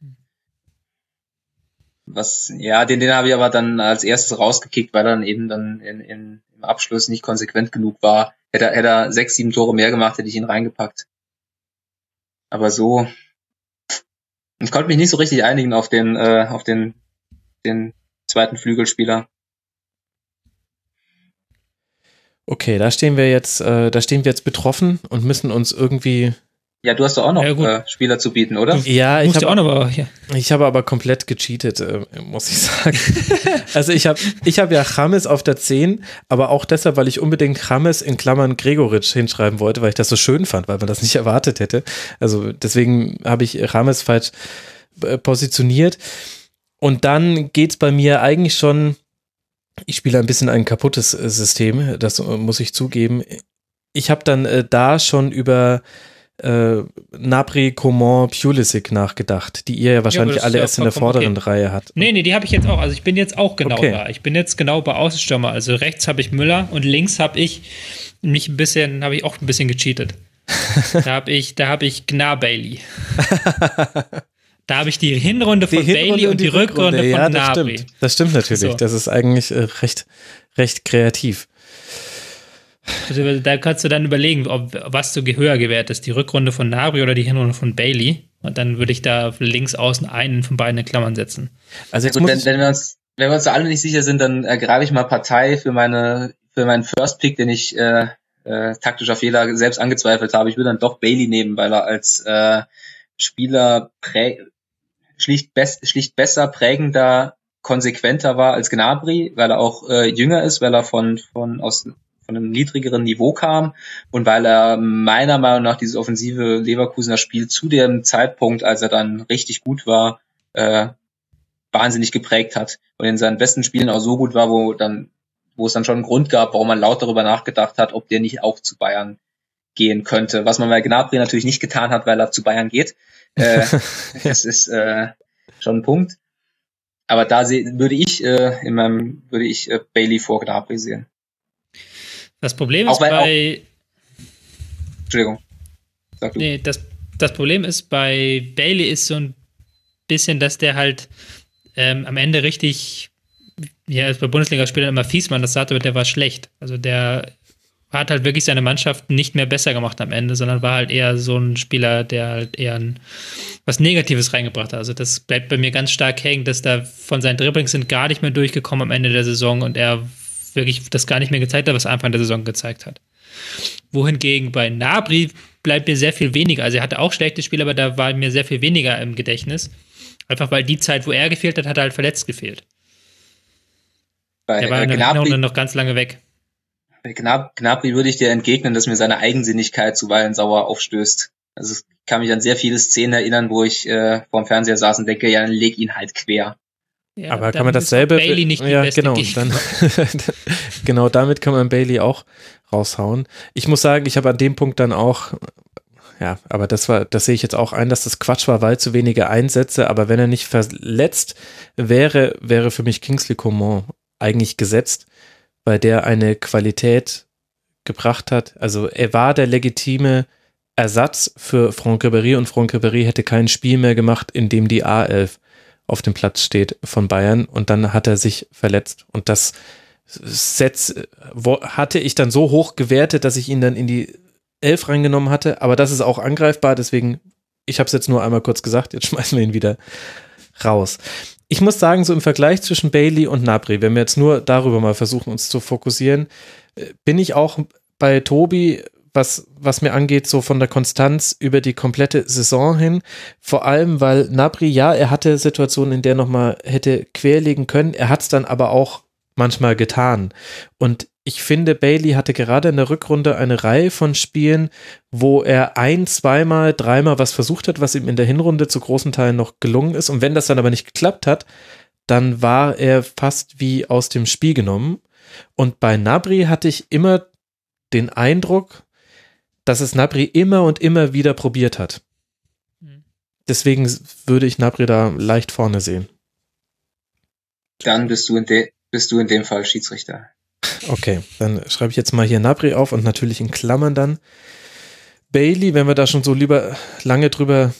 was, ja, den, den habe ich aber dann als erstes rausgekickt, weil er dann eben dann in, in, im Abschluss nicht konsequent genug war. Hätte er, hätte er sechs, sieben Tore mehr gemacht, hätte ich ihn reingepackt. Aber so, ich konnte mich nicht so richtig einigen auf den, äh, auf den, den zweiten Flügelspieler. Okay, da stehen wir jetzt, äh, da stehen wir jetzt betroffen und müssen uns irgendwie. Ja, du hast doch auch noch ja, äh, Spieler zu bieten, oder? Ja, ich habe auch noch, ja. ich habe aber komplett gecheatet, äh, muss ich sagen. also ich habe, ich habe ja Chames auf der 10, aber auch deshalb, weil ich unbedingt Chames in Klammern Gregoritsch hinschreiben wollte, weil ich das so schön fand, weil man das nicht erwartet hätte. Also deswegen habe ich Chames falsch äh, positioniert. Und dann geht's bei mir eigentlich schon ich spiele ein bisschen ein kaputtes äh, System, das äh, muss ich zugeben. Ich habe dann äh, da schon über äh, Napri, Coman, Pulisic nachgedacht, die ihr ja wahrscheinlich ja, alle erst in der vorderen okay. Reihe hat. Nee, nee, die habe ich jetzt auch. Also ich bin jetzt auch genau okay. da. Ich bin jetzt genau bei Außenstürmer. Also rechts habe ich Müller und links habe ich mich ein bisschen, habe ich auch ein bisschen gecheatet. da habe ich, da habe ich Gna Bailey. Da habe ich die Hinrunde von die Hinrunde Bailey und die, Rückrunde, Rückrunde von ja, das. Stimmt. Das stimmt natürlich. So. Das ist eigentlich äh, recht, recht kreativ. Also, da kannst du dann überlegen, ob, was du höher gewertest, die Rückrunde von Nabri oder die Hinrunde von Bailey. Und dann würde ich da links außen einen von beiden in Klammern setzen. Also jetzt Gut, wenn, wenn, wir uns, wenn wir uns da alle nicht sicher sind, dann ergreife ich mal Partei für meine für meinen First Pick, den ich äh, äh, taktischer Fehler selbst angezweifelt habe. Ich würde dann doch Bailey nehmen, weil er als äh, Spieler prä schlicht, best, schlicht besser, prägender, konsequenter war als Gnabry, weil er auch äh, jünger ist, weil er von, von, aus, von einem niedrigeren Niveau kam und weil er meiner Meinung nach dieses offensive Leverkusener Spiel zu dem Zeitpunkt, als er dann richtig gut war, äh, wahnsinnig geprägt hat und in seinen besten Spielen auch so gut war, wo dann, wo es dann schon einen Grund gab, warum man laut darüber nachgedacht hat, ob der nicht auch zu Bayern gehen könnte. Was man bei Gnabry natürlich nicht getan hat, weil er zu Bayern geht. Äh, das ist äh, schon ein Punkt. Aber da würde ich äh, in meinem würde ich äh, Bailey vor Gnabry sehen. Das Problem ist bei auch, Entschuldigung. Sag du. Nee, das, das Problem ist bei Bailey ist so ein bisschen, dass der halt ähm, am Ende richtig ja, bei Bundesligaspielern immer fies, man das sagt, aber der war schlecht. Also der hat halt wirklich seine Mannschaft nicht mehr besser gemacht am Ende, sondern war halt eher so ein Spieler, der halt eher ein, was Negatives reingebracht hat. Also das bleibt bei mir ganz stark hängen, dass da von seinen Dribblings sind gar nicht mehr durchgekommen am Ende der Saison und er wirklich das gar nicht mehr gezeigt hat, was er Anfang der Saison gezeigt hat. Wohingegen bei Nabri bleibt mir sehr viel weniger. Also er hatte auch schlechte Spiele, aber da war mir sehr viel weniger im Gedächtnis. Einfach weil die Zeit, wo er gefehlt hat, hat er halt verletzt gefehlt. Bei, der war in der Gnabry, dann noch ganz lange weg. Bei Gnabry würde ich dir entgegnen, dass mir seine Eigensinnigkeit zuweilen sauer aufstößt. Also ich kann mich an sehr viele Szenen erinnern, wo ich äh, vorm Fernseher saß und denke, ja, dann leg ihn halt quer. Ja, aber kann man dasselbe Bailey nicht ja, genau, dann, genau damit kann man Bailey auch raushauen. Ich muss sagen, ich habe an dem Punkt dann auch ja, aber das war, das sehe ich jetzt auch ein, dass das Quatsch war, weil zu wenige Einsätze, aber wenn er nicht verletzt wäre, wäre für mich Kingsley Coman eigentlich gesetzt, weil der eine Qualität gebracht hat. Also er war der legitime Ersatz für Franck Ribéry und Franck Ribéry hätte kein Spiel mehr gemacht, in dem die A11 auf dem Platz steht von Bayern. Und dann hat er sich verletzt. Und das Setz hatte ich dann so hoch gewertet, dass ich ihn dann in die Elf reingenommen hatte, aber das ist auch angreifbar, deswegen, ich habe es jetzt nur einmal kurz gesagt, jetzt schmeißen wir ihn wieder raus. Ich muss sagen, so im Vergleich zwischen Bailey und Nabri, wenn wir jetzt nur darüber mal versuchen, uns zu fokussieren, äh, bin ich auch bei Tobi, was, was mir angeht, so von der Konstanz über die komplette Saison hin. Vor allem, weil Nabri, ja, er hatte Situationen, in der nochmal hätte querlegen können. Er hat es dann aber auch manchmal getan. Und ich finde, Bailey hatte gerade in der Rückrunde eine Reihe von Spielen, wo er ein, zweimal, dreimal was versucht hat, was ihm in der Hinrunde zu großen Teilen noch gelungen ist. Und wenn das dann aber nicht geklappt hat, dann war er fast wie aus dem Spiel genommen. Und bei Nabri hatte ich immer den Eindruck, dass es Nabri immer und immer wieder probiert hat. Mhm. Deswegen würde ich Nabri da leicht vorne sehen. Dann bist du in, de bist du in dem Fall Schiedsrichter. Okay, dann schreibe ich jetzt mal hier Nabri auf und natürlich in Klammern dann. Bailey, wenn wir da schon so lieber lange drüber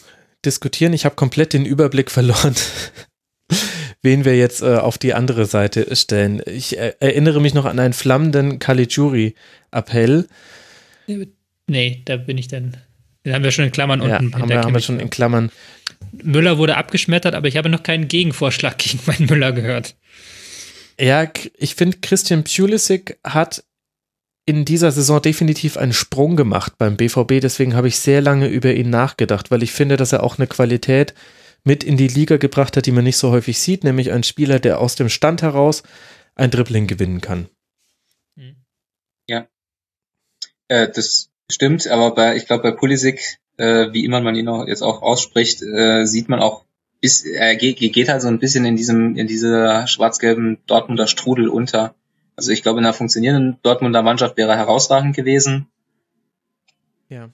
diskutieren, ich habe komplett den Überblick verloren, wen wir jetzt äh, auf die andere Seite stellen. Ich äh, erinnere mich noch an einen flammenden Caligiuri-Appell. Nee, da bin ich dann. Den haben wir schon in Klammern ja, unten. Haben wir, haben wir schon in Klammern. Müller wurde abgeschmettert, aber ich habe noch keinen Gegenvorschlag gegen meinen Müller gehört. Ja, ich finde, Christian Pulisic hat in dieser Saison definitiv einen Sprung gemacht beim BVB. Deswegen habe ich sehr lange über ihn nachgedacht, weil ich finde, dass er auch eine Qualität mit in die Liga gebracht hat, die man nicht so häufig sieht, nämlich ein Spieler, der aus dem Stand heraus ein Dribbling gewinnen kann. Mhm. Ja, äh, das stimmt, aber bei, ich glaube, bei Pulisic, äh, wie immer man ihn auch jetzt auch ausspricht, äh, sieht man auch ist, er geht, geht halt so ein bisschen in diesem, in dieser schwarz-gelben Dortmunder Strudel unter. Also ich glaube, in einer funktionierenden Dortmunder Mannschaft wäre er herausragend gewesen. Ja.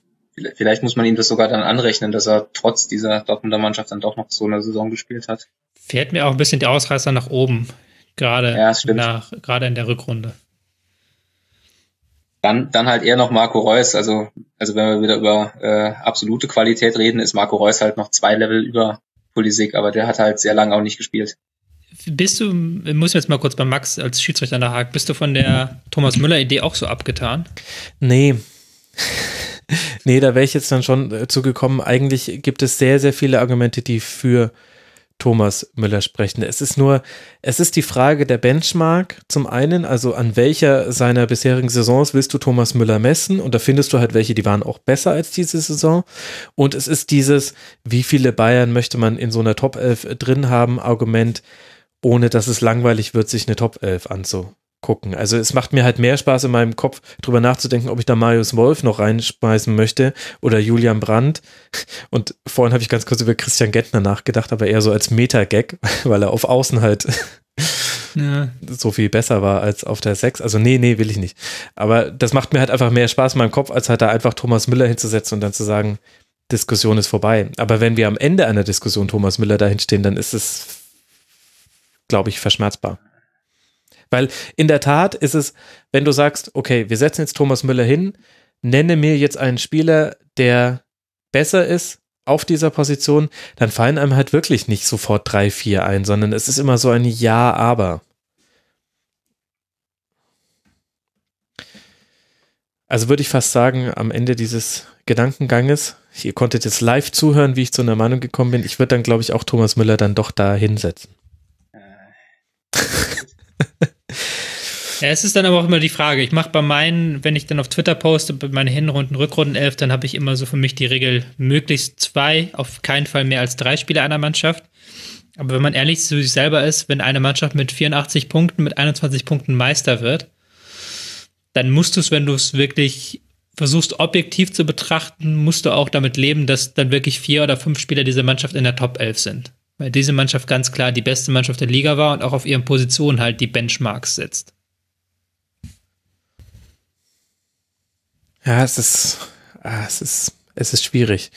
Vielleicht muss man ihm das sogar dann anrechnen, dass er trotz dieser Dortmunder Mannschaft dann doch noch so eine Saison gespielt hat. Fährt mir auch ein bisschen die Ausreißer nach oben, gerade ja, nach, gerade in der Rückrunde. Dann, dann halt eher noch Marco Reus. Also, also wenn wir wieder über äh, absolute Qualität reden, ist Marco Reus halt noch zwei Level über Pulisic, aber der hat halt sehr lange auch nicht gespielt. Bist du, muss jetzt mal kurz bei Max als Schiedsrichter nachhaken, bist du von der Thomas Müller-Idee auch so abgetan? Nee. nee, da wäre ich jetzt dann schon äh, zugekommen. Eigentlich gibt es sehr, sehr viele Argumente, die für Thomas Müller sprechen. Es ist nur, es ist die Frage der Benchmark zum einen, also an welcher seiner bisherigen Saisons willst du Thomas Müller messen und da findest du halt welche, die waren auch besser als diese Saison und es ist dieses, wie viele Bayern möchte man in so einer Top 11 drin haben, Argument, ohne dass es langweilig wird, sich eine Top 11 anzu, gucken. Also es macht mir halt mehr Spaß in meinem Kopf drüber nachzudenken, ob ich da Marius Wolf noch reinschmeißen möchte oder Julian Brandt. Und vorhin habe ich ganz kurz über Christian Gentner nachgedacht, aber eher so als Meta-Gag, weil er auf Außen halt ja. so viel besser war als auf der 6. Also nee, nee, will ich nicht. Aber das macht mir halt einfach mehr Spaß in meinem Kopf, als halt da einfach Thomas Müller hinzusetzen und dann zu sagen, Diskussion ist vorbei. Aber wenn wir am Ende einer Diskussion Thomas Müller dahinstehen, dann ist es, glaube ich, verschmerzbar. Weil in der Tat ist es, wenn du sagst, okay, wir setzen jetzt Thomas Müller hin, nenne mir jetzt einen Spieler, der besser ist auf dieser Position, dann fallen einem halt wirklich nicht sofort drei, vier ein, sondern es ist immer so ein Ja, aber. Also würde ich fast sagen, am Ende dieses Gedankenganges, ihr konntet jetzt live zuhören, wie ich zu einer Meinung gekommen bin, ich würde dann, glaube ich, auch Thomas Müller dann doch da hinsetzen. Ja, es ist dann aber auch immer die Frage. Ich mache bei meinen, wenn ich dann auf Twitter poste, bei meinen Hinrunden, Rückrunden elf, dann habe ich immer so für mich die Regel, möglichst zwei, auf keinen Fall mehr als drei Spieler einer Mannschaft. Aber wenn man ehrlich zu sich selber ist, wenn eine Mannschaft mit 84 Punkten, mit 21 Punkten Meister wird, dann musst du es, wenn du es wirklich versuchst objektiv zu betrachten, musst du auch damit leben, dass dann wirklich vier oder fünf Spieler dieser Mannschaft in der Top 11 sind. Weil diese Mannschaft ganz klar die beste Mannschaft der Liga war und auch auf ihren Positionen halt die Benchmarks setzt. Ja, es ist, ah, es ist, es ist schwierig.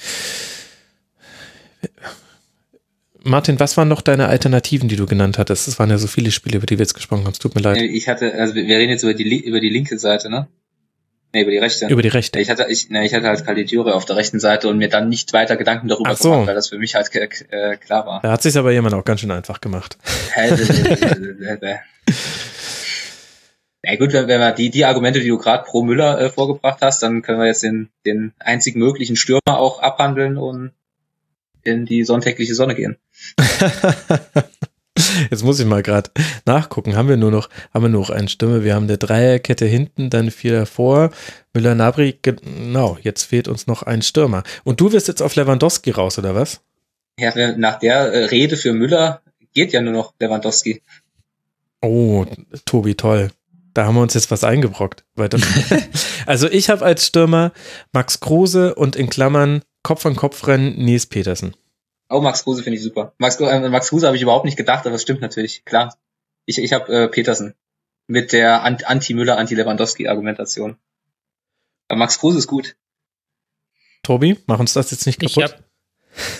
Martin, was waren noch deine Alternativen, die du genannt hattest? Es waren ja so viele Spiele, über die wir jetzt gesprochen haben. Es tut mir leid. Ich hatte, also wir reden jetzt über die, über die linke Seite, ne? Nee, über die rechte. Über die rechte. Ich hatte, ich, ne, ich hatte halt Caligiure auf der rechten Seite und mir dann nicht weiter Gedanken darüber Ach so. gemacht, weil das für mich halt äh, klar war. Da hat sich aber jemand auch ganz schön einfach gemacht. Na gut, wenn, wenn wir die, die Argumente, die du gerade pro Müller äh, vorgebracht hast, dann können wir jetzt den, den einzig möglichen Stürmer auch abhandeln und in die sonntägliche Sonne gehen. Jetzt muss ich mal gerade nachgucken. Haben wir nur noch, haben wir nur noch eine Stimme? Wir haben eine Dreierkette hinten, dann vier davor. Müller, Nabri, genau. Jetzt fehlt uns noch ein Stürmer. Und du wirst jetzt auf Lewandowski raus, oder was? Ja, nach der äh, Rede für Müller geht ja nur noch Lewandowski. Oh, Tobi, toll. Da haben wir uns jetzt was eingebrockt. also ich habe als Stürmer Max Kruse und in Klammern Kopf an Kopf rennen Nils Petersen. Oh, Max Kruse finde ich super. Max, äh, Max Kruse habe ich überhaupt nicht gedacht, aber es stimmt natürlich, klar. Ich, ich habe äh, Petersen mit der Anti-Müller, Anti-Lewandowski-Argumentation. Aber Max Kruse ist gut. Tobi, mach uns das jetzt nicht kaputt. Ich hab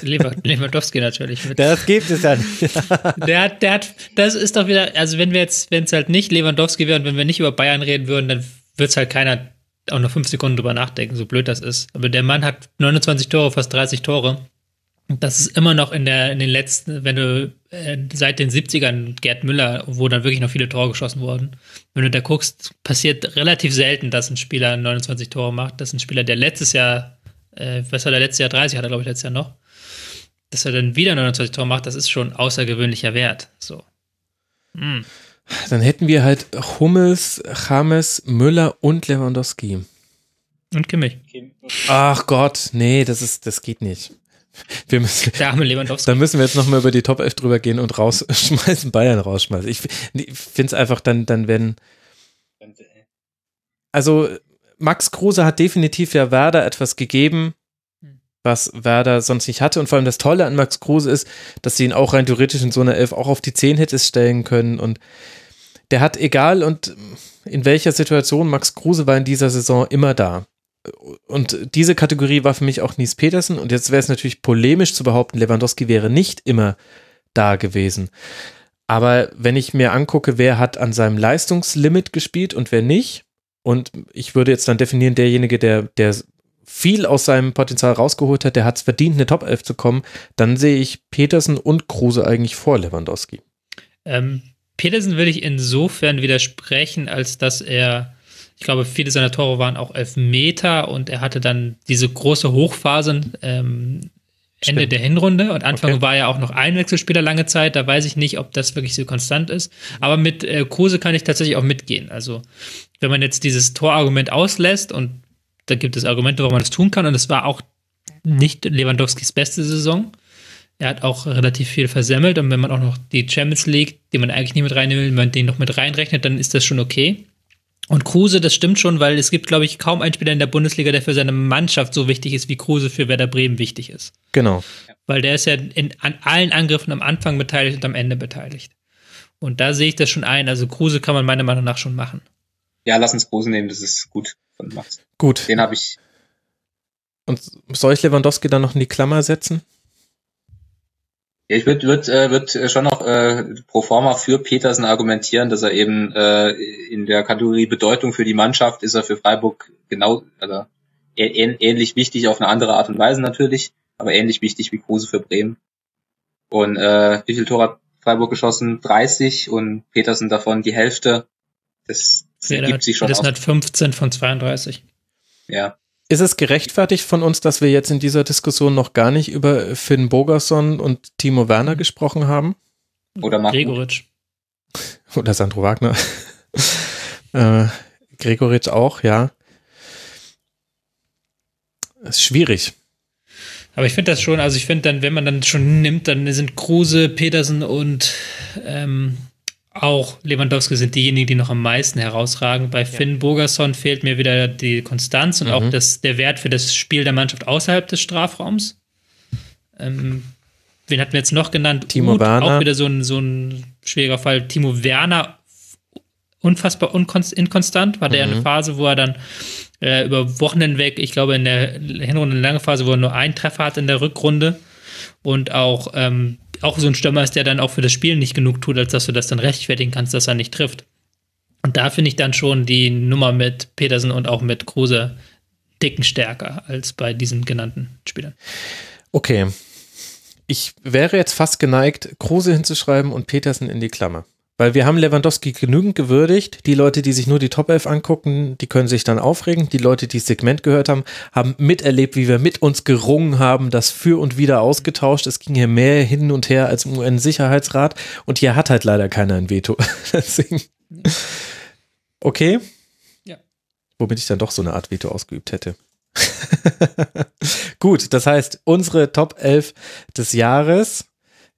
Lewandowski natürlich mit. Das gibt es ja nicht. der hat, der hat, das ist doch wieder, also wenn wir jetzt, wenn es halt nicht Lewandowski wäre und wenn wir nicht über Bayern reden würden, dann wird es halt keiner auch noch fünf Sekunden drüber nachdenken, so blöd das ist. Aber der Mann hat 29 Tore, fast 30 Tore. Das ist immer noch in der, in den letzten, wenn du äh, seit den 70ern Gerd Müller, wo dann wirklich noch viele Tore geschossen wurden, wenn du da guckst, passiert relativ selten, dass ein Spieler 29 Tore macht. Das ist ein Spieler, der letztes Jahr, äh, was war der letztes Jahr 30, hat er glaube ich letztes Jahr noch dass er dann wieder 29 Tore macht, das ist schon außergewöhnlicher Wert. So. Hm. Dann hätten wir halt Hummels, James, Müller und Lewandowski. Und Kimmich. Ach Gott, nee, das ist, das geht nicht. Wir müssen, Der arme Lewandowski. Da müssen wir jetzt nochmal über die Top 11 drüber gehen und rausschmeißen, Bayern rausschmeißen. Ich, ich finde es einfach dann, dann wenn, also Max Kruse hat definitiv ja Werder etwas gegeben, was Werder sonst nicht hatte. Und vor allem das Tolle an Max Kruse ist, dass sie ihn auch rein theoretisch in so einer Elf auch auf die 10 hätte stellen können. Und der hat, egal und in welcher Situation, Max Kruse war in dieser Saison immer da. Und diese Kategorie war für mich auch Nies Petersen. Und jetzt wäre es natürlich polemisch zu behaupten, Lewandowski wäre nicht immer da gewesen. Aber wenn ich mir angucke, wer hat an seinem Leistungslimit gespielt und wer nicht, und ich würde jetzt dann definieren, derjenige, der, der viel aus seinem Potenzial rausgeholt hat, der hat es verdient, eine Top 11 zu kommen, dann sehe ich Petersen und Kruse eigentlich vor Lewandowski. Ähm, Petersen würde ich insofern widersprechen, als dass er, ich glaube, viele seiner Tore waren auch elf Meter und er hatte dann diese große Hochphasen ähm, Ende Stimmt. der Hinrunde und Anfang okay. war ja auch noch ein Wechselspieler lange Zeit. Da weiß ich nicht, ob das wirklich so konstant ist. Aber mit äh, Kruse kann ich tatsächlich auch mitgehen. Also wenn man jetzt dieses Torargument auslässt und da gibt es Argumente, warum man das tun kann. Und es war auch nicht Lewandowskis beste Saison. Er hat auch relativ viel versemmelt. Und wenn man auch noch die Champions League, die man eigentlich nicht mit reinnehmen will, wenn man den noch mit reinrechnet, dann ist das schon okay. Und Kruse, das stimmt schon, weil es gibt, glaube ich, kaum einen Spieler in der Bundesliga, der für seine Mannschaft so wichtig ist, wie Kruse für Werder Bremen wichtig ist. Genau. Weil der ist ja in, an allen Angriffen am Anfang beteiligt und am Ende beteiligt. Und da sehe ich das schon ein. Also Kruse kann man meiner Meinung nach schon machen. Ja, lass uns Kruse nehmen, das ist gut von Max. Gut. Den habe ich. Und soll ich Lewandowski dann noch in die Klammer setzen? Ja, ich würde würd, äh, würd schon noch äh, pro forma für Petersen argumentieren, dass er eben äh, in der Kategorie Bedeutung für die Mannschaft ist er für Freiburg genau, also ähnlich wichtig auf eine andere Art und Weise natürlich, aber ähnlich wichtig wie Kruse für Bremen. Und äh, wie viel Tor hat Freiburg geschossen? 30 und Petersen davon die Hälfte. Das ja, gibt sich schon. Das hat 15 von 32. Ja. Ist es gerechtfertigt von uns, dass wir jetzt in dieser Diskussion noch gar nicht über Finn Bogerson und Timo Werner gesprochen haben? Oder Marco. Gregoritsch. Oder Sandro Wagner. äh, Gregoritsch auch, ja. ist schwierig. Aber ich finde das schon, also ich finde dann, wenn man dann schon nimmt, dann sind Kruse, Petersen und ähm, auch Lewandowski sind diejenigen, die noch am meisten herausragen. Bei Finn Bogerson fehlt mir wieder die Konstanz und Mhm. auch das, der Wert für das Spiel der Mannschaft außerhalb des Strafraums. Ähm, wen hatten wir jetzt noch genannt? Timo Werner. Auch wieder so ein, so ein schwerer Fall. Timo Werner, unfassbar inkonstant. War der Mhm. eine Phase, wo er dann äh, über Wochen hinweg, ich glaube in der Hinrunde eine lange Phase, wo er nur einen Treffer hat in der Rückrunde und auch, ähm, auch so ein Stürmer ist, der dann auch für das Spiel nicht genug tut, als dass du das dann rechtfertigen kannst, dass er nicht trifft. Und da finde ich dann schon die Nummer mit Petersen und auch mit Kruse dicken stärker als bei diesen genannten Spielern. Okay. Ich wäre jetzt fast geneigt, Kruse hinzuschreiben und Petersen in die Klammer. Weil wir haben Lewandowski genügend gewürdigt. Die Leute, die sich nur die Top 11 angucken, die können sich dann aufregen. Die Leute, die das Segment gehört haben, haben miterlebt, wie wir mit uns gerungen haben, das für und wieder ausgetauscht. Es ging hier mehr hin und her als im UN-Sicherheitsrat. Und hier hat halt leider keiner ein Veto. Deswegen. Okay. Ja. Womit ich dann doch so eine Art Veto ausgeübt hätte. Gut, das heißt, unsere Top 11 des Jahres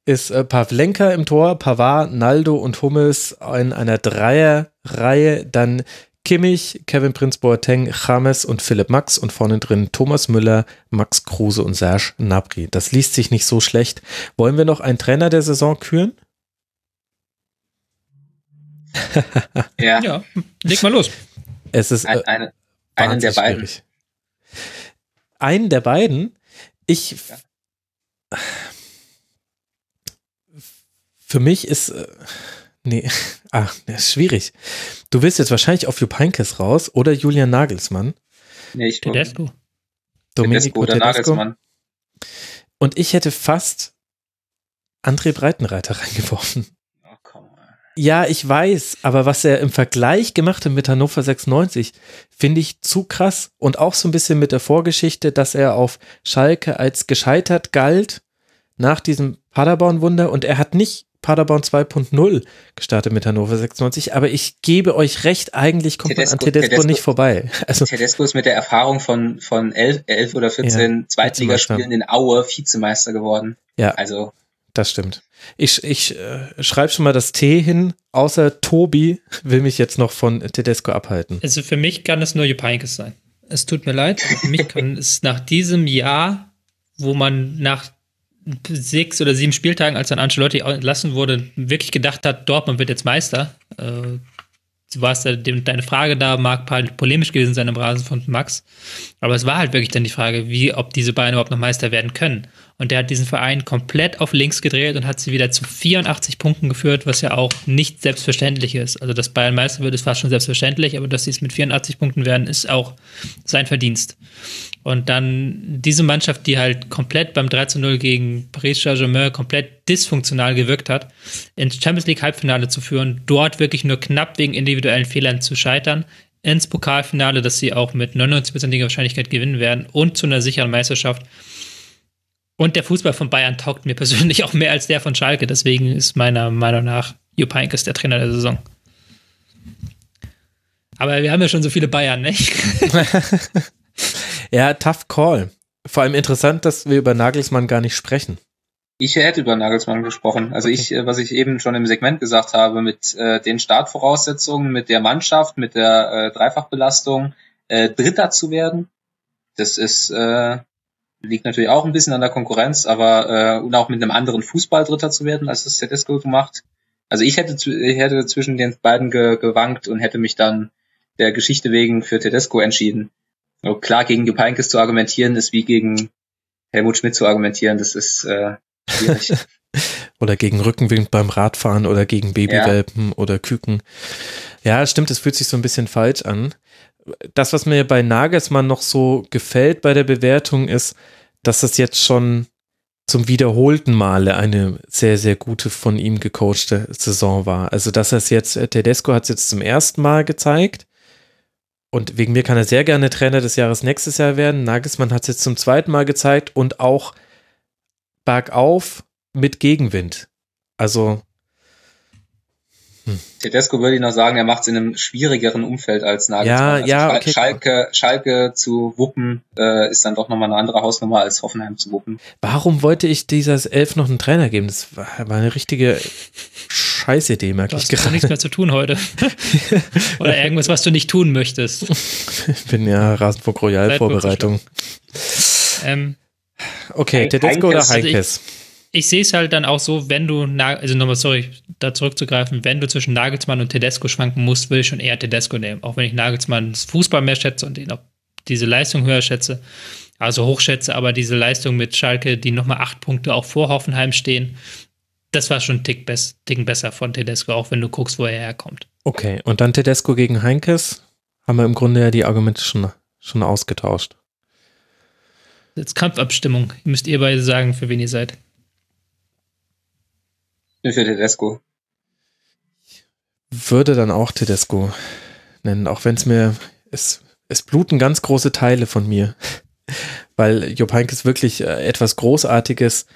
ist äh, Pavlenka im Tor, Pavard, Naldo und Hummels in einer Dreierreihe, dann Kimmich, Kevin Prinz Boateng, James und Philipp Max und vorne drin Thomas Müller, Max Kruse und Serge Gnabry. Das liest sich nicht so schlecht. Wollen wir noch einen Trainer der Saison küren? Ja, Ja, leg mal los. Es ist ein, äh, eine, einen der beiden. schwierig. Einen der beiden? Ich. Für mich ist. Äh, nee. Ah, das ist schwierig. Du willst jetzt wahrscheinlich auf Jupp Heynckes raus oder Julian Nagelsmann. Nee, ich Tedesco. Domenico oder Tedesco. Nagelsmann. Und ich hätte fast André Breitenreiter reingeworfen. Oh. Ja, ich weiß, aber was er im Vergleich gemacht hat mit Hannover 96, finde ich zu krass. Und auch so ein bisschen mit der Vorgeschichte, dass er auf Schalke als gescheitert galt nach diesem Paderborn-Wunder und er hat nicht Paderborn 2.0 gestartet mit Hannover 96, aber ich gebe euch recht, eigentlich kommt man an Tedesco- Tedesco, Tedesco- nicht vorbei. Also, Tedesco ist mit der Erfahrung von, von elf, elf oder 14 Zweitligaspielen in Aue Vizemeister geworden. ja, Also, das stimmt. Ich, ich äh, schreibe schon mal das T hin, außer Tobi will mich jetzt noch von Tedesco abhalten. Also für mich kann es nur Jupp Heynckes sein. Es tut mir leid, aber für mich kann es nach diesem Jahr, wo man nach sechs oder sieben Spieltagen, als dann Ancelotti entlassen wurde, wirklich gedacht hat, Dortmund wird jetzt Meister. Äh, warst ja dem- deine Frage da, mag polemisch gewesen sein im Rasen von Max. Aber es war halt wirklich dann die Frage, wie, ob diese beiden überhaupt noch Meister werden können. Und der hat diesen Verein komplett auf links gedreht und hat sie wieder zu 84 Punkten geführt, was ja auch nicht selbstverständlich ist. Also, dass Bayern Meister wird, ist fast schon selbstverständlich, aber dass sie es mit 84 Punkten werden, ist auch sein Verdienst. Und dann diese Mannschaft, die halt komplett beim 3 zu 0 gegen Paris Saint-Germain komplett dysfunktional gewirkt hat, ins Champions League Halbfinale zu führen, dort wirklich nur knapp wegen individuellen Fehlern zu scheitern, ins Pokalfinale, das sie auch mit 99%iger Wahrscheinlichkeit gewinnen werden und zu einer sicheren Meisterschaft. Und der Fußball von Bayern taugt mir persönlich auch mehr als der von Schalke. Deswegen ist meiner Meinung nach Jupp Heynckes der Trainer der Saison. Aber wir haben ja schon so viele Bayern, ne? Ja, tough call. Vor allem interessant, dass wir über Nagelsmann gar nicht sprechen. ich hätte über Nagelsmann gesprochen. Also ich, äh, was ich eben schon im Segment gesagt habe, mit äh, den Startvoraussetzungen, mit der Mannschaft, mit der äh, Dreifachbelastung, äh, Dritter zu werden, das ist, äh, liegt natürlich auch ein bisschen an der Konkurrenz, aber äh, und auch mit einem anderen Fußball Dritter zu werden, als das Tedesco gemacht. Also ich hätte, ich hätte zwischen den beiden ge gewankt und hätte mich dann der Geschichte wegen für Tedesco entschieden. So, klar, gegen Jupp Heynckes zu argumentieren, ist wie gegen Helmut Schmidt zu argumentieren. Das ist äh, schwierig. Oder gegen Rückenwind beim Radfahren oder gegen Babywelpen oder Küken. Ja, stimmt, es fühlt sich so ein bisschen falsch an. Das, was mir bei Nagelsmann noch so gefällt bei der Bewertung, ist, dass das jetzt schon zum wiederholten Male eine sehr, sehr gute von ihm gecoachte Saison war. Also, dass er es jetzt, äh, Tedesco hat es jetzt zum ersten Mal gezeigt und wegen mir kann er sehr gerne Trainer des Jahres nächstes Jahr werden. Nagelsmann hat es jetzt zum zweiten Mal gezeigt und auch bergauf mit Gegenwind. Also hm. Tedesco würde ich noch sagen, er macht es in einem schwierigeren Umfeld als Nagelsmann. Ja, also ja, okay. Schalke, Schalke zu wuppen äh, ist dann doch nochmal eine andere Hausnummer als Hoffenheim zu wuppen. Warum wollte ich dieses Elf noch einen Trainer geben? Das war, war eine richtige Scheißidee, merke ich gerade. Du hast nichts mehr zu tun heute. Oder irgendwas, was du nicht tun möchtest. ich bin ja Rasenfunk Royal Vorbereitung. Ähm, okay, Tedesco oder Heinkes? Also ich sehe es halt dann auch so, wenn du, also nochmal, sorry, da zurückzugreifen, wenn du zwischen Nagelsmann und Tedesco schwanken musst, würde ich schon eher Tedesco nehmen. Auch wenn ich Nagelsmanns Fußball mehr schätze und ihn auch diese Leistung höher schätze, also hochschätze, aber diese Leistung mit Schalke, die nochmal acht Punkte auch vor Hoffenheim stehen, das war schon ein Tick, bess Tick besser von Tedesco, auch wenn du guckst, wo er herkommt. Okay, und dann Tedesco gegen Heinkes, haben wir im Grunde ja die Argumente schon, schon ausgetauscht. Jetzt Kampfabstimmung. Müsst ihr beide sagen, für wen ihr seid bin für Tedesco. Würde dann auch Tedesco nennen, auch wenn es mir, es, es bluten ganz große Teile von mir, weil Jupp Heynckes wirklich äh, etwas Großartiges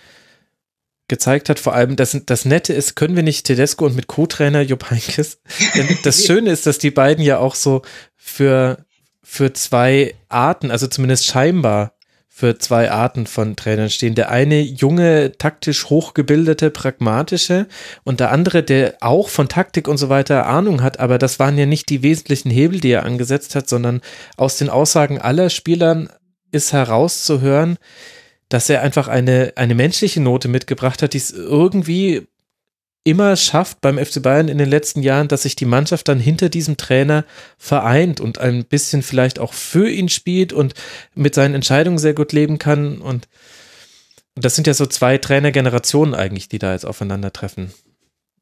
gezeigt hat. Vor allem, das, das Nette ist, können wir nicht Tedesco und mit Co-Trainer Jupp Heynckes, denn das Schöne ist, dass die beiden ja auch so für, für zwei Arten, also zumindest scheinbar für zwei Arten von Trainern stehen. Der eine junge, taktisch hochgebildete, pragmatische und der andere, der auch von Taktik und so weiter Ahnung hat, aber das waren ja nicht die wesentlichen Hebel, die er angesetzt hat, sondern aus den Aussagen aller Spielern ist herauszuhören, dass er einfach eine, eine menschliche Note mitgebracht hat, die es irgendwie immer schafft beim FC Bayern in den letzten Jahren, dass sich die Mannschaft dann hinter diesem Trainer vereint und ein bisschen vielleicht auch für ihn spielt und mit seinen Entscheidungen sehr gut leben kann. Und das sind ja so zwei Trainergenerationen eigentlich, die da jetzt aufeinandertreffen.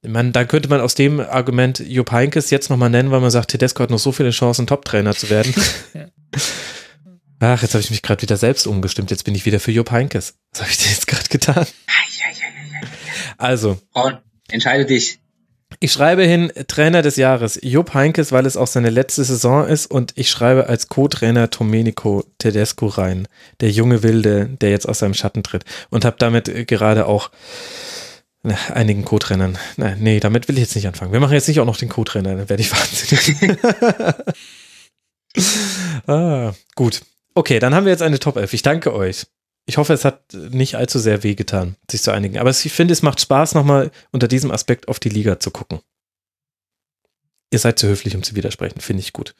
Ich meine, da könnte man aus dem Argument Jupp Heynckes jetzt nochmal nennen, weil man sagt, Tedesco hat noch so viele Chancen, Top-Trainer zu werden. Ach, jetzt habe ich mich gerade wieder selbst umgestimmt. Jetzt bin ich wieder für Jupp Heynckes. Was habe ich denn jetzt gerade getan? Also. Braun. Entscheide dich. Ich schreibe hin Trainer des Jahres Jupp Heinkes, weil es auch seine letzte Saison ist und ich schreibe als Co-Trainer Domenico Tedesco rein, der junge Wilde, der jetzt aus seinem Schatten tritt und habe damit gerade auch na, einigen Co-Trainern. Nee, damit will ich jetzt nicht anfangen. Wir machen jetzt nicht auch noch den Co-Trainer, dann werde ich wahnsinnig. ah, gut. Okay, dann haben wir jetzt eine Top 11. Ich danke euch ich hoffe, es hat nicht allzu sehr wehgetan, sich zu einigen. Aber ich finde, es macht Spaß, nochmal unter diesem Aspekt auf die Liga zu gucken. Ihr seid zu höflich, um zu widersprechen, finde ich gut.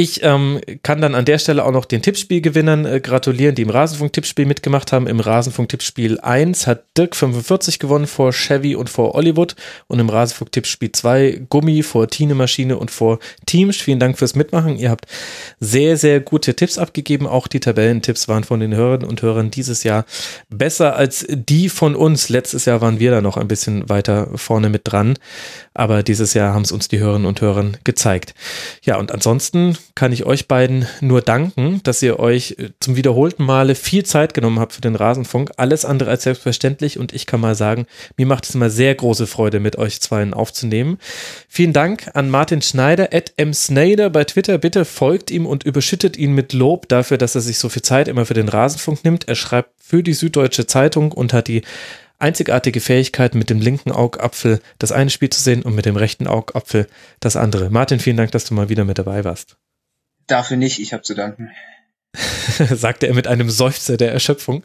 Ich ähm, kann dann an der Stelle auch noch den Tippspielgewinnern äh, gratulieren, die im Rasenfunk-Tippspiel mitgemacht haben. Im Rasenfunk-Tippspiel 1 hat Dirk 45 gewonnen vor Chevy und vor Hollywood und im Rasenfunk-Tippspiel 2 Gummi vor Tine Maschine und vor Teams. Vielen Dank fürs Mitmachen. Ihr habt sehr, sehr gute Tipps abgegeben. Auch die Tabellentipps waren von den Hörerinnen und Hörern dieses Jahr besser als die von uns. Letztes Jahr waren wir da noch ein bisschen weiter vorne mit dran. Aber dieses Jahr haben es uns die Hörerinnen und Hörer gezeigt. Ja, und ansonsten kann ich euch beiden nur danken, dass ihr euch äh, zum wiederholten Male viel Zeit genommen habt für den Rasenfunk. Alles andere als selbstverständlich und ich kann mal sagen, mir macht es immer sehr große Freude, mit euch zweien aufzunehmen. Vielen Dank an Martin Schneider, at msnader bei Twitter. Bitte folgt ihm und überschüttet ihn mit Lob dafür, dass er sich so viel Zeit immer für den Rasenfunk nimmt. Er schreibt für die Süddeutsche Zeitung und hat die einzigartige Fähigkeit, mit dem linken Augapfel das eine Spiel zu sehen und mit dem rechten Augapfel das andere. Martin, vielen Dank, dass du mal wieder mit dabei warst. Dafür nicht, ich habe zu danken. sagte er mit einem Seufzer der Erschöpfung.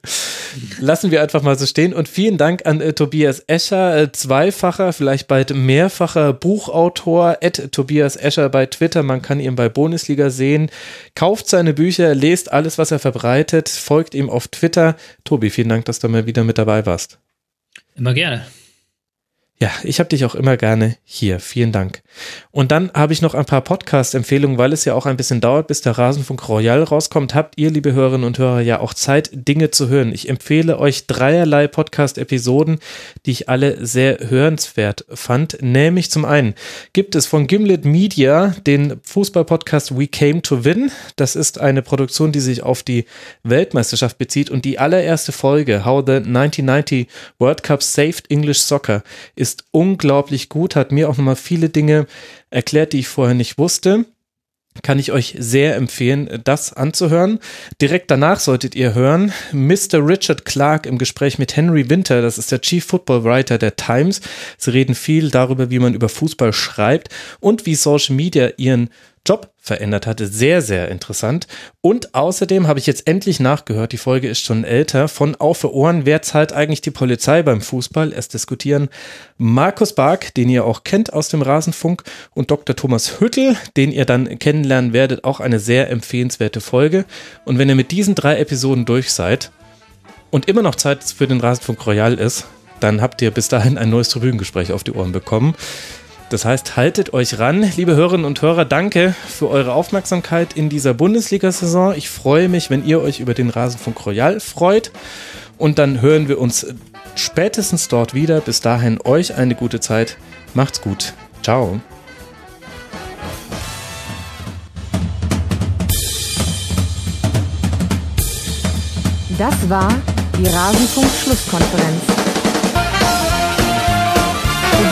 Lassen wir einfach mal so stehen und vielen Dank an äh, Tobias Escher, äh, zweifacher, vielleicht bald mehrfacher Buchautor, at Tobias Escher bei Twitter, man kann ihn bei Bundesliga sehen. Kauft seine Bücher, lest alles, was er verbreitet, folgt ihm auf Twitter. Tobi, vielen Dank, dass du mal wieder mit dabei warst. Immer gerne. Ja, ich habe dich auch immer gerne hier. Vielen Dank. Und dann habe ich noch ein paar Podcast-Empfehlungen, weil es ja auch ein bisschen dauert, bis der Rasenfunk Royal rauskommt. Habt ihr, liebe Hörerinnen und Hörer, ja auch Zeit, Dinge zu hören. Ich empfehle euch dreierlei Podcast-Episoden, die ich alle sehr hörenswert fand. Nämlich zum einen gibt es von Gimlet Media den Fußball-Podcast We Came to Win. Das ist eine Produktion, die sich auf die Weltmeisterschaft bezieht und die allererste Folge, How the 1990 World Cup Saved English Soccer, ist unglaublich gut, hat mir auch nochmal viele Dinge erklärt, die ich vorher nicht wusste. kann ich euch sehr empfehlen, das anzuhören. Direkt danach solltet ihr hören Mr. Richard Clark im Gespräch mit Henry Winter, das ist der Chief Football Writer der Times. Sie reden viel darüber, wie man über Fußball schreibt und wie Social Media ihren Job verändert hatte. Sehr, sehr interessant. Und außerdem habe ich jetzt endlich nachgehört, die Folge ist schon älter, von Auf für Ohren, wer zahlt eigentlich die Polizei beim Fußball? Es diskutieren Markus Bark, den ihr auch kennt aus dem Rasenfunk, und Dr. Thomas Hüttel, den ihr dann kennenlernen werdet. Auch eine sehr empfehlenswerte Folge. Und wenn ihr mit diesen drei Episoden durch seid und immer noch Zeit für den Rasenfunk Royal ist, dann habt ihr bis dahin ein neues Tribünengespräch auf die Ohren bekommen. Das heißt, haltet euch ran, liebe Hörerinnen und Hörer. Danke für eure Aufmerksamkeit in dieser Bundesliga-Saison. Ich freue mich, wenn ihr euch über den Rasenfunk Royal freut. Und dann hören wir uns spätestens dort wieder. Bis dahin euch eine gute Zeit. Macht's gut. Ciao. Das war die Rasenfunk-Schlusskonferenz.